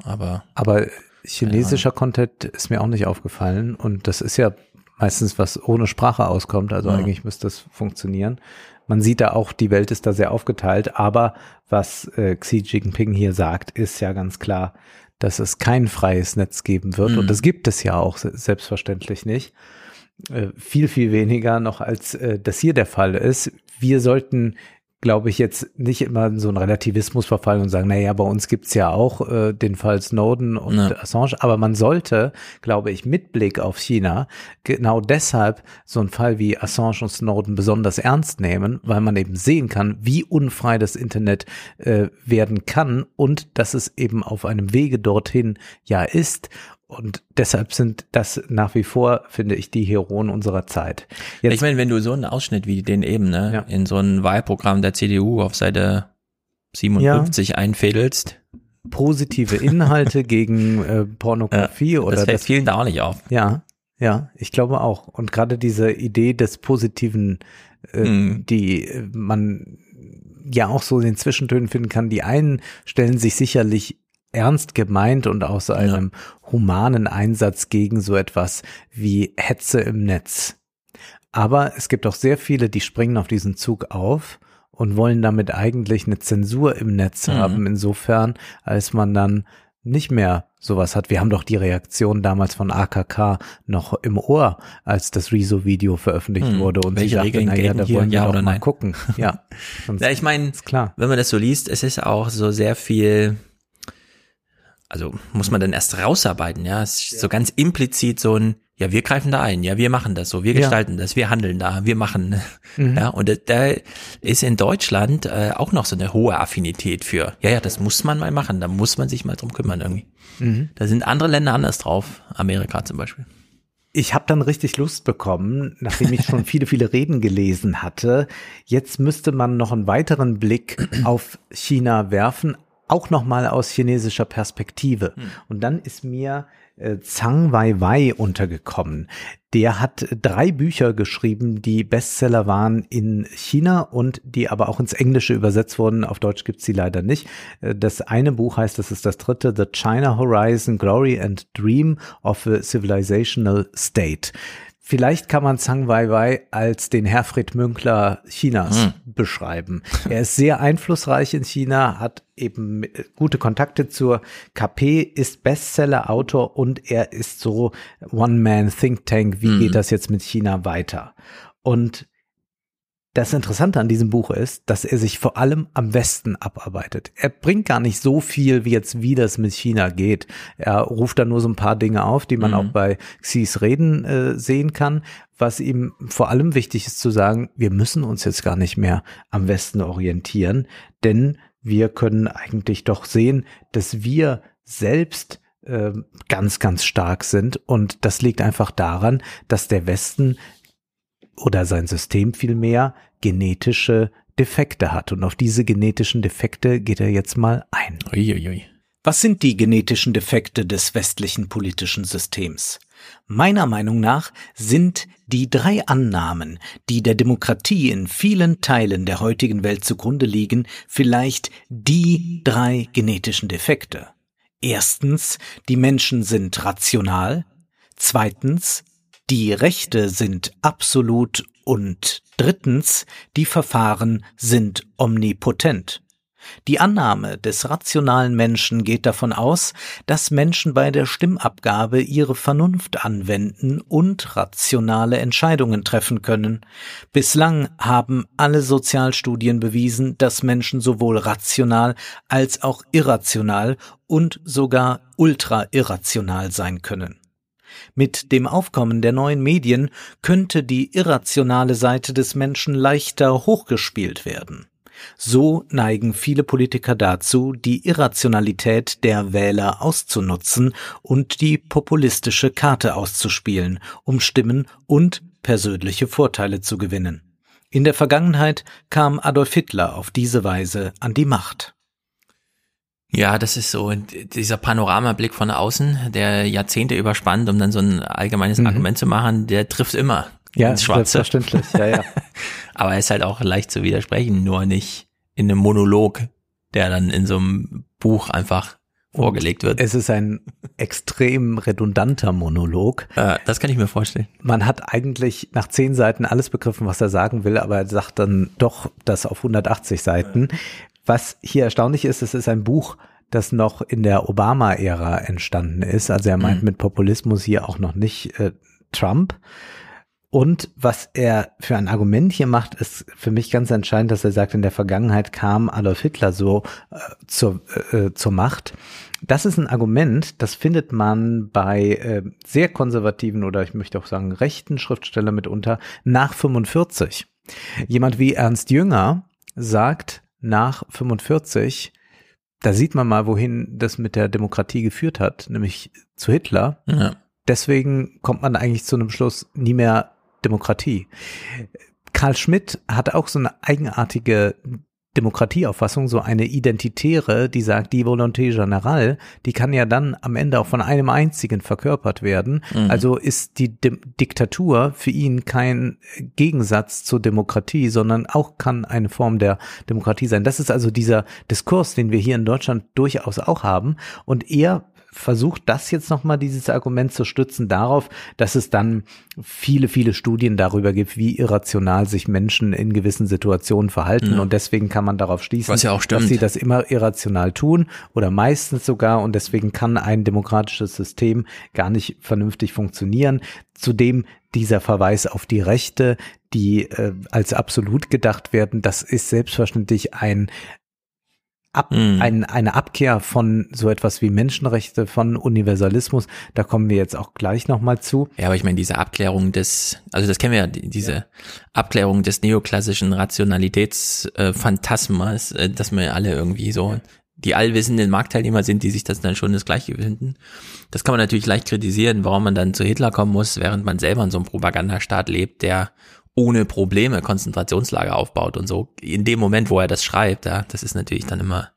aber. Aber chinesischer Content ist mir auch nicht aufgefallen und das ist ja meistens was ohne Sprache auskommt, also ja. eigentlich müsste das funktionieren. Man sieht da auch, die Welt ist da sehr aufgeteilt, aber was äh, Xi Jinping hier sagt, ist ja ganz klar, dass es kein freies Netz geben wird mhm. und das gibt es ja auch selbstverständlich nicht. Äh, viel, viel weniger noch als äh, das hier der Fall ist. Wir sollten glaube ich, jetzt nicht immer in so einen Relativismus verfallen und sagen, naja, bei uns gibt's ja auch äh, den Fall Snowden und Ja. Assange, aber man sollte, glaube ich, mit Blick auf China genau deshalb so einen Fall wie Assange und Snowden besonders ernst nehmen, weil man eben sehen kann, wie unfrei das Internet äh, werden kann und dass es eben auf einem Wege dorthin ja ist. Und deshalb sind das nach wie vor, finde ich, die Heroen unserer Zeit. Jetzt, ich meine, wenn du so einen Ausschnitt wie den eben, ne, in so ein Wahlprogramm der CDU auf Seite 57 einfädelst. positive Inhalte gegen äh, Pornografie oder das fällt vielen da auch nicht auf. Ja, ja, ich glaube auch. Und gerade diese Idee des Positiven, äh, Mhm. die äh, man ja auch so in den Zwischentönen finden kann, die einen stellen sich sicherlich ernst gemeint und aus einem humanen Einsatz gegen so etwas wie Hetze im Netz. Aber es gibt auch sehr viele, die springen auf diesen Zug auf und wollen damit eigentlich eine Zensur im Netz Mhm. haben, insofern, als man dann nicht mehr sowas hat. Wir haben doch die Reaktion damals von AKK noch im Ohr, als das Rezo-Video veröffentlicht Hm. wurde und Welche Regeln naja, gelten da wollen wir Ja doch oder mal gucken. Ja, Ja, ich meine, klar. wenn man das so liest, es ist auch so sehr viel, also muss man dann erst rausarbeiten, ja. Es ist so ganz implizit so ein, ja, wir greifen da ein, ja, wir machen das so, wir Ja. gestalten das, wir handeln da, wir machen, Mhm. ja, und da, ist in Deutschland äh, auch noch so eine hohe Affinität für, ja, ja, das muss man mal machen, da muss man sich mal drum kümmern irgendwie. Mhm. Da sind andere Länder anders drauf, Amerika zum Beispiel. Ich habe dann richtig Lust bekommen, nachdem ich schon viele, viele Reden gelesen hatte. Jetzt müsste man noch einen weiteren Blick auf China werfen, auch nochmal aus chinesischer Perspektive. Und dann ist mir äh, Zhang Weiwei untergekommen. Der hat drei Bücher geschrieben, die Bestseller waren in China und die aber auch ins Englische übersetzt wurden. Auf Deutsch gibt's sie leider nicht. Äh, Das eine Buch heißt, das ist das dritte, The China Horizon, Glory and Dream of a Civilizational State. Vielleicht kann man Zhang Weiwei als den Herfried Münkler Chinas Hm. beschreiben. Er ist sehr einflussreich in China, hat eben gute Kontakte zur KP, ist Bestseller-Autor und er ist so One-Man-Think Tank. Wie Mhm. geht das jetzt mit China weiter? Und das Interessante an diesem Buch ist, dass er sich vor allem am Westen abarbeitet. Er bringt gar nicht so viel, wie jetzt, wie das mit China geht. Er ruft da nur so ein paar Dinge auf, die man Mhm. auch bei Xis Reden äh, sehen kann. Was ihm vor allem wichtig ist zu sagen, wir müssen uns jetzt gar nicht mehr am Westen orientieren, denn wir können eigentlich doch sehen, dass wir selbst äh, ganz, ganz stark sind. Und das liegt einfach daran, dass der Westen oder sein System vielmehr genetische Defekte hat. Und auf diese genetischen Defekte geht er jetzt mal ein. Uiuiui. Was sind die genetischen Defekte des westlichen politischen Systems? Meiner Meinung nach sind die drei Annahmen, die der Demokratie in vielen Teilen der heutigen Welt zugrunde liegen, vielleicht die drei genetischen Defekte. Erstens, die Menschen sind rational. Zweitens, die Rechte sind absolut. Und drittens, die Verfahren sind omnipotent. Die Annahme des rationalen Menschen geht davon aus, dass Menschen bei der Stimmabgabe ihre Vernunft anwenden und rationale Entscheidungen treffen können. Bislang haben alle Sozialstudien bewiesen, dass Menschen sowohl rational als auch irrational und sogar ultra-irrational sein können. Mit dem Aufkommen der neuen Medien könnte die irrationale Seite des Menschen leichter hochgespielt werden. So neigen viele Politiker dazu, die Irrationalität der Wähler auszunutzen und die populistische Karte auszuspielen, um Stimmen und persönliche Vorteile zu gewinnen. In der Vergangenheit kam Adolf Hitler auf diese Weise an die Macht. Ja, das ist so dieser Panoramablick von außen, der Jahrzehnte überspannt, um dann so ein allgemeines Mhm. Argument zu machen, der trifft immer Ja, ins Schwarze. selbstverständlich, ja, ja. Aber er ist halt auch leicht zu widersprechen, nur nicht in einem Monolog, der dann in so einem Buch einfach vorgelegt wird. Es ist ein extrem redundanter Monolog. Äh, das kann ich mir vorstellen. Man hat eigentlich nach zehn Seiten alles begriffen, was er sagen will, aber er sagt dann doch das auf 180 Seiten. Was hier erstaunlich ist, es ist ein Buch, das noch in der Obama-Ära entstanden ist. Also er meint Mhm. mit Populismus hier auch noch nicht äh, Trump. Und was er für ein Argument hier macht, ist für mich ganz entscheidend, dass er sagt, in der Vergangenheit kam Adolf Hitler so äh, zur, äh, zur Macht. Das ist ein Argument, das findet man bei äh, sehr konservativen oder ich möchte auch sagen rechten Schriftstellern mitunter nach 45. Jemand wie Ernst Jünger sagt nach 45, da sieht man mal, wohin das mit der Demokratie geführt hat, nämlich zu Hitler. Ja. Deswegen kommt man eigentlich zu einem Schluss nie mehr Demokratie. Karl Schmidt hat auch so eine eigenartige Demokratieauffassung, so eine identitäre, die sagt, die Volonté Générale, die kann ja dann am Ende auch von einem einzigen verkörpert werden. Mhm. Also ist die Di Diktatur für ihn kein Gegensatz zur Demokratie, sondern auch kann eine Form der Demokratie sein. Das ist also dieser Diskurs, den wir hier in Deutschland durchaus auch haben. Und er versucht das jetzt nochmal, dieses Argument zu stützen darauf, dass es dann viele, viele Studien darüber gibt, wie irrational sich Menschen in gewissen Situationen verhalten. Ja. Und deswegen kann man darauf schließen, ja dass sie das immer irrational tun oder meistens sogar. Und deswegen kann ein demokratisches System gar nicht vernünftig funktionieren. Zudem dieser Verweis auf die Rechte, die äh, als absolut gedacht werden, das ist selbstverständlich ein Ab, Mhm. ein, eine Abkehr von so etwas wie Menschenrechte, von Universalismus. Da kommen wir jetzt auch gleich nochmal zu. Ja, aber ich meine, diese Abklärung des, also das kennen wir ja, die- diese Abklärung des neoklassischen Rationalitätsphantasmas, äh, dass wir alle irgendwie so die allwissenden Marktteilnehmer sind, die sich das dann schon das Gleiche finden. Das kann man natürlich leicht kritisieren, warum man dann zu Hitler kommen muss, während man selber in so einem Propagandastaat lebt, der ohne Probleme Konzentrationslager aufbaut und so. In dem Moment, wo er das schreibt, ja, das ist natürlich dann immer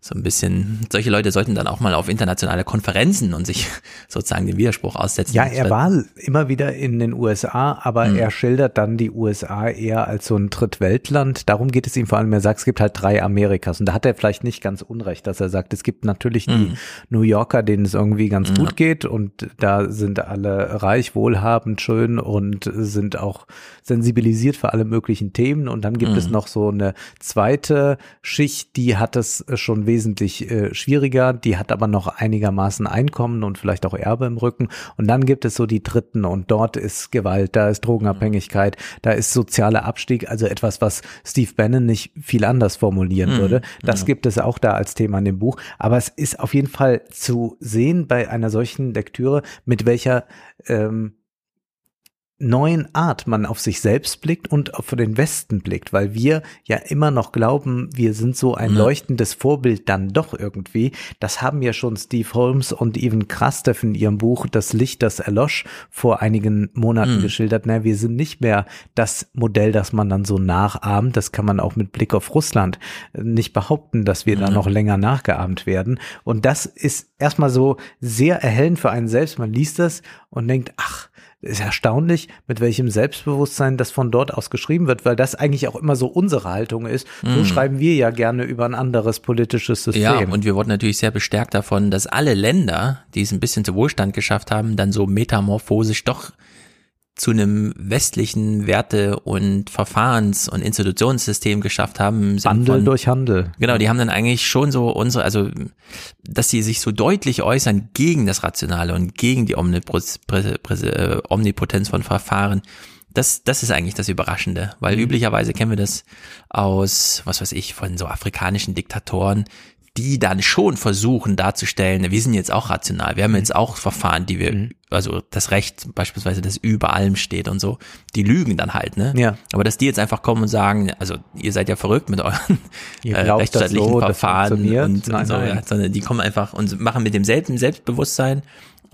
so ein bisschen, solche Leute sollten dann auch mal auf internationale Konferenzen und sich sozusagen dem Widerspruch aussetzen. Ja, er war immer wieder in den USA, aber Mhm. er schildert dann die USA eher als so ein Drittweltland. Darum geht es ihm vor allem. Er sagt, es gibt halt drei Amerikas. Und da hat er vielleicht nicht ganz unrecht, dass er sagt, es gibt natürlich die Mhm. New Yorker, denen es irgendwie ganz Ja. gut geht. Und da sind alle reich, wohlhabend, schön und sind auch sensibilisiert für alle möglichen Themen. Und dann gibt Mhm. es noch so eine zweite Schicht, die hat es schon wesentlich äh, schwieriger. Die hat aber noch einigermaßen Einkommen und vielleicht auch Erbe im Rücken. Und dann gibt es so die dritten und dort ist Gewalt, da ist Drogenabhängigkeit, da ist sozialer Abstieg, also etwas, was Steve Bannon nicht viel anders formulieren Mhm. würde. Das Ja. gibt es auch da als Thema in dem Buch. Aber es ist auf jeden Fall zu sehen bei einer solchen Lektüre, mit welcher ähm, neuen Art man auf sich selbst blickt und auf den Westen blickt, weil wir ja immer noch glauben, wir sind so ein Ja. leuchtendes Vorbild dann doch irgendwie. Das haben ja schon Steve Holmes und Evan Krastev in ihrem Buch Das Licht, das erlosch vor einigen Monaten Mhm. geschildert. Na, wir sind nicht mehr das Modell, das man dann so nachahmt. Das kann man auch mit Blick auf Russland äh, nicht behaupten, dass wir da Ja. noch länger nachgeahmt werden. Und das ist erstmal so sehr erhellend für einen selbst. Man liest das und denkt, ach, ist erstaunlich, mit welchem Selbstbewusstsein das von dort aus geschrieben wird, weil das eigentlich auch immer so unsere Haltung ist. So Mhm. schreiben wir ja gerne über ein anderes politisches System. Ja, und wir wurden natürlich sehr bestärkt davon, dass alle Länder, die es ein bisschen zu Wohlstand geschafft haben, dann so metamorphosisch doch zu einem westlichen Werte- und Verfahrens- und Institutionssystem geschafft haben. Wandel von- durch Handel. Genau, die haben dann eigentlich schon so unsere, also, dass sie sich so deutlich äußern gegen das Rationale und gegen die äh, Omnipotenz von Verfahren. Das, das ist eigentlich das Überraschende, weil Mhm. üblicherweise kennen wir das aus, was weiß ich, von so afrikanischen Diktatoren, die dann schon versuchen darzustellen, wir sind jetzt auch rational, wir haben jetzt auch Verfahren, die wir, Mhm. also das Recht beispielsweise, das über allem steht und so, die lügen dann halt, ne? Ja. Aber dass die jetzt einfach kommen und sagen, also ihr seid ja verrückt mit euren Ihr äh, glaubt rechtsstaatlichen so, Verfahren und, Nein, und so, nein. Ja, sondern die kommen einfach und machen mit demselben Selbstbewusstsein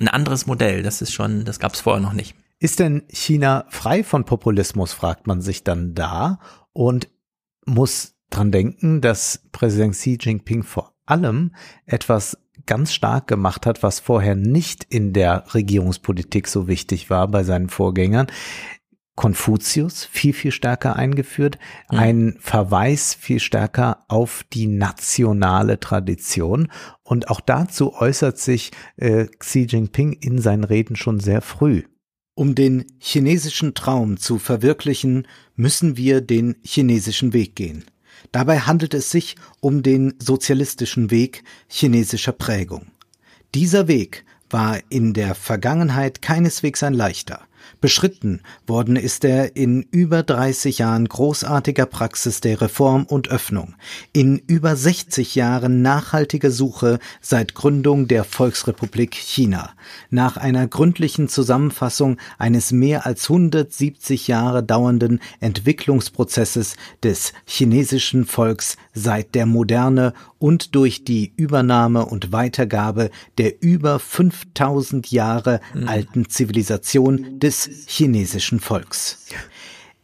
ein anderes Modell. Das ist schon, das gab es vorher noch nicht. Ist denn China frei von Populismus, fragt man sich dann da und muss dran denken, dass Präsident Xi Jinping vor allem etwas ganz stark gemacht hat, was vorher nicht in der Regierungspolitik so wichtig war bei seinen Vorgängern. Konfuzius viel, viel stärker eingeführt, Mhm. ein Verweis viel stärker auf die nationale Tradition. Und auch dazu äußert sich äh, Xi Jinping in seinen Reden schon sehr früh. Um den chinesischen Traum zu verwirklichen, müssen wir den chinesischen Weg gehen. Dabei handelt es sich um den sozialistischen Weg chinesischer Prägung. Dieser Weg war in der Vergangenheit keineswegs ein leichter. Beschritten worden ist er in über 30 Jahren großartiger Praxis der Reform und Öffnung, in über 60 Jahren nachhaltiger Suche seit Gründung der Volksrepublik China, nach einer gründlichen Zusammenfassung eines mehr als 170 Jahre dauernden Entwicklungsprozesses des chinesischen Volks seit der Moderne und durch die Übernahme und Weitergabe der über 5000 Jahre alten Zivilisation des chinesischen Volks.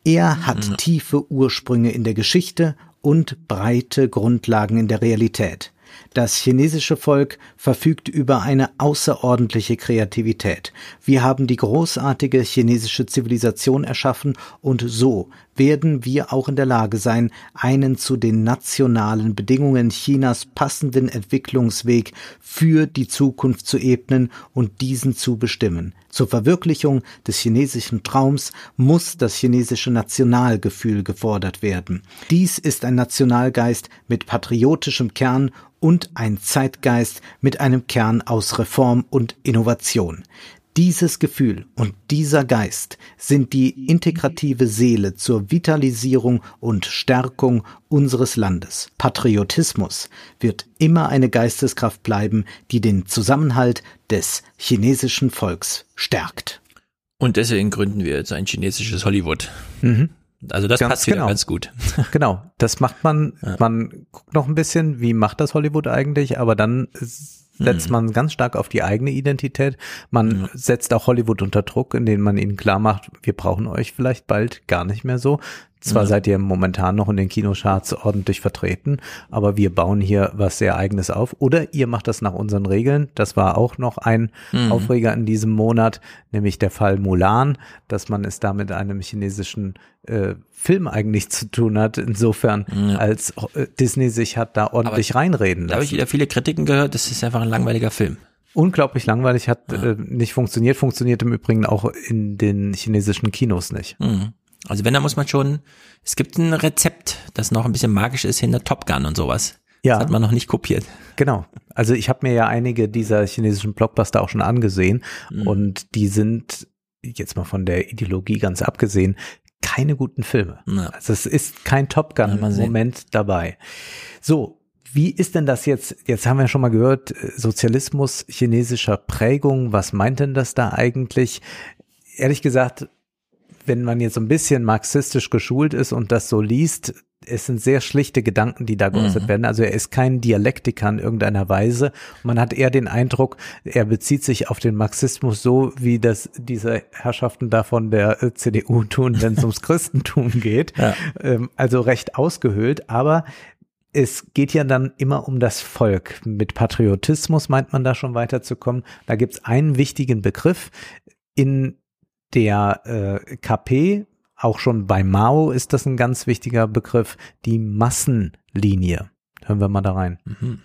Er hat tiefe Ursprünge in der Geschichte und breite Grundlagen in der Realität. Das chinesische Volk verfügt über eine außerordentliche Kreativität. Wir haben die großartige chinesische Zivilisation erschaffen und so werden wir auch in der Lage sein, einen zu den nationalen Bedingungen Chinas passenden Entwicklungsweg für die Zukunft zu ebnen und diesen zu bestimmen. Zur Verwirklichung des chinesischen Traums muss das chinesische Nationalgefühl gefordert werden. Dies ist ein Nationalgeist mit patriotischem Kern und ein Zeitgeist mit einem Kern aus Reform und Innovation. Dieses Gefühl und dieser Geist sind die integrative Seele zur Vitalisierung und Stärkung unseres Landes. Patriotismus wird immer eine Geisteskraft bleiben, die den Zusammenhalt des chinesischen Volks stärkt. Und deswegen gründen wir jetzt ein chinesisches Hollywood. Mhm. Also das Ganz passt genau. ganz gut. Genau, das macht man, man guckt noch ein bisschen, wie macht das Hollywood eigentlich, aber dann setzt Mhm. man ganz stark auf die eigene Identität. Man setzt auch Hollywood unter Druck, indem man ihnen klar macht, wir brauchen euch vielleicht bald gar nicht mehr so. Zwar Ja. seid ihr momentan noch in den Kinocharts ordentlich vertreten, aber wir bauen hier was sehr eigenes auf. Oder ihr macht das nach unseren Regeln. Das war auch noch ein Mhm. Aufreger in diesem Monat, nämlich der Fall Mulan, dass man es da mit einem chinesischen äh, Film eigentlich zu tun hat, insofern als äh, Disney sich hat da ordentlich reinreden Da habe ich lassen. wieder viele Kritiken gehört, das ist einfach ein langweiliger Film. Unglaublich langweilig, hat äh, nicht funktioniert, funktioniert im Übrigen auch in den chinesischen Kinos nicht. Mhm. Also wenn, da muss man schon, es gibt ein Rezept, das noch ein bisschen magisch ist hinter Top Gun und sowas. Ja. Das hat man noch nicht kopiert. Genau. Also ich habe mir ja einige dieser chinesischen Blockbuster auch schon angesehen Mhm. und die sind jetzt mal von der Ideologie ganz abgesehen keine guten Filme. Ja. Also es ist kein Top Gun mal sehen. Moment dabei. So, wie ist denn das jetzt? Jetzt haben wir schon mal gehört, äh, Sozialismus chinesischer Prägung. Was meint denn das da eigentlich? Ehrlich gesagt, wenn man jetzt so ein bisschen marxistisch geschult ist und das so liest, es sind sehr schlichte Gedanken, die da geäußert Mhm. werden. Also er ist kein Dialektiker in irgendeiner Weise. Man hat eher den Eindruck, er bezieht sich auf den Marxismus so, wie das diese Herrschaften da von der äh, CDU tun, wenn es ums Christentum geht. Ja. Ähm, also recht ausgehöhlt, aber es geht ja dann immer um das Volk. Mit Patriotismus meint man da schon weiterzukommen. Da gibt es einen wichtigen Begriff in der äh, KP, auch schon bei Mao ist das ein ganz wichtiger Begriff, die Massenlinie. Hören wir mal da rein.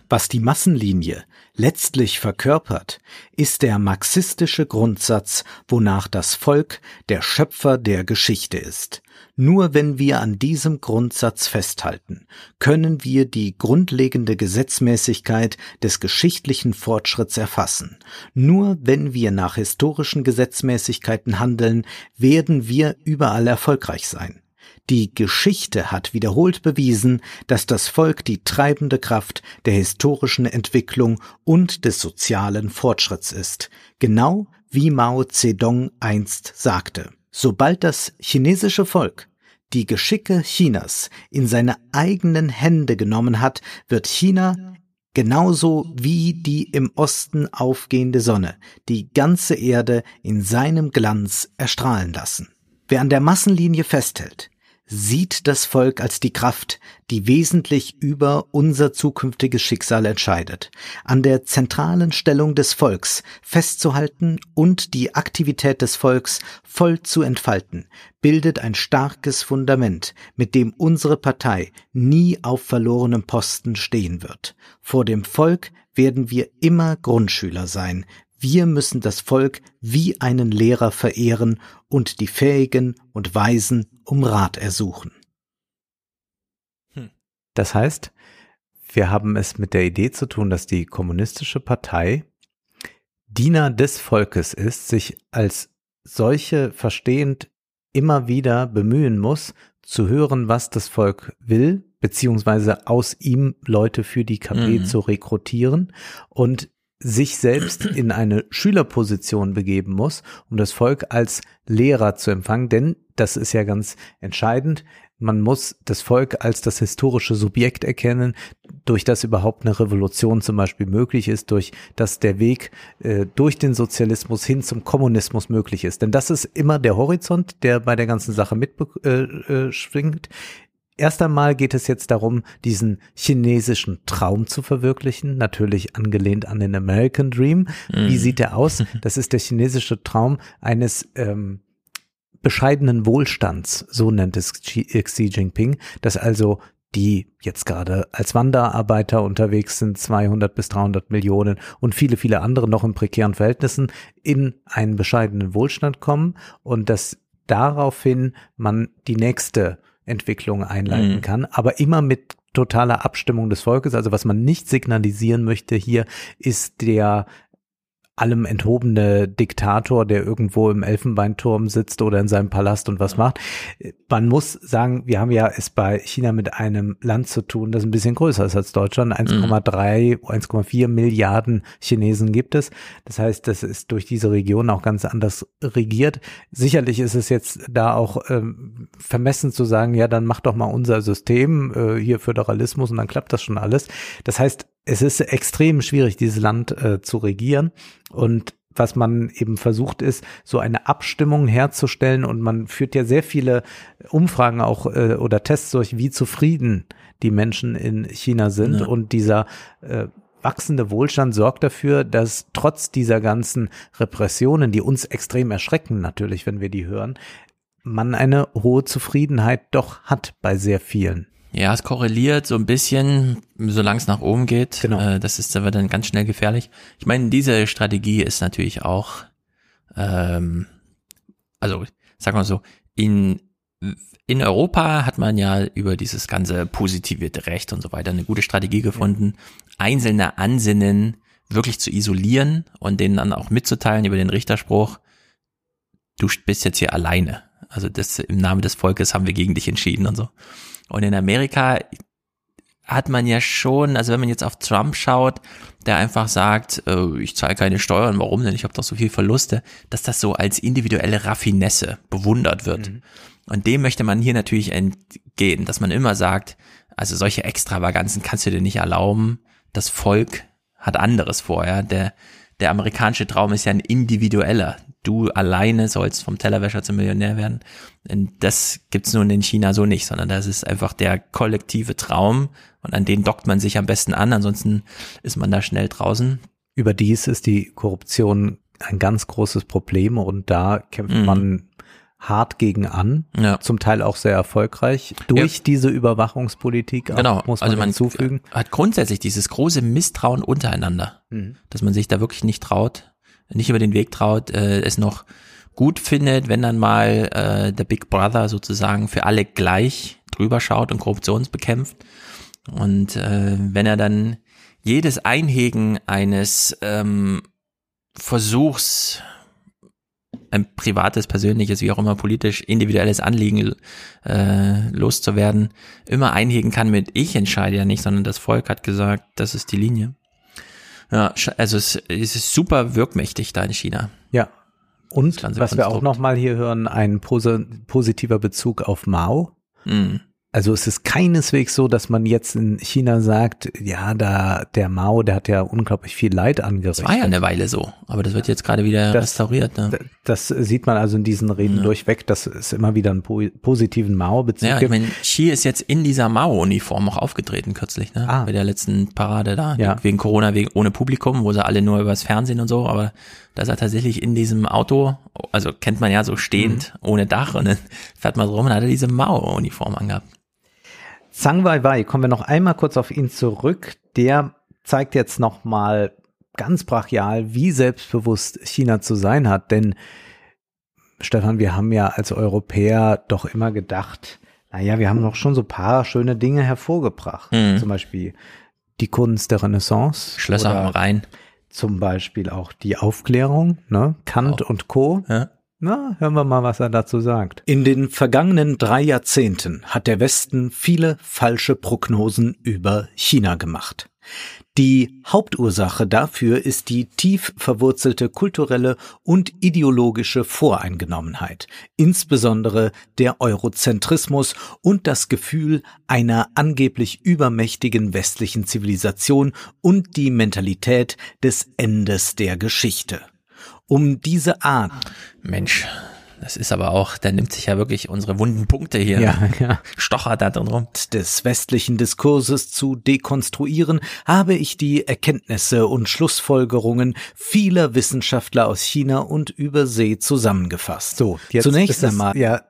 Was die Massenlinie letztlich verkörpert, ist der marxistische Grundsatz, wonach das Volk der Schöpfer der Geschichte ist. Nur wenn wir an diesem Grundsatz festhalten, können wir die grundlegende Gesetzmäßigkeit des geschichtlichen Fortschritts erfassen. Nur wenn wir nach historischen Gesetzmäßigkeiten handeln, werden wir überall erfolgreich sein. Die Geschichte hat wiederholt bewiesen, dass das Volk die treibende Kraft der historischen Entwicklung und des sozialen Fortschritts ist, genau wie Mao Zedong einst sagte. Sobald das chinesische Volk die Geschicke Chinas in seine eigenen Hände genommen hat, wird China genauso wie die im Osten aufgehende Sonne die ganze Erde in seinem Glanz erstrahlen lassen. Wer an der Massenlinie festhält, sieht das Volk als die Kraft, die wesentlich über unser zukünftiges Schicksal entscheidet. An der zentralen Stellung des Volks festzuhalten und die Aktivität des Volks voll zu entfalten, bildet ein starkes Fundament, mit dem unsere Partei nie auf verlorenem Posten stehen wird. Vor dem Volk werden wir immer Grundschüler sein, wir müssen das Volk wie einen Lehrer verehren und die Fähigen und Weisen um Rat ersuchen. Das heißt, wir haben es mit der Idee zu tun, dass die kommunistische Partei Diener des Volkes ist, sich als solche verstehend immer wieder bemühen muss, zu hören, was das Volk will, beziehungsweise aus ihm Leute für die KP Mhm. zu rekrutieren und sich selbst in eine Schülerposition begeben muss, um das Volk als Lehrer zu empfangen, denn das ist ja ganz entscheidend. Man muss das Volk als das historische Subjekt erkennen, durch das überhaupt eine Revolution zum Beispiel möglich ist, durch das der Weg äh, durch den Sozialismus hin zum Kommunismus möglich ist. Denn das ist immer der Horizont, der bei der ganzen Sache mitschwingt. Äh, äh. Erst einmal geht es jetzt darum, diesen chinesischen Traum zu verwirklichen, natürlich angelehnt an den American Dream. Wie Mhm. sieht der aus? Das ist der chinesische Traum eines ähm, bescheidenen Wohlstands, so nennt es Xi, äh, Xi Jinping, dass also die jetzt gerade als Wanderarbeiter unterwegs sind, 200 bis 300 Millionen und viele, viele andere noch in prekären Verhältnissen in einen bescheidenen Wohlstand kommen und dass daraufhin man die nächste Entwicklung einleiten Mhm. kann, aber immer mit totaler Abstimmung des Volkes. Also was man nicht signalisieren möchte hier, ist der allem enthobene Diktator, der irgendwo im Elfenbeinturm sitzt oder in seinem Palast und was macht. Man muss sagen, wir haben ja es bei China mit einem Land zu tun, das ein bisschen größer ist als Deutschland. 1,3, 1,4 Milliarden Chinesen gibt es. Das heißt, das ist durch diese Region auch ganz anders regiert. Sicherlich ist es jetzt da auch ähm, vermessen zu sagen, ja, dann mach doch mal unser System, äh, hier Föderalismus und dann klappt das schon alles. Das heißt, es ist extrem schwierig, dieses Land äh, zu regieren. Und was man eben versucht ist, so eine Abstimmung herzustellen. Und man führt ja sehr viele Umfragen auch äh, oder Tests durch, wie zufrieden die Menschen in China sind. Ja. Und dieser äh, wachsende Wohlstand sorgt dafür, dass trotz dieser ganzen Repressionen, die uns extrem erschrecken natürlich, wenn wir die hören, man eine hohe Zufriedenheit doch hat bei sehr vielen. Ja, es korreliert so ein bisschen, solange es nach oben geht. Genau. Äh, das ist aber dann ganz schnell gefährlich. Ich meine, diese Strategie ist natürlich auch, ähm, also sag mal so, in in Europa hat man ja über dieses ganze positivierte Recht und so weiter eine gute Strategie gefunden, einzelne Ansinnen wirklich zu isolieren und denen dann auch mitzuteilen über den Richterspruch, du bist jetzt hier alleine. Also das im Namen des Volkes haben wir gegen dich entschieden und so. Und in Amerika hat man ja schon, also wenn man jetzt auf Trump schaut, der einfach sagt, äh, ich zahle keine Steuern, warum denn? Ich habe doch so viel Verluste, dass das so als individuelle Raffinesse bewundert wird. Und dem möchte man hier natürlich entgehen, dass man immer sagt, also solche Extravaganzen kannst du dir nicht erlauben. Das Volk hat anderes vor, ja. Der, der amerikanische Traum ist ja ein individueller. Du alleine sollst vom Tellerwäscher zum Millionär werden. Und das gibt's nun in China so nicht, sondern das ist einfach der kollektive Traum und an den dockt man sich am besten an, ansonsten ist man da schnell draußen. Überdies ist die Korruption ein ganz großes Problem und da kämpft Mhm. man hart gegen an, Ja. zum Teil auch sehr erfolgreich durch diese Überwachungspolitik, auch, Genau, muss man also man hinzufügen. hat grundsätzlich dieses große Misstrauen untereinander, Mhm. dass man sich da wirklich nicht traut, nicht über den Weg traut, äh, es noch gut findet, wenn dann mal äh, der Big Brother sozusagen für alle gleich drüber schaut und Korruptionsbekämpft. Und äh, wenn er dann jedes Einhegen eines ähm, Versuchs, ein privates, persönliches, wie auch immer politisch, individuelles Anliegen äh, loszuwerden, immer einhegen kann mit ich entscheide ja nicht, sondern das Volk hat gesagt, das ist die Linie. Ja, also es, es ist super wirkmächtig da in China. Ja. Und was wir auch Konstrukt. nochmal hier hören, ein posi positiver Bezug auf Mao. Mhm. Also es ist keineswegs so, dass man jetzt in China sagt, ja, da der Mao, der hat ja unglaublich viel Leid angerichtet. Das war ja eine Weile so, aber das wird jetzt gerade wieder Das- restauriert. Ne? Das sieht man also in diesen Reden durchweg, dass es immer wieder einen po positiven Mao-Bezug Ja, ich gibt. meine, Xi ist jetzt in dieser Mao-Uniform auch aufgetreten kürzlich, ne? Bei der letzten Parade da. Ah. Ja. Wegen Corona, wegen ohne Publikum, wo sie alle nur übers Fernsehen und so, aber da ist er tatsächlich in diesem Auto, also kennt man ja so stehend, Mhm. ohne Dach und dann fährt man so rum und hat er diese Mao-Uniform angehabt. Zhang Weiwei, kommen wir noch einmal kurz auf ihn zurück. Der zeigt jetzt noch mal ganz brachial, wie selbstbewusst China zu sein hat. Denn, Stefan, wir haben ja als Europäer doch immer gedacht, naja, wir haben noch schon so paar schöne Dinge hervorgebracht. Mhm. Zum Beispiel die Kunst der Renaissance. Schlösser am Rhein. Zum Beispiel auch die Aufklärung, ne? Kant und Co. Ja. Na, hören wir mal, was er dazu sagt. In den vergangenen drei Jahrzehnten hat der Westen viele falsche Prognosen über China gemacht. Die Hauptursache dafür ist die tief verwurzelte kulturelle und ideologische Voreingenommenheit, insbesondere der Eurozentrismus und das Gefühl einer angeblich übermächtigen westlichen Zivilisation und die Mentalität des Endes der Geschichte. Um diese Art Mensch, das ist aber auch, der nimmt sich ja wirklich unsere wunden Punkte hier. Ja, ja. Stochert da drin rum. Des westlichen Diskurses zu dekonstruieren, habe ich die Erkenntnisse und Schlussfolgerungen vieler Wissenschaftler aus China und Übersee zusammengefasst. So, jetzt zunächst einmal. Ja,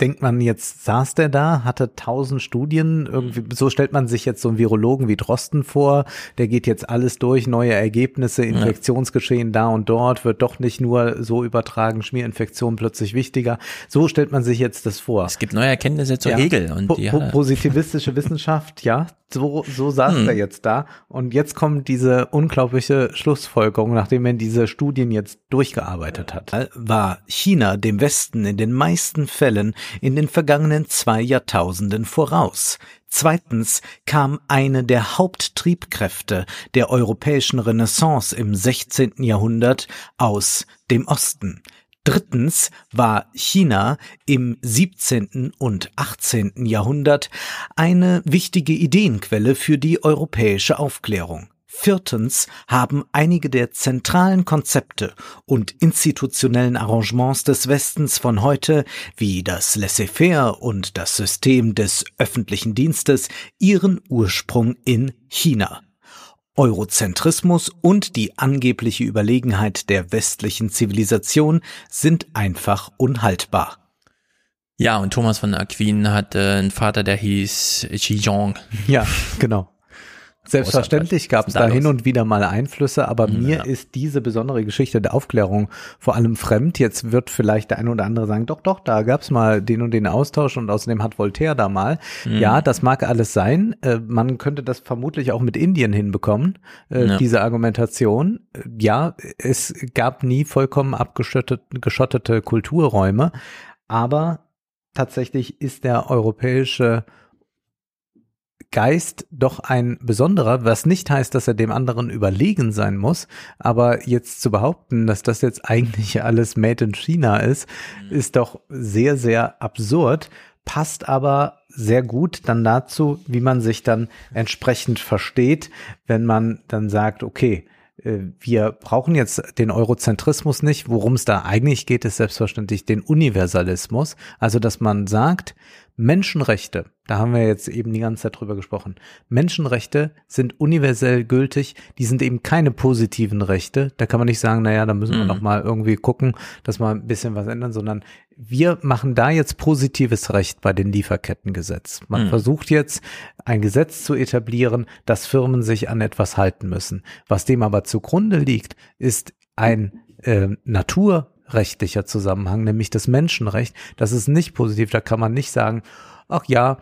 denkt man jetzt, saß der da, hatte tausend Studien, irgendwie, so stellt man sich jetzt so einen Virologen wie Drosten vor, der geht jetzt alles durch, neue Ergebnisse, Infektionsgeschehen da und dort, wird doch nicht nur so übertragen, Schmierinfektion plötzlich wichtiger. So stellt man sich jetzt das vor. Es gibt neue Erkenntnisse zur Ja. Hegel und po po positivistische Wissenschaft, ja, so, so saß Hm. er jetzt da. Und jetzt kommt diese unglaubliche Schlussfolgerung, nachdem er diese Studien jetzt durchgearbeitet hat. war China dem Westen in den meisten Fällen in den vergangenen zwei Jahrtausenden voraus. Zweitens kam eine der Haupttriebkräfte der europäischen Renaissance im 16. Jahrhundert aus dem Osten. Drittens war China im 17. und 18. Jahrhundert eine wichtige Ideenquelle für die europäische Aufklärung. Viertens haben einige der zentralen Konzepte und institutionellen Arrangements des Westens von heute, wie das Laissez-faire und das System des öffentlichen Dienstes, ihren Ursprung in China. Eurozentrismus und die angebliche Überlegenheit der westlichen Zivilisation sind einfach unhaltbar. Ja, und Thomas von Aquin hatte einen Vater, der hieß Xijong. Ja, genau. Selbstverständlich gab es da hin und wieder mal Einflüsse, aber mir ist diese besondere Geschichte der Aufklärung vor allem fremd. Jetzt wird vielleicht der eine oder andere sagen, doch, doch, da gab es mal den und den Austausch und außerdem hat Voltaire da mal. Mhm. Ja, das mag alles sein. Äh, man könnte das vermutlich auch mit Indien hinbekommen, äh, Ja. diese Argumentation. Äh, Ja, es gab nie vollkommen abgeschottete geschottete Kulturräume, aber tatsächlich ist der europäische Geist doch ein besonderer, was nicht heißt, dass er dem anderen überlegen sein muss, aber jetzt zu behaupten, dass das jetzt eigentlich alles made in China ist, ist doch sehr, sehr absurd, passt aber sehr gut dann dazu, wie man sich dann entsprechend versteht, wenn man dann sagt, okay, äh, wir brauchen jetzt den Eurozentrismus nicht. Worum es da eigentlich geht, ist selbstverständlich den Universalismus. Also, dass man sagt, Menschenrechte, da haben wir jetzt eben die ganze Zeit drüber gesprochen. Menschenrechte sind universell gültig. Die sind eben keine positiven Rechte. Da kann man nicht sagen, naja, da müssen wir Mhm. noch mal irgendwie gucken, dass wir ein bisschen was ändern, sondern wir machen da jetzt positives Recht bei den Lieferkettengesetz. Man Mhm. versucht jetzt ein Gesetz zu etablieren, dass Firmen sich an etwas halten müssen. Was dem aber zugrunde liegt, ist ein äh, naturrechtlicher Zusammenhang, nämlich das Menschenrecht. Das ist nicht positiv. Da kann man nicht sagen, ach ja,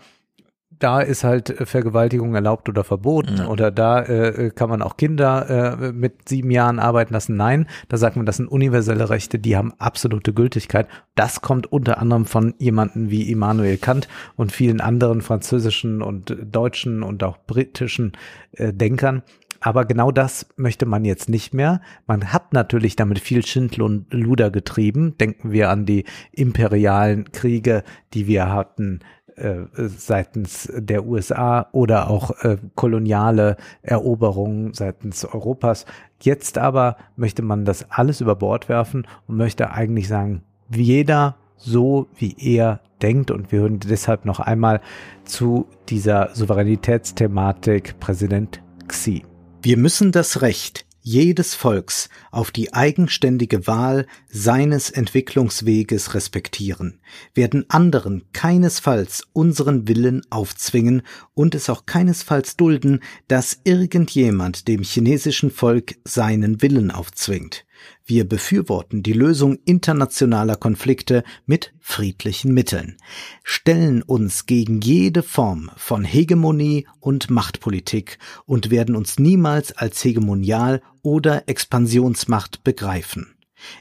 da ist halt äh, Vergewaltigung erlaubt oder verboten oder da äh, kann man auch Kinder äh, mit sieben Jahren arbeiten lassen. Nein, da sagt man, das sind universelle Rechte, die haben absolute Gültigkeit. Das kommt unter anderem von jemanden wie Immanuel Kant und vielen anderen französischen und deutschen und auch britischen äh, Denkern. Aber genau das möchte man jetzt nicht mehr. Man hat natürlich damit viel Schindel und Luder getrieben. Denken wir an die imperialen Kriege, die wir hatten äh, seitens der USA oder auch äh, koloniale Eroberungen seitens Europas. Jetzt aber möchte man das alles über Bord werfen und möchte eigentlich sagen, jeder so wie er denkt und wir hören deshalb noch einmal zu dieser Souveränitätsthematik Präsident Xi. Wir müssen das Recht jedes Volks auf die eigenständige Wahl seines Entwicklungsweges respektieren, werden anderen keinesfalls unseren Willen aufzwingen und es auch keinesfalls dulden, dass irgendjemand dem chinesischen Volk seinen Willen aufzwingt. Wir befürworten die Lösung internationaler Konflikte mit friedlichen Mitteln, stellen uns gegen jede Form von Hegemonie und Machtpolitik und werden uns niemals als Hegemonial oder Expansionsmacht begreifen.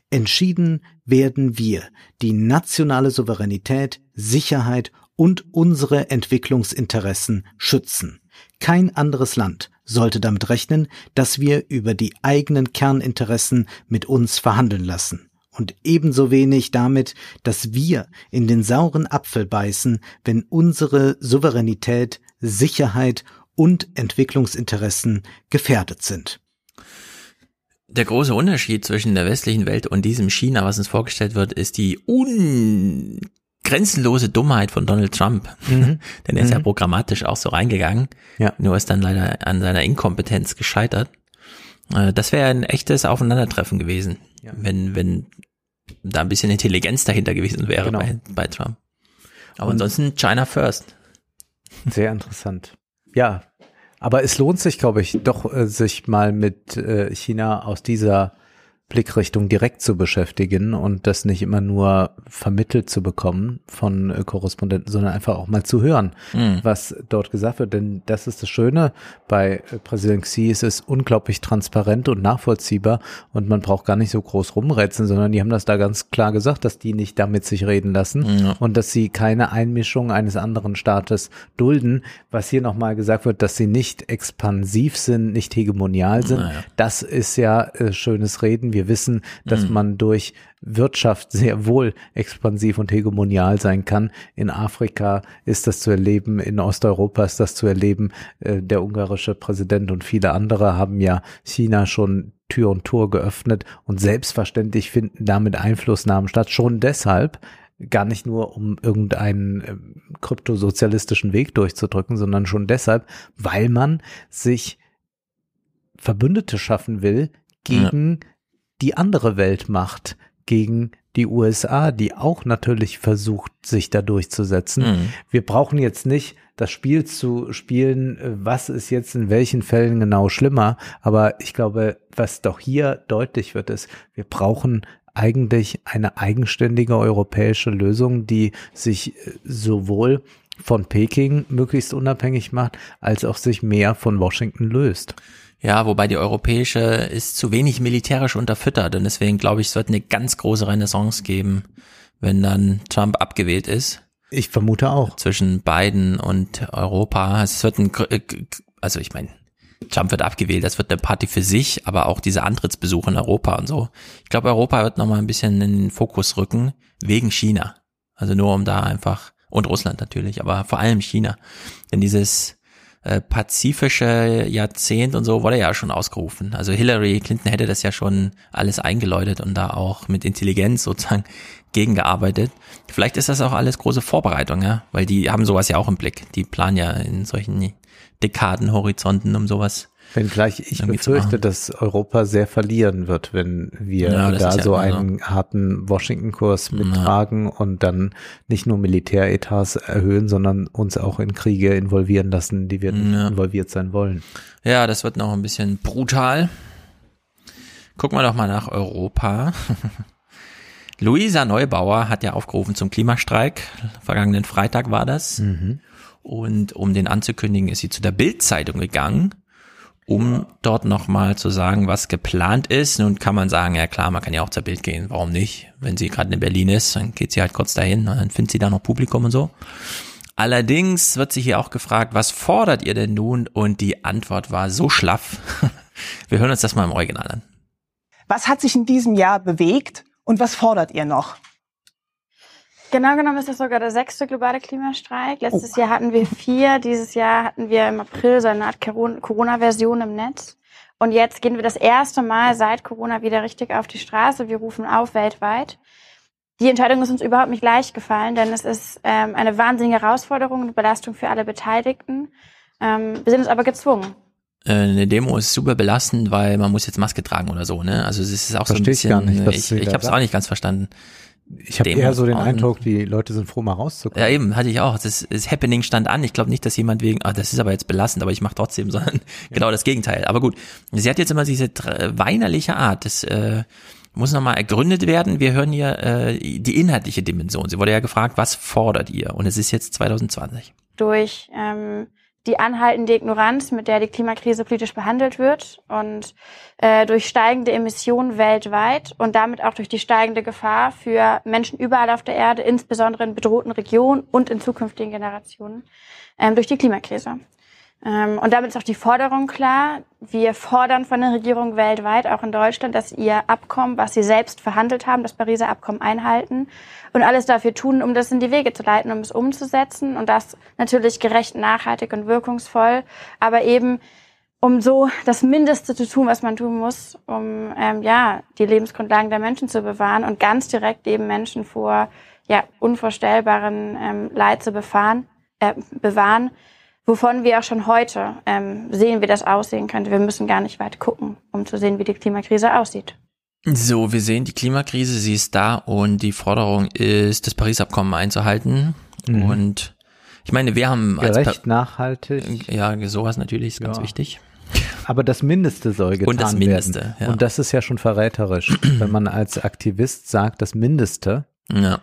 Entschieden werden wir die nationale Souveränität, Sicherheit und unsere Entwicklungsinteressen schützen. Kein anderes Land sollte damit rechnen, dass wir über die eigenen Kerninteressen mit uns verhandeln lassen. Und ebenso wenig damit, dass wir in den sauren Apfel beißen, wenn unsere Souveränität, Sicherheit und Entwicklungsinteressen gefährdet sind. Der große Unterschied zwischen der westlichen Welt und diesem China, was uns vorgestellt wird, ist die un grenzenlose Dummheit von Donald Trump. Mhm. Denn er ist mhm. ja programmatisch auch so reingegangen. Ja. Nur ist dann leider an seiner Inkompetenz gescheitert. Äh, das wäre ein echtes Aufeinandertreffen gewesen, ja. wenn, wenn da ein bisschen Intelligenz dahinter gewesen wäre genau. bei, bei Trump. Aber Und ansonsten China first. Sehr interessant. Ja, aber es lohnt sich, glaube ich, doch, äh, sich mal mit äh, China aus dieser Blickrichtung direkt zu beschäftigen und das nicht immer nur vermittelt zu bekommen von äh, Korrespondenten, sondern einfach auch mal zu hören, mhm. was dort gesagt wird. Denn das ist das Schöne bei äh, Präsident Xi, es ist unglaublich transparent und nachvollziehbar und man braucht gar nicht so groß rumrätseln, sondern die haben das da ganz klar gesagt, dass die nicht damit sich reden lassen mhm. und dass sie keine Einmischung eines anderen Staates dulden. Was hier nochmal gesagt wird, dass sie nicht expansiv sind, nicht hegemonial sind, naja. das ist ja äh, schönes Reden. Wir wir wissen, dass mhm. man durch Wirtschaft sehr wohl expansiv und hegemonial sein kann. In Afrika ist das zu erleben, in Osteuropa ist das zu erleben. Äh, der ungarische Präsident und viele andere haben ja China schon Tür und Tor geöffnet und selbstverständlich finden damit Einflussnahmen statt. Schon deshalb, gar nicht nur um irgendeinen äh, kryptosozialistischen Weg durchzudrücken, sondern schon deshalb, weil man sich Verbündete schaffen will gegen ja die andere Weltmacht gegen die USA, die auch natürlich versucht, sich da durchzusetzen. Mhm. Wir brauchen jetzt nicht das Spiel zu spielen, was ist jetzt in welchen Fällen genau schlimmer, aber ich glaube, was doch hier deutlich wird, ist, wir brauchen eigentlich eine eigenständige europäische Lösung, die sich äh, sowohl von Peking möglichst unabhängig macht, als auch sich mehr von Washington löst. Ja, wobei die europäische ist zu wenig militärisch unterfüttert und deswegen glaube ich, es wird eine ganz große Renaissance geben, wenn dann Trump abgewählt ist. Ich vermute auch. Zwischen Biden und Europa. Es wird ein, äh, also ich meine, Trump wird abgewählt, das wird eine Party für sich, aber auch diese Antrittsbesuche in Europa und so. Ich glaube, Europa wird nochmal ein bisschen in den Fokus rücken, wegen China. Also nur um da einfach, und Russland natürlich, aber vor allem China. Denn dieses, äh, pazifische Jahrzehnt und so wurde ja schon ausgerufen. Also Hillary Clinton hätte das ja schon alles eingeläutet und da auch mit Intelligenz sozusagen gegengearbeitet. Vielleicht ist das auch alles große Vorbereitung, ja, weil die haben sowas ja auch im Blick. Die planen ja in solchen Dekadenhorizonten um sowas Wenngleich ich befürchte, dass Europa sehr verlieren wird, wenn wir ja, da so ja einen so. harten Washington-Kurs mittragen ja. und dann nicht nur Militäretats erhöhen, sondern uns auch in Kriege involvieren lassen, die wir involviert sein wollen. Ja, das wird noch ein bisschen brutal. Gucken wir doch mal nach Europa. Luisa Neubauer hat ja aufgerufen zum Klimastreik. Vergangenen Freitag war das. Mhm. Und um den anzukündigen, ist sie zu der Bild-Zeitung gegangen um dort nochmal zu sagen, was geplant ist. Nun kann man sagen, ja klar, man kann ja auch zur Bild gehen, warum nicht? Wenn sie gerade in Berlin ist, dann geht sie halt kurz dahin und dann findet sie da noch Publikum und so. Allerdings wird sich hier auch gefragt, was fordert ihr denn nun? Und die Antwort war so schlaff. Wir hören uns das mal im Original an. Was hat sich in diesem Jahr bewegt und was fordert ihr noch? Genau genommen ist das sogar der sechste globale Klimastreik. Letztes oh. Jahr hatten wir vier, dieses Jahr hatten wir im April so eine Art Corona-Version im Netz. Und jetzt gehen wir das erste Mal seit Corona wieder richtig auf die Straße. Wir rufen auf weltweit. Die Entscheidung ist uns überhaupt nicht leicht gefallen, denn es ist ähm, eine wahnsinnige Herausforderung und Belastung für alle Beteiligten. Ähm, wir sind uns aber gezwungen. Äh, eine Demo ist super belastend, weil man muss jetzt Maske tragen oder so, ne? Also es ist auch Versteh so ein bisschen. Ich, nicht, ich, ich habe es auch nicht ganz verstanden. Ich habe eher so den Eindruck, die Leute sind froh, mal rauszukommen. Ja, eben, hatte ich auch. Das, das Happening stand an. Ich glaube nicht, dass jemand wegen, ah, das ist aber jetzt belastend, aber ich mache trotzdem, sondern ja. genau das Gegenteil. Aber gut, sie hat jetzt immer diese weinerliche Art. Das äh, muss nochmal ergründet werden. Wir hören hier äh, die inhaltliche Dimension. Sie wurde ja gefragt, was fordert ihr? Und es ist jetzt 2020. Durch ähm, die anhaltende Ignoranz, mit der die Klimakrise politisch behandelt wird und äh, durch steigende Emissionen weltweit und damit auch durch die steigende Gefahr für Menschen überall auf der Erde, insbesondere in bedrohten Regionen und in zukünftigen Generationen, ähm, durch die Klimakrise. Ähm, und damit ist auch die Forderung klar. Wir fordern von der Regierung weltweit, auch in Deutschland, dass ihr Abkommen, was sie selbst verhandelt haben, das Pariser Abkommen einhalten und alles dafür tun, um das in die Wege zu leiten, um es umzusetzen und das natürlich gerecht, nachhaltig und wirkungsvoll, aber eben um so das Mindeste zu tun, was man tun muss, um ähm, ja die Lebensgrundlagen der Menschen zu bewahren und ganz direkt eben Menschen vor ja unvorstellbaren ähm, Leid zu befahren, äh, bewahren wovon wir auch schon heute ähm, sehen, wie das aussehen könnte. Wir müssen gar nicht weit gucken, um zu sehen, wie die Klimakrise aussieht. So, wir sehen die Klimakrise, sie ist da und die Forderung ist, das Paris-Abkommen einzuhalten. Mhm. Und ich meine, wir haben gerecht, nachhaltig. Ja, sowas natürlich ist ganz ja. wichtig. Aber das Mindeste soll getan und das Mindeste, werden. Ja. Und das ist ja schon verräterisch, wenn man als Aktivist sagt, das Mindeste. Ja.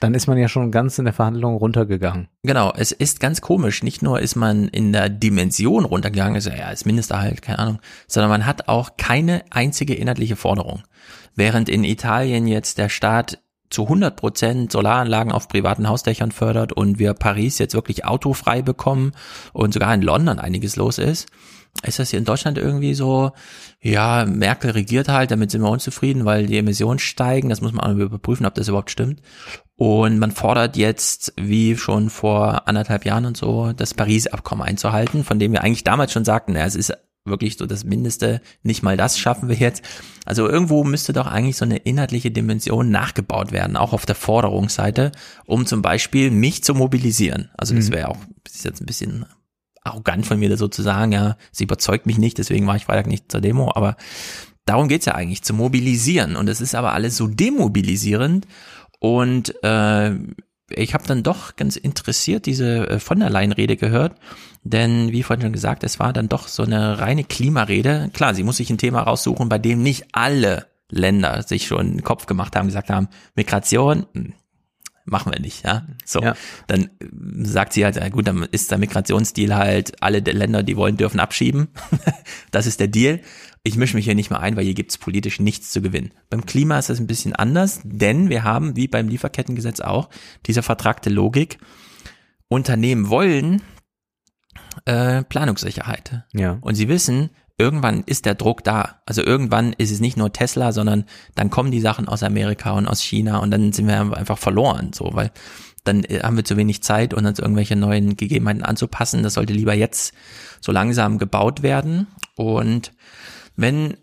Dann ist man ja schon ganz in der Verhandlung runtergegangen. Genau, es ist ganz komisch. Nicht nur ist man in der Dimension runtergegangen, also ja, als Mindesterhalt, keine Ahnung, sondern man hat auch keine einzige inhaltliche Forderung. Während in Italien jetzt der Staat zu 100 Prozent Solaranlagen auf privaten Hausdächern fördert und wir Paris jetzt wirklich autofrei bekommen und sogar in London einiges los ist, ist das hier in Deutschland irgendwie so, ja, Merkel regiert halt, damit sind wir unzufrieden, weil die Emissionen steigen, das muss man auch überprüfen, ob das überhaupt stimmt. Und man fordert jetzt, wie schon vor anderthalb Jahren und so, das Paris-Abkommen einzuhalten, von dem wir eigentlich damals schon sagten, ja, es ist wirklich so das Mindeste, nicht mal das schaffen wir jetzt. Also irgendwo müsste doch eigentlich so eine inhaltliche Dimension nachgebaut werden, auch auf der Forderungsseite, um zum Beispiel mich zu mobilisieren. Also das mhm. wäre auch, das ist jetzt ein bisschen arrogant von mir, das so zu sagen, ja, sie überzeugt mich nicht, deswegen war ich Freitag nicht zur Demo, aber darum geht's ja eigentlich, zu mobilisieren. Und es ist aber alles so demobilisierend und äh, ich habe dann doch ganz interessiert diese äh, von der Leyen-Rede gehört, denn wie vorhin schon gesagt, es war dann doch so eine reine Klimarede. Klar, sie muss sich ein Thema raussuchen, bei dem nicht alle Länder sich schon einen Kopf gemacht haben, gesagt haben, Migration, hm, machen wir nicht, ja. So, ja. dann sagt sie halt, ja gut, dann ist der Migrationsdeal halt, alle Länder, die wollen, dürfen abschieben. das ist der Deal. Ich mische mich hier nicht mehr ein, weil hier gibt's politisch nichts zu gewinnen. Beim Klima ist das ein bisschen anders, denn wir haben, wie beim Lieferkettengesetz auch, diese vertragte Logik. Unternehmen wollen äh, Planungssicherheit. Ja. Und sie wissen, irgendwann ist der Druck da. Also irgendwann ist es nicht nur Tesla, sondern dann kommen die Sachen aus Amerika und aus China und dann sind wir einfach verloren, so, weil dann äh, haben wir zu wenig Zeit, uns irgendwelche neuen Gegebenheiten anzupassen. Das sollte lieber jetzt so langsam gebaut werden. Und wenn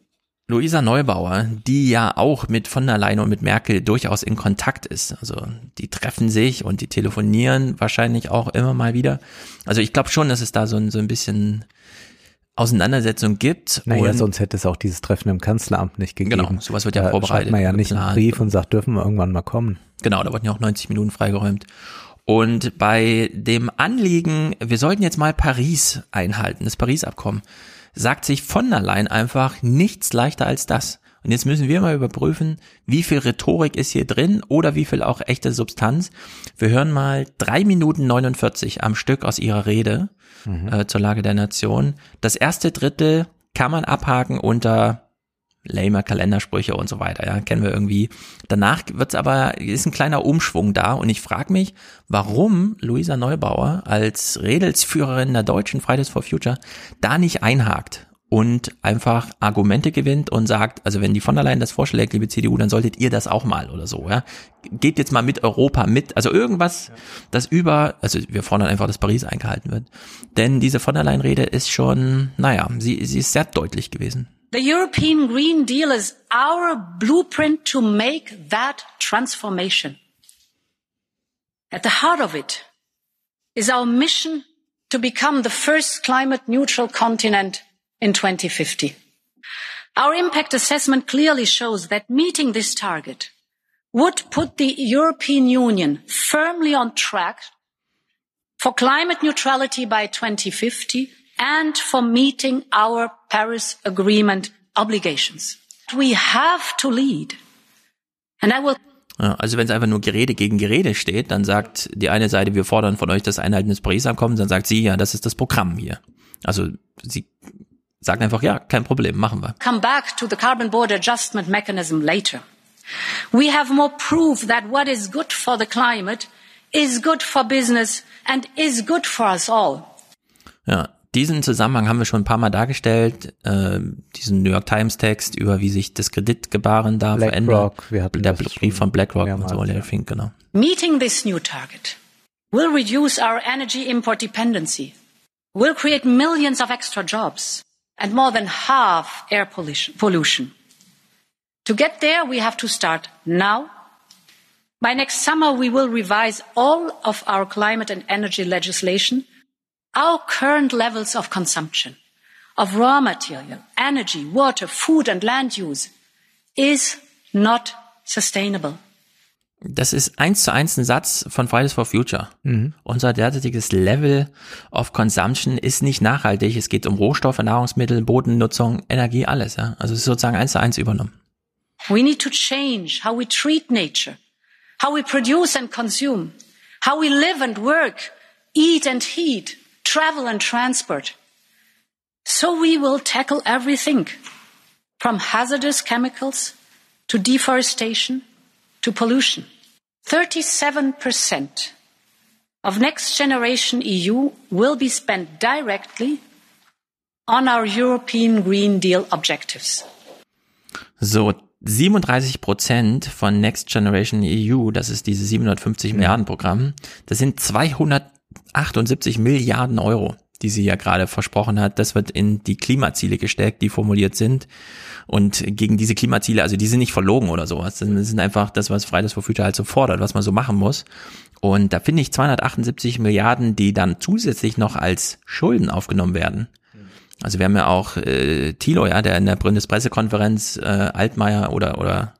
Luisa Neubauer, die ja auch mit von der Leyen und mit Merkel durchaus in Kontakt ist. Also die treffen sich und die telefonieren wahrscheinlich auch immer mal wieder. Also ich glaube schon, dass es da so ein, so ein bisschen Auseinandersetzung gibt. Naja, sonst hätte es auch dieses Treffen im Kanzleramt nicht gegeben. Genau, sowas wird ja da vorbereitet. Schreibt man ja nicht einen Brief und sagt, dürfen wir irgendwann mal kommen. Genau, da wurden ja auch 90 Minuten freigeräumt. Und bei dem Anliegen, wir sollten jetzt mal Paris einhalten, das Paris-Abkommen, sagt sich von allein einfach nichts leichter als das. Und jetzt müssen wir mal überprüfen, wie viel Rhetorik ist hier drin oder wie viel auch echte Substanz. Wir hören mal drei Minuten 49 am Stück aus ihrer Rede mhm. äh, zur Lage der Nation. Das erste Drittel kann man abhaken unter lamer Kalendersprüche und so weiter, ja, kennen wir irgendwie. Danach wird's aber, ist ein kleiner Umschwung da und ich frage mich, warum Luisa Neubauer als Redelsführerin der deutschen Fridays for Future da nicht einhakt und einfach Argumente gewinnt und sagt, also wenn die von der Leyen das vorschlägt, liebe CDU, dann solltet ihr das auch mal oder so, ja. Geht jetzt mal mit Europa mit, also irgendwas, das über, also wir fordern einfach, dass Paris eingehalten wird. Denn diese von der Leyen Rede ist schon, naja, sie, sie ist sehr deutlich gewesen. The European Green Deal is our blueprint to make that transformation. At the heart of it is our mission to become the first climate neutral continent in 2050. Our impact assessment clearly shows that meeting this target would put the European Union firmly on track for climate neutrality by 2050 and for meeting our Paris Agreement obligations. We have to lead. And I will also wenn es einfach nur Gerede gegen Gerede steht, dann sagt die eine Seite, wir fordern von euch das Einhalten des Paris-Abkommens, dann sagt sie, ja, das ist das Programm hier. Also sie sagt einfach, ja, kein Problem, machen wir. Come back to the carbon border adjustment mechanism later. We have more proof that what is good for the climate is good for business and is good for us all. Ja, diesen Zusammenhang haben wir schon ein paar Mal dargestellt, äh, diesen New York Times Text über wie sich das Kreditgebaren da Black verändert. Rock, wir hatten Der das Brief von BlackRock und so, der ja. Fink, genau. Meeting this new target will reduce our energy import dependency, will create millions of extra jobs and more than half air pollution. To get there, we have to start now. By next summer, we will revise all of our climate and energy legislation. Our current levels of consumption of raw material, energy, water, food and land use is not sustainable. Das ist eins zu eins ein Satz von Fridays for Future. Mhm. Unser derzeitiges Level of Consumption ist nicht nachhaltig. Es geht um Rohstoffe, Nahrungsmittel, Bodennutzung, Energie, alles. Ja? Also es ist sozusagen eins zu eins übernommen. We need to change how we treat nature, how we produce and consume, how we live and work, eat and heat, travel and transport. So we will tackle everything from hazardous chemicals to deforestation to pollution. 37% of next generation EU will be spent directly on our European Green Deal objectives. So, 37 Prozent von Next Generation EU, das ist dieses 750 Milliarden Programm, das sind 278 Milliarden Euro, die sie ja gerade versprochen hat. Das wird in die Klimaziele gesteckt, die formuliert sind. Und gegen diese Klimaziele, also die sind nicht verlogen oder sowas. Das sind einfach das, was Fridays for Future halt so fordert, was man so machen muss. Und da finde ich 278 Milliarden, die dann zusätzlich noch als Schulden aufgenommen werden. Also wir haben ja auch äh, Thilo, ja, der in der Bundespressekonferenz äh, Altmaier oder oder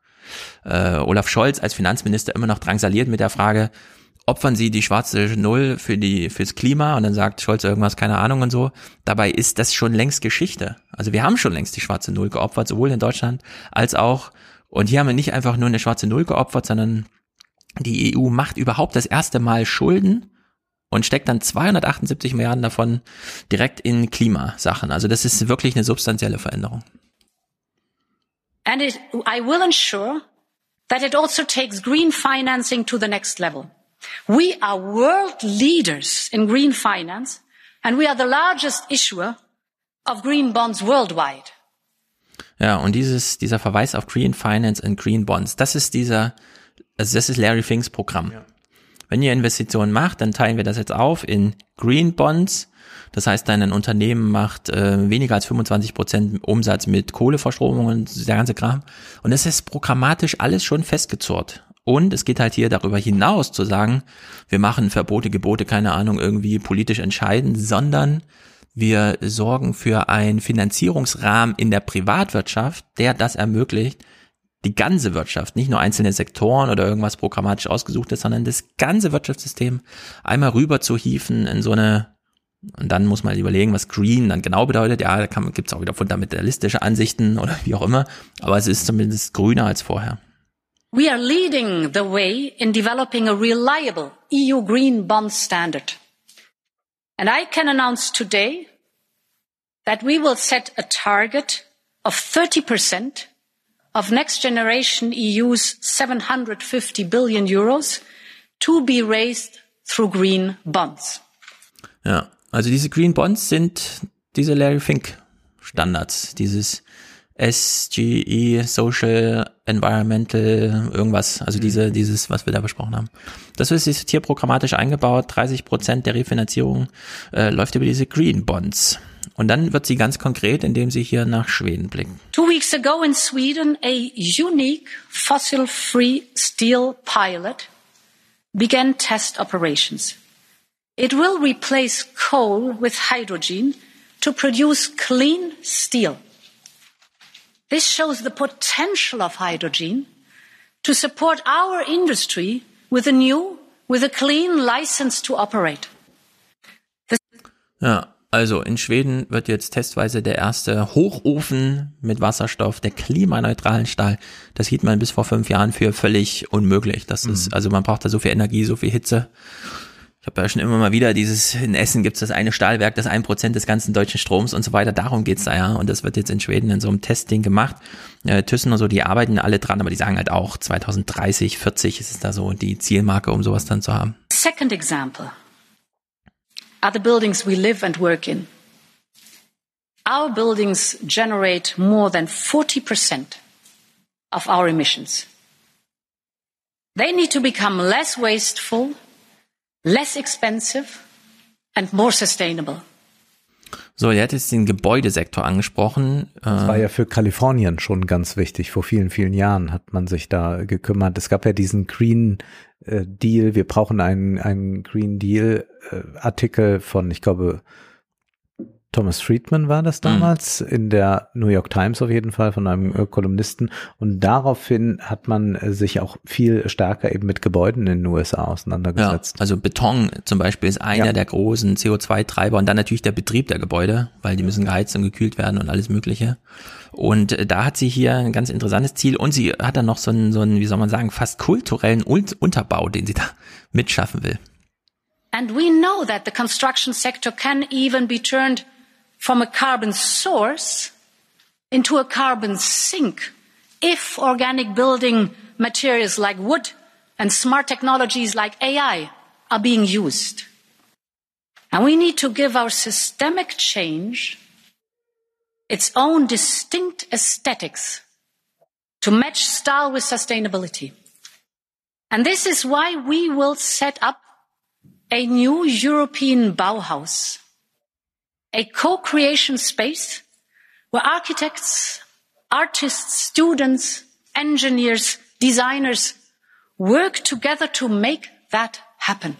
äh, Olaf Scholz als Finanzminister immer noch drangsaliert mit der Frage, opfern sie die schwarze Null für die fürs Klima und dann sagt Scholz irgendwas, keine Ahnung und so. Dabei ist das schon längst Geschichte. Also wir haben schon längst die schwarze Null geopfert, sowohl in Deutschland als auch und hier haben wir nicht einfach nur eine schwarze Null geopfert, sondern die EU macht überhaupt das erste Mal Schulden und steckt dann 278 Milliarden davon direkt in Klimasachen. Also das ist wirklich eine substanzielle Veränderung. And it, I will ensure that it also takes green financing to the next level. We are world leaders in green finance and we are the largest issuer of green bonds worldwide. Ja, und dieses, dieser Verweis auf Green Finance and Green Bonds, das ist dieser, also das ist Larry Finks Programm. Wenn ihr Investitionen macht, dann teilen wir das jetzt auf in Green Bonds. Das heißt, dann ein Unternehmen macht äh, weniger als 25 Prozent Umsatz mit Kohleverstromung und der ganze Kram. Und es ist programmatisch alles schon festgezurrt. Und es geht halt hier darüber hinaus zu sagen, wir machen Verbote, Gebote, keine Ahnung, irgendwie politisch entscheiden, sondern wir sorgen für einen Finanzierungsrahmen in der Privatwirtschaft, der das ermöglicht, die ganze Wirtschaft, nicht nur einzelne Sektoren oder irgendwas programmatisch ausgesuchtes, sondern das ganze Wirtschaftssystem einmal rüber zu hieven in so eine, und dann muss man überlegen, was Green dann genau bedeutet. Ja, da gibt es auch wieder fundamentalistische Ansichten oder wie auch immer, aber es ist zumindest grüner als vorher. We are leading the way in developing a reliable EU green bond standard. And I can announce today that we will set a target of 30% of next generation EU's 750 billion euros to be raised through green bonds. Ja, also diese Green Bonds sind diese Larry Fink Standards, dieses SGE, Social, Environmental, irgendwas, also diese, dieses, was wir da besprochen haben. Das ist jetzt hier programmatisch eingebaut, 30 Prozent der Refinanzierung äh, läuft über diese Green Bonds. Und dann wird sie ganz konkret, indem sie hier nach Schweden blicken. Two weeks ago in Sweden, a unique fossil-free steel pilot began test operations. It will replace coal with hydrogen to produce clean steel. This shows the potential of hydrogen to support our industry with a new, with a clean license to operate. Ja, Also in Schweden wird jetzt testweise der erste Hochofen mit Wasserstoff, der klimaneutralen Stahl. Das hielt man bis vor fünf Jahren für völlig unmöglich. Das ist, also man braucht da so viel Energie, so viel Hitze. Ich habe ja schon immer mal wieder dieses, in Essen gibt es das eine Stahlwerk, das ein Prozent des ganzen deutschen Stroms und so weiter. Darum geht's da ja. Und das wird jetzt in Schweden in so einem Testing gemacht. Äh, Thyssen und so, die arbeiten alle dran, aber die sagen halt auch 2030, 40 ist es da so die Zielmarke, um sowas dann zu haben. Second example are the buildings we live and work in. Our buildings generate more than 40% of our emissions. They need to become less wasteful, less expensive and more sustainable. So, er hat jetzt den Gebäudesektor angesprochen. Das war ja für Kalifornien schon ganz wichtig. Vor vielen, vielen Jahren hat man sich da gekümmert. Es gab ja diesen Green äh, Deal. Wir brauchen einen, einen Green Deal äh, Artikel von, ich glaube, Thomas Friedman war das damals mhm. in der New York Times auf jeden Fall von einem äh, Kolumnisten und daraufhin hat man äh, sich auch viel stärker eben mit Gebäuden in den USA auseinandergesetzt. Ja, also Beton zum Beispiel ist einer ja. der großen CO2-Treiber und dann natürlich der Betrieb der Gebäude, weil die müssen geheizt und gekühlt werden und alles Mögliche. Und äh, da hat sie hier ein ganz interessantes Ziel und sie hat dann noch so einen, so einen, wie soll man sagen, fast kulturellen Unterbau, den sie da mitschaffen will. And we know that the construction sector can even be turned from a carbon source into a carbon sink if organic building materials like wood and smart technologies like AI are being used. And we need to give our systemic change its own distinct aesthetics to match style with sustainability. And this is why we will set up a new European Bauhaus a co-creation space where architects, artists, students, engineers, designers work together to make that happen.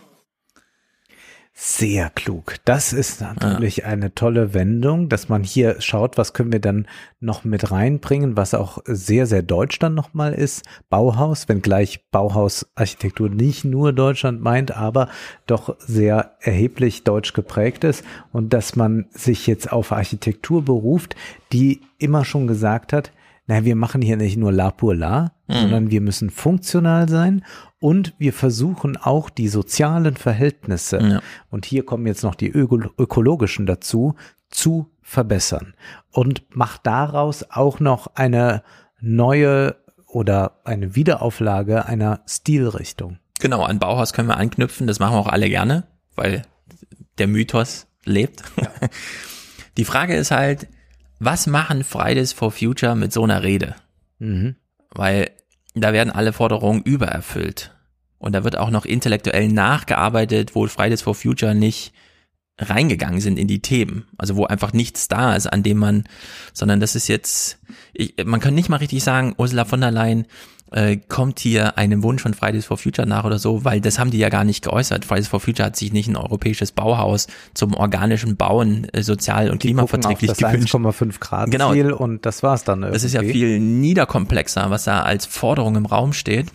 Sehr klug. Das ist natürlich ja. eine tolle Wendung, dass man hier schaut, was können wir dann noch mit reinbringen, was auch sehr, sehr deutsch dann nochmal ist. Bauhaus, wenngleich Bauhausarchitektur nicht nur Deutschland meint, aber doch sehr erheblich deutsch geprägt ist und dass man sich jetzt auf Architektur beruft, die immer schon gesagt hat, naja, wir machen hier nicht nur La pour La, mhm. sondern wir müssen funktional sein und wir versuchen auch die sozialen Verhältnisse, ja. und hier kommen jetzt noch die öko ökologischen dazu, zu verbessern und macht daraus auch noch eine neue oder eine Wiederauflage einer Stilrichtung. Genau, an Bauhaus können wir anknüpfen, das machen wir auch alle gerne, weil der Mythos lebt. Ja. Die Frage ist halt, was machen Fridays for Future mit so einer Rede? Mhm. Weil da werden alle Forderungen übererfüllt. Und da wird auch noch intellektuell nachgearbeitet, wo Fridays for Future nicht reingegangen sind in die Themen. Also wo einfach nichts da ist, an dem man, sondern das ist jetzt, ich, man kann nicht mal richtig sagen, Ursula von der Leyen äh, kommt hier einem Wunsch von Fridays for Future nach oder so, weil das haben die ja gar nicht geäußert. Fridays for Future hat sich nicht ein europäisches Bauhaus zum organischen Bauen äh, sozial und klimaverträglich das gewünscht. 1,5 Grad genau. Ziel und das war's dann. Irgendwie. Das ist ja viel niederkomplexer, was da als Forderung im Raum steht.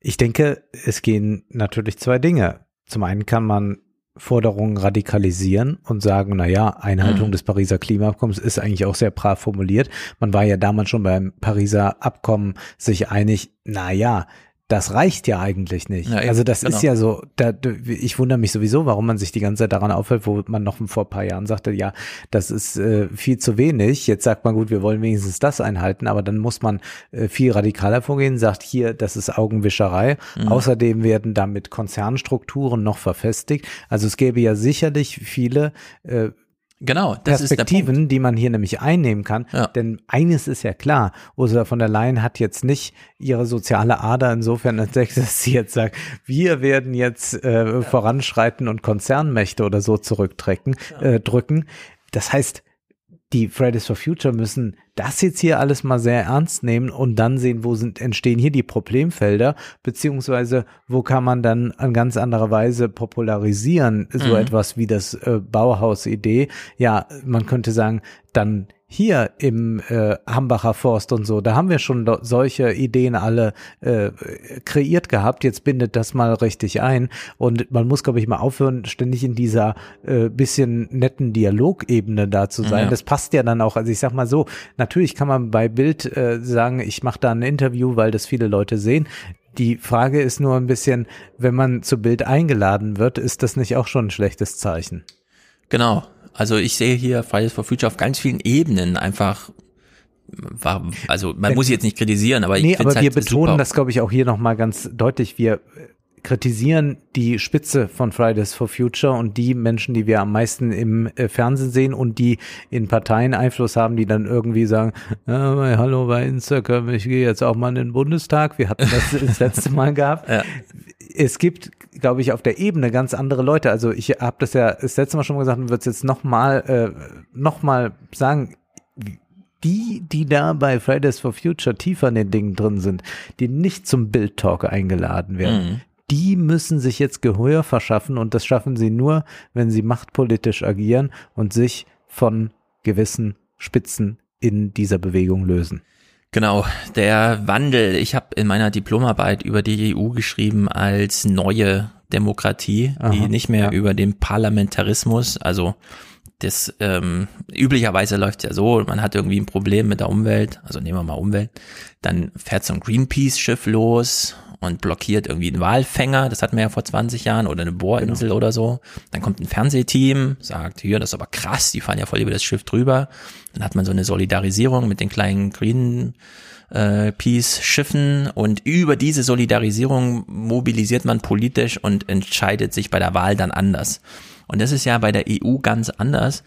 Ich denke, es gehen natürlich zwei Dinge. Zum einen kann man Forderungen radikalisieren und sagen, na ja, Einhaltung mhm. des Pariser Klimaabkommens ist eigentlich auch sehr brav formuliert. Man war ja damals schon beim Pariser Abkommen sich einig, na ja, das reicht ja eigentlich nicht. Ja, also das genau. ist ja so, da, ich wundere mich sowieso, warum man sich die ganze Zeit daran aufhält, wo man noch vor ein paar Jahren sagte, ja, das ist äh, viel zu wenig. Jetzt sagt man, gut, wir wollen wenigstens das einhalten, aber dann muss man äh, viel radikaler vorgehen, sagt hier, das ist Augenwischerei. Mhm. Außerdem werden damit Konzernstrukturen noch verfestigt. Also es gäbe ja sicherlich viele äh, Genau, das Perspektiven, die man hier nämlich einnehmen kann. Ja. Denn eines ist ja klar, Ursula von der Leyen hat jetzt nicht ihre soziale Ader insofern entdeckt, dass sie jetzt sagt, wir werden jetzt äh, ja. voranschreiten und Konzernmächte oder so zurückdrücken. Ja. Äh, drücken. Das heißt, die Fridays for Future müssen das jetzt hier alles mal sehr ernst nehmen und dann sehen, wo sind, entstehen hier die Problemfelder, beziehungsweise wo kann man dann an ganz andere Weise popularisieren, so mhm. etwas wie das äh, Bauhaus-Idee. Ja, man könnte sagen, dann hier im äh, Hambacher Forst und so, da haben wir schon solche Ideen alle äh, kreiert gehabt. Jetzt bindet das mal richtig ein und man muss, glaube ich, mal aufhören, ständig in dieser äh, bisschen netten Dialogebene da zu sein. Ja. Das passt ja dann auch. Also ich sag mal so, natürlich kann man bei Bild äh, sagen, ich mache da ein Interview, weil das viele Leute sehen. Die Frage ist nur ein bisschen, wenn man zu Bild eingeladen wird, ist das nicht auch schon ein schlechtes Zeichen? Genau. Also ich sehe hier Fridays for Future auf ganz vielen Ebenen einfach war, also man Wenn- muss sie jetzt nicht kritisieren, aber ich nee, aber halt wir betonen super. das, glaube ich, auch hier nochmal ganz deutlich. Wir kritisieren die Spitze von Fridays for Future und die Menschen, die wir am meisten im äh, Fernsehen sehen und die in Parteien Einfluss haben, die dann irgendwie sagen, ja, bei- hallo bei Instagram, ich gehe jetzt auch mal in den Bundestag. Wir hatten das das letzte Mal gehabt. Es gibt, glaube ich, auf der Ebene ganz andere Leute. Also ich habe das ja das letzte Mal schon mal gesagt und würde es jetzt nochmal äh, noch mal sagen, die, die da bei Fridays for Future tiefer in den Dingen drin sind, die nicht zum Bild Talk eingeladen werden, Mhm. Die müssen sich jetzt Gehör verschaffen und das schaffen sie nur, wenn sie machtpolitisch agieren und sich von gewissen Spitzen in dieser Bewegung lösen. Genau, der Wandel. Ich habe in meiner Diplomarbeit über die EU geschrieben als neue Demokratie, die Aha, nicht mehr ja. über den Parlamentarismus, also das ähm, üblicherweise läuft ja so, man hat irgendwie ein Problem mit der Umwelt, also nehmen wir mal Umwelt, dann fährt so ein Greenpeace-Schiff los und blockiert irgendwie einen Walfänger, das hatten wir ja vor 20 Jahren, oder eine Bohrinsel oder so. Dann kommt ein Fernsehteam, sagt, hier, das ist aber krass, die fahren ja voll über das Schiff drüber. Dann hat man so eine Solidarisierung mit den kleinen Green äh, Peace-Schiffen und über diese Solidarisierung mobilisiert man politisch und entscheidet sich bei der Wahl dann anders. Und das ist ja bei der EU ganz anders.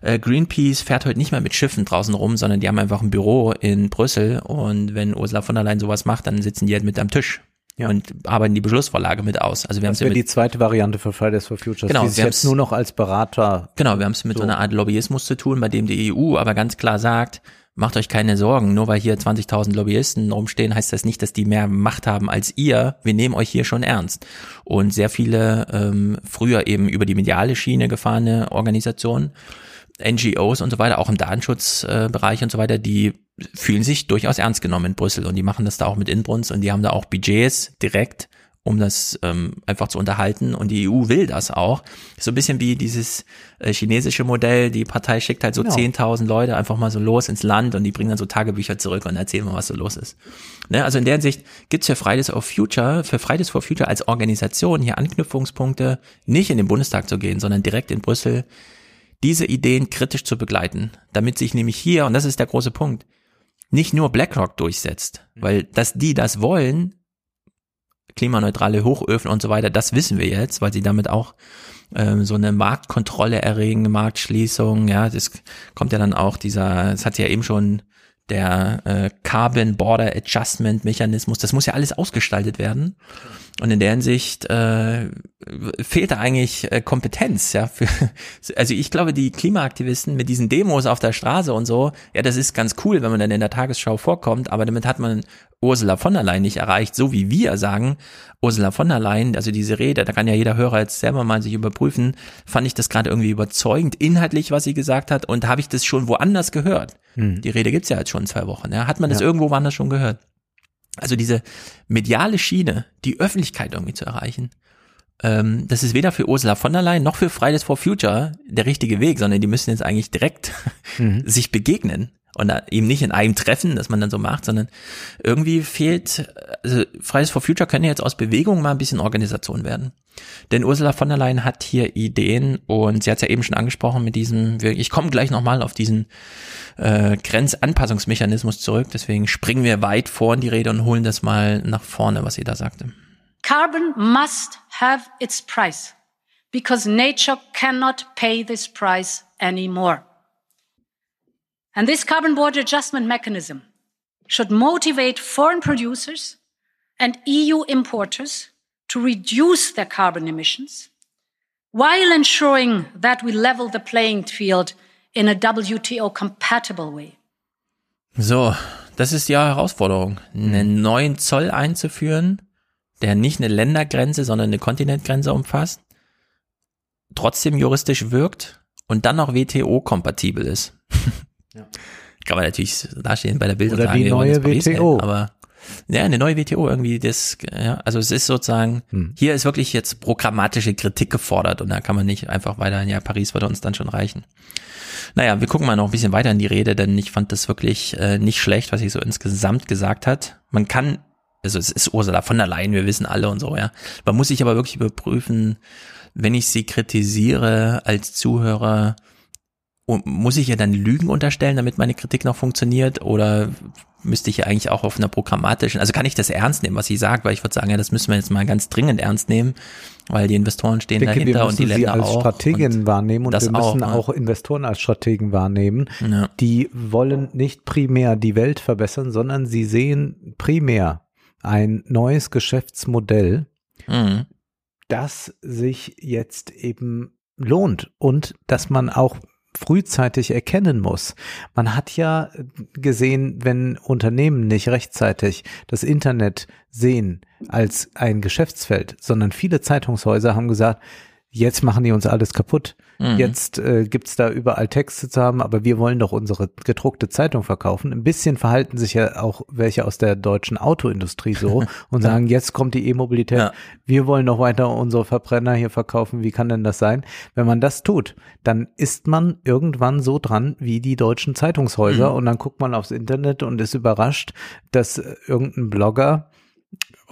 Äh, Greenpeace fährt heute nicht mehr mit Schiffen draußen rum, sondern die haben einfach ein Büro in Brüssel und wenn Ursula von der Leyen sowas macht, dann sitzen die halt mit am Tisch und arbeiten die Beschlussvorlage mit aus. Also wir haben es ja wäre die mit, zweite Variante für Fridays for Future. Genau, die wir jetzt nur noch als Berater. Genau, wir haben es mit so. So. einer Art Lobbyismus zu tun, bei dem die EU aber ganz klar sagt, macht euch keine Sorgen, nur weil hier 20.000 Lobbyisten rumstehen, heißt das nicht, dass die mehr Macht haben als ihr. Wir nehmen euch hier schon ernst. Und sehr viele ähm, früher eben über die mediale Schiene gefahrene Organisationen, NGOs und so weiter, auch im Datenschutzbereich Bereich und so weiter, die fühlen sich durchaus ernst genommen in Brüssel und die machen das da auch mit Inbrunst und die haben da auch Budgets direkt um das ähm, einfach zu unterhalten. Und die EU will das auch. So ein bisschen wie dieses äh, chinesische Modell. Die Partei schickt halt so Genau. 10.000 Leute einfach mal so los ins Land und die bringen dann so Tagebücher zurück und erzählen mal, was so los ist. Ne? Also in der Hinsicht gibt's für Fridays for Future, für Fridays for Future als Organisation hier Anknüpfungspunkte, nicht in den Bundestag zu gehen, sondern direkt in Brüssel, diese Ideen kritisch zu begleiten, damit sich nämlich hier, und das ist der große Punkt, nicht nur BlackRock durchsetzt, weil dass die das wollen, klimaneutrale Hochöfen und so weiter, das wissen wir jetzt, weil sie damit auch ähm, so eine Marktkontrolle erregen, Marktschließung, ja, das kommt ja dann auch dieser, das hat ja eben schon der äh, Carbon Border Adjustment Mechanismus, das muss ja alles ausgestaltet werden. Und in der Hinsicht äh, fehlt da eigentlich äh, Kompetenz, ja. Für, also ich glaube, die Klimaaktivisten mit diesen Demos auf der Straße und so, ja, das ist ganz cool, wenn man dann in der Tagesschau vorkommt, aber damit hat man Ursula von der Leyen nicht erreicht, so wie wir sagen, Ursula von der Leyen, also diese Rede, da kann ja jeder Hörer jetzt selber mal sich überprüfen, fand ich das gerade irgendwie überzeugend, inhaltlich, was sie gesagt hat, und habe ich das schon woanders gehört? Hm. Die Rede gibt's ja jetzt schon zwei Wochen, ja. Hat man das Ja. irgendwo woanders schon gehört? Also diese mediale Schiene, die Öffentlichkeit irgendwie zu erreichen, ähm, das ist weder für Ursula von der Leyen noch für Fridays for Future der richtige Weg, sondern die müssen jetzt eigentlich direkt Mhm. sich begegnen und eben nicht in einem Treffen, das man dann so macht, sondern irgendwie fehlt, also Fridays for Future können jetzt aus Bewegung mal ein bisschen Organisation werden. Denn Ursula von der Leyen hat hier Ideen und sie hat es ja eben schon angesprochen mit diesem, ich komme gleich nochmal auf diesen äh, Grenzanpassungsmechanismus zurück, deswegen springen wir weit vor in die Rede und holen das mal nach vorne, was sie da sagte. Carbon must have its price because nature cannot pay this price anymore. And this carbon border adjustment mechanism should motivate foreign producers and EU importers to reduce their carbon emissions while ensuring that we level the playing field in a WTO compatible way. So, das ist die Herausforderung, einen neuen Zoll einzuführen, der nicht eine Ländergrenze, sondern eine Kontinentgrenze umfasst, trotzdem juristisch wirkt und dann noch WTO-kompatibel ist. Kann man natürlich dastehen bei der Bild Oder die neue WTO. Aber ja, eine neue WTO irgendwie, das, ja, also es ist sozusagen, Hm. hier ist wirklich jetzt programmatische Kritik gefordert und da kann man nicht einfach weiter, ja, Paris würde uns dann schon reichen. Naja, wir gucken mal noch ein bisschen weiter in die Rede, denn ich fand das wirklich äh, nicht schlecht, was sie so insgesamt gesagt hat. Man kann, also es ist Ursula von der Leyen, wir wissen alle und so, ja. Man muss sich aber wirklich überprüfen, wenn ich sie kritisiere als Zuhörer, und muss ich ihr dann Lügen unterstellen, damit meine Kritik noch funktioniert? Oder müsste ich ja eigentlich auch auf einer programmatischen, also kann ich das ernst nehmen, was sie sagt? Weil ich würde sagen, ja, das müssen wir jetzt mal ganz dringend ernst nehmen, weil die Investoren stehen denke, dahinter und die müssen sie Länder als auch. Strategin wahrnehmen und das wir müssen auch, auch, ne? Investoren als Strategen wahrnehmen. Ja. Die wollen nicht primär die Welt verbessern, sondern sie sehen primär ein neues Geschäftsmodell, Mhm. das sich jetzt eben lohnt und dass man auch frühzeitig erkennen muss. Man hat ja gesehen, wenn Unternehmen nicht rechtzeitig das Internet sehen als ein Geschäftsfeld, sondern viele Zeitungshäuser haben gesagt, jetzt machen die uns alles kaputt. Mhm. Jetzt äh, gibt's da überall Texte zu haben, aber wir wollen doch unsere gedruckte Zeitung verkaufen. Ein bisschen verhalten sich ja auch welche aus der deutschen Autoindustrie so und sagen, jetzt kommt die E-Mobilität, Ja. wir wollen noch weiter unsere Verbrenner hier verkaufen, wie kann denn das sein? Wenn man das tut, dann ist man irgendwann so dran wie die deutschen Zeitungshäuser Mhm. und dann guckt man aufs Internet und ist überrascht, dass äh, irgendein Blogger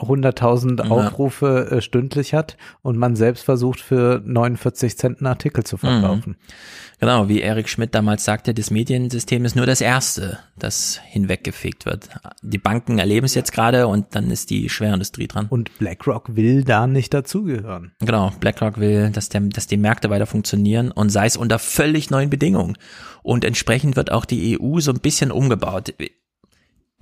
100.000 Ja. Aufrufe äh, stündlich hat und man selbst versucht für 49 Cent einen Artikel zu verkaufen. Genau, wie Erik Schmidt damals sagte, das Mediensystem ist nur das Erste, das hinweggefegt wird. Die Banken erleben es jetzt gerade und dann ist die Schwerindustrie dran. Und BlackRock will da nicht dazugehören. Genau, BlackRock will, dass, der, dass die Märkte weiter funktionieren und sei es unter völlig neuen Bedingungen. Und entsprechend wird auch die EU so ein bisschen umgebaut.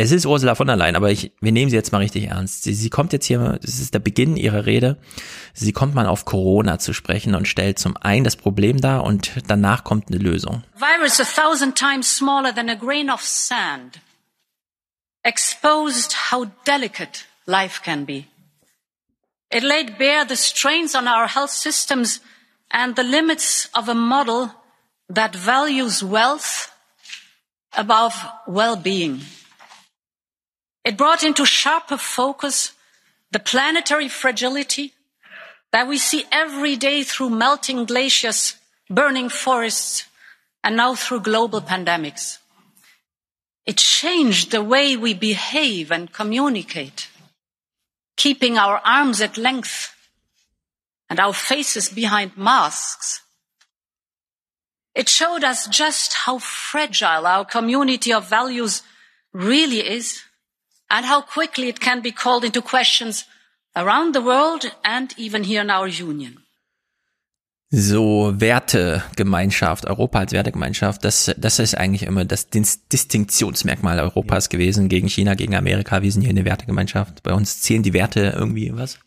Es ist Ursula von der Leyen, aber ich, wir nehmen sie jetzt mal richtig ernst. Sie, sie kommt jetzt hier, das ist der Beginn ihrer Rede, sie kommt mal auf Corona zu sprechen und stellt zum einen das Problem dar und danach kommt eine Lösung. virus a thousand times smaller than a grain of sand exposed how delicate life can be. It laid bare the strains on our health systems and the limits of a model that values wealth above well-being. It brought into sharper focus the planetary fragility that we see every day through melting glaciers, burning forests, and now through global pandemics. It changed the way we behave and communicate, keeping our arms at length and our faces behind masks. It showed us just how fragile our community of values really is and how quickly it can be called into questions around the world and even here in our union. So Wertegemeinschaft, Europa als Wertegemeinschaft, das, das ist eigentlich immer das Dis- Distinktionsmerkmal Europas gewesen gegen China, gegen Amerika. Wir sind hier eine Wertegemeinschaft. Bei uns zählen die Werte irgendwie was.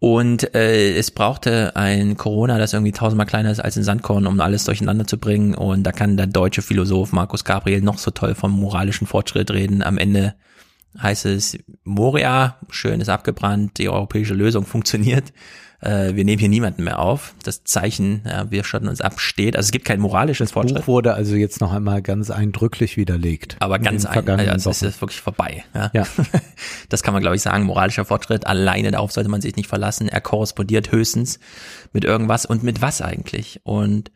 Und äh, es brauchte ein Corona, das irgendwie tausendmal kleiner ist als ein Sandkorn, um alles durcheinander zu bringen. Und da kann der deutsche Philosoph Markus Gabriel noch so toll vom moralischen Fortschritt reden. Am Ende heißt es, Moria, schön ist abgebrannt, die europäische Lösung funktioniert. Äh, wir nehmen hier niemanden mehr auf. Das Zeichen, ja, wir schotten uns ab, steht. Also es gibt kein moralisches Fortschritt. Buch wurde also jetzt noch einmal ganz eindrücklich widerlegt. Aber ganz den ein, vergangenen also es ist wirklich vorbei. Ja. Ja. Das kann man, glaube ich, sagen. Moralischer Fortschritt. Alleine darauf sollte man sich nicht verlassen. Er korrespondiert höchstens mit irgendwas und mit was eigentlich. Und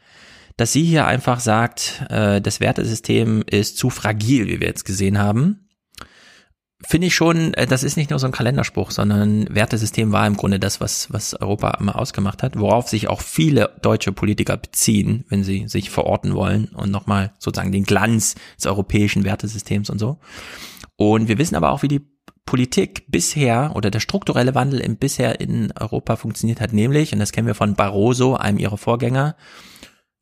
dass sie hier einfach sagt, äh, das Wertesystem ist zu fragil, wie wir jetzt gesehen haben, finde ich schon, äh, das ist nicht nur so ein Kalenderspruch, sondern Wertesystem war im Grunde das, was, was Europa immer ausgemacht hat, worauf sich auch viele deutsche Politiker beziehen, wenn sie sich verorten wollen und nochmal sozusagen den Glanz des europäischen Wertesystems und so. Und wir wissen aber auch, wie die Politik bisher oder der strukturelle Wandel im bisher in Europa funktioniert hat, nämlich, und das kennen wir von Barroso, einem ihrer Vorgänger,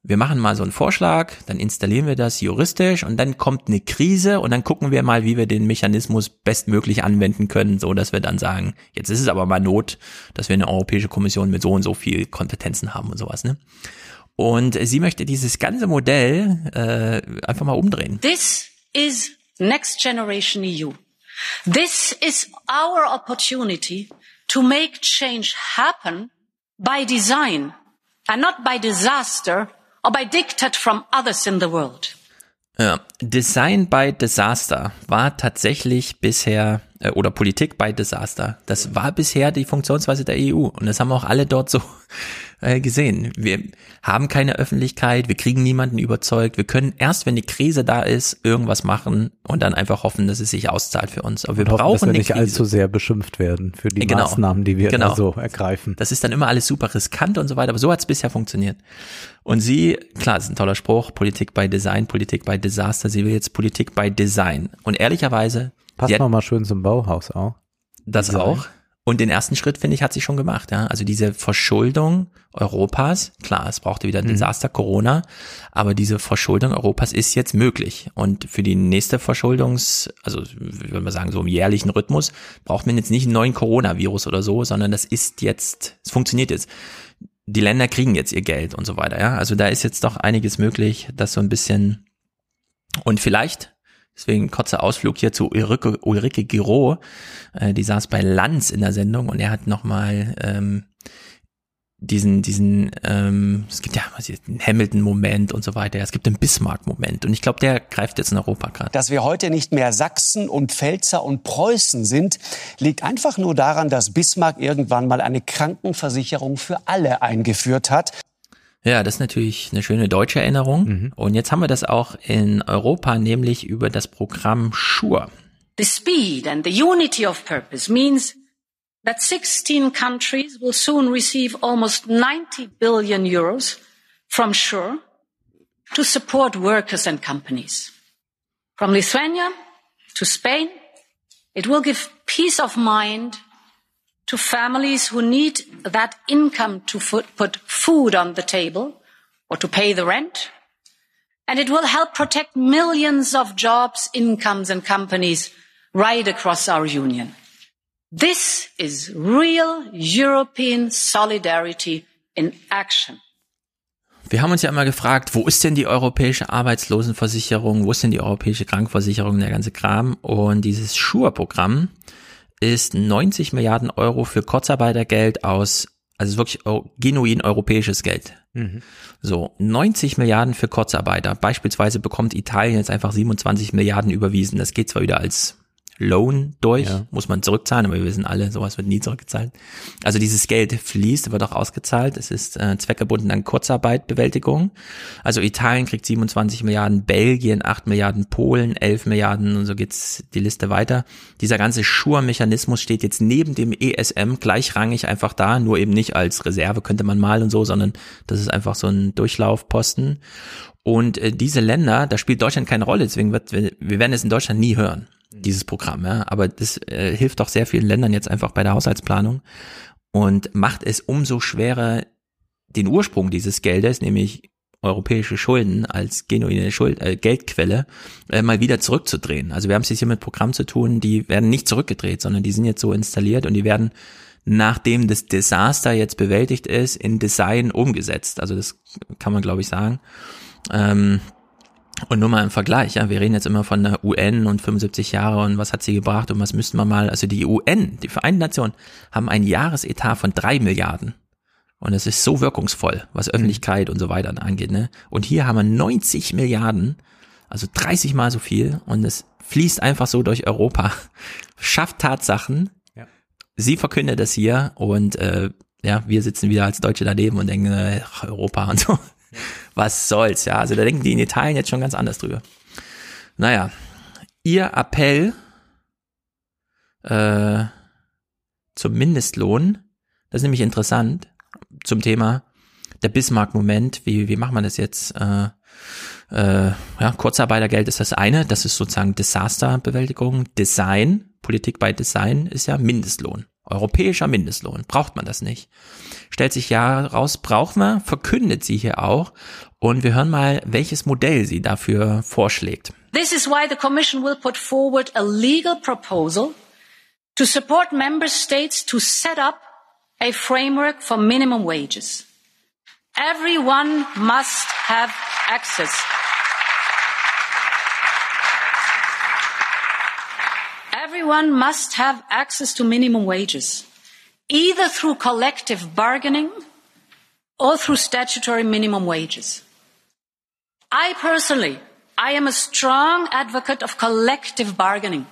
wir machen mal so einen Vorschlag, dann installieren wir das juristisch und dann kommt eine Krise und dann gucken wir mal, wie wir den Mechanismus bestmöglich anwenden können, so dass wir dann sagen, jetzt ist es aber mal Not, dass wir eine Europäische Kommission mit so und so viel Kompetenzen haben und sowas, ne? Und sie möchte dieses ganze Modell äh, einfach mal umdrehen. This is Next Generation EU. This is our opportunity to make change happen by design and not by disaster or by diktat from others in the world. Ja, Design by Disaster war tatsächlich bisher, äh, oder Politik by Disaster, das war bisher die Funktionsweise der EU. Und das haben auch alle dort so äh, gesehen. Wir haben keine Öffentlichkeit, wir kriegen niemanden überzeugt, wir können erst, wenn die Krise da ist, irgendwas machen und dann einfach hoffen, dass es sich auszahlt für uns. Aber wir und hoffen, brauchen dass wir nicht Krise. allzu sehr beschimpft werden für die Genau. Maßnahmen, die wir Genau. so ergreifen. Das ist dann immer alles super riskant und so weiter, aber so hat es bisher funktioniert. Und sie, klar, das ist ein toller Spruch, Politik by Design, Politik by Disaster, sie will jetzt Politik by Design. Und ehrlicherweise, Passt noch mal schön zum Bauhaus auch. das Design. auch. Und den ersten Schritt, finde ich, hat sie schon gemacht. Ja? Also diese Verschuldung Europas, klar, es brauchte wieder ein Mhm. Desaster, Corona, aber diese Verschuldung Europas ist jetzt möglich. Und für die nächste Verschuldungs, also würde man sagen, so im jährlichen Rhythmus, braucht man jetzt nicht einen neuen Coronavirus oder so, sondern das ist jetzt, es funktioniert jetzt. Die Länder kriegen jetzt ihr Geld und so weiter. Ja? Also da ist jetzt doch einiges möglich, das so ein bisschen und vielleicht, deswegen kurzer Ausflug hier zu Ulrike, Ulrike Giro, äh, die saß bei Lanz in der Sendung und er hat nochmal ähm, diesen, diesen, ähm, es gibt ja einen Hamilton-Moment und so weiter, es gibt einen Bismarck-Moment und ich glaube, der greift jetzt in Europa gerade. Dass wir heute nicht mehr Sachsen und Pfälzer und Preußen sind, liegt einfach nur daran, dass Bismarck irgendwann mal eine Krankenversicherung für alle eingeführt hat. Ja, das ist natürlich eine schöne deutsche Erinnerung. Und jetzt haben wir das auch in Europa, nämlich über das Programm SURE. The speed and the unity of purpose means that 16 countries will soon receive almost 90 billion euros from SURE to support workers and companies. From Lithuania to Spain, it will give peace of mind to families who need that income to put food on the table or to pay the rent. And it will help protect millions of jobs, incomes and companies right across our union. This is real European solidarity in action. Wir haben uns ja immer gefragt, wo ist denn die europäische Arbeitslosenversicherung, wo ist denn die europäische Krankenversicherung, der ganze Kram. Und dieses SURE-Programm ist 90 Milliarden Euro für Kurzarbeitergeld aus, also es ist wirklich genuin europäisches Geld. Mhm. So, 90 Milliarden für Kurzarbeiter. Beispielsweise bekommt Italien jetzt einfach 27 Milliarden überwiesen. Das geht zwar wieder als Loan durch, Ja. muss man zurückzahlen, aber wir wissen alle, sowas wird nie zurückgezahlt. Also dieses Geld fließt, wird auch ausgezahlt. Es ist äh, zweckgebunden an Kurzarbeitbewältigung. Also Italien kriegt 27 Milliarden, Belgien 8 Milliarden, Polen 11 Milliarden und so geht's die Liste weiter. Dieser ganze Schur-Mechanismus steht jetzt neben dem ESM gleichrangig einfach da, nur eben nicht als Reserve könnte man mal und so, sondern das ist einfach so ein Durchlaufposten. Und äh, diese Länder, da spielt Deutschland keine Rolle, deswegen wird, wir wir werden es in Deutschland nie hören, dieses Programm. Ja? Aber das äh, hilft doch sehr vielen Ländern jetzt einfach bei der Haushaltsplanung und macht es umso schwerer, den Ursprung dieses Geldes, nämlich europäische Schulden als genuine Schuld, äh, Geldquelle, äh, mal wieder zurückzudrehen. Also wir haben es jetzt hier mit Programmen zu tun, die werden nicht zurückgedreht, sondern die sind jetzt so installiert und die werden nachdem das Desaster jetzt bewältigt ist, in Design umgesetzt. Also das kann man, glaube ich, sagen. Ähm, und nur mal im Vergleich, ja, wir reden jetzt immer von der UN und 75 Jahre und was hat sie gebracht und was müssten wir mal, also die UN, die Vereinten Nationen, haben ein Jahresetat von drei Milliarden. Und es ist so wirkungsvoll, was Öffentlichkeit und so weiter angeht, ne? Und hier haben wir 90 Milliarden, also 30 mal so viel und es fließt einfach so durch Europa, schafft Tatsachen. Sie verkündet das hier und äh, ja, wir sitzen wieder als Deutsche daneben und denken, äh, Europa und so. Was soll's, ja. Also da denken die in Italien jetzt schon ganz anders drüber. Naja, ihr Appell äh, zum Mindestlohn, das ist nämlich interessant, zum Thema der Bismarck-Moment, wie, wie macht man das jetzt? Äh, äh, ja, Kurzarbeitergeld ist das eine, das ist sozusagen Desasterbewältigung. Design, Politik bei Design ist ja Mindestlohn. Europäischer Mindestlohn. Braucht man das nicht? Stellt sich ja raus, braucht man, verkündet sie hier auch. Und wir hören mal, welches Modell sie dafür vorschlägt. This is why the Commission will put forward a legal proposal to support member states to set up a framework for minimum wages. Everyone must have access. Everyone must have access to minimum wages, either through collective bargaining or through statutory minimum wages. I personally I am a strong advocate of collective bargaining.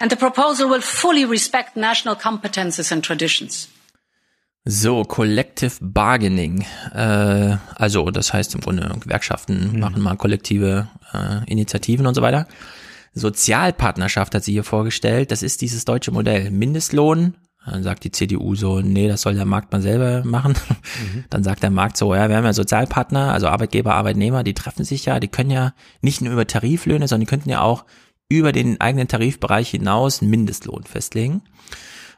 And the proposal will fully respect national competences and traditions. So, Collective Bargaining. Äh, also, das heißt im Grunde, Gewerkschaften mhm. machen mal kollektive äh, Initiativen und so weiter. Sozialpartnerschaft hat sie hier vorgestellt. Das ist dieses deutsche Modell. Mindestlohn. Dann sagt die CDU so, nee, das soll der Markt mal selber machen. Mhm. Dann sagt der Markt so, ja, wir haben ja Sozialpartner, also Arbeitgeber, Arbeitnehmer, die treffen sich ja, die können ja nicht nur über Tariflöhne, sondern die könnten ja auch über den eigenen Tarifbereich hinaus einen Mindestlohn festlegen.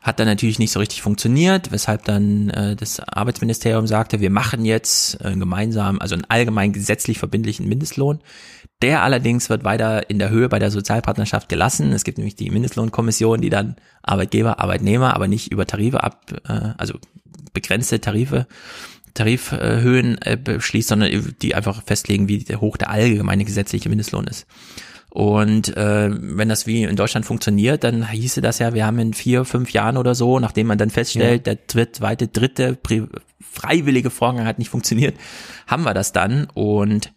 Hat dann natürlich nicht so richtig funktioniert, weshalb dann äh, das Arbeitsministerium sagte, wir machen jetzt äh, gemeinsam, also einen allgemein gesetzlich verbindlichen Mindestlohn. Der allerdings wird weiter in der Höhe bei der Sozialpartnerschaft gelassen. Es gibt nämlich die Mindestlohnkommission, die dann Arbeitgeber, Arbeitnehmer, aber nicht über Tarife ab, äh, also begrenzte Tarife, Tarifhöhen äh, beschließt, sondern die einfach festlegen, wie hoch der allgemeine gesetzliche Mindestlohn ist. Und äh, wenn das wie in Deutschland funktioniert, dann hieße das ja, wir haben in vier, fünf Jahren oder so, nachdem man dann feststellt, ja. der zweite, dritte freiwillige Vorgang hat nicht funktioniert, haben wir das dann. Und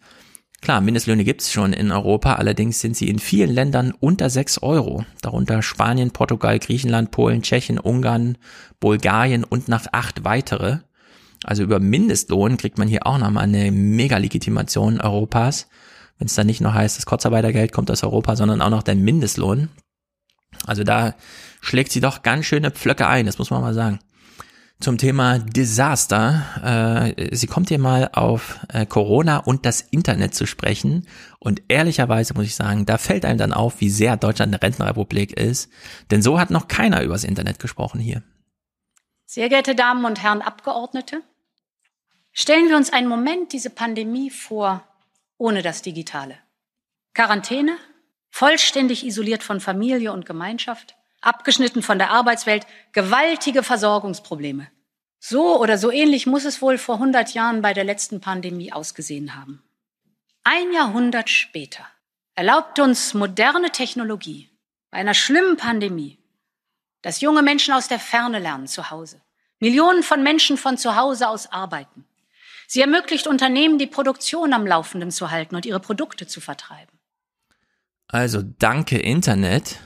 klar, Mindestlöhne gibt's schon in Europa, allerdings sind sie in vielen Ländern unter sechs Euro. Darunter Spanien, Portugal, Griechenland, Polen, Tschechien, Ungarn, Bulgarien und nach acht weitere. Also über Mindestlohn kriegt man hier auch nochmal eine Mega-Legitimation Europas wenn es dann nicht nur heißt, das Kurzarbeitergeld kommt aus Europa, sondern auch noch der Mindestlohn. Also da schlägt sie doch ganz schöne Pflöcke ein, das muss man mal sagen. Zum Thema Desaster. Äh, sie kommt hier mal auf äh, Corona und das Internet zu sprechen. Und ehrlicherweise muss ich sagen, da fällt einem dann auf, wie sehr Deutschland eine Rentenrepublik ist. Denn so hat noch keiner übers Internet gesprochen hier. Sehr geehrte Damen und Herren Abgeordnete, stellen wir uns einen Moment diese Pandemie vor, ohne das Digitale. Quarantäne, vollständig isoliert von Familie und Gemeinschaft, abgeschnitten von der Arbeitswelt, gewaltige Versorgungsprobleme. So oder so ähnlich muss es wohl vor 100 Jahren bei der letzten Pandemie ausgesehen haben. Ein Jahrhundert später erlaubt uns moderne Technologie bei einer schlimmen Pandemie, dass junge Menschen aus der Ferne lernen zu Hause, Millionen von Menschen von zu Hause aus arbeiten, Sie ermöglicht Unternehmen, die Produktion am Laufenden zu halten und ihre Produkte zu vertreiben. Also danke Internet.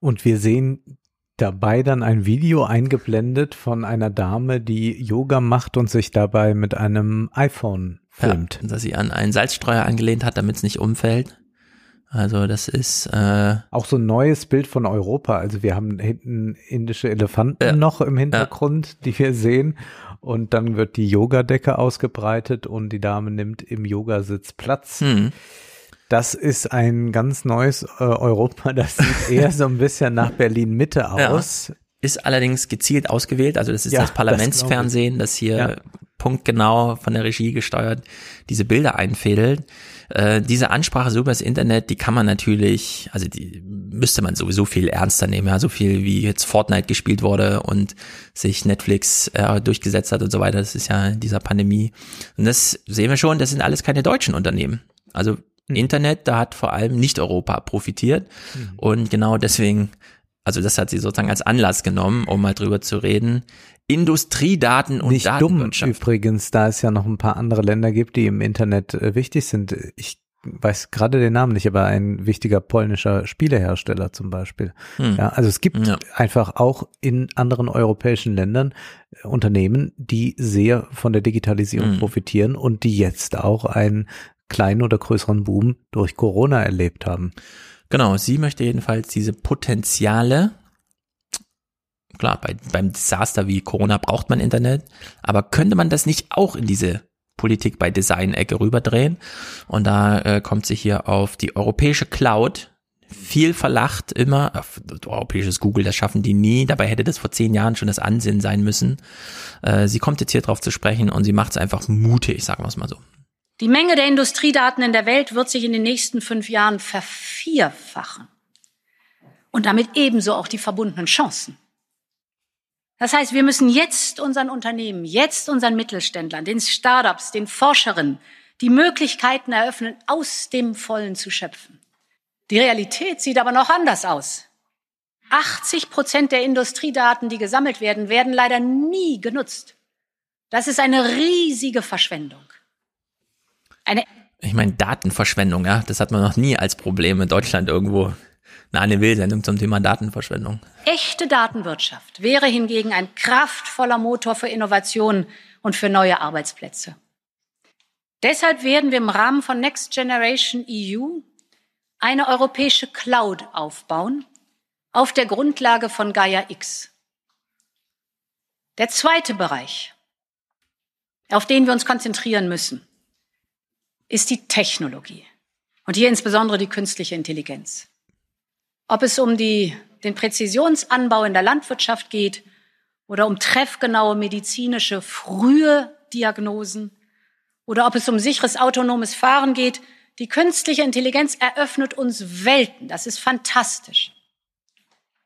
Und wir sehen dabei dann ein Video eingeblendet von einer Dame, die Yoga macht und sich dabei mit einem iPhone filmt. Ja, dass sie an einen Salzstreuer angelehnt hat, damit es nicht umfällt. Also das ist äh, auch so ein neues Bild von Europa. Also wir haben hinten indische Elefanten ja. noch im Hintergrund, ja. die wir sehen. Und dann wird die Yogadecke ausgebreitet und die Dame nimmt im Yogasitz Platz. Hm. Das ist ein ganz neues äh, Europa. Das sieht eher so ein bisschen nach Berlin Mitte aus. Ja. Ist allerdings gezielt ausgewählt. Also das ist ja, das Parlamentsfernsehen, das, das hier ja. punktgenau von der Regie gesteuert diese Bilder einfädelt. Äh, diese Ansprache so übers Internet, die kann man natürlich, also die müsste man sowieso viel ernster nehmen, ja, so viel wie jetzt Fortnite gespielt wurde und sich Netflix äh, durchgesetzt hat und so weiter. Das ist ja in dieser Pandemie. Und das sehen wir schon, das sind alles keine deutschen Unternehmen. Also mhm. Internet, da hat vor allem nicht Europa profitiert. Mhm. Und genau deswegen, also das hat sie sozusagen als Anlass genommen, um mal drüber zu reden. Industriedaten und Nicht dumm übrigens, da es ja noch ein paar andere Länder gibt, die im Internet äh, wichtig sind. Ich weiß gerade den Namen nicht, aber ein wichtiger polnischer Spielehersteller zum Beispiel. Hm. Ja, also es gibt ja. einfach auch in anderen europäischen Ländern äh, Unternehmen, die sehr von der Digitalisierung hm. profitieren und die jetzt auch einen kleinen oder größeren Boom durch Corona erlebt haben. Genau, sie möchte jedenfalls diese Potenziale klar, bei, beim Desaster wie Corona braucht man Internet, aber könnte man das nicht auch in diese Politik bei Design-Ecke rüberdrehen? Und da äh, kommt sie hier auf die europäische Cloud, viel verlacht immer, europäisches Google, das schaffen die nie, dabei hätte das vor zehn Jahren schon das Ansinnen sein müssen. Äh, sie kommt jetzt hier drauf zu sprechen und sie macht es einfach mutig, sagen wir es mal so. Die Menge der Industriedaten in der Welt wird sich in den nächsten fünf Jahren vervierfachen. Und damit ebenso auch die verbundenen Chancen. Das heißt, wir müssen jetzt unseren Unternehmen, jetzt unseren Mittelständlern, den Startups, den Forscherinnen die Möglichkeiten eröffnen, aus dem Vollen zu schöpfen. Die Realität sieht aber noch anders aus. 80 Prozent der Industriedaten, die gesammelt werden, werden leider nie genutzt. Das ist eine riesige Verschwendung. Eine Ich meine, Datenverschwendung, ja, das hat man noch nie als Problem in Deutschland irgendwo. Eine Anne Will-Sendung zum Thema Datenverschwendung. Echte Datenwirtschaft wäre hingegen ein kraftvoller Motor für Innovation und für neue Arbeitsplätze. Deshalb werden wir im Rahmen von Next Generation EU eine europäische Cloud aufbauen auf der Grundlage von Gaia X. Der zweite Bereich, auf den wir uns konzentrieren müssen, ist die Technologie. Und hier insbesondere die künstliche Intelligenz. Ob es um die, den Präzisionsanbau in der Landwirtschaft geht oder um treffgenaue medizinische frühe Diagnosen oder ob es um sicheres autonomes Fahren geht, die künstliche Intelligenz eröffnet uns Welten. Das ist fantastisch.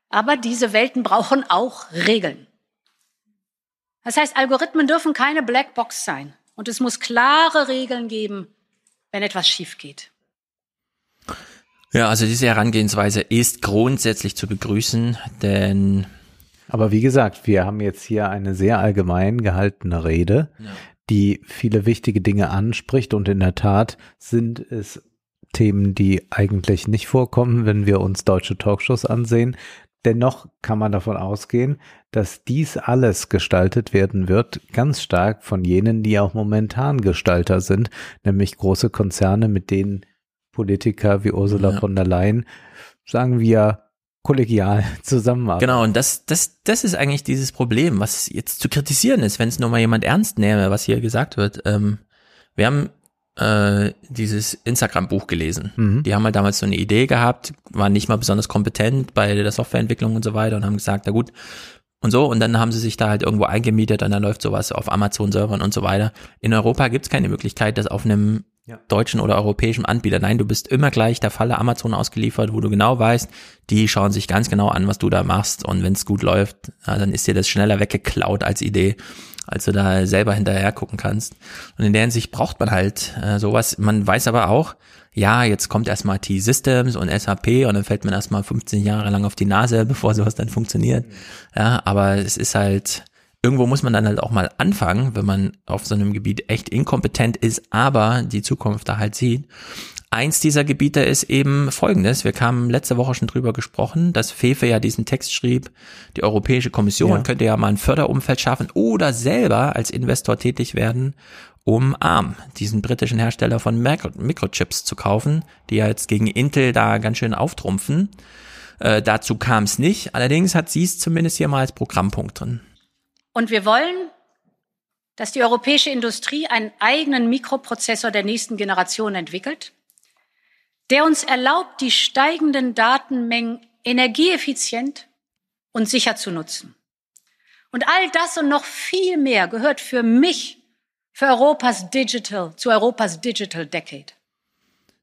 Aber diese Welten brauchen auch Regeln. Das heißt, Algorithmen dürfen keine Blackbox sein. Und es muss klare Regeln geben, wenn etwas schief geht. Ja, also diese Herangehensweise ist grundsätzlich zu begrüßen, denn aber wie gesagt, wir haben jetzt hier eine sehr allgemein gehaltene Rede, ja. die viele wichtige Dinge anspricht und in der Tat sind es Themen, die eigentlich nicht vorkommen, wenn wir uns deutsche Talkshows ansehen. Dennoch kann man davon ausgehen, dass dies alles gestaltet werden wird, ganz stark von jenen, die auch momentan Gestalter sind, nämlich große Konzerne, mit denen Politiker wie Ursula ja. von der Leyen, sagen wir, kollegial zusammenarbeiten. Genau, und das, das, das ist eigentlich dieses Problem, was jetzt zu kritisieren ist, wenn es nur mal jemand ernst nehme, was hier gesagt wird. Ähm, wir haben äh, dieses Instagram-Buch gelesen. Mhm. Die haben halt damals so eine Idee gehabt, waren nicht mal besonders kompetent bei der Softwareentwicklung und so weiter und haben gesagt, na gut, und so, und dann haben sie sich da halt irgendwo eingemietet und dann läuft sowas auf Amazon-Servern und so weiter. In Europa gibt es keine Möglichkeit, das auf einem ja. deutschen oder europäischen Anbieter. Nein, du bist immer gleich der Falle Amazon ausgeliefert, wo du genau weißt, die schauen sich ganz genau an, was du da machst und wenn es gut läuft, dann ist dir das schneller weggeklaut als Idee als du da selber hinterher gucken kannst. Und in der Hinsicht braucht man halt äh, sowas. Man weiß aber auch, ja, jetzt kommt erstmal T-Systems und SAP und dann fällt man erstmal 15 Jahre lang auf die Nase, bevor sowas dann funktioniert. Ja, aber es ist halt, irgendwo muss man dann halt auch mal anfangen, wenn man auf so einem Gebiet echt inkompetent ist, aber die Zukunft da halt sieht. Eins dieser Gebiete ist eben folgendes. Wir kamen letzte Woche schon drüber gesprochen, dass Fefe ja diesen Text schrieb, die Europäische Kommission ja. könnte ja mal ein Förderumfeld schaffen oder selber als Investor tätig werden, um ARM, diesen britischen Hersteller von Mikrochips zu kaufen, die ja jetzt gegen Intel da ganz schön auftrumpfen. Äh, dazu kam es nicht. Allerdings hat sie es zumindest hier mal als Programmpunkt drin. Und wir wollen, dass die europäische Industrie einen eigenen Mikroprozessor der nächsten Generation entwickelt der uns erlaubt, die steigenden Datenmengen energieeffizient und sicher zu nutzen. Und all das und noch viel mehr gehört für mich für Europas Digital, zu Europas Digital Decade.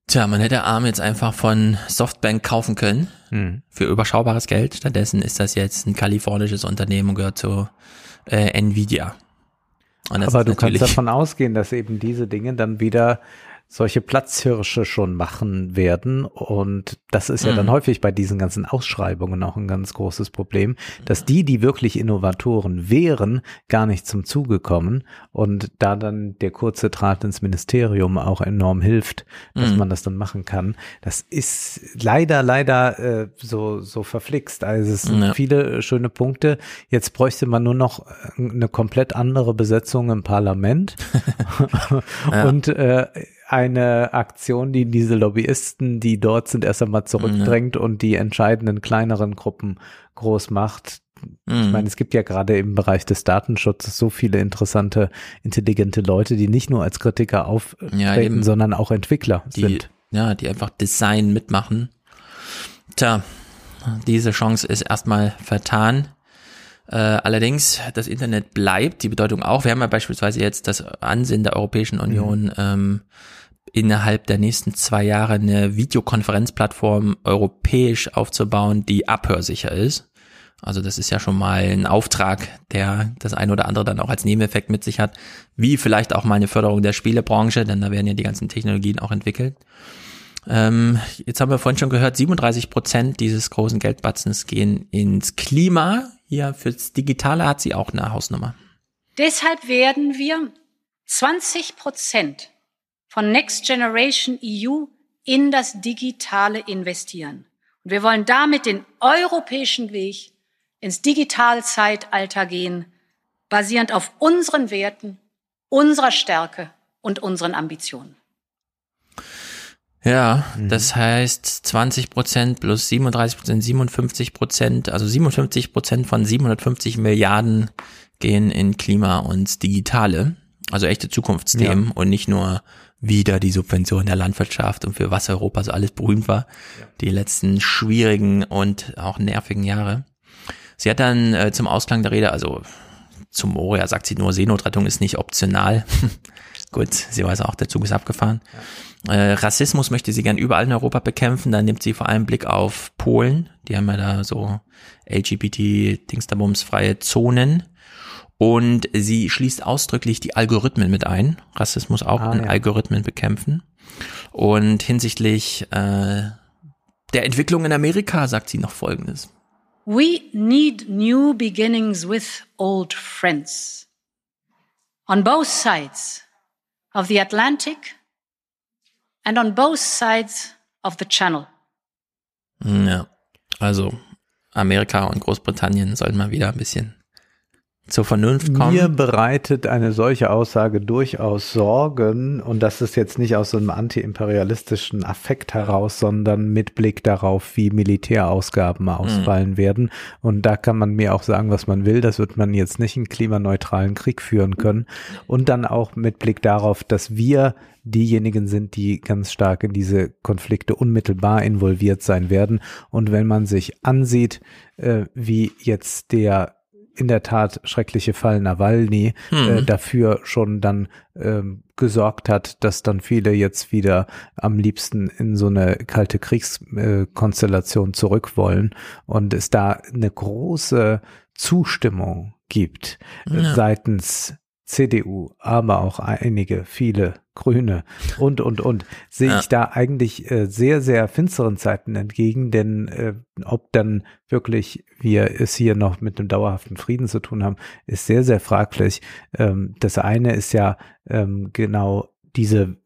Tja, man hätte ARM jetzt einfach von Softbank kaufen können hm. für überschaubares Geld. Stattdessen ist das jetzt ein kalifornisches Unternehmen und gehört zu äh, Nvidia. Aber du kannst davon ausgehen, dass eben diese Dinge dann wieder solche Platzhirsche schon machen werden. Und das ist ja mhm. dann häufig bei diesen ganzen Ausschreibungen auch ein ganz großes Problem, dass die, die wirklich Innovatoren wären, gar nicht zum Zuge kommen und da dann der kurze Draht ins Ministerium auch enorm hilft, dass mhm. man das dann machen kann. Das ist leider, leider äh, so, so verflixt. Also es sind ja. viele schöne Punkte. Jetzt bräuchte man nur noch eine komplett andere Besetzung im Parlament. und äh, eine Aktion, die diese Lobbyisten, die dort sind, erst einmal zurückdrängt mhm. und die entscheidenden kleineren Gruppen groß macht. Mhm. Ich meine, es gibt ja gerade im Bereich des Datenschutzes so viele interessante, intelligente Leute, die nicht nur als Kritiker auftreten, ja, sondern auch Entwickler die, sind. Ja, die einfach Design mitmachen. Tja, diese Chance ist erstmal vertan. Äh, allerdings, das Internet bleibt, die Bedeutung auch. Wir haben ja beispielsweise jetzt das Ansehen der Europäischen Union mhm. ähm, innerhalb der nächsten zwei Jahre eine Videokonferenzplattform europäisch aufzubauen, die abhörsicher ist. Also das ist ja schon mal ein Auftrag, der das ein oder andere dann auch als Nebeneffekt mit sich hat, wie vielleicht auch mal eine Förderung der Spielebranche, denn da werden ja die ganzen Technologien auch entwickelt. Ähm, jetzt haben wir vorhin schon gehört, 37 Prozent dieses großen Geldbatzens gehen ins Klima. Hier fürs Digitale hat sie auch eine Hausnummer. Deshalb werden wir 20 Prozent von Next Generation EU in das Digitale investieren. Und wir wollen damit den europäischen Weg ins Digitalzeitalter gehen, basierend auf unseren Werten, unserer Stärke und unseren Ambitionen. Ja, das heißt 20 Prozent plus 37 Prozent, 57 Prozent, also 57 Prozent von 750 Milliarden gehen in Klima und Digitale, also echte Zukunftsthemen Ja. und nicht nur wieder die Subvention der Landwirtschaft und für was Europa so alles berühmt war, die letzten schwierigen und auch nervigen Jahre. Sie hat dann äh, zum Ausklang der Rede, also zum Moria sagt sie nur, Seenotrettung ist nicht optional. Gut, sie weiß auch, der Zug ist abgefahren. Äh, Rassismus möchte sie gern überall in Europa bekämpfen. Dann nimmt sie vor allem Blick auf Polen. Die haben ja da so LGBT-Dingsterbums-freie Zonen. Und sie schließt ausdrücklich die Algorithmen mit ein. Rassismus auch Ah, in ja. Algorithmen bekämpfen. Und hinsichtlich äh, der Entwicklung in Amerika sagt sie noch Folgendes. We need new beginnings with old friends. On both sides of the Atlantic and on both sides of the Channel. Hm, Ja, also Amerika und Großbritannien sollten mal wieder ein bisschen zur Vernunft kommen. Mir bereitet eine solche Aussage durchaus Sorgen und das ist jetzt nicht aus so einem antiimperialistischen Affekt heraus, sondern mit Blick darauf, wie Militärausgaben ausfallen werden. Und da kann man mir auch sagen, was man will. Das wird man jetzt nicht einen klimaneutralen Krieg führen können. Und dann auch mit Blick darauf, dass wir diejenigen sind, die ganz stark in diese Konflikte unmittelbar involviert sein werden. Und wenn man sich ansieht, äh, wie jetzt der in der Tat schreckliche Fall Nawalny äh, Mhm. dafür schon dann ähm, gesorgt hat, dass dann viele jetzt wieder am liebsten in so eine kalte Kriegskonstellation äh, Konstellation zurück wollen und es da eine große Zustimmung gibt äh, Ja. seitens CDU, aber auch einige, viele Grüne und, und, und, sehe Ja. ich da eigentlich äh, sehr, sehr finsteren Zeiten entgegen, denn äh, ob dann wirklich wir es hier noch mit einem dauerhaften Frieden zu tun haben, ist sehr, sehr fraglich. Ähm, das eine ist ja ähm, genau diese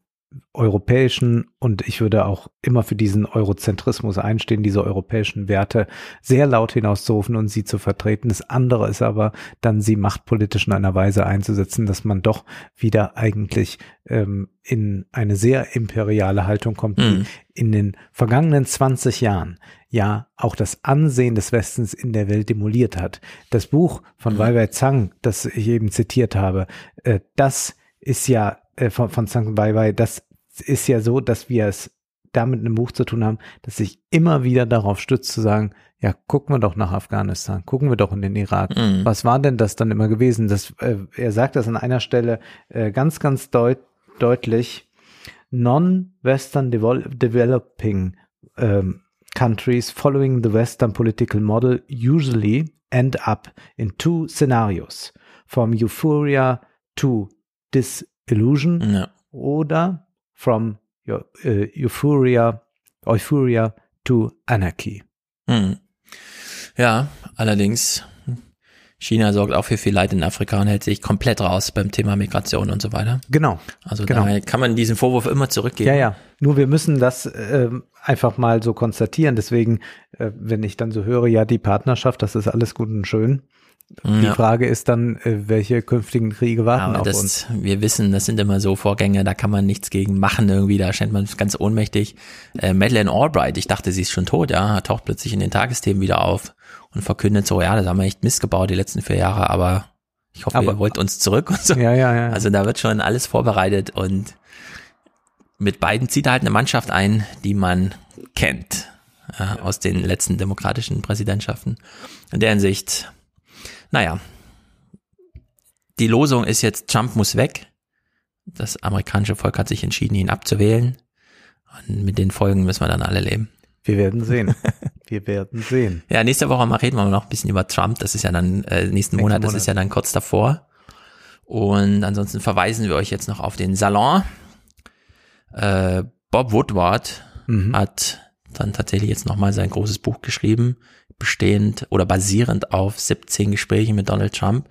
europäischen und ich würde auch immer für diesen Eurozentrismus einstehen, diese europäischen Werte sehr laut hinauszurufen und sie zu vertreten. Das andere ist aber dann, sie machtpolitisch in einer Weise einzusetzen, dass man doch wieder eigentlich ähm, in eine sehr imperiale Haltung kommt, die Mhm. in den vergangenen 20 Jahren ja auch das Ansehen des Westens in der Welt demoliert hat. Das Buch von Weiwei Zhang, das ich eben zitiert habe, äh, das ist ja äh, von, von Zhang Weiwei, das ist ja so, dass wir es da mit einem Buch zu tun haben, das sich immer wieder darauf stützt zu sagen, ja, gucken wir doch nach Afghanistan, gucken wir doch in den Irak. Mhm. Was war denn das dann immer gewesen? Das, äh, er sagt das an einer Stelle äh, ganz, ganz deut deutlich, non-Western developing um, countries following the Western political model usually end up in two scenarios, from euphoria to disillusion Ja. oder from äh, euphoria, euphoria to anarchy. Hm. Ja, allerdings, China sorgt auch für viel Leid in Afrika und hält sich komplett raus beim Thema Migration und so weiter. Genau. Also Genau. daher kann man diesen Vorwurf immer zurückgeben. Ja, ja. Nur wir müssen das ähm, einfach mal so konstatieren. Deswegen, äh, wenn ich dann so höre, ja, die Partnerschaft, das ist alles gut und schön. Die Ja. Frage ist dann, äh, welche künftigen Kriege warten Aber auf das, uns. wir wissen, das sind immer so Vorgänge, da kann man nichts gegen machen irgendwie, da scheint man ganz ohnmächtig. Äh, Madeleine Albright, ich dachte, sie ist schon tot, ja, taucht plötzlich in den Tagesthemen wieder auf und verkündet so, ja, das haben wir echt missgebaut die letzten vier Jahre, aber ich hoffe, Aber- ihr wollt uns zurück und so. Ja, ja, ja. Also da wird schon alles vorbereitet und mit beiden zieht er halt eine Mannschaft ein, die man kennt ja, aus den letzten demokratischen Präsidentschaften. In der Hinsicht, naja, die Losung ist jetzt, Trump muss weg. Das amerikanische Volk hat sich entschieden, ihn abzuwählen. Und mit den Folgen müssen wir dann alle leben. Wir werden sehen. wir werden sehen. Ja, nächste Woche mal reden wir noch ein bisschen über Trump. Das ist ja dann, äh, nächsten Monat, das ist ja dann kurz davor. Und ansonsten verweisen wir euch jetzt noch auf den Salon. Äh, Bob Woodward Mhm. hat dann tatsächlich jetzt nochmal sein großes Buch geschrieben, bestehend oder basierend auf 17 Gesprächen mit Donald Trump.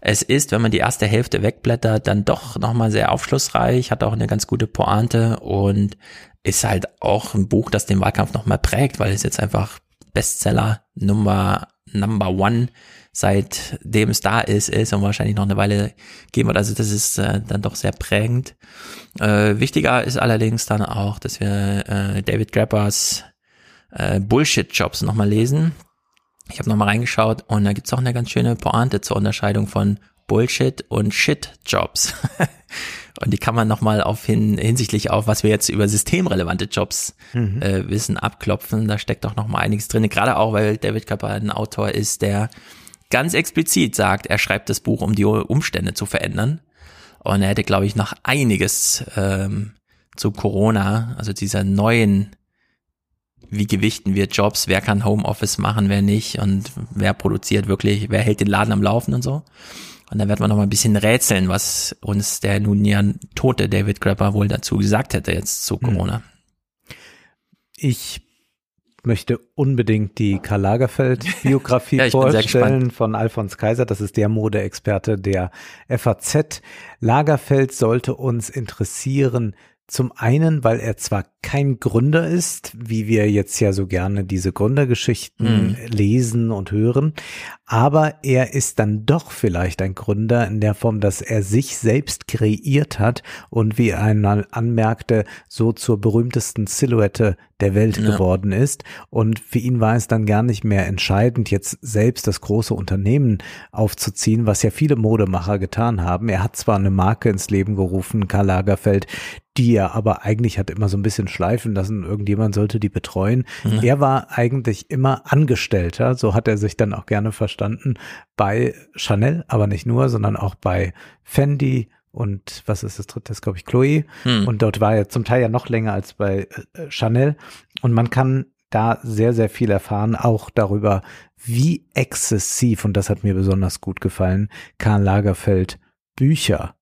Es ist, wenn man die erste Hälfte wegblättert, dann doch nochmal sehr aufschlussreich, hat auch eine ganz gute Pointe und ist halt auch ein Buch, das den Wahlkampf nochmal prägt, weil es jetzt einfach Bestseller Nummer Number One seitdem es da ist, ist und wahrscheinlich noch eine Weile gehen wird. Also das ist äh, dann doch sehr prägend. Äh, wichtiger ist allerdings dann auch, dass wir äh, David Grappers äh, Bullshit-Jobs nochmal lesen. Ich habe nochmal reingeschaut und da gibt's auch eine ganz schöne Pointe zur Unterscheidung von Bullshit und Shit-Jobs. und die kann man nochmal auf hin, hinsichtlich auf, was wir jetzt über systemrelevante Jobs mhm. äh, wissen, abklopfen. Da steckt doch nochmal einiges drin. Gerade auch, weil David Kappa ein Autor ist, der ganz explizit sagt, er schreibt das Buch, um die Umstände zu verändern. Und er hätte, glaube ich, noch einiges ähm, zu Corona, also dieser neuen, wie gewichten wir Jobs, wer kann Homeoffice machen, wer nicht und wer produziert wirklich, wer hält den Laden am Laufen und so. Und da wird man noch mal ein bisschen rätseln, was uns der nun ja tote David Grapper wohl dazu gesagt hätte jetzt zu hm. Corona. Ich möchte unbedingt die Karl Lagerfeld Biografie ja, vorstellen von Alfons Kaiser. Das ist der Modeexperte der FAZ. Lagerfeld sollte uns interessieren, zum einen, weil er zwar kein Gründer ist, wie wir jetzt ja so gerne diese Gründergeschichten mhm. lesen und hören, aber er ist dann doch vielleicht ein Gründer in der Form, dass er sich selbst kreiert hat und wie er einmal anmerkte, so zur berühmtesten Silhouette der Welt ja. geworden ist. Und für ihn war es dann gar nicht mehr entscheidend, jetzt selbst das große Unternehmen aufzuziehen, was ja viele Modemacher getan haben. Er hat zwar eine Marke ins Leben gerufen, Karl Lagerfeld, die er aber eigentlich hat immer so ein bisschen schleifen lassen, irgendjemand sollte die betreuen. Mhm. Er war eigentlich immer Angestellter, so hat er sich dann auch gerne verstanden, bei Chanel, aber nicht nur, sondern auch bei Fendi und was ist das dritte, das glaube ich Chloe. Mhm. Und dort war er zum Teil ja noch länger als bei äh, Chanel. Und man kann da sehr, sehr viel erfahren, auch darüber, wie exzessiv, und das hat mir besonders gut gefallen, Karl Lagerfeld Bücher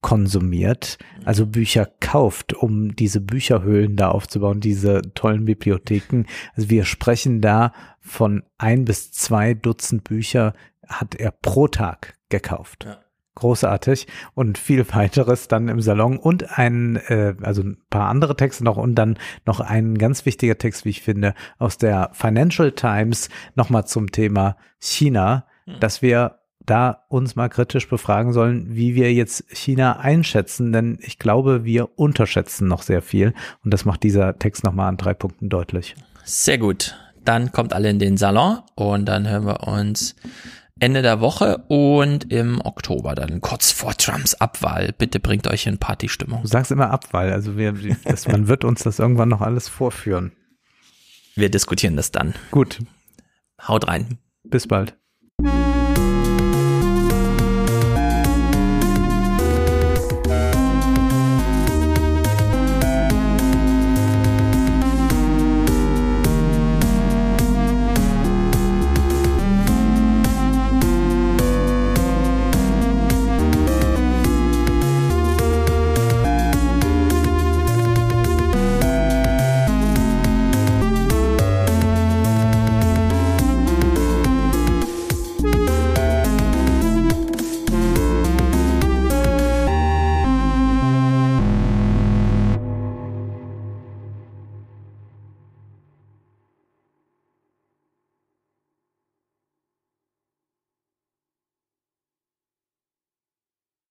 konsumiert, also Bücher kauft, um diese Bücherhöhlen da aufzubauen, diese tollen Bibliotheken. Also wir sprechen da von ein bis zwei Dutzend Bücher hat er pro Tag gekauft. Ja. Großartig und viel weiteres dann im Salon und ein, äh, also ein paar andere Texte noch und dann noch ein ganz wichtiger Text, wie ich finde, aus der Financial Times nochmal zum Thema China, mhm. dass wir da uns mal kritisch befragen sollen, wie wir jetzt China einschätzen, denn ich glaube, wir unterschätzen noch sehr viel und das macht dieser Text nochmal an drei Punkten deutlich. Sehr gut. Dann kommt alle in den Salon und dann hören wir uns Ende der Woche und im Oktober dann kurz vor Trumps Abwahl. Bitte bringt euch in Partystimmung. Du sagst immer Abwahl, also wir, das, man wird uns das irgendwann noch alles vorführen. Wir diskutieren das dann. Gut. Haut rein. Bis bald.